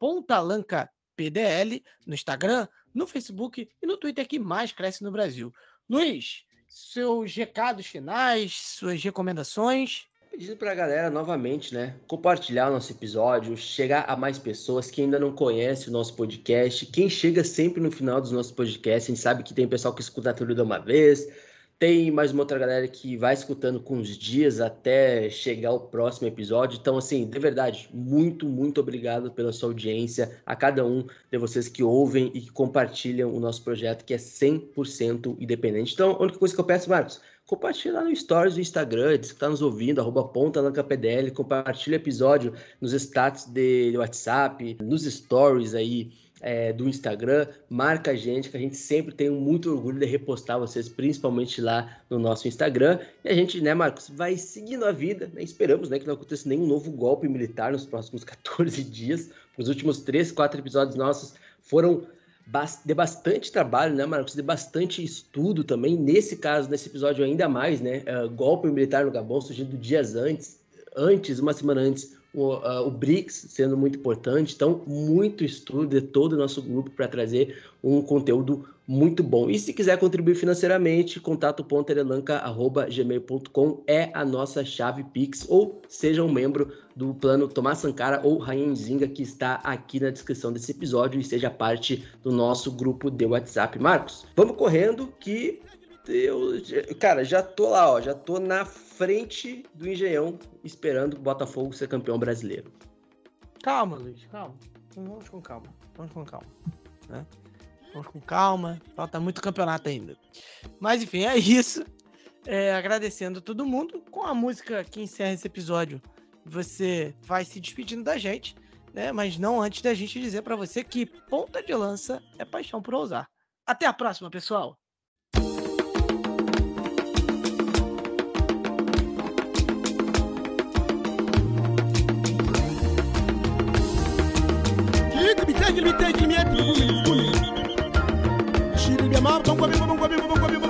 PDL no Instagram, no Facebook e no Twitter que mais cresce no Brasil. Luiz, seus recados finais, suas recomendações. Pedindo para a galera novamente, né? Compartilhar o nosso episódio, chegar a mais pessoas que ainda não conhecem o nosso podcast. Quem chega sempre no final dos nossos podcasts, a gente sabe que tem pessoal que escuta tudo de uma vez, tem mais uma outra galera que vai escutando com os dias até chegar o próximo episódio. Então, assim, de verdade, muito, muito obrigado pela sua audiência, a cada um de vocês que ouvem e que compartilham o nosso projeto, que é 100% independente. Então, a única coisa que eu peço, Marcos, compartilha lá no Stories do Instagram, diz que está nos ouvindo, arroba ponta PDL, compartilha o episódio nos status de WhatsApp, nos stories aí é, do Instagram, marca a gente, que a gente sempre tem muito orgulho de repostar vocês, principalmente lá no nosso Instagram. E a gente, né, Marcos, vai seguindo a vida, né? Esperamos né, que não aconteça nenhum novo golpe militar nos próximos [laughs] 14 dias. Os últimos 3, 4 episódios nossos foram de bastante trabalho, né, Marcos? De bastante estudo também. Nesse caso, nesse episódio, ainda mais, né? Uh, golpe militar no Gabão surgindo dias antes, antes, uma semana antes, o, uh, o BRICS sendo muito importante. Então, muito estudo de todo o nosso grupo para trazer um conteúdo muito bom. E se quiser contribuir financeiramente, contato.erelanca.gmail.com é a nossa chave Pix, ou seja um membro do plano Tomás Sankara ou Rainha Zinga, que está aqui na descrição desse episódio e seja parte do nosso grupo de WhatsApp. Marcos, vamos correndo que eu, cara, já tô lá, ó, já tô na frente do Engenhão, esperando o Botafogo ser campeão brasileiro. Calma, Luiz, calma. Vamos com calma. Vamos com calma. Né? Vamos com calma. Falta muito campeonato ainda. Mas enfim, é isso. É, agradecendo a todo mundo. Com a música que encerra esse episódio, você vai se despedindo da gente, né? Mas não antes da gente dizer para você que ponta de lança é paixão por ousar. Até a próxima, pessoal! Me Shiri be mar bongo be bongo be bongo be